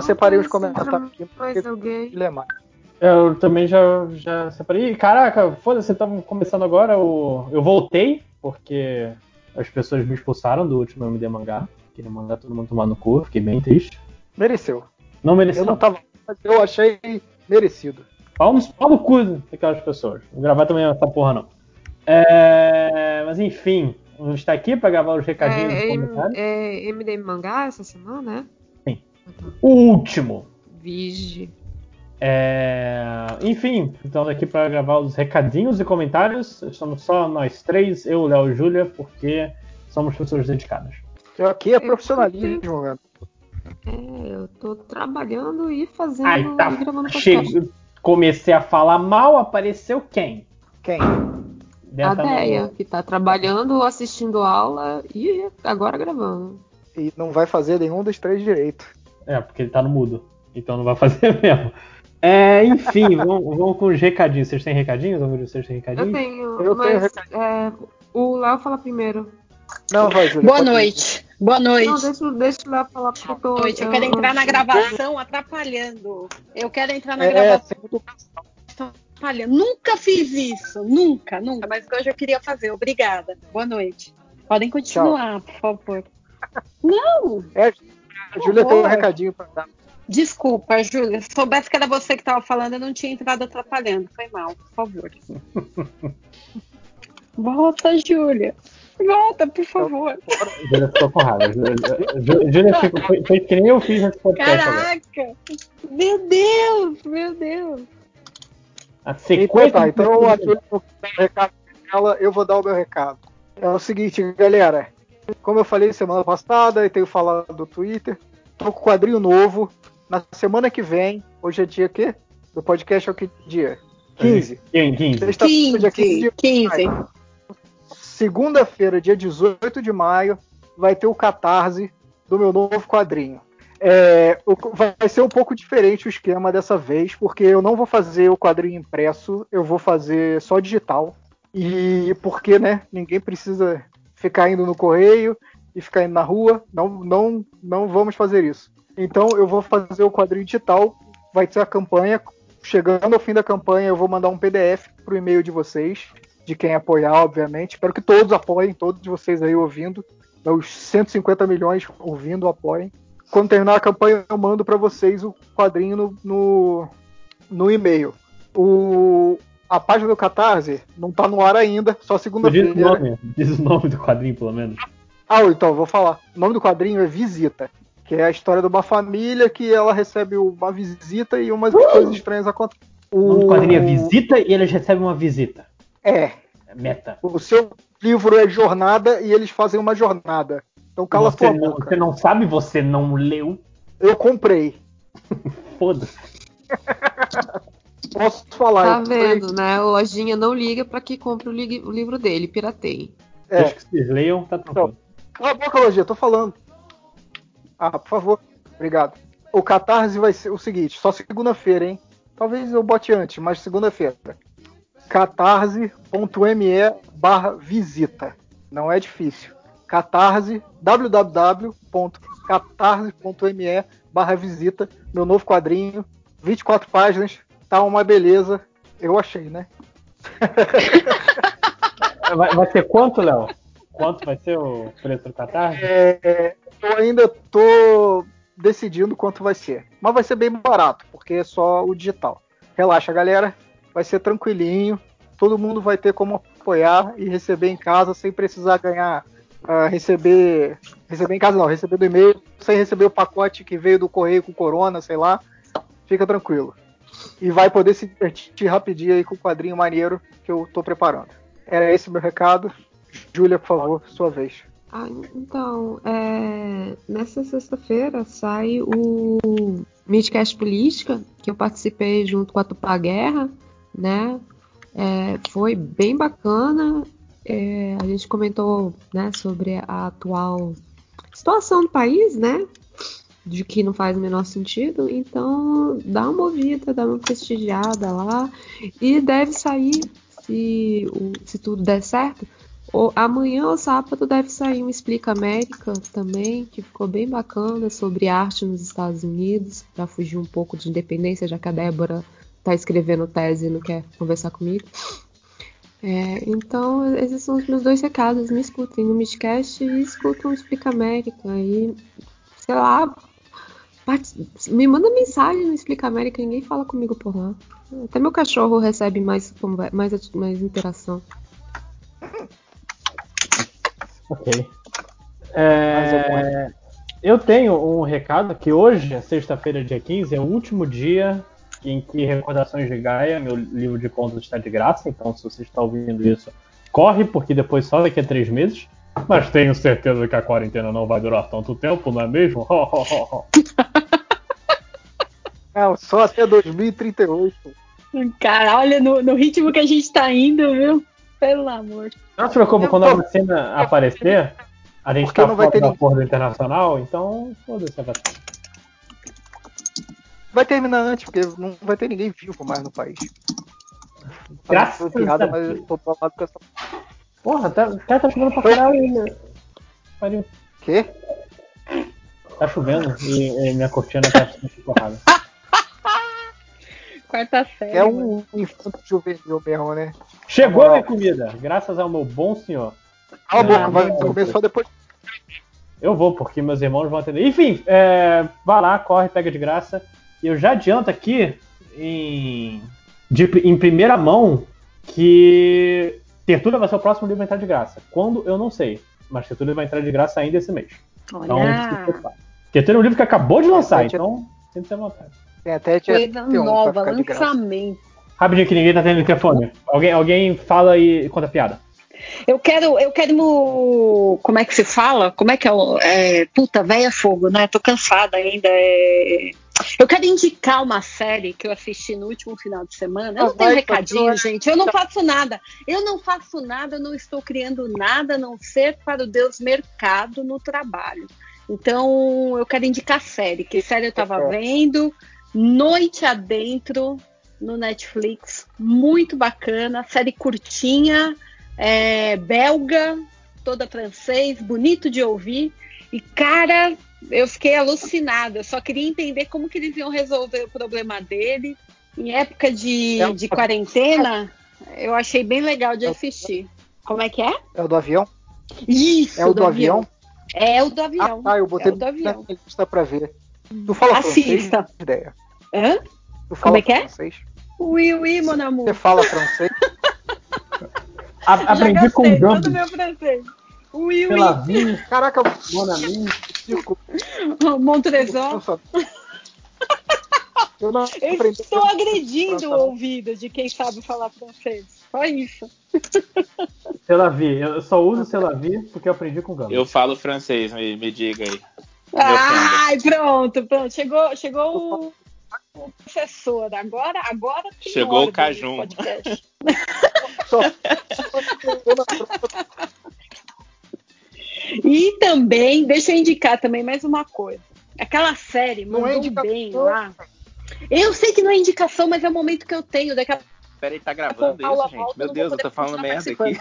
Já separei os comentários aqui. Eu também já, já separei. Caraca, foda-se, estamos começando agora. O... Eu voltei, porque as pessoas me expulsaram do último MD mangá. Queria mandar todo mundo tomar no cu, fiquei bem triste. Mereceu. Não mereceu. Eu não tava, mas eu achei merecido. No, pau no cu daquelas pessoas. Não gravar também essa porra, não. É... Mas enfim, a gente tá aqui pra gravar os recadinhos é, comentários. É MD Mangá essa semana, né? O último. Vige. É... Enfim, estamos aqui para gravar os recadinhos e comentários. Estamos só nós três, eu, Léo e Júlia, porque somos pessoas dedicadas. Aqui é profissionalismo, velho. É, eu tô trabalhando e fazendo Ai, tá. Chego, comecei a falar mal, apareceu quem? Quem? a Deia, que tá trabalhando, assistindo aula e agora gravando. E não vai fazer nenhum dos três direito. É, porque ele tá no mudo. Então não vai fazer mesmo. É, enfim, vamos, vamos, com os recadinhos. Vocês têm recadinhos? Vamos vocês têm recadinhos? Eu tenho, eu mas tenho é, o Léo fala primeiro. Não, vai, Julia, Boa noite. Boa noite. Não, deixa, deixa o Léo falar porque eu tô. Boa noite. Eu, eu quero entrar na gravação atrapalhando. Eu quero entrar na é, gravação. Atrapalhando. Nunca fiz isso. Nunca, nunca. Mas hoje eu queria fazer. Obrigada. Boa noite. Podem continuar, Tchau. por favor. Não! É, a Júlia tem um recadinho para dar. Desculpa, Júlia. Se soubesse que era você que estava falando, eu não tinha entrado atrapalhando. Foi mal, por favor. Volta, Júlia. Volta, por favor. Júlia ficou com raiva. Júlia ficou, foi, foi que nem eu fiz nesse podcast. Caraca! Agora. Meu Deus, meu Deus. A sequência. Então, tá, então a Júlia recado dela, eu vou dar o meu recado. É o seguinte, galera. Como eu falei semana passada e tenho falado no Twitter, tô com quadrinho novo. Na semana que vem, hoje é dia quê? Do podcast é o que dia? 15. 15. 15, dia 15. 15. Segunda-feira, dia 18 de maio, vai ter o catarse do meu novo quadrinho. É, vai ser um pouco diferente o esquema dessa vez, porque eu não vou fazer o quadrinho impresso, eu vou fazer só digital. E porque, né, ninguém precisa ficar indo no correio e ficar indo na rua. Não, não, não vamos fazer isso. Então eu vou fazer o quadrinho digital, vai ter a campanha. Chegando ao fim da campanha, eu vou mandar um PDF para o e-mail de vocês, de quem apoiar, obviamente. Espero que todos apoiem, todos vocês aí ouvindo. Os 150 milhões ouvindo, apoiem. Quando terminar a campanha, eu mando para vocês o quadrinho no, no, no e-mail. O, a página do Catarse não tá no ar ainda, só segunda-feira. Diz, o nome, diz o nome do quadrinho, pelo menos. Ah, então, vou falar. O nome do quadrinho é Visita, que é a história de uma família que ela recebe uma visita e umas uh! coisas estranhas acontecem. O nome do quadrinho é Visita e eles recebem uma visita. É. é meta. O seu livro é Jornada e eles fazem uma jornada. Então cala você sua não, boca. Você não sabe, você não leu. Eu comprei. Foda-se. Posso falar. Tá vendo, né? O Lojinha não liga para que compre o, li o, livro dele, pirateie. É. Acho que vocês leiam, tá tranquilo. Cala a boca, Lojinha, tô falando. Ah, por favor. Obrigado. O Catarse vai ser o seguinte, só segunda-feira, hein? Talvez eu bote antes, mas segunda-feira. catarse.me barra visita. Não é difícil. Catarse, www.catarse.me barra visita, meu novo quadrinho, 24 páginas, tá uma beleza. Eu achei, né? vai, vai ser quanto, Léo? Quanto vai ser o preço do Catarse? É, eu ainda tô decidindo quanto vai ser. Mas vai ser bem barato, porque é só o digital. Relaxa, galera. Vai ser tranquilinho. Todo mundo vai ter como apoiar e receber em casa sem precisar ganhar. Uh, receber. Receber em casa não, receber do e-mail, sem receber o pacote que veio do correio com corona, sei lá. Fica tranquilo e vai poder se divertir rapidinho aí com o quadrinho maneiro que eu tô preparando. Era esse o meu recado. Júlia, por favor, sua vez. Ah, então, é, nessa sexta-feira sai o Midcast Política, que eu participei junto com a Tupá Guerra, né? É, foi bem bacana. É, a gente comentou né, sobre a atual situação do país, né? De que não faz o menor sentido, então dá uma ouvida, dá uma prestigiada lá e deve sair, se, se tudo der certo, ou, amanhã ou sábado deve sair um Explica América também, que ficou bem bacana, sobre arte nos Estados Unidos, para fugir um pouco de independência, já que a Débora está escrevendo tese e não quer conversar comigo. É, então, esses são os meus dois recados. Me escutem no Midcast e escutam o Explica América. E, sei lá, me manda mensagem no Explica América, ninguém fala comigo por lá. Até meu cachorro recebe mais, mais, mais interação. Ok. É, eu tenho um recado que hoje, sexta-feira, dia 15, é o último dia em que Recordações de Gaia, meu livro de contos, está de graça. Então, se você está ouvindo isso, corre, porque depois só daqui a três meses. Mas tenho certeza que a quarentena não vai durar tanto tempo, não é mesmo? não, só até 2038. Cara, olha no, no, ritmo que a gente tá indo, viu? Pelo amor. Não se preocupe, quando a vacina aparecer, a gente Porque tá fora do acordo internacional, então foda-se a vacina. Vai terminar antes, porque não vai ter ninguém vivo mais no país. Graças a Deus. Mas eu tô com essa Porra, tá, tá, tá chovendo pra caralho ainda. Pariu. Quê? Tá chovendo e, e minha cortina tá porrada. Quarta série. É um infanto juvenil mesmo, né? Chegou a minha comida, graças ao meu bom senhor. Cala a boca, ah, vai comer só depois. Eu vou, porque meus irmãos vão atender. Enfim, é, vai lá, corre, pega de graça. E eu já adianto aqui, em, de, em primeira mão, que Tertúlia vai ser o próximo livro a entrar de graça. Quando, eu não sei. Mas Tertúlia vai entrar de graça ainda esse mês. Olha. Então, Tertúlia é um livro que acabou de lançar, então que ser vontade. Tem até Coisa nova, lançamento. Rapidinho que ninguém tá tendo telefone. Alguém, alguém fala e conta piada. Eu quero, eu quero. Como é que se fala? Como é que é o. É, puta, velha fogo, né? Tô cansada ainda. É, eu quero indicar uma série que eu assisti no último final de semana. Eu não tenho recadinho, gente. Eu não faço nada. Eu não faço nada, eu não estou criando nada a não ser para o Deus mercado no trabalho. Então, eu quero indicar série. Que série eu estava vendo? Noite Adentro no Netflix. Muito bacana. Série curtinha, é, belga, toda francês, bonito de ouvir. E, cara, eu fiquei alucinada. Eu só queria entender como que eles iam resolver o problema dele. Em época de, é de quarentena, Eu achei bem legal de assistir. Como é que é? É o do avião? Isso, é o do, do avião. avião. É o do avião. Ah, tá, eu botei é o do avião. na lista pra ver. Tu fala Assista. francês? Ideia. Hã? Tu fala Como é que é? francês? Oui, oui, mon amour. Você fala francês? A, aprendi com o Gambi. todo meu francês. Oui, oui. Vie. Caraca, Mon ami. Montrezon. Eu, não eu estou agredindo o ouvido de quem sabe falar francês. Só isso. Selavi, eu só uso Selavi porque eu aprendi com o Gambi. Eu falo francês, me, me diga aí. Ai, pronto, pronto. Chegou, chegou o, o professor. Agora, agora Chegou o Cajun. e também, deixa eu indicar também mais uma coisa. Aquela série Não é mandou bem lá. Eu sei que não é indicação, mas é o momento que eu tenho. Daquela... Peraí, tá gravando isso, gente? Volta, Meu Deus, eu tô falando merda aqui.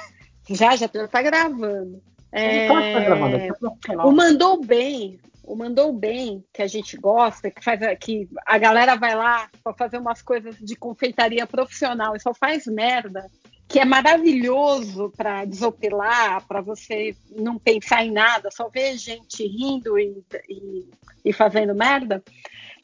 Já, já tá gravando. É... Tá gravando. O Mandou Bem, o Mandou Bem, que a gente gosta, que faz que a galera vai lá para fazer umas coisas de confeitaria profissional e só faz merda, que é maravilhoso para desopilar, para você não pensar em nada, só ver gente rindo e, e, e fazendo merda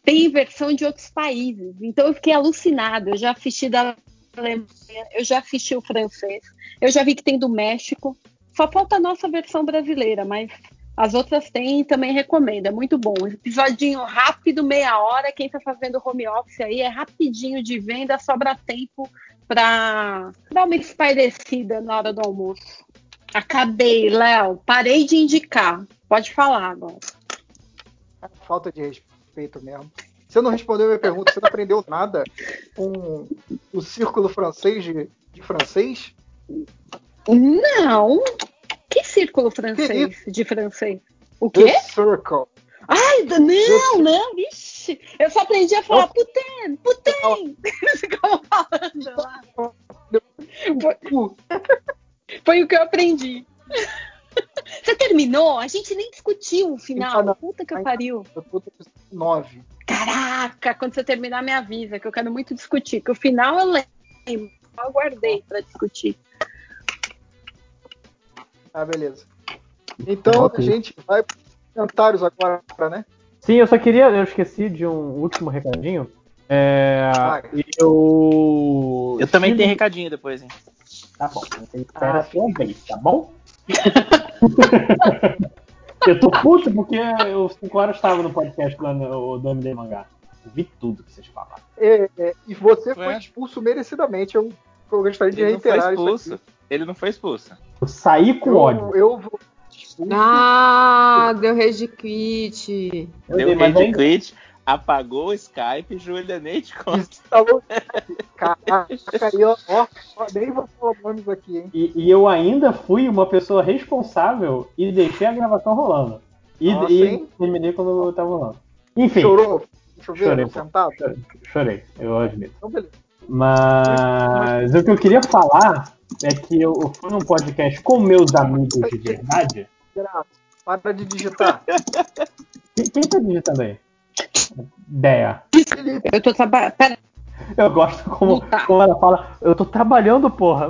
tem versão de outros países. Então eu fiquei alucinada. Eu já assisti da Alemanha, eu já assisti o francês, eu já vi que tem do México. Só falta a nossa versão brasileira, mas as outras tem e também recomendo. É muito bom. Episodinho rápido, meia hora. Quem está fazendo home office aí é rapidinho de venda, sobra tempo para dar uma espairecida na hora do almoço. Acabei, Léo. Parei de indicar. Pode falar agora. Falta de respeito mesmo. Você não respondeu a minha pergunta, você não aprendeu nada com o círculo francês de, de francês? Não. Que círculo francês que de francês? O quê? The Circle. Ai, não, não, ixi. Eu só aprendi a falar putem, putem. Eles ficavam falando lá. Foi, foi o que eu aprendi. Você terminou? A gente nem discutiu o final. Puta que pariu. Nove. Caraca, quando você terminar, me avisa, que eu quero muito discutir. Que o final eu lembro. Eu aguardei pra discutir. Ah, beleza. Então a gente vai para comentários agora, né? Sim, eu só queria. Eu esqueci de um último recadinho. É, eu. Eu também tenho recadinho depois, hein? Tá bom. Espera ah, sua vez, tá bom? eu tô puto porque eu 5 horas estava no podcast lá no, do MD Mangá. vi tudo que vocês falaram. É, é, e você foi expulso merecidamente. Eu, eu gostaria de Ele reiterar não foi expulso. Ele não foi expulso. Eu saí com eu, ódio. Eu vou. Ah, deu rage quit. Deu rage quit apagou o Skype, Júlia nem te conta. Caraca, ó, ó, ó, nem vou falar nomes aqui, hein? E, e, eu ainda fui uma pessoa responsável e deixei a gravação rolando. E, Nossa, e terminei quando tava rolando. Enfim. Chorou? Choveu chorei, sentado? Chorei, chorei, eu admito. Então, beleza. Mas o que eu queria falar é que eu fui num podcast com meus amigos de verdade. Para de digitar. Quem, quem tá digitando aí? Ideia. Eu tô trabalhando. Eu gosto como, como ela fala, eu tô trabalhando, porra.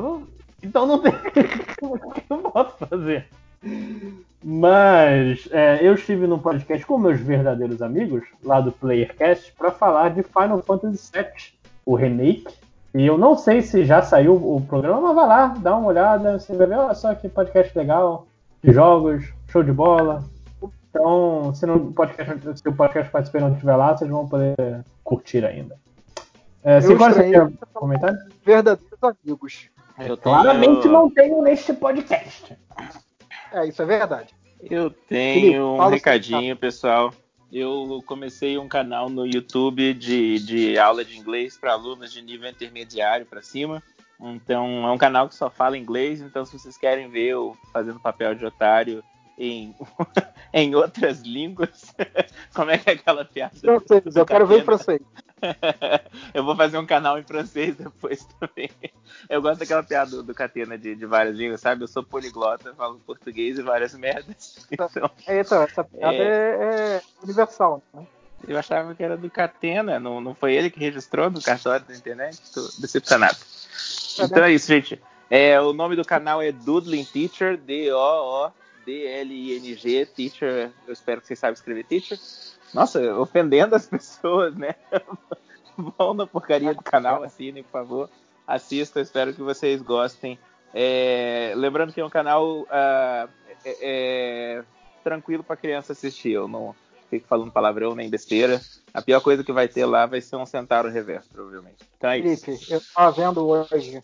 Então não tem. o que eu posso fazer? Mas é, eu estive num podcast com meus verdadeiros amigos, lá do Playercast, para falar de Final Fantasy VII, o remake. E eu não sei se já saiu o programa, mas vai lá, dá uma olhada, você vai ver, olha só que podcast legal, de jogos, show de bola, então, se, não, podcast, se o podcast participante não estiver lá, vocês vão poder curtir ainda. É, se você quer comentar? Verdadeiros amigos. Eu Claramente não tenho neste podcast. É, isso é verdade. Eu tenho um recadinho, pessoal. Eu comecei um canal no YouTube de, de aula de inglês para alunos de nível intermediário para cima. Então, é um canal que só fala inglês. Então, se vocês querem ver eu fazendo papel de otário em, em outras línguas. Como é que é aquela piada? Francês, eu quero ver em francês. eu vou fazer um canal em francês depois também. Eu gosto daquela piada do, do Catena de, de várias línguas, sabe? Eu sou poliglota, falo português e várias merdas. Então, é, então essa piada é, é, é universal, né? Eu achava que era do Catena, não, não foi ele que registrou no cartório da internet? Tô decepcionado. Então é isso, gente. É, o nome do canal é Doodling Teacher, D-O-O-D-L-I-N-G, Teacher. Eu espero que vocês saibam escrever Teacher. Nossa, ofendendo as pessoas, né? Vão na porcaria do canal, assinem, por favor. Assistam, espero que vocês gostem. É, lembrando que é um canal uh, é, é, tranquilo para criança assistir. Eu não fico falando palavrão nem besteira. A pior coisa que vai ter lá vai ser um Centauro Reverso, provavelmente. Então é Felipe, isso. eu tava vendo hoje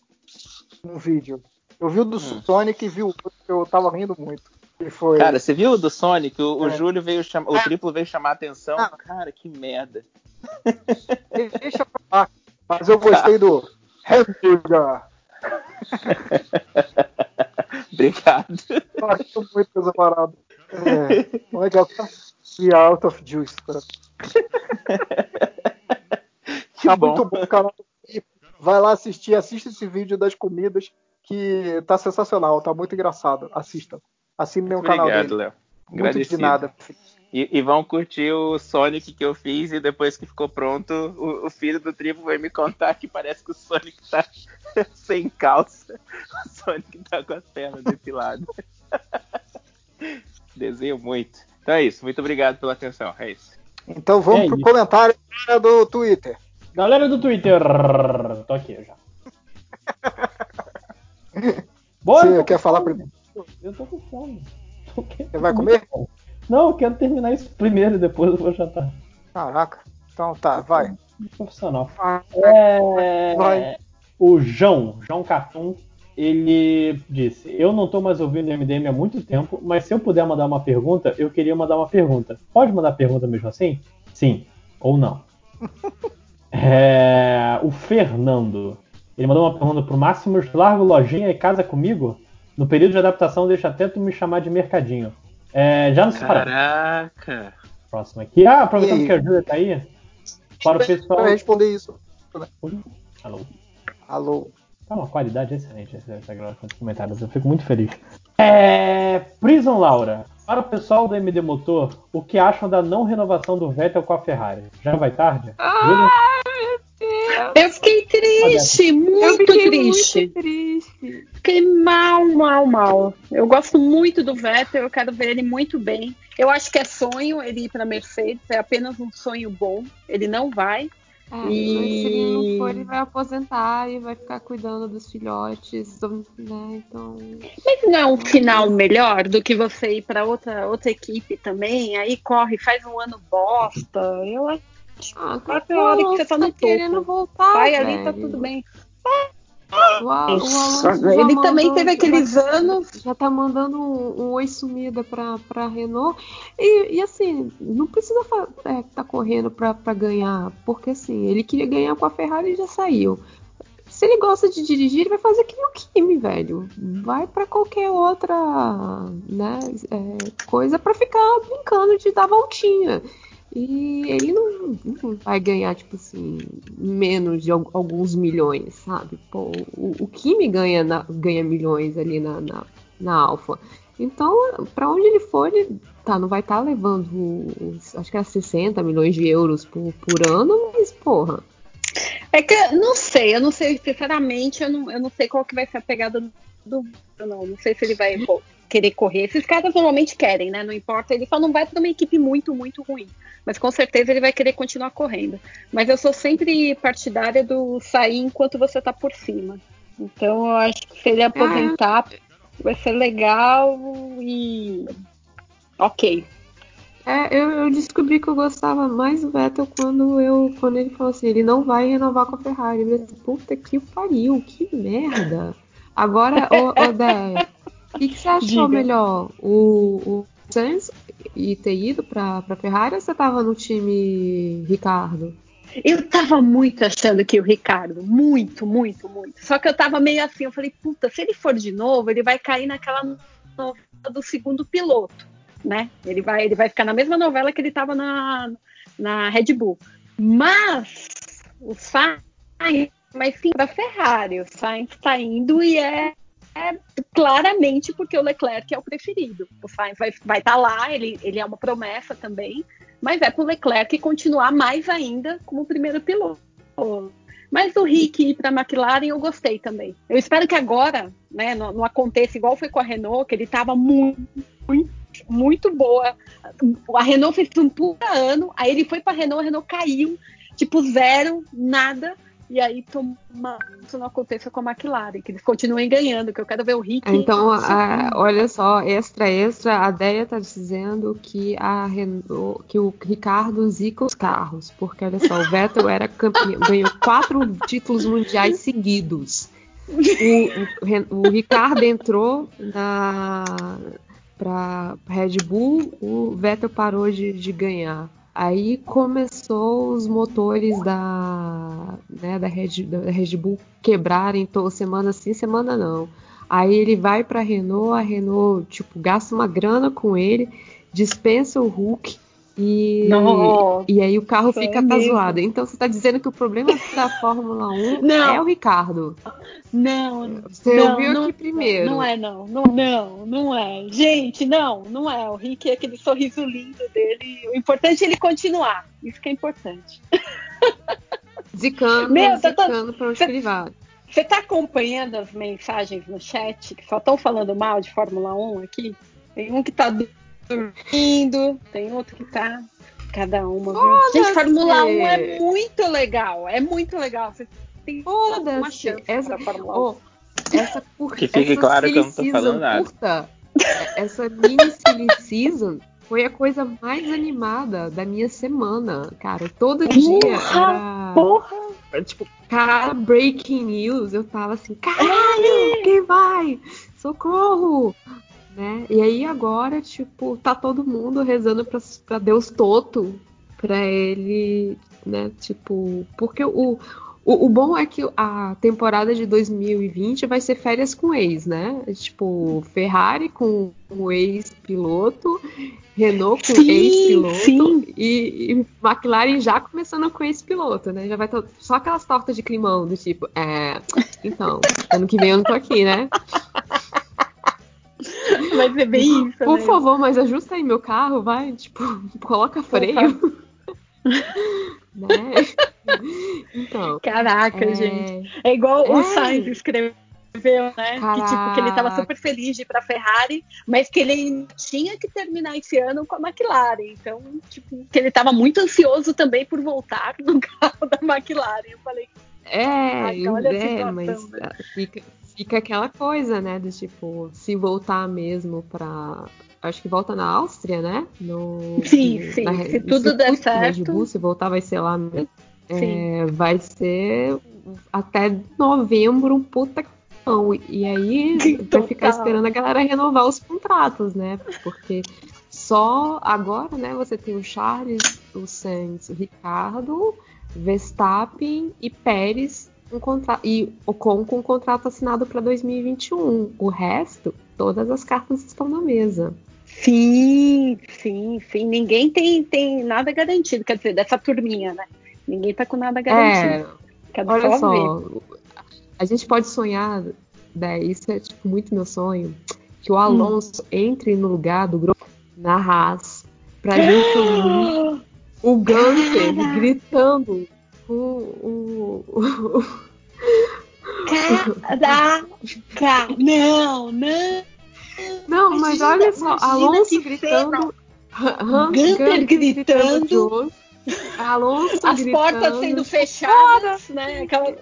um vídeo. Eu vi o do hum. Sonic e vi o outro eu tava rindo muito. Foi... Cara, você viu o do Sonic? O, é. o Júlio veio chamar. O ah. triplo veio chamar a atenção. Ah. Cara, que merda. Deixa pra lá. Mas eu gostei do Hamburger. Obrigado. Acho muito coisa parada. É. E out of juice. Cara. tá bom. muito bom, cara. Vai lá assistir, assista esse vídeo das comidas que tá sensacional, tá muito engraçado. Assista. Assine o canal dele. Léo. Muito de nada. E, e, vão curtir o Sonic que eu fiz e depois que ficou pronto, o, o, filho do tribo vai me contar que parece que o Sonic tá sem calça. O Sonic tá com as pernas depiladas. Desenho muito. Então é isso. Muito obrigado pela atenção. É isso. Então vamos é pro isso. comentário do Twitter. Galera do Twitter, tô aqui já. Bora, Você quer falar primeiro? Eu tô com fome. Você vai comer? Não, eu quero terminar isso primeiro e depois eu vou jantar. Caraca. Então tá, vai. Profissional. É... Vai. O João, João Cartoon, ele disse: Eu não tô mais ouvindo MDM há muito tempo, mas se eu puder mandar uma pergunta, eu queria mandar uma pergunta. Pode mandar pergunta mesmo assim? Sim ou não? é... O Fernando, ele mandou uma pergunta pro Máximos: Largo lojinha e casa comigo? No período de adaptação, deixa até tu me chamar de mercadinho. É, já nos Caraca! Próximo aqui. Ah, aproveitando que a Júlia tá aí. Para o pessoal. Para responder isso. Alô. Alô. Tá uma qualidade excelente essa gravação de comentários. Eu fico muito feliz. É... Prison Laura. Para o pessoal do MD Motor, o que acham da não renovação do Vettel com a Ferrari? Já vai tarde? Ah, eu fiquei triste, muito triste. Muito triste. Fiquei mal, mal, mal. Eu gosto muito do Vettel, eu quero ver ele muito bem. Eu acho que é sonho ele ir para Mercedes, é apenas um sonho bom. Ele não vai. É, e... Se ele não for, ele vai aposentar e vai ficar cuidando dos filhotes, né? Então. Mas não é um final melhor do que você ir para outra, outra equipe também? Aí corre, faz um ano bosta. Eu acho ah, tá a hora que você tá no tá topo. Voltar, Vai velho. ali, tá tudo bem. O, o ele também teve aqueles já, anos. Já tá mandando um, um oi sumida pra, pra Renault. E, e assim, não precisa é, tá correndo pra, pra ganhar. Porque assim, ele queria ganhar com a Ferrari e já saiu. Se ele gosta de dirigir, ele vai fazer que nem o Kimi, velho. Vai para qualquer outra né, é, coisa para ficar brincando de dar voltinha. E ele não, não, vai ganhar, tipo assim, menos de alguns milhões, sabe? Pô, o, o Kimi ganha, na, ganha milhões ali na, na, na Alfa. Então, para onde ele for, ele tá, não vai estar tá levando, acho que é 60 milhões de euros por, por ano, mas porra. É que, não sei, eu não sei, sinceramente, eu não, eu não sei qual que vai ser a pegada do. Não, não sei se ele vai querer correr. Esses caras normalmente querem, né? Não importa, ele só não vai para uma equipe muito, muito ruim mas com certeza ele vai querer continuar correndo. Mas eu sou sempre partidária do sair enquanto você está por cima. Então eu acho que se ele aposentar, vai ser legal e. Ok. É, eu, eu, descobri que eu gostava mais do Vettel quando eu quando ele falou assim, ele não vai renovar com a Ferrari. Eu disse, puta que pariu, que merda. Agora, ô Dé, o que, que, você achou Diga. melhor? O, o Sainz e ter ido para a Ferrari ou você estava no time Ricardo? Eu tava muito achando que o Ricardo, muito, muito, muito. Só que eu tava meio assim, eu falei, puta, se ele for de novo, ele vai cair naquela novela do segundo piloto, né? Ele vai, ele vai ficar na mesma novela que ele tava na, na Red Bull. Mas o Sainz, mas sim para Ferrari, o Sainz tá indo e é é claramente porque o Leclerc é o preferido. O Sainz vai estar vai tá lá, ele, ele é uma promessa também, mas é para o Leclerc continuar mais ainda como primeiro piloto. Mas o Rick ir para a McLaren eu gostei também. Eu espero que agora, né, não, não aconteça igual foi com a Renault, que ele estava muito, muito, muito boa. A Renault fez um puta ano, aí ele foi para a Renault, a Renault caiu, tipo zero, nada. E aí toma, isso não aconteça com a McLaren, que eles continuem ganhando, que eu quero ver o Rick. Então, a, olha só, extra, extra, a Deia tá dizendo que a Renault, que o Ricardo zica os carros, porque olha só, o Vettel era campeão, ganhou quatro títulos mundiais seguidos. O, o, o Ricardo entrou na para Red Bull, o Vettel parou de, de ganhar. Aí começou os motores da, né, da, Red, da Red Bull quebrarem toda semana sim, semana não. Aí ele vai para a Renault, a Renault tipo gasta uma grana com ele, dispensa o Hulk e, e aí o carro fica é zoado. Então você está dizendo que o problema da Fórmula 1 não. é o Ricardo. Não. Você não, ouviu não, aqui primeiro. Não é, não. Não, não, não é. Gente, não, não é. O Rick é aquele sorriso lindo dele. O importante é ele continuar. Isso que é importante. Zicando, Meu, zicando tá, para cê, ele vai. Você está acompanhando as mensagens no chat que só estão falando mal de Fórmula 1 aqui? Tem um que está dormindo, tem outro que tá. Cada uma, viu? Gente, Fórmula 1 é muito legal. É muito legal. Você tem toda uma chance essa, Fórmula 1. Oh, essa curta, que fique essa claro que eu não tô falando nada. Curta, essa mini silly season foi a coisa mais animada da minha semana, cara. Todo dia era. Porra! Tipo, cara, breaking news. Eu tava assim, caralho, quem vai? Socorro! Né? E aí agora, tipo, tá todo mundo rezando pra, pra Deus Toto, pra ele, né? Tipo, porque o, o, o, bom é que a temporada de 2020 vai ser férias com ex, né? Tipo, Ferrari com o ex-piloto, Renault com ex-piloto e, e, McLaren já começando com ex-piloto, né? Já vai ter só aquelas tortas de climão do tipo, é, então, ano que vem eu não tô aqui, né? Vai ser bem isso. Por né? favor, mas ajusta aí meu carro, vai. Tipo, coloca freio. né? Então. Caraca, é... gente. É igual é... o Sainz escreveu. Né? Que, tipo, que ele estava super feliz de ir pra Ferrari, mas que ele tinha que terminar esse ano com a McLaren. Então, tipo, que ele estava muito ansioso também por voltar no carro da McLaren. Eu falei, é, é, mas né? fica, fica aquela coisa, né? Do tipo, se voltar mesmo pra. Acho que volta na Áustria, né? No, sim, no, sim. Na, se tudo der certo. Bull, se voltar, vai ser lá. Né? É, vai ser até novembro um puta não. E aí vai ficar esperando a galera renovar os contratos, né? Porque só agora, né, você tem o Charles, o Sainz, o Ricardo, Verstappen e Pérez um e Ocon com um contrato assinado para 2021. O resto, todas as cartas estão na mesa. Sim, sim, sim. Ninguém tem, tem nada garantido, quer dizer, dessa turminha, né? Ninguém tá com nada garantido. É, olha só, ver. a gente pode sonhar, né, isso é tipo muito meu sonho, que o Alonso hum. entre no lugar do grupo na Haas pra gente o Gunter gritando o. o, Caraca! Não, não! Não, mas imagina, olha só, Alonso gritando. Gunter gritando. Alonso As gritando, portas sendo fechadas, fora. né? Aquela...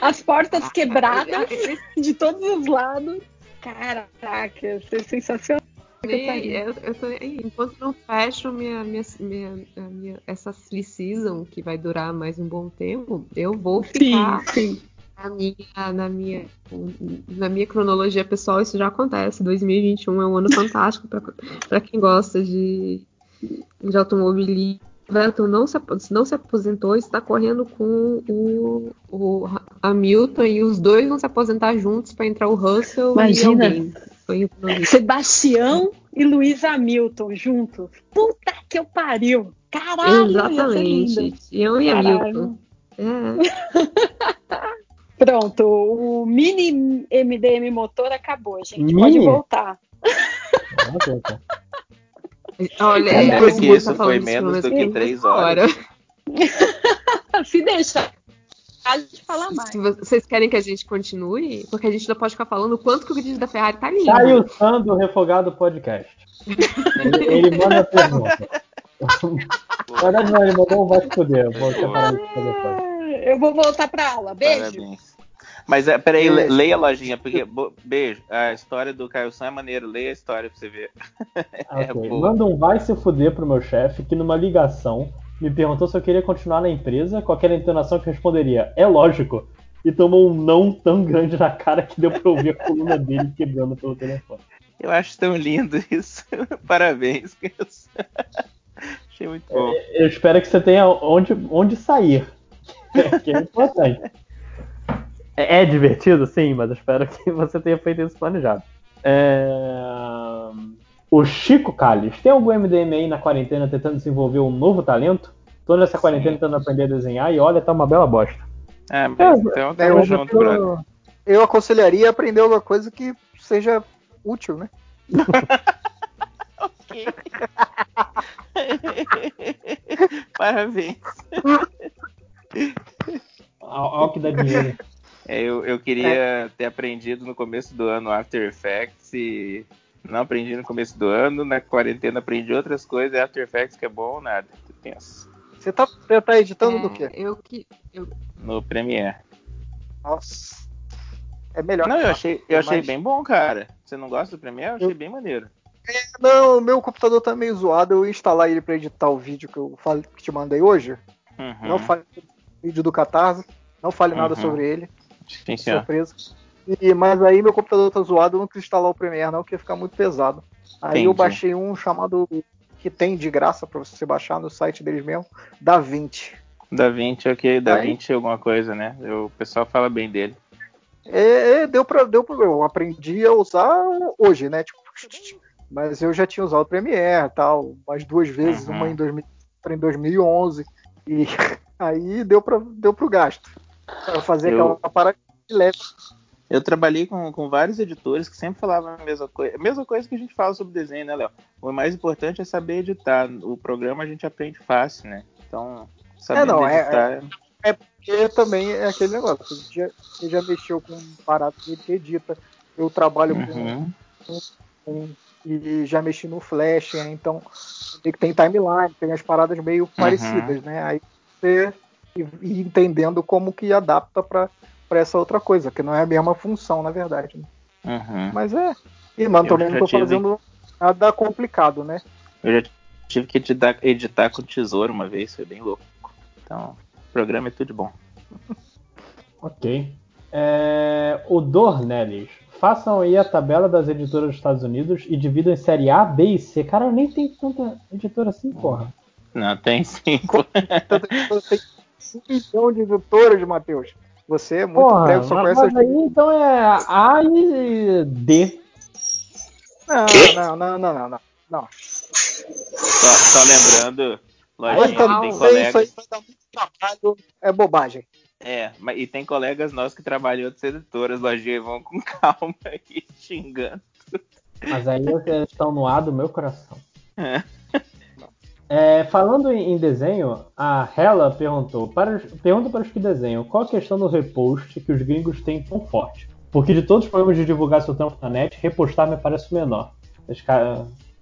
As portas quebradas de todos os lados. Caraca, isso é sensacional. Eu, eu tô, enquanto não fecho minha, minha, minha, minha, essa free season, que vai durar mais um bom tempo, eu vou ficar sim, sim. Na, minha, na, minha, na minha cronologia pessoal, isso já acontece. 2021 é um ano fantástico para quem gosta de, de automobilismo. Vettel não se, não se aposentou, está correndo com o, o Hamilton e os dois vão se aposentar juntos para entrar o Russell Imagina. e alguém. Sebastião e Luiz Hamilton juntos. Puta que eu pariu! Caralho! Exatamente. Eu e Hamilton. É. Pronto, o mini MDM motor acabou, gente. Mini? Pode voltar. Olha, é, porque isso foi menos do que três horas. Se deixar. De falar mais. Se vocês querem que a gente continue, porque a gente não pode ficar falando o quanto que o grid da Ferrari tá lindo. Sai o Sam do Refogado Podcast. ele, ele manda a pergunta. Na verdade, não, ele mandou um vai se fuder. Vou separar Eu vou voltar pra aula. Beijo. Parabéns. Mas é, peraí, beijo. leia a lojinha, porque. Beijo. A história do Caio Sam é maneiro. Leia a história pra você ver. é okay. Manda um vai se fuder pro meu chefe que numa ligação me perguntou se eu queria continuar na empresa com aquela entonação que responderia: é lógico. E tomou um não tão grande na cara que deu pra ouvir a coluna dele quebrando pelo telefone. Eu acho tão lindo isso. Parabéns, Achei muito bom. É, eu espero que você tenha onde, onde sair. que é importante. É, é, divertido, sim, mas eu espero que você tenha feito isso planejado. É... O Chico Calles, tem algum MDM aí na quarentena tentando desenvolver um novo talento? Tô nessa quarentena sim. tentando aprender a desenhar e olha, tá uma bela bosta. É, mas então tamo junto, eu, eu aconselharia aprender alguma coisa que seja útil, né? ok. Parabéns. Olha que dá dinheiro. É, eu, eu queria é. ter aprendido no começo do ano After Effects e não aprendi no começo do ano. Na quarentena aprendi outras coisas. After Effects que é bom, nada. Pensa. Você tá, você tá editando é, do quê? Eu que. Eu... No Premiere. Nossa. É melhor. Não, eu achei, eu achei bem bom, cara. Você não gosta do Premiere? Eu achei eu... bem maneiro. É, não, o meu computador tá meio zoado. Eu ia instalar ele pra editar o vídeo que eu falei, que te mandei hoje. Uhum. Não fale vídeo do Catarse. Não fale uhum. nada sobre ele. Sim, Surpresa. E, mas aí meu computador tá zoado, eu não quis instalar o Premiere não, porque ia ficar muito pesado. Aí Entendi. eu baixei um chamado que tem de graça para você baixar no site deles mesmo, da 20. Da 20, ok, da aí, 20 alguma coisa, né? Eu, o pessoal fala bem dele. É, é, deu pra, deu pra. Eu aprendi a usar hoje, né? Tipo, mas eu já tinha usado o Premiere tal, umas duas vezes, uhum. uma em, 2000, em 2011. E aí deu, pra, deu pro gasto. Pra fazer eu... aquela parada leve. Eu trabalhei com, com vários editores que sempre falavam a mesma coisa. A mesma coisa que a gente fala sobre desenho, né, Léo? O mais importante é saber editar. O programa a gente aprende fácil, né? Então, saber é, não, é, editar. É, é, porque também é aquele negócio. Você já, você já mexeu com um barato que edita. Eu trabalho uhum. com, com, E já mexi no Flash, né? então tem timeline, tem as paradas meio uhum. parecidas, né? Aí você ir entendendo como que adapta para para essa outra coisa, que não é a mesma função, na verdade. Né? Uhum. Mas é. E, mano, também não tô tive... fazendo nada complicado, né? Eu já tive que editar, editar com tesouro uma vez, foi bem louco. Então, o programa é tudo bom. ok. É, o Dornelis. Façam aí a tabela das editoras dos Estados Unidos e dividam em série A, B e C. Cara, nem tem tanta editora assim, porra. Não, tem cinco. tem um milhão de editoras, Matheus. Você é muito Porra, prego, só conhece mas aí então é A e D. Não, não, não, não, não, não. Só, só lembrando, lojinha, tem colegas. Isso aí muito trabalho, é bobagem. É, mas, e tem colegas nossos que trabalham em outras editoras, lojinha, vão com calma aí, xingando. Mas aí estão no ar do meu coração. É. É, falando em, desenho, a Hela perguntou: para, pergunta para os que desenham, qual a questão do repost que os gringos têm tão forte? Porque de todos os problemas de divulgar seu trampo na net, repostar me parece o menor. Eles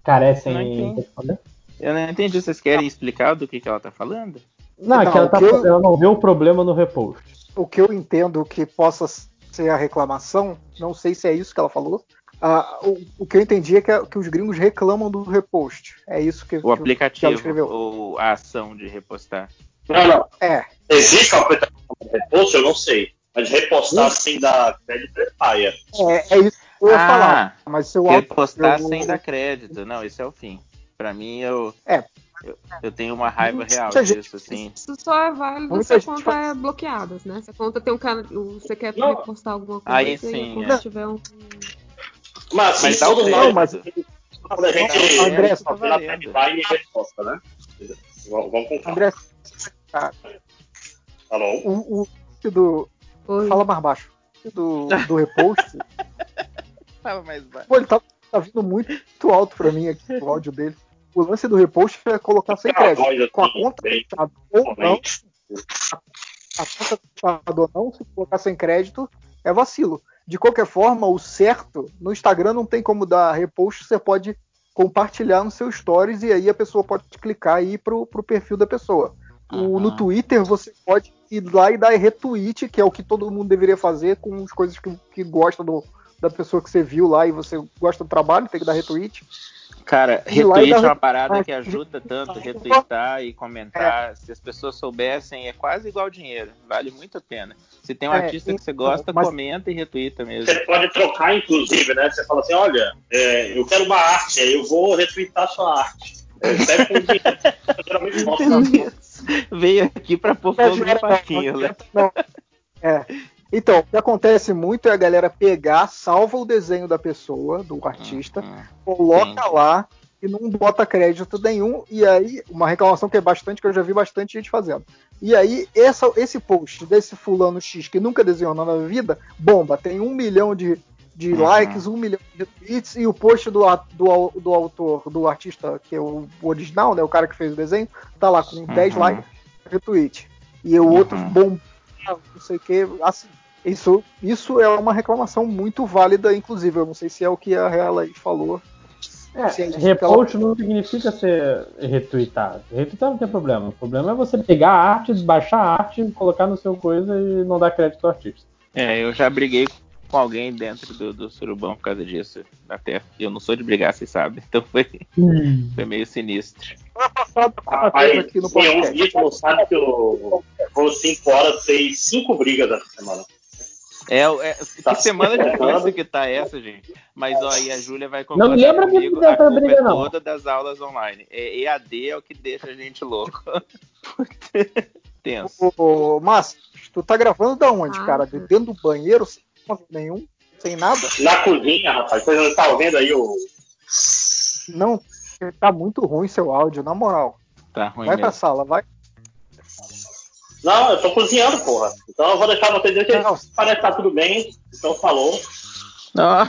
carecem. Eu, eu não entendi. Vocês querem explicar do que, que ela está falando? Não, é não, que ela, tá, que eu... ela não vê o problema no repost. O que eu entendo que possa ser a reclamação, não sei se é isso que ela falou, ah, o, o, que eu entendi é que, que, os gringos reclamam do repost. É isso que o que, aplicativo que escreveu. ou a ação de repostar. Não, não. É. Existe o aplicativo de repost? Eu não sei. Mas repostar sem dar crédito é paia. É, é isso que eu ia ah, falar. Mas se eu repostar eu... sem dar crédito. Não, esse é o fim. Pra mim, eu. É. Eu, eu tenho uma raiva real disso, assim. Isso só é válido se a conta faz... é bloqueada, né? Se a conta tem um cara. Você quer repostar alguma coisa Aí, sim, e a conta é. tiver um mas, mas dá o não, mas... Quando a gente André, só vê na timeline e resposta, né? Vamos com calma. André, tá. Alô? O, o do... Oi. Fala mais baixo. Do, do repost. Fala mais baixo. Pô, ele tá, tá vindo muito alto pra mim aqui, o áudio dele. O lance do repost é colocar sem crédito. Com a conta fechada ou não. A conta retweetado ou não, se colocar sem crédito, é vacilo. De qualquer forma, o certo, no Instagram não tem como dar repost, você pode compartilhar no seu stories e aí a pessoa pode clicar e ir pro, pro perfil da pessoa. Uhum. O, no Twitter você pode ir lá e dar retweet, que é o que todo mundo deveria fazer com as coisas que, que gosta do, da pessoa que você viu lá e você gosta do trabalho, tem que dar retweet. Cara, retweet é uma parada que ajuda tanto, retweetar e comentar. É. Se as pessoas soubessem, é quase igual dinheiro. Vale muito a pena. Se tem um é, artista que você gosta, mas... comenta e retweeta mesmo. Você pode trocar, inclusive, né? Você fala assim, olha, é, eu quero uma arte, aí eu vou retweetar sua arte. Veio aqui pra pôr fogo no parquinho, né? É. Então, o que acontece muito é a galera pegar, salva o desenho da pessoa, do artista, uhum. coloca Sim. lá e não bota crédito nenhum. E aí, uma reclamação que é bastante, que eu já vi bastante gente fazendo. E aí, essa, esse post desse fulano X que nunca desenhou nada na vida, bomba, tem um milhão de, de uhum. likes, um milhão de tweets, e o post do, do, do autor, do artista, que é o original, né, o cara que fez o desenho, tá lá com uhum. 10 likes, retweet. E o outro uhum. bom, não sei o que, assim. Isso, isso é uma reclamação muito válida, inclusive. Eu não sei se é o que a Real aí falou. É, repost ela... não significa ser retweetar. Retweetar não tem problema. O problema é você pegar a arte, baixar a arte, colocar no seu coisa e não dar crédito ao artista. É, eu já briguei com alguém dentro do, do surubão por causa disso. Até eu não sou de brigar, vocês sabem. Então foi, hum. foi meio sinistro. Rapaz, aqui no não sabe que eu vou 5 horas, fez 5 brigas essa semana. É, é tá que semana de coisa que tá essa, gente. Mas ó, aí a Júlia vai concordar não lembra comigo, que a culpa briga, é não. toda das aulas online. É, EAD é o que deixa a gente louco. Tenso. Ô, Márcio, tu tá gravando da onde, ah. cara? De dentro do banheiro, sem nenhum, sem nada? Na cozinha, rapaz. Você não tá ouvindo aí o... Não, tá muito ruim seu áudio, na moral. Tá ruim Vai mesmo. pra sala, vai. Não, eu tô cozinhando, porra. Então eu vou deixar você dizer que não. parece que tá tudo bem. Então falou. Não.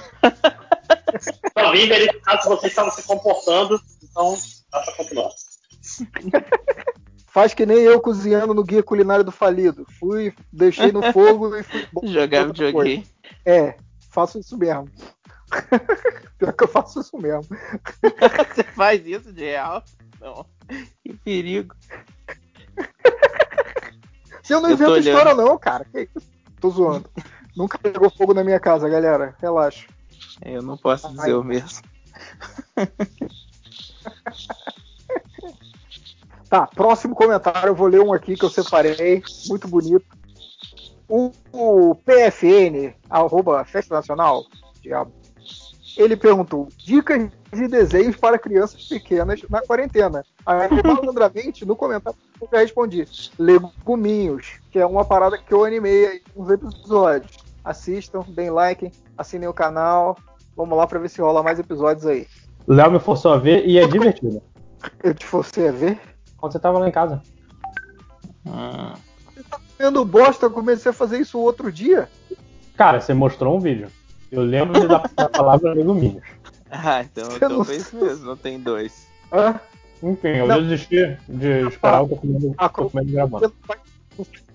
Só vim verificar se vocês estavam se comportando. Então dá pra continuar. Faz que nem eu cozinhando no guia culinário do falido. Fui, deixei no fogo e fui jogar videogame. É, faço isso mesmo. Pior que eu faço isso mesmo. Você faz isso de real? Não. Que perigo. Se eu não eu invento história, não, cara. Que isso? Tô zoando. Nunca pegou fogo na minha casa, galera. Relaxa. Eu não posso dizer Ai. o mesmo. tá, próximo comentário. Eu vou ler um aqui que eu separei. Muito bonito. O, o PFN, arroba Festa Nacional, diabo, ele perguntou: dicas de desenhos para crianças pequenas na quarentena. Aí, malandramente, no comentário, eu já respondi: Leguminhos, que é uma parada que eu animei aí uns episódios. Assistam, deem like, assinem o canal. Vamos lá para ver se rola mais episódios aí. Léo me forçou a ver e é divertido. eu te forcei a ver? Quando você tava lá em casa. Ah. Você tá vendo bosta? Eu comecei a fazer isso outro dia. Cara, você mostrou um vídeo. Eu lembro da, da palavra leguminhos. Ah, então Você talvez não... mesmo, não tem dois. Ah? Enfim, eu não. desisti de esperar o documento, a, documento gravando.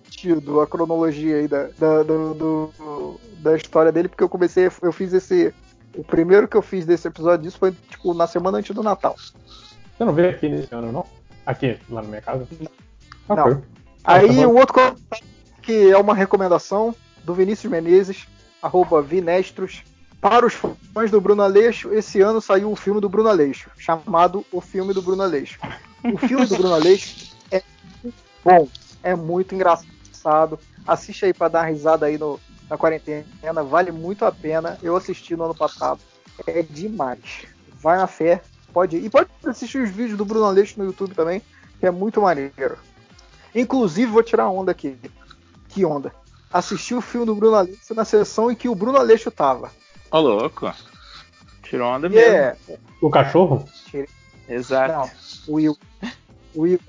sentido a cronologia aí da, da, do, do, da história dele, porque eu comecei, eu fiz esse. O primeiro que eu fiz desse episódio disso foi tipo na semana antes do Natal. Você não veio aqui nesse ano, não? Aqui, lá na minha casa? Não. Okay. Aí o outro que é uma recomendação do Vinícius Menezes, arroba Vinestros. Para os fãs do Bruno Aleixo, esse ano saiu o filme do Bruno Aleixo, chamado O Filme do Bruno Aleixo. O filme do Bruno Aleixo é bom, é muito engraçado. Assiste aí para dar uma risada aí no, na quarentena, vale muito a pena. Eu assisti no ano passado, é demais. Vai na fé, pode ir. E pode assistir os vídeos do Bruno Aleixo no YouTube também, que é muito maneiro. Inclusive, vou tirar onda aqui. Que onda? assisti o filme do Bruno Aleixo na sessão em que o Bruno Aleixo tava. Ô, oh, louco. Tirou onda mesmo. É. O cachorro? Exato. Não, o Will. O Will.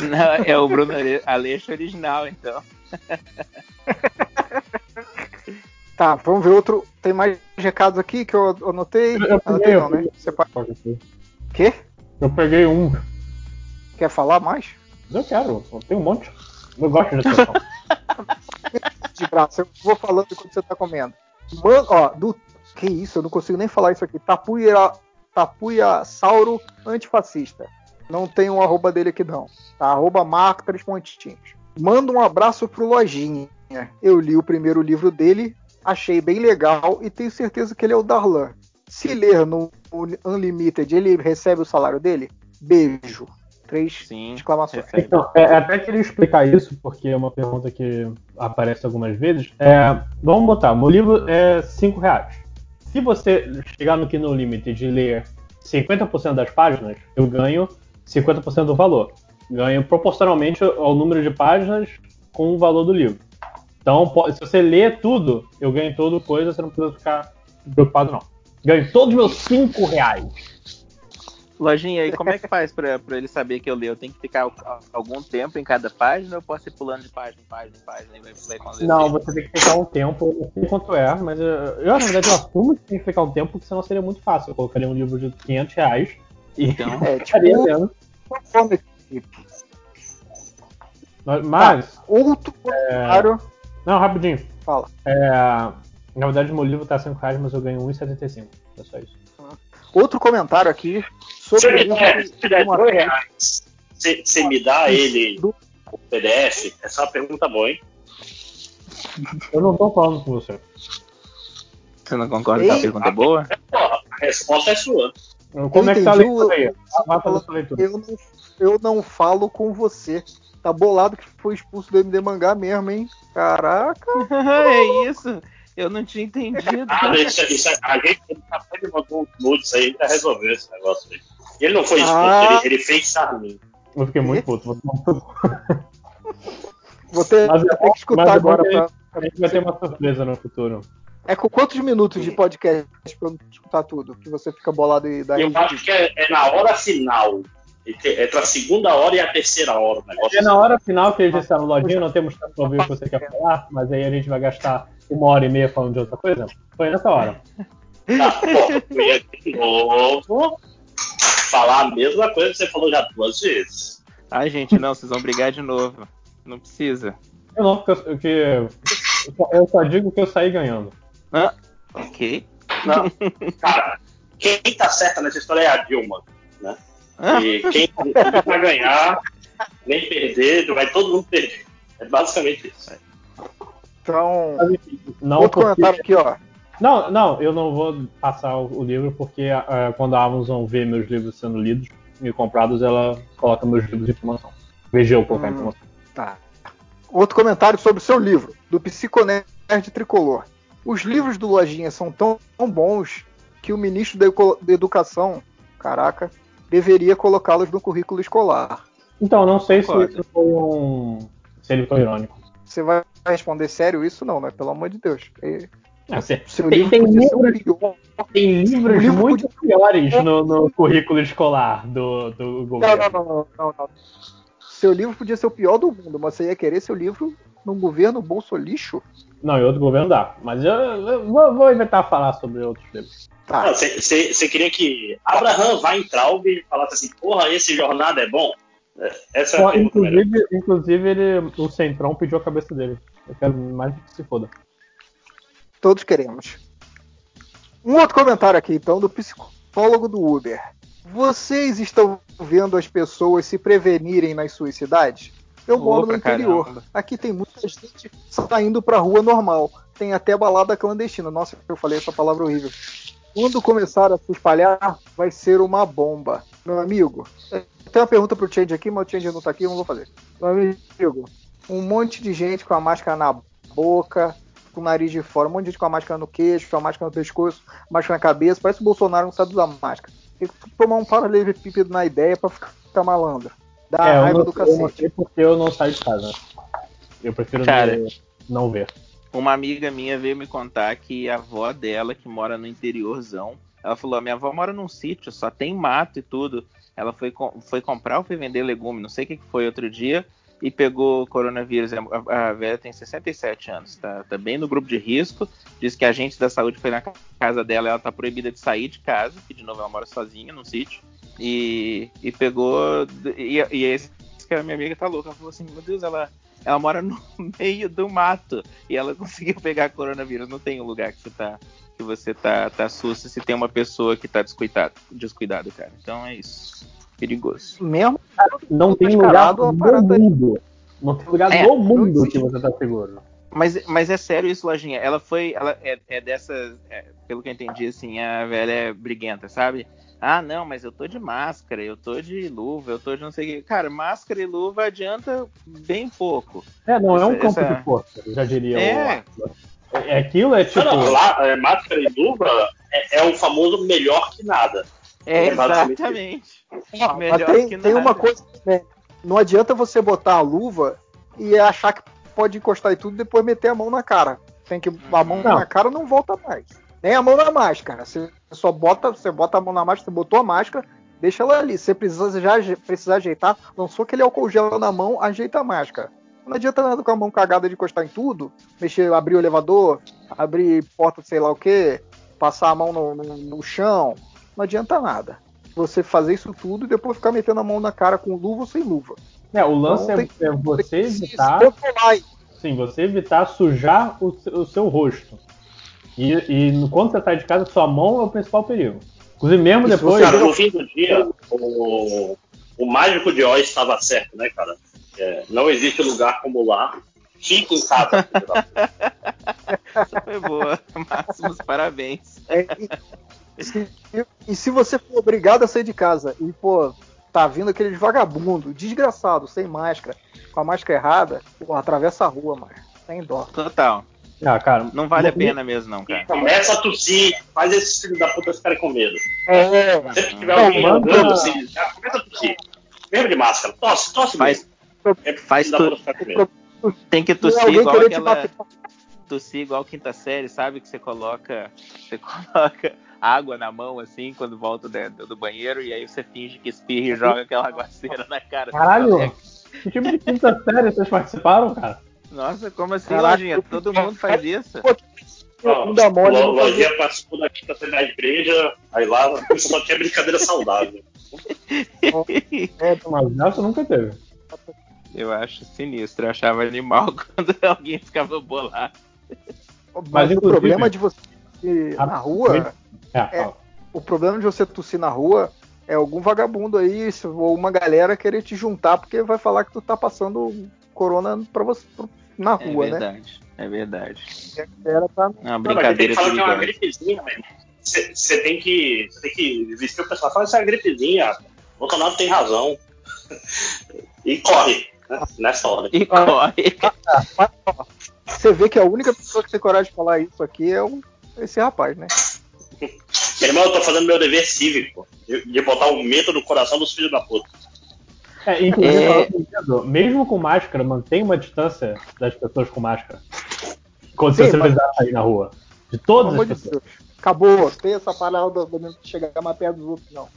Não, é o Bruno Aleixo original, então. tá, vamos ver outro. Tem mais recados aqui que eu anotei? Eu, peguei, não, né? Você pode... Quê? Eu peguei um. Quer falar mais? Eu quero, tem um monte. Eu gosto de de braço. Eu vou falando enquanto você tá comendo. Ó, do. Que isso, eu não consigo nem falar isso aqui. Tapuia, Tapuia Sauro Antifascista. Não tem um arroba dele aqui não. Tá? Arroba Marco Três Pontinhos. Manda um abraço pro Lojinha. Eu li o primeiro livro dele, achei bem legal e tenho certeza que ele é o Darlan. Se ler no Unlimited, ele recebe o salário dele? Beijo. Três Sim, exclamações. Então, é, é, até queria explicar isso, porque é uma pergunta que aparece algumas vezes. É, vamos botar, meu livro é 5 reais. Se você chegar no Kindle Limited e ler 50% das páginas, eu ganho 50% do valor. Ganho proporcionalmente ao número de páginas com o valor do livro. Então, se você lê tudo, eu ganho todo coisa, você não precisa ficar preocupado, não. Ganho todos os meus 5 reais. Lojinha, e como é que faz pra, pra ele saber que eu leio? Eu tenho que ficar algum tempo em cada página ou eu posso ir pulando de página em página em página e vai, vai Não, você tem que ficar um tempo, não sei quanto é, mas eu, eu, na verdade, eu assumo que tem que ficar um tempo, porque senão seria muito fácil. Eu colocaria um livro de 500 reais e então, é, tipo, lendo. Mas. Tá, outro comentário. É... Não, rapidinho. Fala. É... Na verdade, meu livro tá 5 reais, mas eu ganho 1,75. É só isso. Outro comentário aqui sobre o livro Você me dá ele o PDF? Essa é uma pergunta boa, hein? Eu não tô falando com você. Você não concorda com a pergunta é boa? a resposta é sua. Como é que tá a leitura aí? Eu não, eu não falo com você. Tá bolado que foi expulso do MD Mangá mesmo, hein? Caraca! é isso. Eu não tinha entendido. Ah, isso, isso, a gente ele mandou um nudes aí pra resolver esse negócio aí. Ele não foi expulso, ah. ele, ele, fez charminho. Eu fiquei muito puto. Vou ter, mas, vou ter que escutar é agora. Pra, a gente vai ter uma surpresa no futuro. É com quantos minutos de podcast pra eu escutar tudo? Que você fica bolado e dá Eu acho que é, é, na hora final. Entre a segunda hora e a terceira hora. é na hora final que a gente está no lojinha, não temos tempo para ouvir o que você quer falar, mas aí a gente vai gastar uma hora e meia falando de outra coisa. Foi nessa hora. Tá, eu ia de novo falar a mesma coisa que você falou já duas vezes. Ai, gente, não, vocês vão brigar de novo. Não precisa. Eu não, porque eu, eu só digo que eu saí ganhando. Ah, ok. Não, cara, quem tá certa nessa história é a Dilma, né? Ah. E quem vai ganhar, nem perder, vai todo mundo perder. É basicamente isso. Então, não outro porque... comentário aqui, ó. Não, não, eu não vou passar o, livro porque uh, quando a Amazon vê meus livros sendo lidos e comprados, ela coloca meus livros em promoção. Veja eu colocar hum, promoção. Tá. Outro comentário sobre o seu livro, do Psiconerd Tricolor. Os livros do Lojinha são tão, tão bons que o ministro da, da Educação, caraca, deveria colocá-los no currículo escolar. Então, não sei se isso foi um. se ele foi irônico. Você vai responder sério isso? Não, né? Pelo amor de Deus. E... Ah, seu tem, livro tem livros, tem livros livro muito podia... piores no, no, currículo escolar do, do governo. Não, não, não, não, não. Seu livro podia ser o pior do mundo, mas você ia querer seu livro num governo bolso lixo? Não, em outro governo dá. Mas eu, eu vou, vou inventar falar sobre outros livros. Você tá. queria que Abraham Weintraub falasse assim, porra, esse jornada é bom? Essa é a inclusive, inclusive ele, o Centrão pediu a cabeça dele. Eu quero mais que se foda. Todos queremos. Um outro comentário aqui, então, do psicólogo do Uber. Vocês estão vendo as pessoas se prevenirem nas suas cidades? Eu moro no interior. Caramba. Aqui tem muita gente saindo pra rua normal. Tem até balada clandestina. Nossa, eu falei essa palavra horrível. Quando começar a se espalhar, vai ser uma bomba. Meu amigo, tem uma pergunta pro Change aqui, mas o Change não tá aqui, eu não vou fazer. Meu amigo, um monte de gente com a máscara na boca, com o nariz de fora, um monte de gente com a máscara no queixo, com a máscara no pescoço, máscara na cabeça, parece o Bolsonaro não sabe usar máscara. Tem que tomar um paralelepípedo na ideia pra ficar malandro. Dá é, raiva não, do cacete. Eu não sei porque eu não saio de casa. Eu prefiro Cara, não, não ver. Uma amiga minha veio me contar que a avó dela, que mora no interiorzão, ela falou: minha avó mora num sítio, só tem mato e tudo. Ela foi, foi comprar ou foi vender legume, não sei o que foi outro dia, e pegou coronavírus. A, a velha tem 67 anos, tá, tá bem no grupo de risco. Diz que a agente da saúde foi na casa dela, ela tá proibida de sair de casa, que de novo ela mora sozinha num sítio. E, e pegou. E, e esse que a minha amiga tá louca. Ela falou assim: Meu Deus, ela ela mora no meio do mato e ela conseguiu pegar coronavírus. Não tem um lugar que você tá que você tá, tá susto se tem uma pessoa que tá descuidado, descuidado, cara. Então é isso. Perigoso. Mesmo não tem lugar no mundo. Não tem lugar é, no mundo que você tá seguro. Mas, mas é sério isso, Lojinha. Ela foi. Ela é, é dessas. É, pelo que eu entendi, assim, a velha é briguenta, sabe? Ah, não, mas eu tô de máscara, eu tô de luva, eu tô de não sei o que. Cara, máscara e luva adianta bem pouco. É, não essa, é um campo essa... de força, já diria é. o. É, aquilo é tipo. Não, não, lá, é, máscara e luva é, é, o famoso melhor que nada. É, exatamente. melhor tem, que nada. tem uma coisa. Né? Não adianta você botar a luva e achar que pode encostar e tudo e depois meter a mão na cara. Tem que a mão não. na cara não volta mais. Nem a mão na máscara. Você só bota, você bota a mão na máscara, você botou a máscara, deixa ela ali. Você precisa já precisar ajeitar, lançou aquele álcool gel na mão, ajeita a máscara. Não adianta nada com a mão cagada de encostar em tudo, mexer, abrir o elevador, abrir porta, sei lá o que, passar a mão no, no, no chão. Não adianta nada. Você fazer isso tudo e depois ficar metendo a mão na cara com luva ou sem luva. É, o lance então, é, tem, é, você evitar. Sim, você evitar sujar o, o seu rosto. E, e quando você sai de casa, sua mão é o principal perigo. Inclusive, mesmo depois. Cara, no fim do dia, o, o mágico de Oz estava certo, né, cara? É, não existe lugar como lá. Fique em casa. Foi boa. Máximos parabéns. É, e, e, e, se você for obrigado a sair de casa e, pô, tá vindo aquele vagabundo, desgraçado, sem máscara, com a máscara errada, pô, atravessa a rua, mano. Sem dó. Total. Ah, cara, não vale a pena mesmo, não, cara. Começa a tossir, faz esses filhos da puta ficarem com medo. É, Sempre que tiver alguém andando assim, já começa a tossir. Mesmo de máscara, tosse, tosse faz. É faz tu... Tem que tossir igual aquela... Tossir igual quinta série, sabe? Que você coloca. Você coloca água na mão, assim, quando volta do, do banheiro, e aí você finge que espirra e joga aquela aguaceira na cara. Caralho! Que tipo de quinta série vocês participaram, cara? Nossa, como assim, Caraca, Lojinha? Todo mundo faz isso? Da mole, Lojinha participou da quinta série da igreja, aí lá só tinha brincadeira saudável. é, mas nessa nunca teve. Eu acho sinistro, eu achava animal quando alguém ficava bolado. Mas, mas o problema de você na rua é, é, o problema de você tossir na rua é algum vagabundo aí ou uma galera querer te juntar porque vai falar que tu tá passando corona pra você, na é rua, né? é verdade, né? É verdade, é. Tá... Uma brincadeira Não, que é uma gripezinha, Você tem que, tem que vestir o pessoal fala, isso é uma gripezinha. O Bolsonaro tem razão. e corre? Nessa hora. E corre. Você vê que a única pessoa que tem coragem de falar isso aqui é o, esse rapaz, né? Meu irmão, eu tô fazendo meu dever cívico de, de botar o medo no coração dos filhos da puta. É, inclusive, é... mesmo com máscara, mantém uma distância das pessoas com máscara. Quando Sim, você mas... precisar sair na rua. De todas as pessoas. Deus. Acabou. Tem essa parada do chegar mais perto dos outros, não.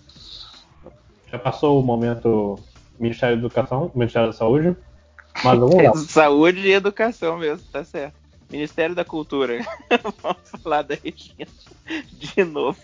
Já passou o momento Ministério da Educação, Ministério da Saúde. Mas vamos lá. Saúde e Educação mesmo, tá certo. Ministério da Cultura. vamos falar da Regina de novo.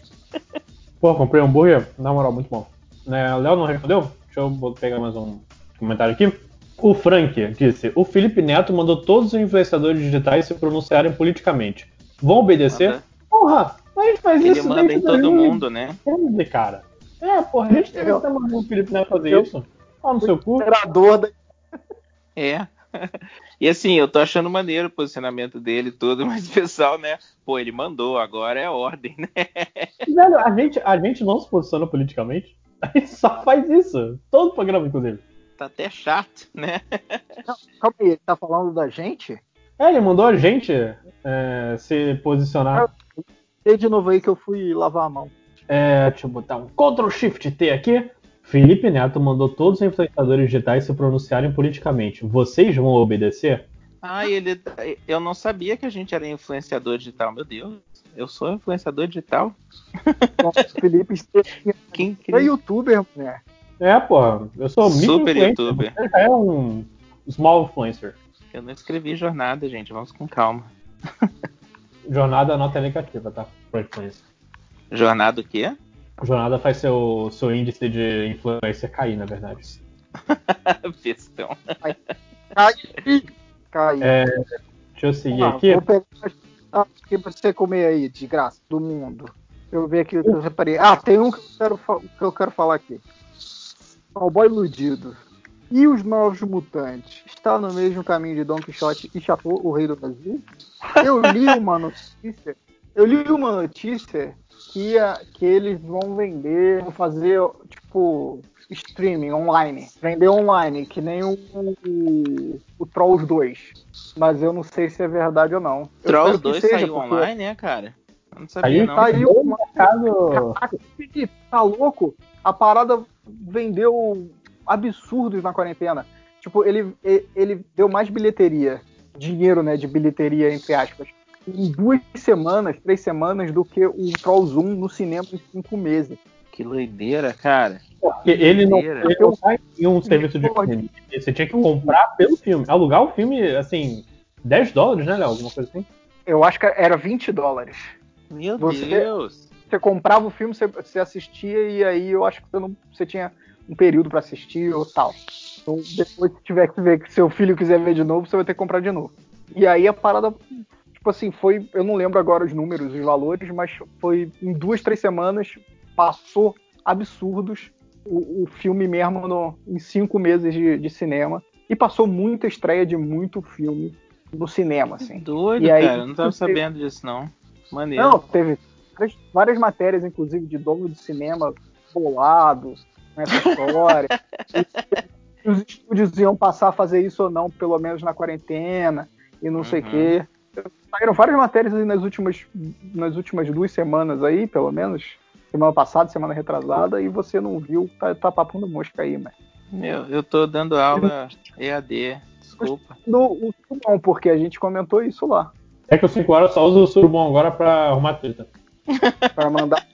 Pô, comprei um hambúrguer, na moral, muito bom. Né, Léo não respondeu? Deixa eu pegar mais um comentário aqui. O Frank disse: O Felipe Neto mandou todos os influenciadores digitais se pronunciarem politicamente. Vão obedecer? Manda. Porra! A gente faz Ele isso. Ele manda em todo mundo, né? É, cara. É, porra, a gente tem que mandar o Felipe Neto fazer eu, isso. No seu cu. Da... É. E assim, eu tô achando maneiro o posicionamento dele tudo, mas o pessoal, né? Pô, ele mandou, agora é ordem, né? Velho, a gente, a gente não se posiciona politicamente. A gente só faz isso. Todo programa, inclusive. Tá até chato, né? Não, calma aí, ele tá falando da gente? É, ele mandou a gente é, se posicionar. Eu, de novo aí que eu fui lavar a mão. É, deixa eu botar um Ctrl Shift T aqui. Felipe Neto mandou todos os influenciadores digitais se pronunciarem politicamente. Vocês vão obedecer? Ah, ele. Eu não sabia que a gente era influenciador digital, meu Deus. Eu sou influenciador digital? Nossa, Felipe Quem é youtuber, né? É, pô. Eu sou super youtuber. Você é um small influencer. Eu não escrevi jornada, gente. Vamos com calma. jornada nota negativa, tá? Pra influencer. Jornada o quê? Jornada faz seu, seu índice de influência cair, na verdade. Pistão. Cai. Cai. É, deixa eu seguir ah, aqui. Vou pegar ah, que você comer aí, de graça, do mundo. Eu ver aqui o que eu separei. Ah, tem um que eu quero, que eu quero falar aqui. Cowboy Iludido. E os Novos Mutantes? Está no mesmo caminho de Don Quixote e Chateau, o Rei do Brasil? Eu li uma notícia. Eu li uma notícia que, a, que eles vão vender, vão fazer, tipo, streaming online. Vender online, que nem o, o, o Trolls 2. Mas eu não sei se é verdade ou não. Trolls 2 saiu porque... online, né, cara? Eu não sabia, aí, não. Saiu um mercado... Tá louco? A parada vendeu absurdos na quarentena. Tipo, ele, ele deu mais bilheteria, dinheiro, né, de bilheteria, entre aspas, em duas semanas, três semanas, do que o Trolls 1 no cinema em cinco meses. Que doideira, cara. Porque ele não, ele não sai em um serviço de filme. Você tinha que comprar pelo filme. Alugar o filme, assim, 10 dólares, né, Léo? Alguma coisa assim? Eu acho que era 20 dólares. Meu você, Deus! Você comprava o filme, você, você assistia e aí eu acho que você, não, você tinha um período para assistir ou tal. Então, depois que tiver que ver que seu filho quiser ver de novo, você vai ter que comprar de novo. E aí a parada, tipo assim, foi. Eu não lembro agora os números, os valores, mas foi em duas, três semanas, passou absurdos o, o filme mesmo no, em cinco meses de, de, cinema. E passou muita estreia de muito filme no cinema, assim. Doido, e aí, cara, eu não tava sabendo disso, não. Maneiro. Não, teve várias, matérias, inclusive, de dono de cinema bolado, nessa história. os estúdios iam passar a fazer isso ou não, pelo menos na quarentena, e não uhum. sei o quê. Saíram várias matérias nas últimas, nas últimas duas semanas aí, pelo menos. Semana passada, semana retrasada, e você não viu, tá, tá papando mosca aí, mas. Meu, eu tô dando aula EAD, desculpa. No, o Surubom, porque a gente comentou isso lá. É que o 5 horas só usa o Surubom agora pra arrumar treta. pra mandar.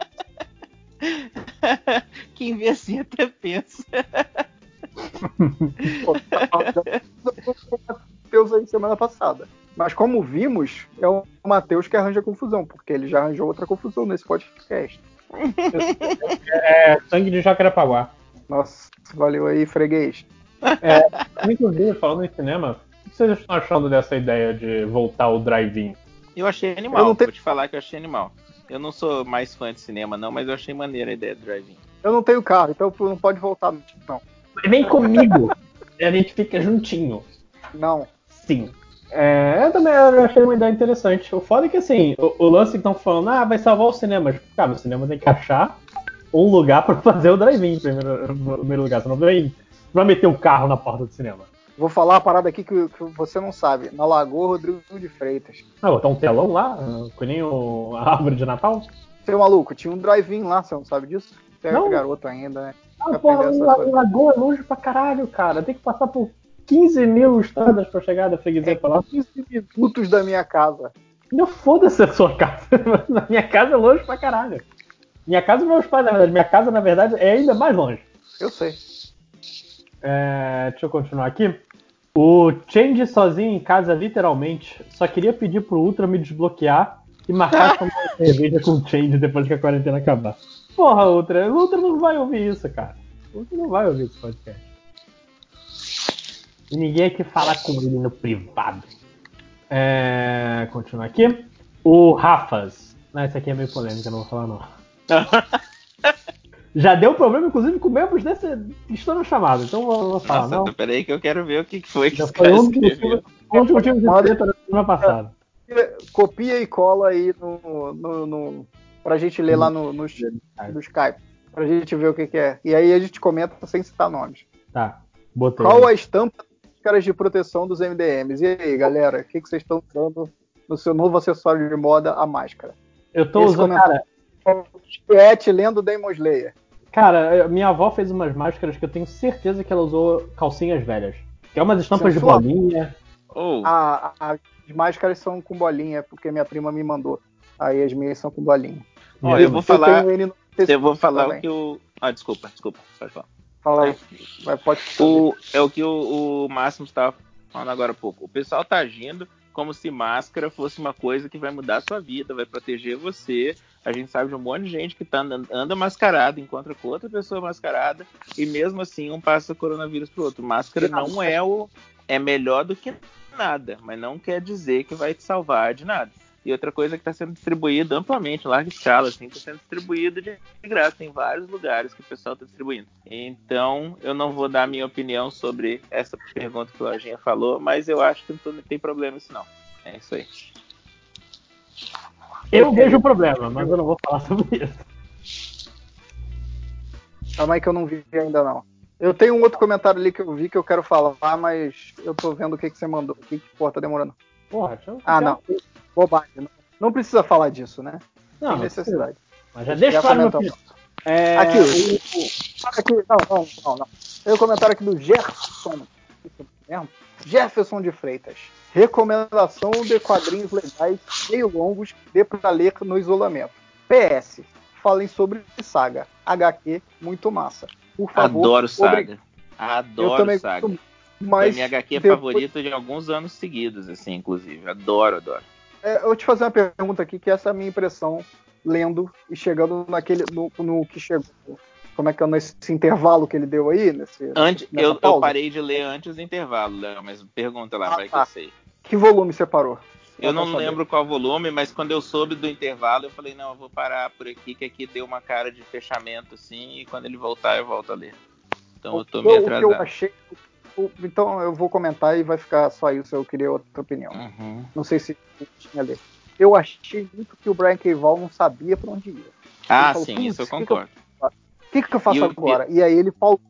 Quem vê assim até pensa. Matheus aí semana passada. Mas como vimos, é o Matheus que arranja confusão, porque ele já arranjou outra confusão nesse podcast. É, sangue de Jacarepaguá. Nossa, valeu aí, freguês. É, inclusive, falando em cinema, o que vocês estão achando dessa ideia de voltar o drive-in? Eu achei animal, eu não te... vou te falar que eu achei animal. Eu não sou mais fã de cinema, não, mas eu achei maneira a ideia do drive-in. Eu não tenho carro, então não pode voltar, não. Vem comigo. a gente fica juntinho. Não. Sim. É, eu também achei uma ideia interessante. O foda é que assim, o, o lance que estão falando, ah, vai salvar o cinema. Tipo, cara, o cinema tem que achar um lugar para fazer o drive-in em primeiro, primeiro lugar. Você não vai, vai meter o um carro na porta do cinema. Vou falar uma parada aqui que, que, você não sabe. Na Lagoa Rodrigo de Freitas. Ah, botar um telão lá? Com nem a árvore de Natal? Seu maluco, tinha um drive-in lá, você não sabe disso? Você é garoto ainda, né? Ah, porra, Lagoa é longe pra caralho, cara. Tem que passar por 15 mil estradas pra chegar da freguesia é, pra lá. 15 minutos da minha casa. Não foda-se a sua casa. Na minha casa é longe pra caralho. Minha casa e meus pais, na verdade. Minha casa, na verdade, é ainda mais longe. Eu sei. É, deixa eu continuar aqui. O Change sozinho em casa, literalmente, só queria pedir pro Ultra me desbloquear e marcar como cerveja com o Change depois que a quarentena acabar. Porra, Ultra, o Ultra não vai ouvir isso, cara. O Ultra não vai ouvir esse podcast. E ninguém aqui fala com ele no privado. É, continuar aqui. O Rafas. Não, esse aqui é meio polêmico, não vou falar não. Já deu problema, inclusive, com membros desse que estão no chamado, então vou, vou falar. Nossa, não. peraí que eu quero ver o que foi que Já foi um dos motivos de treta da semana passada. Copia e cola aí no, no, no, pra gente ler lá no, no, no Skype. Pra gente ver o que, que, é. E aí a gente comenta sem citar nomes. Tá, botei. Qual a estampa dos caras de proteção dos MDMs? E aí, galera, o que, que vocês estão usando no seu novo acessório de moda, a máscara? Eu tô Esse usando, cara... Chat lendo Demon Slayer. Cara, minha avó fez umas máscaras que eu tenho certeza que ela usou calcinhas velhas. Que é umas estampas de bolinha. Oh. A, a, as máscaras são com bolinha, porque minha prima me mandou. Aí as minhas são com bolinha. Olha, eu vou falar. Eu vou falar o que o. Ah, desculpa, desculpa. Pode falar. Fala aí. Vai, pode o, é o que o, o Máximo estava falando agora há pouco. O pessoal tá agindo como se máscara fosse uma coisa que vai mudar a sua vida, vai proteger você. A gente sabe de um monte de gente que tá andando, anda mascarado, encontra com outra pessoa mascarada, e mesmo assim um passa coronavírus pro outro. Máscara não é o. É melhor do que nada, mas não quer dizer que vai te salvar de nada. E outra coisa que está sendo distribuída amplamente, larga escala, assim, está sendo distribuído de graça. Tem vários lugares que o pessoal está distribuindo. Então, eu não vou dar a minha opinião sobre essa pergunta que o Lojinha falou, mas eu acho que não tem problema isso não. É isso aí. Eu vejo o problema, mas eu não vou falar sobre isso. Calma aí que eu não vi ainda não. Eu tenho um outro comentário ali que eu vi que eu quero falar, mas eu tô vendo o que, que você mandou. O que, que porra, tá demorando. Porra, deixa eu... Ah, não bobagem. Não, não precisa falar disso, né? Não, Tem necessidade. Mas já deixa claro meu é... Aqui, o, o, aqui, não, não, não, não. Tem um comentário aqui do Jefferson. Jefferson de Freitas. Recomendação de quadrinhos legais, meio longos, dê para ler no isolamento. PS. Falem sobre Saga. HQ, muito massa. Por favor. Adoro Saga. Adoro Eu também Saga. Mas minha HQ depois... favorita de alguns anos seguidos, assim, inclusive. Adoro, adoro. É, eu vou te fazer uma pergunta aqui, que essa é a minha impressão lendo e chegando naquele no, no que chegou. Como é que é nesse intervalo que ele deu aí? Nesse, antes, eu, eu, parei de ler antes do intervalo, Léo, mas pergunta lá, ah, vai tá. que eu sei. Que volume você parou? Eu não lembro qual volume, mas quando eu soube do intervalo, eu falei, não, eu vou parar por aqui, que aqui deu uma cara de fechamento, assim, e quando ele voltar, eu volto a ler. Então eu tô meio atrasado. O que eu achei, então eu vou comentar e vai ficar só isso. Eu queria outra opinião. Uhum. Não sei se tinha ler. Eu achei muito que o Brian Keval não sabia para onde ia. Ah, falou, sim, isso eu concordo. O que, que, eu faço agora? E... e aí ele faltou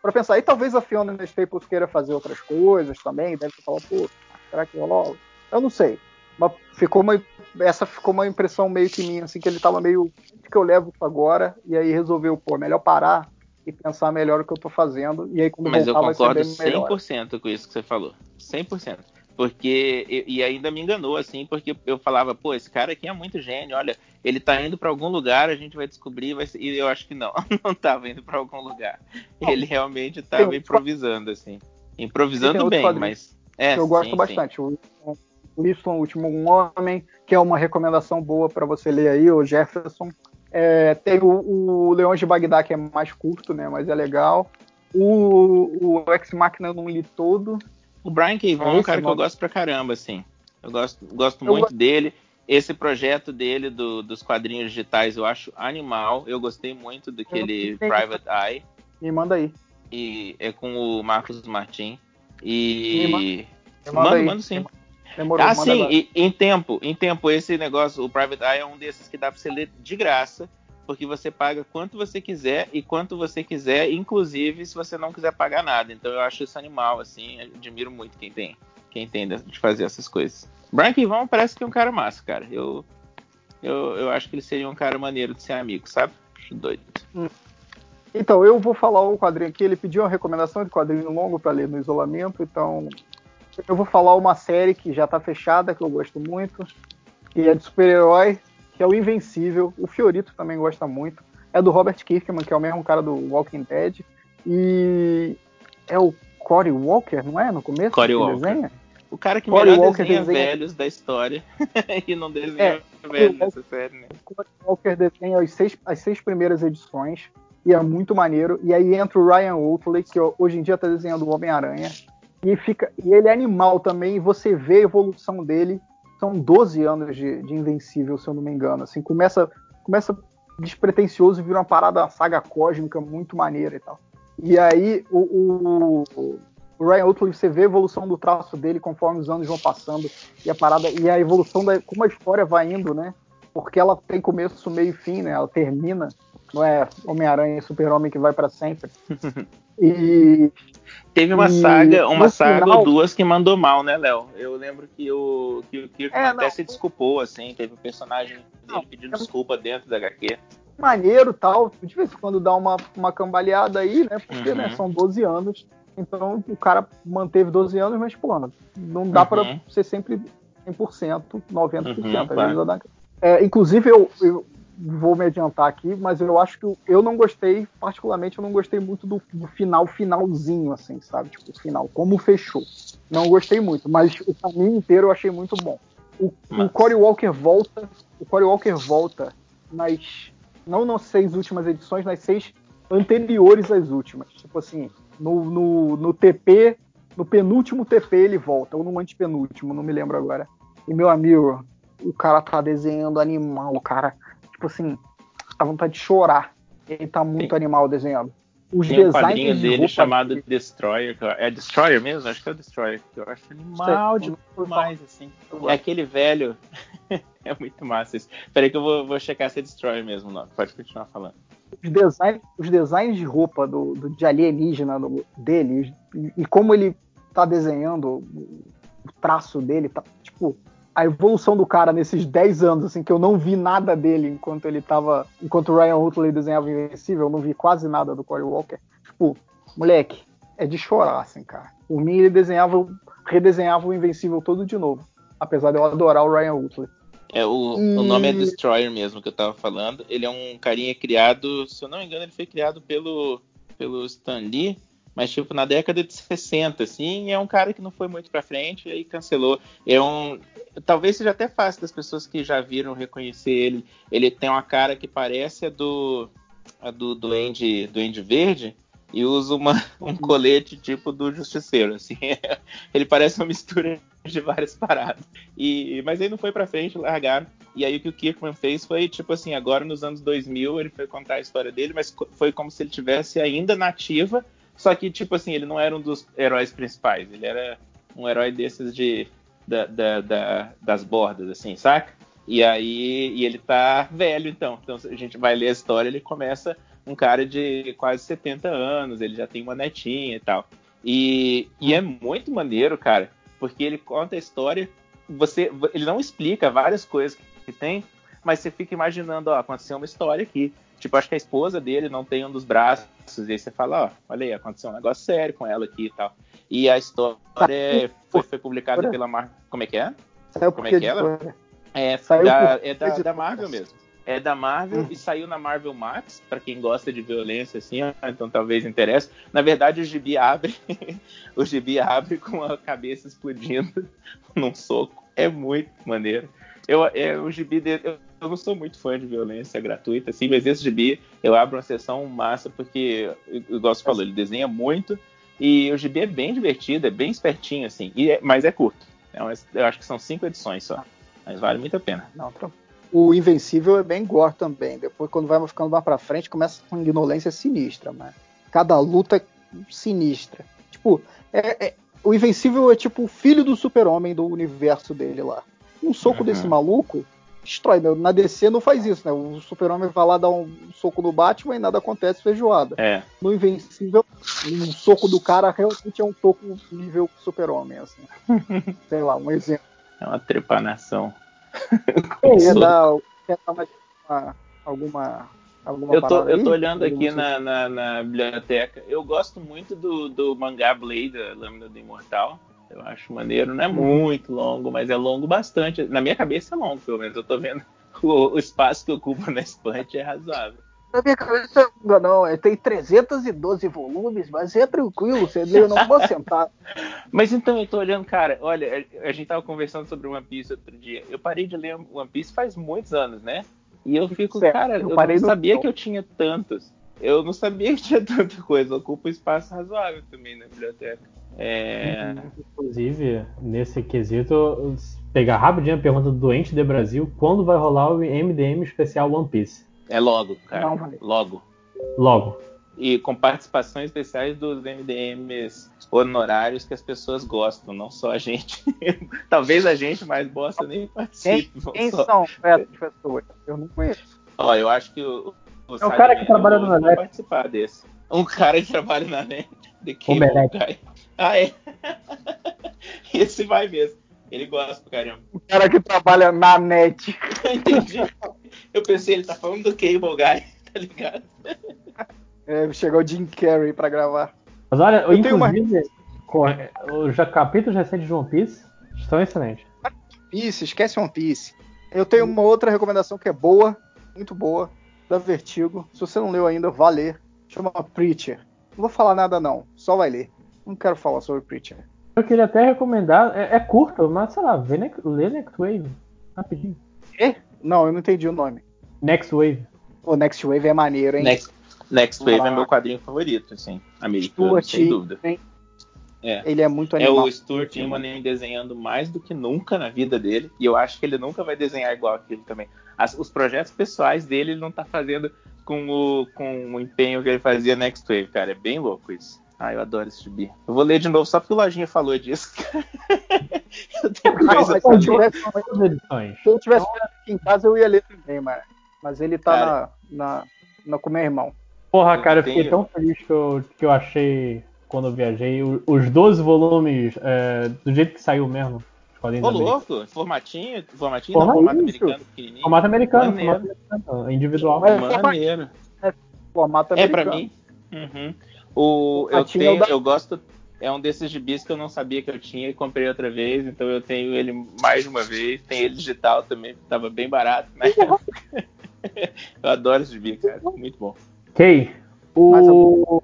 para pensar. E talvez a Fiona Staples queira fazer outras coisas também. Deve falar, pô, será que rolou? Eu não sei. Mas ficou uma, essa ficou uma impressão meio que minha, assim, que ele tava meio. O que eu levo agora? E aí resolveu, pô, melhor parar e pensar melhor o que eu tô fazendo. E aí quando Mas voltar, eu concordo 100% com isso que você falou. 100%. Porque, e ainda me enganou, assim, porque eu falava, pô, esse cara aqui é muito gênio, olha, ele tá indo para algum lugar, a gente vai descobrir, vai ser... e eu acho que não, não tava indo para algum lugar. Ele realmente tava improvisando, assim. Improvisando bem, mas. É, eu gosto sim, bastante. Sim. O Liston, o Último Homem, que é uma recomendação boa para você ler aí, o Jefferson. É, tem o, o Leões de Bagdá, que é mais curto, né? Mas é legal. O, o Ex Machina eu não li todo. O Brian K. Vaughan é um cara que eu gosto pra caramba, assim. Eu gosto, gosto eu muito gosto. dele. Esse projeto dele do, dos quadrinhos digitais eu acho animal. Eu gostei muito daquele Private Eye. Me manda aí. E é com o Marcos Martin. E. Me manda, mando, mando sim. Demorou, ah, sim, e, em tempo, em tempo, esse negócio, o Private Eye é um desses que dá pra você ler de graça, porque você paga quanto você quiser e quanto você quiser, inclusive se você não quiser pagar nada. Então eu acho isso animal, assim, admiro muito quem tem, quem tem de fazer essas coisas. Brian Kivon parece que é um cara massa, cara. Eu, eu, eu acho que ele seria um cara maneiro de ser amigo, sabe? Acho doido. Hum. Então, eu vou falar o quadrinho aqui. Ele pediu uma recomendação de quadrinho longo para ler no isolamento, então eu vou falar uma série que já tá fechada, que eu gosto muito, que é de super-herói, que é o Invencível. O Fiorito também gosta muito. É do Robert Kirkman, que é o mesmo cara do Walking Dead. E é o Corey Walker, não é? No começo? Corey Walker. Desenha? O cara que Corey melhor Walker desenha, desenha velhos da história e não desenha é, velhos nessa série, né? O Corey Walker desenha as seis, as seis primeiras edições e é muito maneiro. E aí entra o Ryan Oatley, que hoje em dia tá desenhando o Homem-Aranha. E, fica, e ele é animal também, e você vê a evolução dele. São 12 anos de, de Invencível, se eu não me engano. Assim, começa, começa despretensioso e vira uma parada, uma saga cósmica muito maneira e tal. E aí o, o, o Ryan Otley, você vê a evolução do traço dele conforme os anos vão passando e a parada e a evolução da como a história vai indo, né? Porque ela tem começo, meio e fim, né? Ela termina, não é Homem-Aranha e Super-Homem que vai para sempre. e Teve uma e saga, uma saga final... ou duas que mandou mal, né, Léo? Eu lembro que o, que o Kirk é, até se desculpou, assim, teve um personagem dele pedindo desculpa dentro da HQ. Maneiro tal, de vez em quando dá uma, uma cambaleada aí, né? Porque né, uhum. né, são 12 anos. Então o cara manteve 12 anos, mas, pô, não dá uhum. para ser sempre 100%, 90%. Uhum, às vezes, é, inclusive, eu, eu vou me adiantar aqui, mas eu acho que eu não gostei, particularmente, eu não gostei muito do, do final, finalzinho, assim, sabe? Tipo, o final, como fechou. Não gostei muito, mas o caminho inteiro eu achei muito bom. O, o Corey Walker volta, o Corey Walker volta nas, não nas seis últimas edições, nas seis anteriores às últimas. Tipo assim, no, no, no TP, no penúltimo TP ele volta, ou no antepenúltimo, não me lembro agora. E meu amigo, o cara tá desenhando animal, cara. Tipo assim, a vontade de chorar. Ele tá muito Sim. animal desenhando. Os Tem um quadrinho dele chamado dele. Destroyer. É Destroyer mesmo? Acho que é o Destroyer. Eu acho animal de demais, assim. É aquele velho. é muito massa isso. Peraí que eu vou, vou checar se é Destroyer mesmo, não. Pode continuar falando. Os, design, os designs de roupa do, do, de alienígena do, dele e, e como ele tá desenhando o traço dele, tá, tipo, a evolução do cara nesses 10 anos, assim, que eu não vi nada dele enquanto ele tava. Enquanto o Ryan Hutley desenhava Invencível, eu não vi quase nada do Corey Walker. Tipo, moleque, é de chorar, assim, cara. Por mim, ele desenhava, redesenhava o Invencível todo de novo. Apesar de eu adorar o Ryan Hutley. É, o, e... o nome é Destroyer mesmo que eu tava falando. Ele é um carinha criado, se eu não me engano, ele foi criado pelo, pelo Stan Lee mas tipo na década de 60, assim, é um cara que não foi muito para frente e aí cancelou. É um, talvez seja até fácil das pessoas que já viram reconhecer ele. Ele tem uma cara que parece a do a do Duende, Verde e usa uma, um colete tipo do Justiceiro, assim. ele parece uma mistura de várias paradas. E, mas aí não foi para frente, largaram. E aí o que o Kirkman fez foi, tipo assim, agora nos anos 2000 ele foi contar a história dele, mas foi como se ele tivesse ainda nativa só que, tipo assim, ele não era um dos heróis principais. Ele era um herói desses de da, da, da, das bordas, assim, saca? E aí e ele tá velho, então. Então a gente vai ler a história, ele começa um cara de quase 70 anos, ele já tem uma netinha e tal. E, e é muito maneiro, cara, porque ele conta a história, você, ele não explica várias coisas que tem, mas você fica imaginando, ó, aconteceu uma história aqui. Tipo, acho que a esposa dele não tem um dos braços. E aí você fala, ó, olha aí, aconteceu um negócio sério com ela aqui e tal. E a história foi, foi publicada pela Marvel. Como é que é? Saiu Como é que é ela? É, da, é da, da, Marvel mesmo. É da Marvel hum. e saiu na Marvel Max, para quem gosta de violência, assim, ó, então talvez interesse. Na verdade, o gibi abre, o gibi abre com a cabeça explodindo num soco. É muito maneiro. Eu, é, o gibi dele, eu, eu não sou muito fã de violência gratuita, assim, mas esse gibi eu abro uma sessão massa porque, igual você falou, ele desenha muito e o gibi é bem divertido, é bem espertinho, assim, e é, mas é curto. É eu acho que são cinco edições só, mas vale muito a pena. Não, o Invencível é bem gore também. Depois, quando vai ficando mais pra frente, começa com ignorância sinistra, mas cada luta é sinistra. Tipo, é, é, o Invencível é tipo o filho do super-homem do universo dele lá. Um soco uhum. desse maluco destrói. Né? Na DC não faz isso, né? O super-homem vai lá dar um soco no Batman e nada acontece feijoada. É. No Invencível, um soco do cara realmente é um soco nível super-homem, assim. Sei lá, um exemplo. É uma trepanação. Quer dar, quer dar mais uma, alguma Alguma eu tô, eu tô olhando aqui na, na, na, biblioteca. Eu gosto muito do, do mangá Blade, a Lâmina do Imortal. Eu acho maneiro, não é muito longo, mas é longo bastante. Na minha cabeça é longo, pelo menos. Eu tô vendo o, o espaço que ocupa na estante é razoável. Na minha cabeça, não, não, é, tem 312 volumes, mas é tranquilo, eu não vou sentar. mas então, eu tô olhando, cara, olha, a gente tava conversando sobre One Piece outro dia. Eu parei de ler One Piece faz muitos anos, né? E eu fico, certo. cara, eu, eu não sabia que eu tinha tantos. Eu não sabia que tinha tanta coisa. Ocupa um espaço razoável também na biblioteca. É... Inclusive, nesse quesito, pegar rapidinho a pergunta do Doente de Brasil: quando vai rolar o MDM especial One Piece? É logo, cara. Não, logo. Logo. E com participações especiais dos MDMs honorários que as pessoas gostam, não só a gente. Talvez a gente, mais bosta nem participe. Quem, quem são essas pessoas? Eu não conheço. Ó, eu acho que o, o é um cara que trabalha na net. participar desse. Um cara que trabalha na net. The Cable Guy. Ah, é? Esse vai mesmo. Ele gosta pra caramba. O cara que trabalha na net. Entendi. Eu pensei, ele tá falando do Cable Guy, tá ligado? É, chegou o Jim Carrey pra gravar. Mas olha, eu inclusive, uma... os capítulos recentes de One Piece estão excelentes. One Piece, esquece One Piece. Eu tenho uma outra recomendação que é boa, muito boa, da Vertigo. Se você não leu ainda, vá ler. Chama Preacher. Não vou falar nada não, só vai ler. Não quero falar sobre Preacher. Eu queria até recomendar, é, é curto, mas sei lá, vê lê Next Wave, rapidinho. É? Não, eu não entendi o nome. Next Wave. O Next Wave é maneiro, hein? Next, Next Wave ah. é meu quadrinho favorito, assim, americano, Stuart, sem dúvida. Hein? É. Ele é muito animal. É o Stuart Immonen desenhando mais do que nunca na vida dele. E eu acho que ele nunca vai desenhar igual aquilo também. As, os projetos pessoais dele ele não tá fazendo com o, com o empenho que ele fazia Next Wave, cara. É bem louco isso. Ah, eu adoro esse gibi. Eu vou ler de novo só porque o Lojinha falou disso. eu tenho coisa não, se, tivesse, se eu tivesse aqui em casa, eu ia ler também, mas, mas ele tá cara, na, na, na, com meu irmão. Porra, cara, eu fiquei tão feliz que eu, que eu achei quando eu viajei. Os 12 volumes, é, do jeito que saiu mesmo. Ô, louco, formatinho, formatinho não, formato americano pequenininho. Formato americano, formato americano individual. É, maneiro. É, formato americano. É pra mim. Uhum. O, eu, tenho, da... eu gosto, é um desses gibis que eu não sabia que eu tinha e comprei outra vez, então eu tenho ele mais de uma vez. Tem ele digital também, que tava bem barato né? eu adoro esse gibi, cara, muito bom. Ok. O...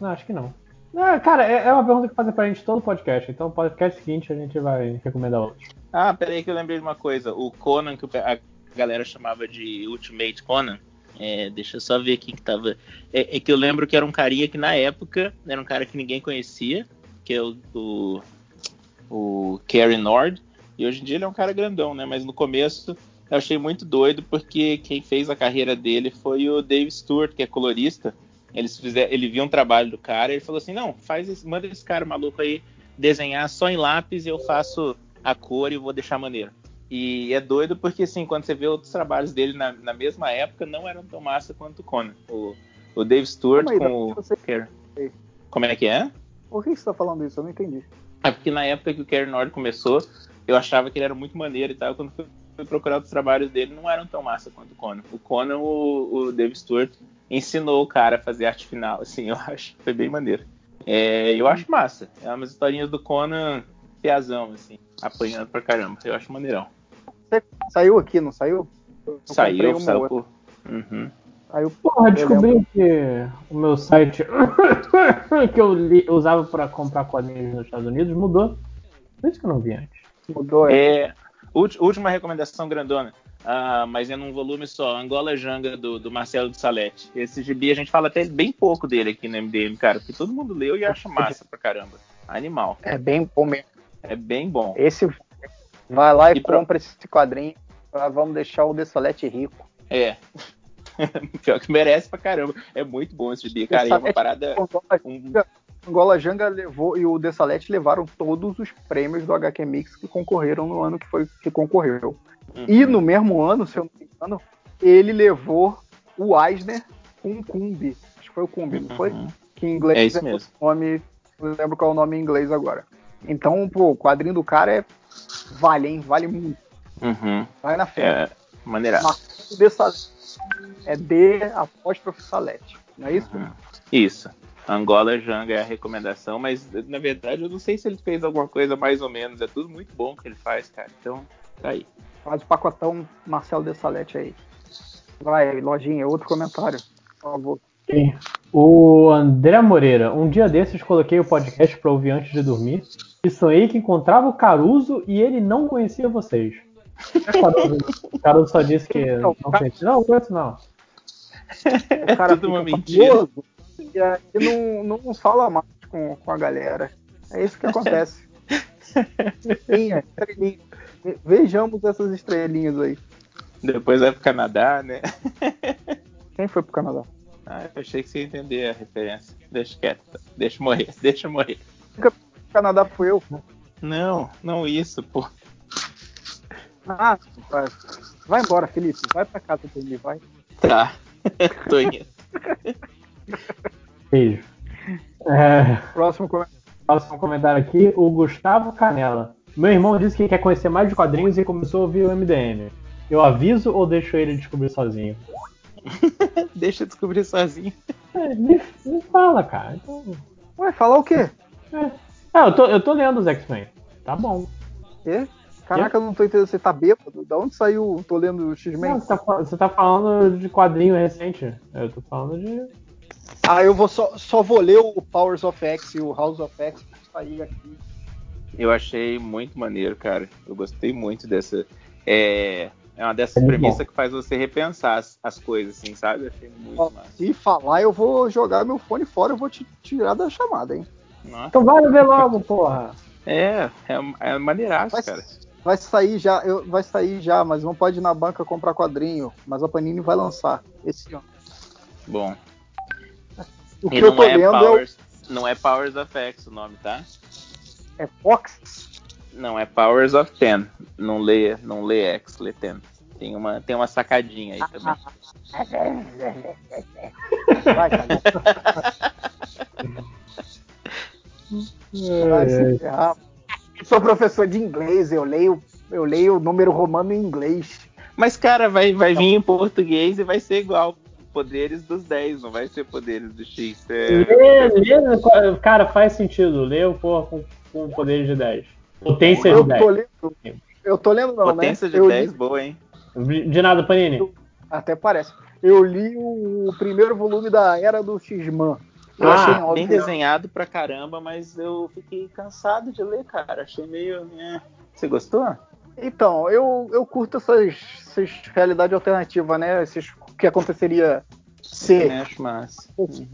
Não, acho que não. Ah, cara, é, é, uma pergunta que fazem pra gente todo podcast. Então, podcast seguinte a gente vai recomendar outro. Ah, peraí que eu lembrei de uma coisa. O Conan, que a galera chamava de Ultimate Conan, é, deixa eu só ver aqui que tava. É, é, que eu lembro que era um carinha que na época era um cara que ninguém conhecia, que é o, o, o Kerry Nord. E hoje em dia ele é um cara grandão, né? Mas no começo eu achei muito doido porque quem fez a carreira dele foi o Dave Stewart, que é colorista. Eles fizer, ele viu um trabalho do cara e ele falou assim: não, faz esse, manda esse cara maluco aí desenhar só em lápis e eu faço a cor e vou deixar maneiro. E é doido porque, assim, quando você vê outros trabalhos dele na, na mesma época, não eram tão massa quanto o Conan. O, o Dave Stewart aí, com o você... Como é que é? Por que você tá falando isso? Eu não entendi. É porque na época que o Kerry Nord começou, eu achava que ele era muito maneiro e tal. Quando fui procurar outros trabalhos dele, não eram tão massa quanto o Conan. O Conan, o, o Dave Stewart, ensinou o cara a fazer arte final, assim, eu acho. Foi bem maneiro. É, eu acho massa. É umas historinhas do Conan piazão, assim, apanhando pra caramba. Eu acho maneirão. Saiu aqui, não saiu? Eu saiu, saiu. Por... Uhum. Saiu. Porra, descobri que o meu site que eu li, usava para comprar quadrinhos nos Estados Unidos mudou. Por isso que eu não vi antes. Mudou, é. é última recomendação grandona. Uh, mas é num volume só, Angola Janga, do, do Marcelo de Salete. Esse gibi a gente fala até bem pouco dele aqui no MDM, cara, porque todo mundo leu e acha massa pra caramba. Animal. É bem bom mesmo. É bem bom. Esse vai lá e, e compra esse quadrinho. Vamos deixar o Dessolete rico. É. Pior que merece pra caramba. É muito bom esse gibi, cara. É uma parada. Um... Angola Janga levou e o Dessalete levaram todos os prêmios do HQ Mix que concorreram no ano que foi que concorreu. Uhum. E no mesmo ano, se eu não me engano, ele levou o Eisner com o Kumbi. Acho que foi o Kumbi, não foi? Uhum. Que em inglês é isso mesmo. o nome. Não lembro qual é o nome em inglês agora. Então, pô, o quadrinho do cara é. Vale, hein? Vale muito. Uhum. Vai na fé. É, maneira. É D apóstrofe Salete. Não é isso? Uhum. Isso. Angola Janga é a recomendação, mas na verdade eu não sei se ele fez alguma coisa mais ou menos. É tudo muito bom que ele faz, cara. Então, tá aí. Faz o pacotão Marcelo de Salete aí. Vai, lojinha, outro comentário, por favor. Sim. O André Moreira, um dia desses coloquei o podcast para ouvir antes de dormir e sonhei que encontrava o Caruso e ele não conhecia vocês. Caruso, Caruso só disse que não, não conhecia. Não, não conheço não. O cara é tudo uma mentira. E aí não, não fala mais com, com a galera. É isso que acontece. Estrelinha, estrelinha. Vejamos essas estrelinhas aí. Depois vai pro Canadá, né? Quem foi pro Canadá? Ah, eu achei que você ia entender a referência. Deixa quieto. Deixa morrer, deixa morrer. O Canadá foi eu. Não, não isso, pô. Ah, vai. Vai embora, Felipe. Vai pra casa dormir, vai. Tá. Tô indo. Beijo. É... Próximo, Próximo comentário aqui, o Gustavo Canela. Meu irmão disse que quer conhecer mais de quadrinhos e começou a ouvir o MDM. Eu aviso ou deixo ele descobrir sozinho? Deixa eu descobrir sozinho. É, me, me, fala, cara. Então... Ué, falar o quê? É. Ah, eu tô, eu tô lendo os X-Men. Tá bom. Quê? Caraca, eu não tô entendendo. Você tá bêbado? Da onde saiu? Tô lendo o X-Men? Você, tá, você tá falando de quadrinho recente. Eu tô falando de. Ah, eu vou só, só vou ler o Powers of X e o House of X pra sair aqui. Eu achei muito maneiro, cara. Eu gostei muito dessa. É, é uma dessas é premissas que faz você repensar as, as coisas, assim, sabe? Eu achei muito Ó, massa. Se falar, eu vou jogar meu fone fora, eu vou te tirar da chamada, hein? Nossa. Então vai ver logo, porra. É, é, é maneiraço, vai, cara. Vai sair já, eu, vai sair já, mas não pode ir na banca comprar quadrinho. Mas a Panini vai lançar esse ano. Bom. O que eu tô é lendo Powers, é o... Não é Powers of X o nome, tá? É Fox? Não, é Powers of Ten. Não lê, não lê X, lê Ten. Tem uma, tem uma sacadinha aí também. Vai, Vai Sou professor de inglês, eu leio, eu leio o número romano em inglês. Mas, cara, vai, vai vir em português e vai ser igual. Poderes dos 10, não vai ser poderes do X. É... Lê, lê, cara, faz sentido. Lê o porra com, poderes de 10. Potência eu de 10. Tô lendo, eu tô lendo, não, Potência né? de eu 10, li... boa, hein? De nada, Panini. Até parece. Eu li o primeiro volume da Era do X-Man. Eu ah, achei bem desenhado pra caramba, mas eu fiquei cansado de ler, cara. Achei meio. É. Você gostou? Então, eu, eu curto essas, essas realidade alternativa, né? Esses, que aconteceria se. Acho massa. Uhum.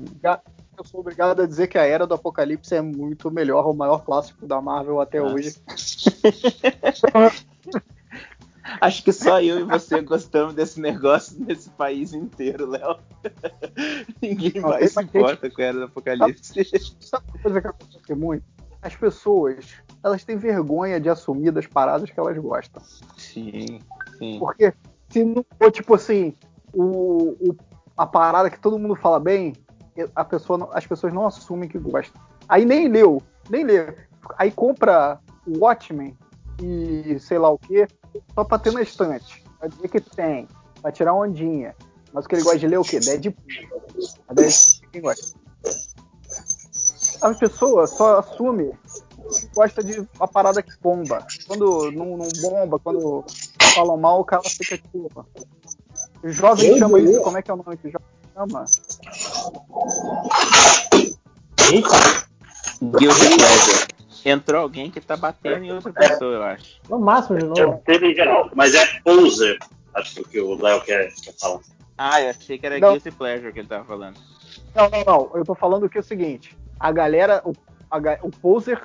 Eu sou obrigado a dizer que a Era do Apocalipse é muito melhor, o maior clássico da Marvel até Nossa. hoje. Acho que só eu e você gostamos desse negócio nesse país inteiro, Léo. Ninguém mais se importa com a Era do Apocalipse. Sabe uma coisa que acontece muito? As pessoas, elas têm vergonha de assumir das paradas que elas gostam. Sim, sim. Porque se não for, tipo assim, o, o, a parada que todo mundo fala bem, a pessoa, as pessoas não assumem que gostam. Aí nem leu, nem lê. Aí compra o Watchmen e sei lá o que, só pra ter na estante. Vai dizer que tem, vai tirar ondinha. Mas o que ele gosta de ler é o quê? Deadpool. A Deadpool quem gosta. A pessoa só assume que gosta de uma parada que bomba. Quando não, não bomba, quando falam mal, o cara fica tipo. O jovem chama isso, como é que é o nome que o jovem chama? Eita! Guilty Pleasure. Entrou alguém que tá batendo em outra pessoa, eu acho. No máximo de novo. Teve geral, mas é poser. Acho que o Léo quer, quer falar. Ah, eu achei que era não. Guilty Pleasure que ele tava falando. Não, não, não. Eu tô falando que é o seguinte: a galera, o, a, o poser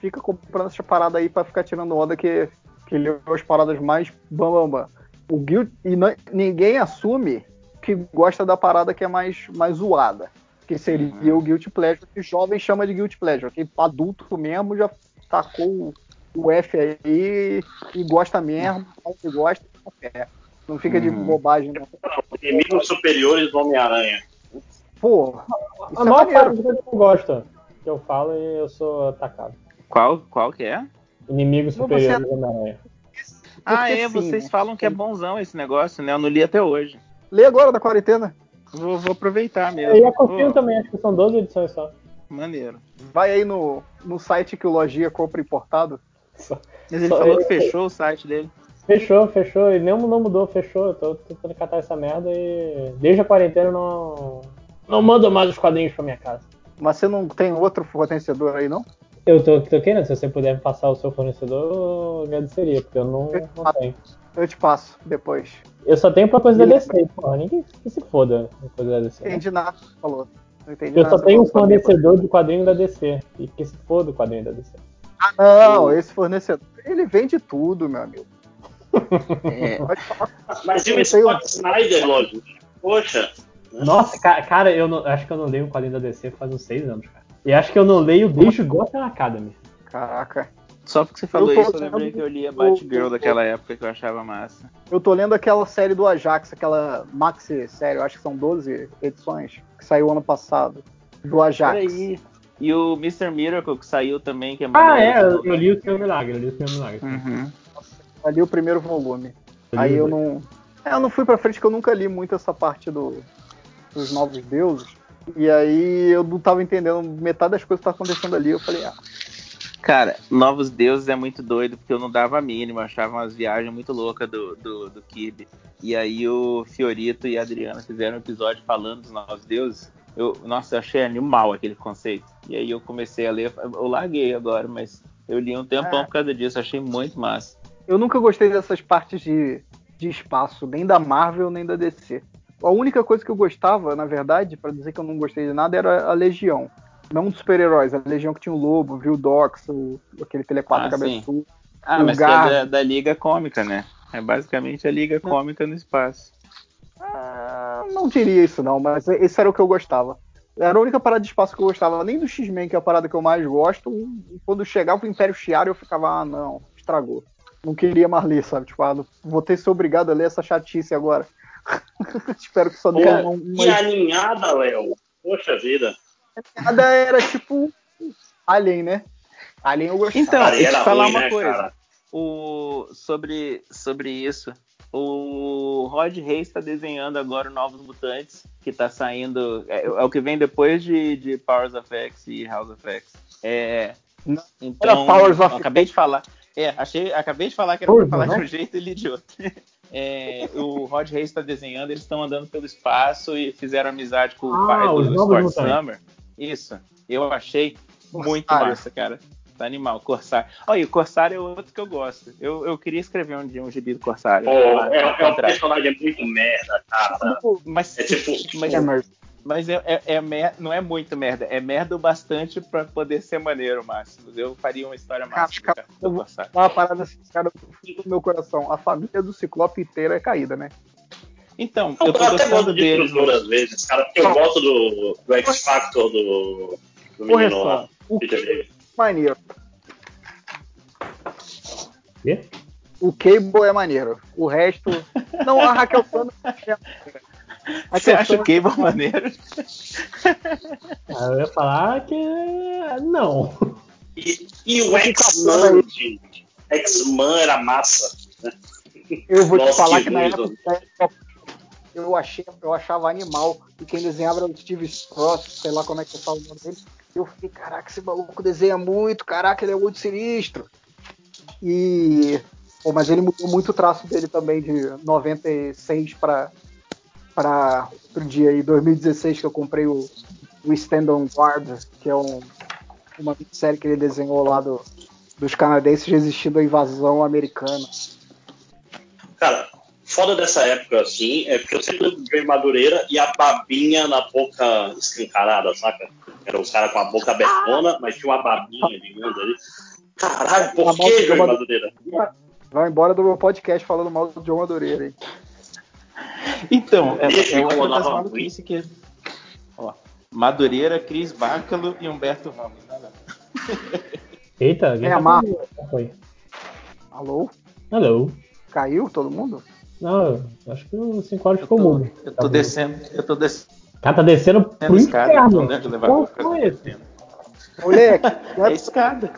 fica comprando essa parada aí pra ficar tirando onda que, que leu as paradas mais bam, bam, bam. O Guild, e não, ninguém assume que gosta da parada que é mais, mais zoada que seria uhum. o Guilty Pleasure, que jovem chama de Guilty Pleasure, que adulto mesmo já tacou o F aí e gosta mesmo, fala que gosta, é. não fica uhum. de bobagem. Não. Inimigos superiores do Homem-Aranha. Pô, a é maior é parte que gosta que eu falo e eu sou atacado. Qual, qual que é? Inimigos superiores do Homem-Aranha. Ah, é, sim, vocês né? falam que é bonzão esse negócio, né? Eu não li até hoje. Lê agora da quarentena. Vou, vou aproveitar mesmo. E a Copinho também, acho que são 12 edições só. Maneiro. Vai aí no, no site que o Logia compra importado. Mas ele só falou que fechou o site dele. Fechou, fechou. E nem não mudou, fechou. Eu tô tentando catar essa merda e desde a quarentena não. Não mando mais os quadrinhos pra minha casa. Mas você não tem outro fornecedor aí, não? Eu tô, tô querendo, se você puder me passar o seu fornecedor, eu agradeceria, porque eu não, eu não tenho. Eu te passo depois. Eu só tenho pra coisa da DC, porra. Ninguém que se foda coisa da DC. Né? Entendi nada, falou. Não entendi eu nada, só tenho um fornecedor de quadrinho da DC. E que se foda o quadrinho da DC. Ah, não, esse fornecedor, ele vende tudo, meu amigo. É. Mas e o Scott Snyder, lógico? Poxa. Nossa, cara, eu não, acho que eu não leio um quadrinho da DC faz uns seis anos, cara. E acho que eu não leio desde o Gotham Academy. Caraca. Só porque você falou eu isso, eu lembrei que eu lia Batgirl daquela época que eu achava massa. Eu tô lendo aquela série do Ajax, aquela maxi série, eu acho que são 12 edições, que saiu ano passado, do Ajax. Peraí. E o Mr. Miracle que saiu também, que é Ah, é, eu, eu li o Senhor Milagre, eu li o Senhor Milagre. Uhum. Eu li o primeiro volume. Eu Aí eu não. É, eu não fui pra frente porque eu nunca li muito essa parte do, dos novos deuses. E aí eu não tava entendendo metade das coisas que tá acontecendo ali. Eu falei, ah, Cara, Novos Deuses é muito doido, porque eu não dava a mínima, achava umas viagens muito loucas do, do, do Kirby. E aí o Fiorito e a Adriana fizeram um episódio falando dos Novos Deuses. Eu, nossa, eu achei animal aquele conceito. E aí eu comecei a ler, eu larguei agora, mas eu li um tempão é. por causa disso, achei muito massa. Eu nunca gostei dessas partes de, de espaço, nem da Marvel, nem da DC. A única coisa que eu gostava, na verdade, para dizer que eu não gostei de nada, era a Legião não dos super-heróis, a Legião que tinha o Lobo, viu o Dox, o, aquele telepata ah, cabeçudo. Ah, mas Gar... é da, da, Liga Cômica, né? É basicamente a Liga não. Cômica no espaço. Ah, não diria isso não, mas esse era o que eu gostava. Era a única parada de espaço que eu gostava, nem do X-Men, que é a parada que eu mais gosto. Quando chegava o Império Shi'ar, eu ficava, ah, não, estragou. Não queria mais ler, sabe? Tipo, ah, vou ter que ser obrigado a ler essa chatice agora. Espero que só dê uma, uma... Que aninhada, Léo. Poxa vida. Nada era tipo Alien, né? Alien eu gostava. Então, deixa eu falar ruim, uma né, coisa. Cara? O, sobre, sobre isso. O Rod Reis está desenhando agora o Novos Mutantes, que está saindo. É, é, o que vem depois de, de Powers of X e House of X. É, então, Powers of acabei de falar. É, achei, acabei de falar que era para falar de um jeito e li de outro. É, o Rod Reis está desenhando, eles estão andando pelo espaço e fizeram amizade com o ah, pai do Scott Summer. Isso. Eu achei Corsário. muito massa, cara. Tá animal, Corsário. Olha, o Corsário é outro que eu gosto. Eu, eu queria escrever um dia um gibi do Corsário. Pô, é, é um personagem muito merda, cara. Mas, é tipo. Mas, é, mas é, é, é mer... não é muito merda, é merda o bastante pra poder ser maneiro, Márcio. Eu faria uma história massa. Cara, eu vou uma parada assim, cara, do meu coração. A família do Ciclope inteira é caída, né? Então, eu, eu tô até gosto de estrutura às vezes, cara, porque eu gosto do, do X Factor do, do menino lá. O maneiro. Quê? O Cable é maneiro. O resto. Não, a Raquel Plano. Você acha o Cable maneiro? Ah, eu ia falar que. Não. E, e o X-Man, gente. X-Man era massa. Né? Eu vou Nossa, te falar que, que na época eu, achei, eu achava animal. E quem desenhava era o Steve Frost, sei lá como é que eu falo o nome dele. Eu fiquei, caraca, esse maluco desenha muito, caraca, ele é muito sinistro. E. Pô, mas ele mudou muito o traço dele também de 96 para para outro dia aí, 2016, que eu comprei o, o Stand on Guard, que é um, uma série que ele desenhou lá do, dos canadenses resistindo à invasão americana. Cara, foda dessa época, assim, é porque eu sempre lembro de Madureira e a babinha na boca escancarada, saca? Era os caras com a boca abertona, mas tinha uma babinha ligando ali. Caralho, por que, João Madureira? Vai embora do meu podcast falando mal do João Madureira, hein? Então, é, é outra das maluquices que... Ó, Madureira, Cris Bácalo e Humberto Ramos. Eita, é a Marvel. Alô? Alô? Caiu todo mundo? Não, acho que o 5 horas ficou mudo. Eu tô descendo, eu tô descendo. O cara tá descendo pro inferno. Qual foi esse? Moleque, é escada.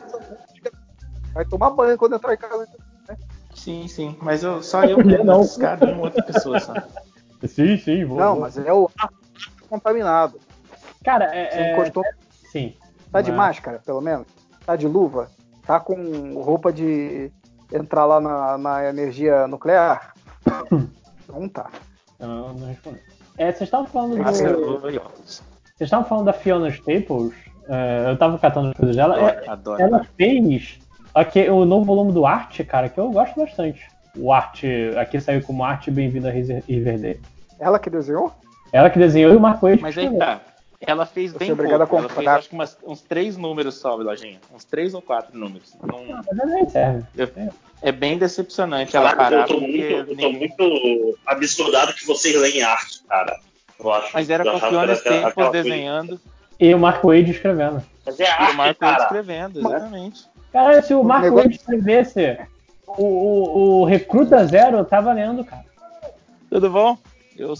Vai tomar banho quando entrar em casa. Né? Sim, sim. Mas eu, só eu mesmo não. escada e uma outra pessoa só. Sim, sim, vou. Não, mas é o ar contaminado. Cara, é. Você é... encostou. Sim. Tá mas... de máscara, pelo menos? Tá de luva? Tá com roupa de entrar lá na, na energia nuclear? Não tá. Não, não respondi. É, vocês estavam falando do. Vocês estavam falando da Fiona Staples. É, eu tava catando as coisas dela. Adoro, é, adoro, ela adoro. fez aqui, o novo volume do Arte, cara, que eu gosto bastante. O Arte. Aqui saiu como Arte Bem-vindo a Riverdale. Ela que desenhou? Ela que desenhou e o Marco Mas aí tá. Ela fez bem pouco. A ela fez acho que umas, uns três números só, Lojinha. Uns três ou quatro números. Não, não mas nem serve. é bem decepcionante ela parar. Eu tô, muito, eu tô muito absurdado que vocês leem arte, cara. Eu acho, mas era Fiona Staples desenhando. E o Marco Wade escrevendo. Mas é arte, e o Marco Wade escrevendo, exatamente. Cara, se o Marco negócio... Wade escrevesse o, o, o Recruta Zero, tava lendo, cara. Tudo bom? Eu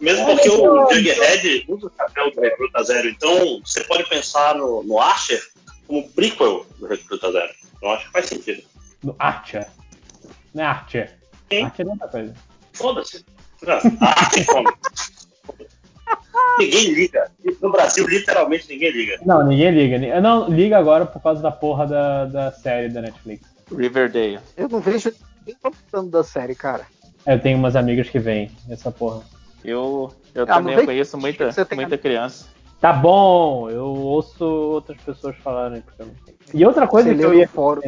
mesmo porque o Jughead usa o chapéu do Recruta Zero, então você pode pensar no, no Archer como prequel do Recruta Zero. Eu acho que faz sentido. No Archer? Não é Archer. Sim. Archer é outra coisa. Foda-se. Archer ninguém liga. No Brasil, literalmente, ninguém liga. Não, ninguém liga. Não, liga agora por causa da porra da, da série da Netflix. Riverdale. Eu não vejo ninguém falando da série, cara. É, eu tenho umas amigas que vêm essa porra. Eu, eu ah, também conheço muita, muita criança. Tá bom, eu ouço outras pessoas falarem. E outra coisa Você que eu ia fórum,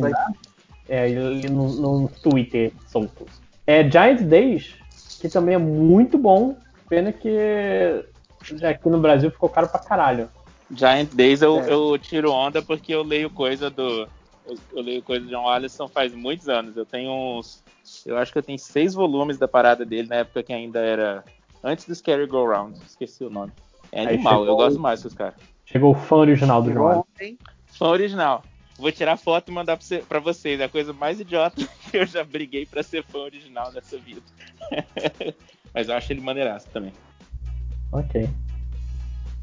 é, no, no Twitter soltos. É Giant Days, que também é muito bom. Pena que aqui no Brasil ficou caro pra caralho. Giant Days eu, é. eu tiro onda porque eu leio coisa do. Eu, eu leio coisa de John Allison faz muitos anos. Eu tenho uns. Eu acho que eu tenho seis volumes da parada dele na época que ainda era. Antes do Scary Go Round. Esqueci o nome. É animal, chegou, eu gosto mais dos caras. Chegou o fã original do John Fã original. Vou tirar foto e mandar pra, você, pra vocês. É a coisa mais idiota que eu já briguei pra ser fã original dessa vida. mas eu acho ele maneiraço também. Ok.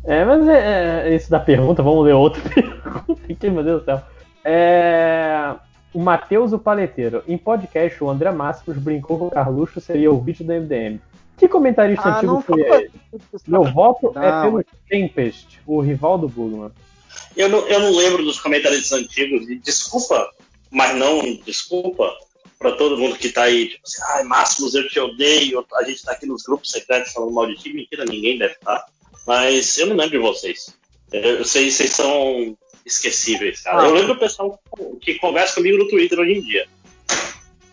É, mas é, é, isso da pergunta, vamos ler outra pergunta aqui, meu Deus do céu. É, o Matheus o Paleteiro. Em podcast, o André Máximos brincou com o Carluxo seria o vídeo do MDM. Que comentarista ah, antigo foi Meu voto é não. é pelo Tempest, o rival do Bugman. Eu não, eu não lembro dos comentários antigos, e desculpa, mas não desculpa para todo mundo que tá aí, tipo assim, ai, Máximos, eu te odeio, a gente tá aqui nos grupos secretos falando mal de ti, mentira, ninguém deve estar. Tá. Mas eu não lembro de vocês. Eu sei, vocês são esquecíveis, cara. Ah, eu lembro do pessoal que conversa comigo no Twitter hoje em dia.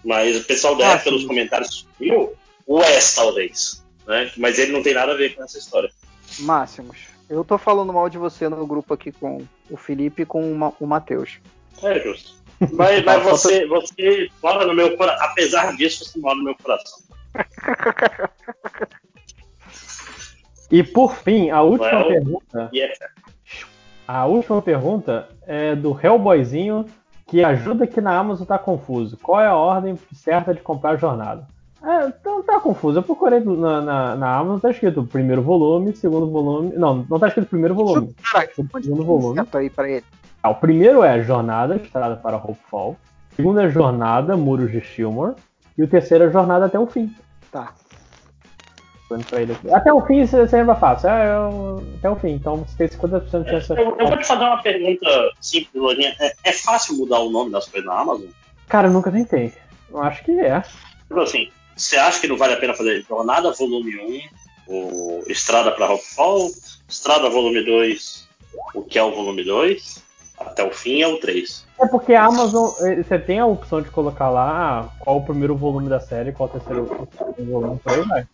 Mas o pessoal da ah, época dos comentários viu o Wes, talvez. Né? Mas ele não tem nada a ver com essa história. Máximos. Eu tô falando mal de você no grupo aqui com o Felipe e com o Matheus. É justo. Mas, mas você, você mora no meu coração. Apesar disso, você mora no meu coração. e por fim, a última well, pergunta. Yeah. A última pergunta é do Hellboyzinho que ajuda que na Amazon tá confuso. Qual é a ordem certa de comprar a jornada? É, então tá confuso. Eu procurei na, na, na Amazon, tá escrito primeiro volume, segundo volume. Não, não tá escrito primeiro volume. Tá segundo volume. Aí pra ele. Ah, o primeiro é Jornada, Estrada para Hopefall. O segundo é Jornada, Muros de Shilmore. E o terceiro é Jornada até o fim. Tá. Até o fim você lembra fácil. É, eu, até o fim, então você tem 50% de chance. Eu, eu vou te fazer uma pergunta simples, Lojinha. É, é, fácil mudar o nome das coisas na Amazon? Cara, eu nunca tentei. Eu acho que é. Tipo assim, você acha que não vale a pena fazer Jornada Volume 1, o Estrada para Rockfall, Estrada Volume 2, o que é o Volume 2, até o fim é o 3. É porque a Amazon, eh, você tem a opção de colocar lá qual o primeiro volume da série, qual o terceiro volume, por aí vai.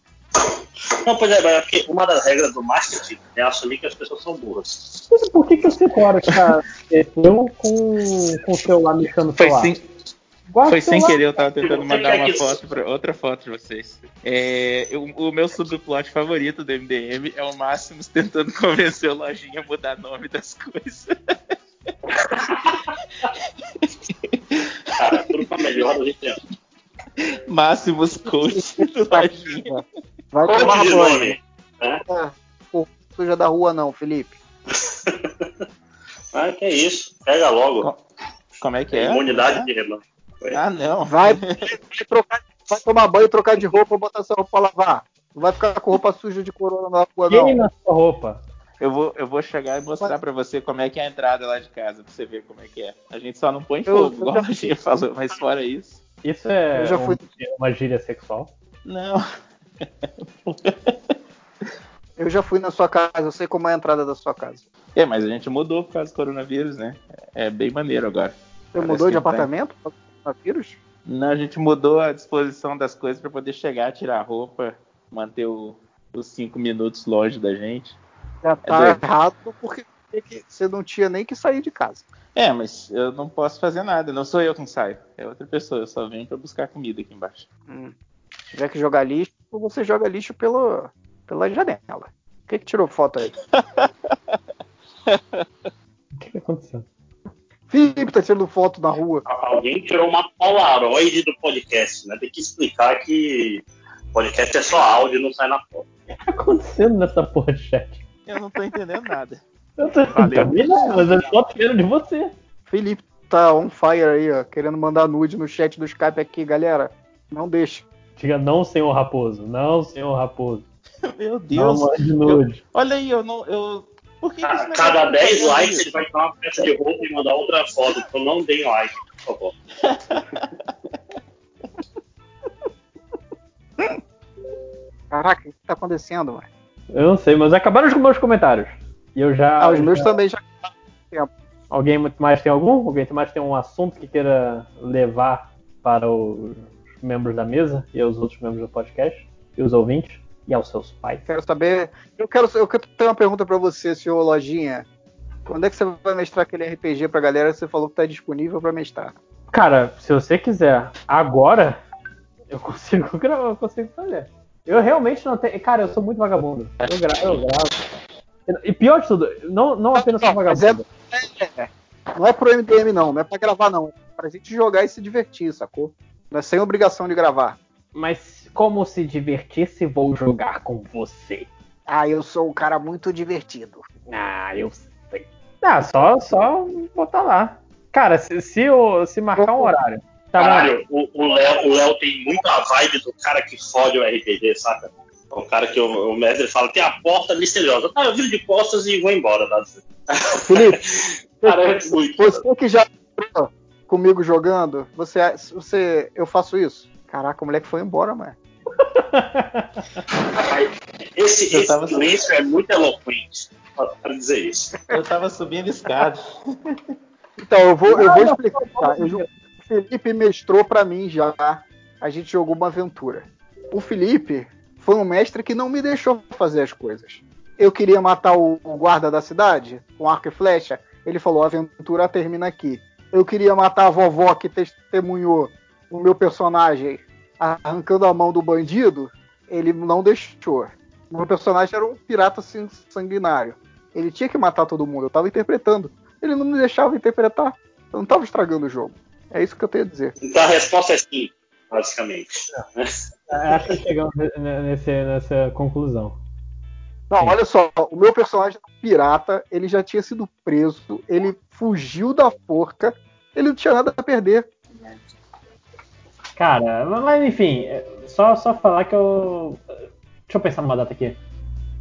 Não, pois é, é porque uma das regras do marketing é assumir que as pessoas são burras. Por que, que você pode estar com, com o celular mexendo no celular? Foi sim. Foi sem querer, eu tava tentando mandar uma foto pra, outra foto de vocês. É, eu, o meu subplot favorito do MDM é o Máximos tentando convencer o Lojinha a mudar nome das coisas. Cara, tudo pra melhor a gente Máximos coach do Lojinha. Vai tomar banho. Né? Ah, suja da rua não, Felipe. ah, que é isso. Pega logo. Como é que é? Imunidade é? de rebanho. Ah, não. Vai, vai, trocar, vai tomar banho, trocar de roupa, botar sua roupa pra lavar. Não vai ficar com roupa suja de corona na rua, não. na sua roupa. Eu vou, eu vou chegar e mostrar para você como é que é a entrada lá de casa, pra você ver como é que é. A gente só não põe fogo, eu, igual já... a gente falou, mas fora isso. Isso é já fui... uma gíria sexual? Não. eu já fui na sua casa, eu sei como é a entrada da sua casa. É, mas a gente mudou por causa do coronavírus, né? É bem maneiro agora. Você mudou de apartamento? Tá coronavírus? Não, a gente mudou a disposição das coisas para poder chegar, tirar a roupa, manter o, os cinco minutos longe da gente. Já tá é errado porque você não tinha nem que sair de casa. É, mas eu não posso fazer nada, não sou eu quem saio, é outra pessoa, eu só venho para buscar comida aqui embaixo. Hum. Se tiver que jogar lixo, você joga lixo pelo, pela janela. O que, que tirou foto aí? o que, que aconteceu? Felipe tá tirando foto na rua. Alguém tirou uma Polaroid do podcast, né? Tem que explicar que podcast é só áudio e não sai na foto. O que tá acontecendo nessa porra de chat? Eu não tô entendendo nada. Eu tô não, mas eu só quero de você. Felipe tá on fire aí, ó, querendo mandar nude no chat do Skype aqui, galera. Não deixa. Diga não, senhor Raposo. Não, senhor Raposo. Meu Deus. Não, eu, olha aí, eu não. Eu, por que ah, cada 10 likes ele vai tirar uma peça de roupa e mandar outra foto. Então não deem like, por favor. Caraca, o que tá acontecendo, mano? Eu não sei, mas acabaram os meus comentários. E eu já. Ah, os meus já... também já. Alguém mais tem algum? Alguém mais tem um assunto que queira levar para os membros da mesa e os outros membros do podcast e os ouvintes e aos seus pais? Quero saber. Eu quero, eu quero ter uma pergunta para você, senhor Lojinha. Quando é que você vai mestrar aquele RPG pra galera que você falou que tá disponível para mestrar? Cara, se você quiser agora, eu consigo gravar, eu consigo fazer. Eu realmente não tenho. Cara, eu sou muito vagabundo. Eu, gra eu gravo. E pior de tudo, não, não apenas sou vagabundo. É, é, não é pro MDM, não. Não é pra gravar, não. É pra gente jogar e se divertir, sacou? Não é sem obrigação de gravar. Mas como se divertir se vou jogar com você? Ah, eu sou um cara muito divertido. Ah, eu sei. Ah, só, só botar lá. Cara, se, se, se marcar um horário. Tá Caralho, o Léo, o Léo tem muita vibe do cara que fode o RPG, saca? O cara que o, o mestre fala, tem a porta misteriosa. Tá, eu viro de costas e vou embora. Tá? Felipe, cara, é muito. Você que já comigo jogando, você, você, eu faço isso? Caraca, o moleque foi embora, mano. Esse, esse tava... silêncio é muito eloquente para dizer isso. Eu tava subindo escada. Então, eu vou, eu vou explicar. Eu, o Felipe mestrou para mim já. A gente jogou uma aventura. O Felipe foi um mestre que não me deixou fazer as coisas. Eu queria matar o guarda da cidade com arco e flecha. Ele falou: a aventura termina aqui. Eu queria matar a vovó que testemunhou o meu personagem arrancando a mão do bandido. Ele não deixou. O meu personagem era um pirata sanguinário. Ele tinha que matar todo mundo. Eu tava interpretando. Ele não me deixava interpretar. Eu não tava estragando o jogo. É isso que eu tenho a dizer. Então a resposta é sim, basicamente. É, acho que chegamos nesse, nessa conclusão. Não, olha só, o meu personagem pirata, ele já tinha sido preso, ele fugiu da forca, ele não tinha nada a perder. Cara, mas enfim, só, só falar que eu. Deixa eu pensar numa data aqui.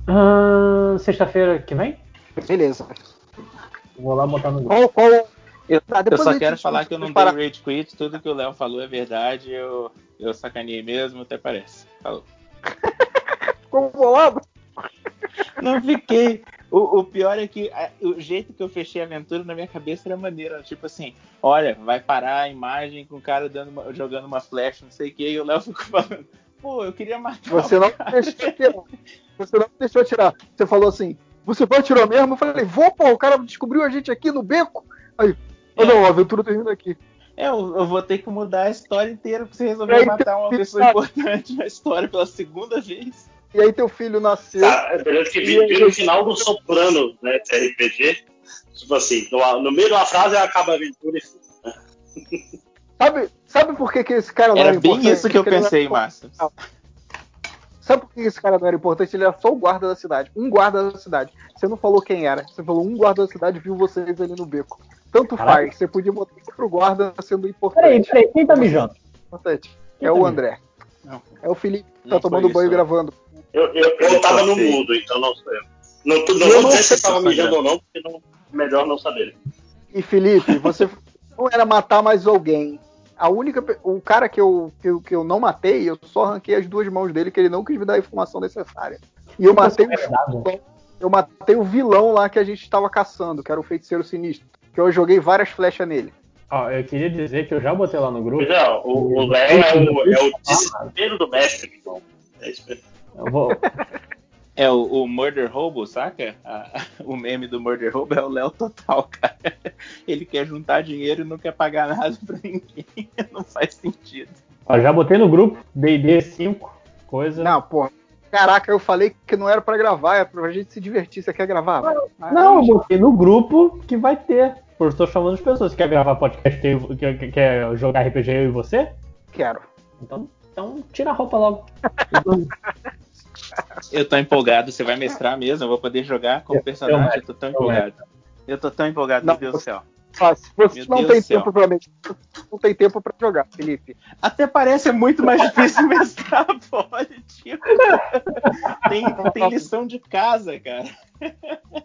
Uh, Sexta-feira que vem? Beleza. Vou lá botar no grupo. Qual, qual... Eu, ah, eu só quero falar que eu não para... dei rage quit, tudo que o Léo falou é verdade, eu, eu sacaneei mesmo, até parece. Falou. Ficou bolado? Não fiquei. O, o, pior é que a, o jeito que eu fechei a aventura na minha cabeça era maneiro. Tipo assim, olha, vai parar a imagem com o cara dando uma, jogando uma flecha, não sei o que, e o Léo ficou falando, pô, eu queria matar. Você não deixou tirar. Você não deixou tirar. Você falou assim, você vai tirar mesmo? Eu falei, vou, pô, o cara descobriu a gente aqui no beco. Aí, é. não, a aventura termina aqui. É, eu, eu, vou ter que mudar a história inteira pra você resolver matar uma pessoa importante na história pela segunda vez. E aí teu filho nasceu. Tá, é que vi, no final do Soprano, né, RPG. Tipo assim, no, no meio de uma frase acaba a aventura e né? Sabe, sabe por que, que esse cara não era, era importante? bem isso que eu pensei, Márcio. Sabe por que esse cara não era importante? Ele era só o guarda da cidade. Um guarda da cidade. Você não falou quem era. Você falou um guarda da cidade viu vocês ali no beco. Tanto Caraca. faz. Você podia botar pro guarda sendo importante. Peraí, peraí. Quem tá mijando? Importante. é tá o André. Não. É o Felipe que tá tomando banho e gravando. Eu, eu, eu tava no mudo, então não sei. Não, não, não vou dizer se estava mijando ou não, porque não, melhor não saber. E Felipe, você não era matar mais alguém. A única. O cara que eu, que, eu, que eu não matei, eu só arranquei as duas mãos dele, que ele não quis me dar a informação necessária. E eu matei o. Eu matei o vilão lá que a gente estava caçando, que era o feiticeiro sinistro. Que eu joguei várias flechas nele. Ó, eu queria dizer que eu já botei lá no grupo. Não, o Léo é o, é o desespero do mestre, então. É isso mesmo. Eu vou. É o, o Murder Robo, saca? A, o meme do Murder Robo é o Léo total, cara. Ele quer juntar dinheiro e não quer pagar nada pra ninguém. Não faz sentido. Ó, já botei no grupo, D&D 5, coisa. Não, pô. Caraca, eu falei que não era pra gravar, é pra gente se divertir. Você quer gravar? Não, não eu botei no grupo que vai ter. Por estou chamando as pessoas. Quer gravar podcast? Quer, quer jogar RPG eu e você? Quero. Então, então tira a roupa logo. Eu tô empolgado, você vai mestrar mesmo, eu vou poder jogar como personagem, eu, tô tão empolgado. Eu tô tão empolgado, meu Deus do céu. fácil. Você não tem tempo pra não tem tempo para jogar, Felipe. Até parece muito mais difícil mestrar, pode, tio. Tem, tem lição de casa, cara.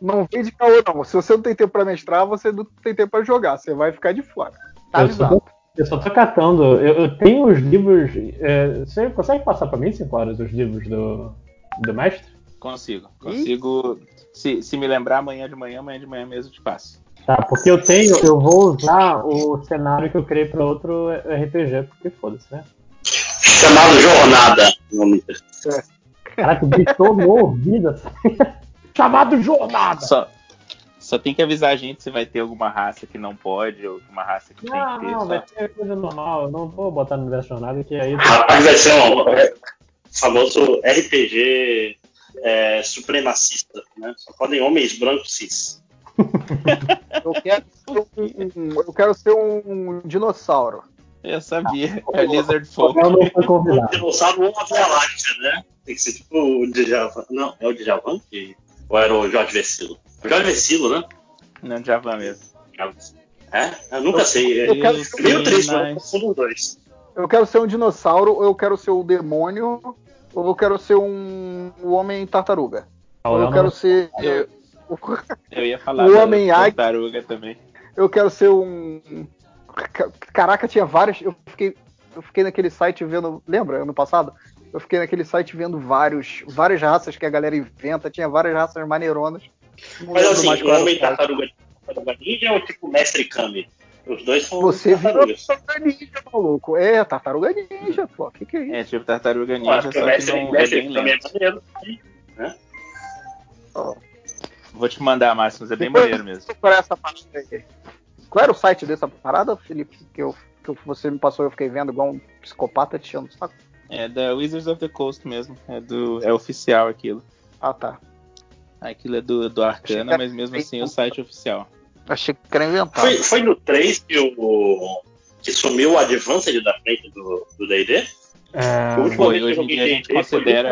Não vem de caô, não. Se você não tem tempo para mestrar, você não tem tempo para jogar. Você vai ficar de fora. Tá avisado. Eu só tô catando. Eu, eu tenho os livros. É, você consegue passar para mim, 5 horas, os livros do, do mestre? Consigo. Consigo. Se, se me lembrar amanhã de manhã, amanhã de manhã mesmo eu te passo. Tá, porque eu tenho, eu vou usar o cenário que eu criei para outro RPG, porque foda-se, né? Chamado Jornada. É. Caraca, gritou no ouvido assim. Chamado Jornada! Só, só tem que avisar a gente se vai ter alguma raça que não pode, ou uma raça que não, tem que ter. Não, só... vai ter coisa normal. Eu não vou botar no universo jornada que aí. Rapaz, vai ser um é, famoso RPG é, supremacista, né? Só podem homens brancos cis. eu, quero um, eu quero ser um dinossauro. Eu sabia. É Lizard Folk. Um dinossauro ou uma Via Láctea, né? Tem que ser tipo o Djavan. Não, é o Djavan? Que... Ou era o Jorge Vecilo? O Jorge Vecilo, né? Não, Djavan mesmo. É? Eu nunca sei. Eu, eu quero meio triste, mas eu dois. Eu quero ser um dinossauro, ou eu quero ser o demônio, ou eu quero ser um, um homem tartaruga. Ou eu, eu quero ser. Eu, eu ia falar o Homem Tartaruga também. Eu quero ser um. Caraca, tinha vários. Eu fiquei, eu fiquei naquele site vendo. Lembra, ano passado? Eu fiquei naquele site vendo vários, várias raças que a galera inventa. Tinha várias raças maneironas. Mas assim, o Homem Tartaruga, tartaruga Ninja ou tipo Mestre Kami? Os dois são Você virou Tartaruga Ninja, maluco. É, Tartaruga Ninja, pô. O que, que é isso? É, tipo Tartaruga Ninja, só que não é bem lento. Né? Oh. Vou te mandar, Márcio, mas é bem Depois, maneiro mesmo. Essa parte aí. Qual era o site dessa parada, Felipe? Que, eu, que você me passou eu fiquei vendo igual um psicopata te chamando saco? É da Wizards of the Coast mesmo. É, do, é oficial aquilo. Ah, tá. Aquilo é do, do Arcana, mas mesmo assim é o site oficial. Achei que era inventado. Foi, foi no 3 que, o, que sumiu o Advanced da frente do D&D? É, foi, hoje em dia a gente considera...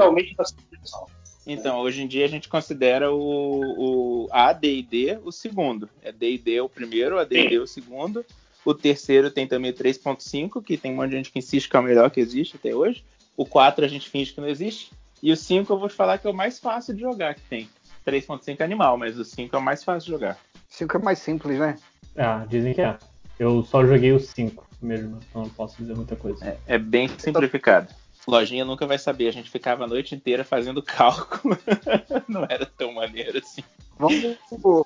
Então, hoje em dia a gente considera o, o a D&D o segundo. É D&D o primeiro, a D&D o segundo. O terceiro tem também 3.5, que tem um monte de gente que insiste que é o melhor que existe até hoje. O 4 a gente finge que não existe. E o 5 eu vou te falar que é o mais fácil de jogar que tem. 3.5 é animal, mas o 5 é o mais fácil de jogar. 5 é mais simples, né? Ah, dizem que é. Eu só joguei o 5 mesmo, então não posso dizer muita coisa. É, é bem simplificado. Lojinha nunca vai saber. A gente ficava a noite inteira fazendo cálculo. não era tão maneiro assim. Vamos,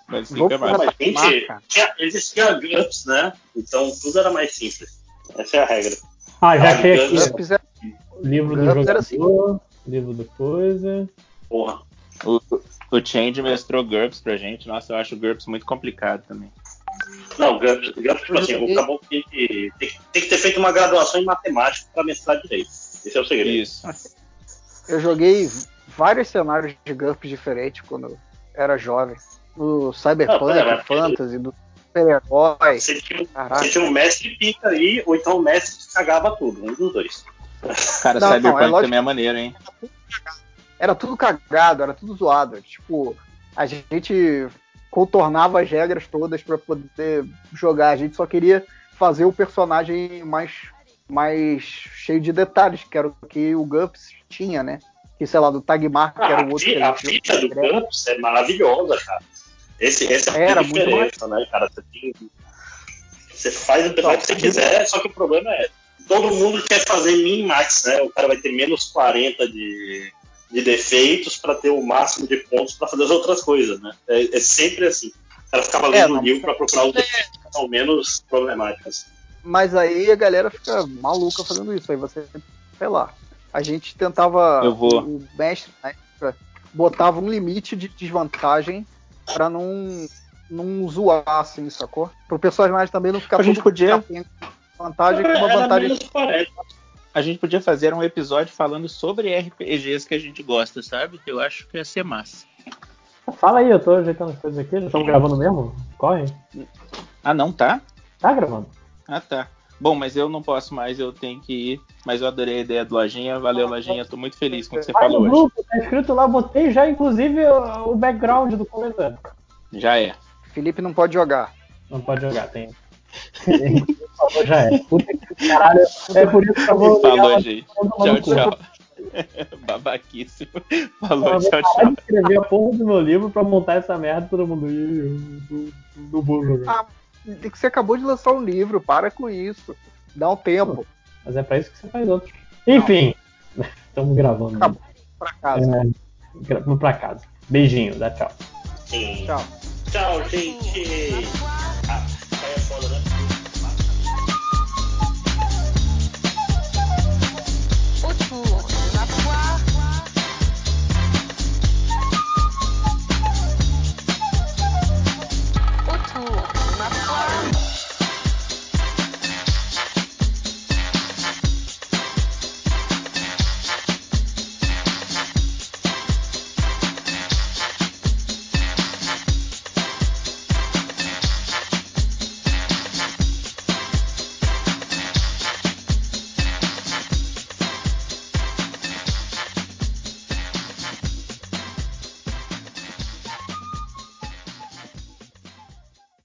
mas fica mais. Mas, gente, tinha, existia GURPS, né? Então tudo era mais simples. Essa é a regra. Ah, já achei aqui. É... Livro do jogador, assim. livro do coisa. Porra. O, o Change mestrou GURPS pra gente. Nossa, eu acho o GURPS muito complicado também. Não, GURPS, GURPS tipo assim, o caboclo tem que, tem, tem que ter feito uma graduação em matemática para mestrar direito. Esse é o segredo. Isso. Eu joguei vários cenários de GURPS diferentes quando era jovem. No Cyberpunk, pera, Fantasy, do super-herói. Você, você, tinha um mestre pica aí, ou então o mestre cagava tudo, um dos dois. Cara, não, Cyberpunk não, é também é maneiro, hein? Era tudo cagado, era tudo zoado. Tipo, a gente contornava as regras todas para poder jogar. A gente só queria fazer o personagem mais mais cheio de detalhes, que era o que o Gups tinha, né? Que, sei lá, do Tagmar, que era o outro. A, a fita do Gups é maravilhosa, cara. Esse, esse é era muito né, cara? Você, tem... você faz o personagem que você quiser, só que o problema é todo mundo quer fazer min-max, né? O cara vai ter menos 40 de, de defeitos para ter o máximo de pontos para fazer as outras coisas, né? É, é sempre assim. O cara ficava lendo é, o livro para procurar os defeitos que são menos problemáticos. Mas aí a galera fica maluca fazendo isso. Aí você, sei lá. A gente tentava. Eu vou. O mestre, né, botava um limite de desvantagem para não, não zoar, assim, sacou? Pro personagem também não ficar. A gente podia. Vantagem com uma vantagem. A gente podia fazer um episódio falando sobre RPGs que a gente gosta, sabe? Eu acho que ia ser massa. Fala aí, eu tô ajeitando as coisas aqui. Já estamos gravando mesmo? Corre. Ah, não tá? Tá gravando. Ah, tá. Bom, mas eu não posso mais, eu tenho que ir. Mas eu adorei a ideia do Lojinha. Valeu, Lojinha. Tô muito feliz com o que você Vai falou no grupo, Tá escrito lá, botei já, inclusive, o background do comentário. Já é. Felipe não pode jogar. Não pode jogar, tem. Falou, já é. Puta que caralho. É por isso que eu vou. Falou, gente. Tchau, tchau. Babaquíssimo. Falou, tchau, tchau. Eu escrever a porra do meu livro pra montar essa merda todo mundo. Vou jogar. Ah, você acabou de lançar um livro, para com isso. Dá um tempo. Mas é pra isso que você faz outro. Enfim, estamos gravando. Acabou. Pra casa. É, pra casa. Beijinho, dá tchau. Sim. Tchau. Tchau, gente.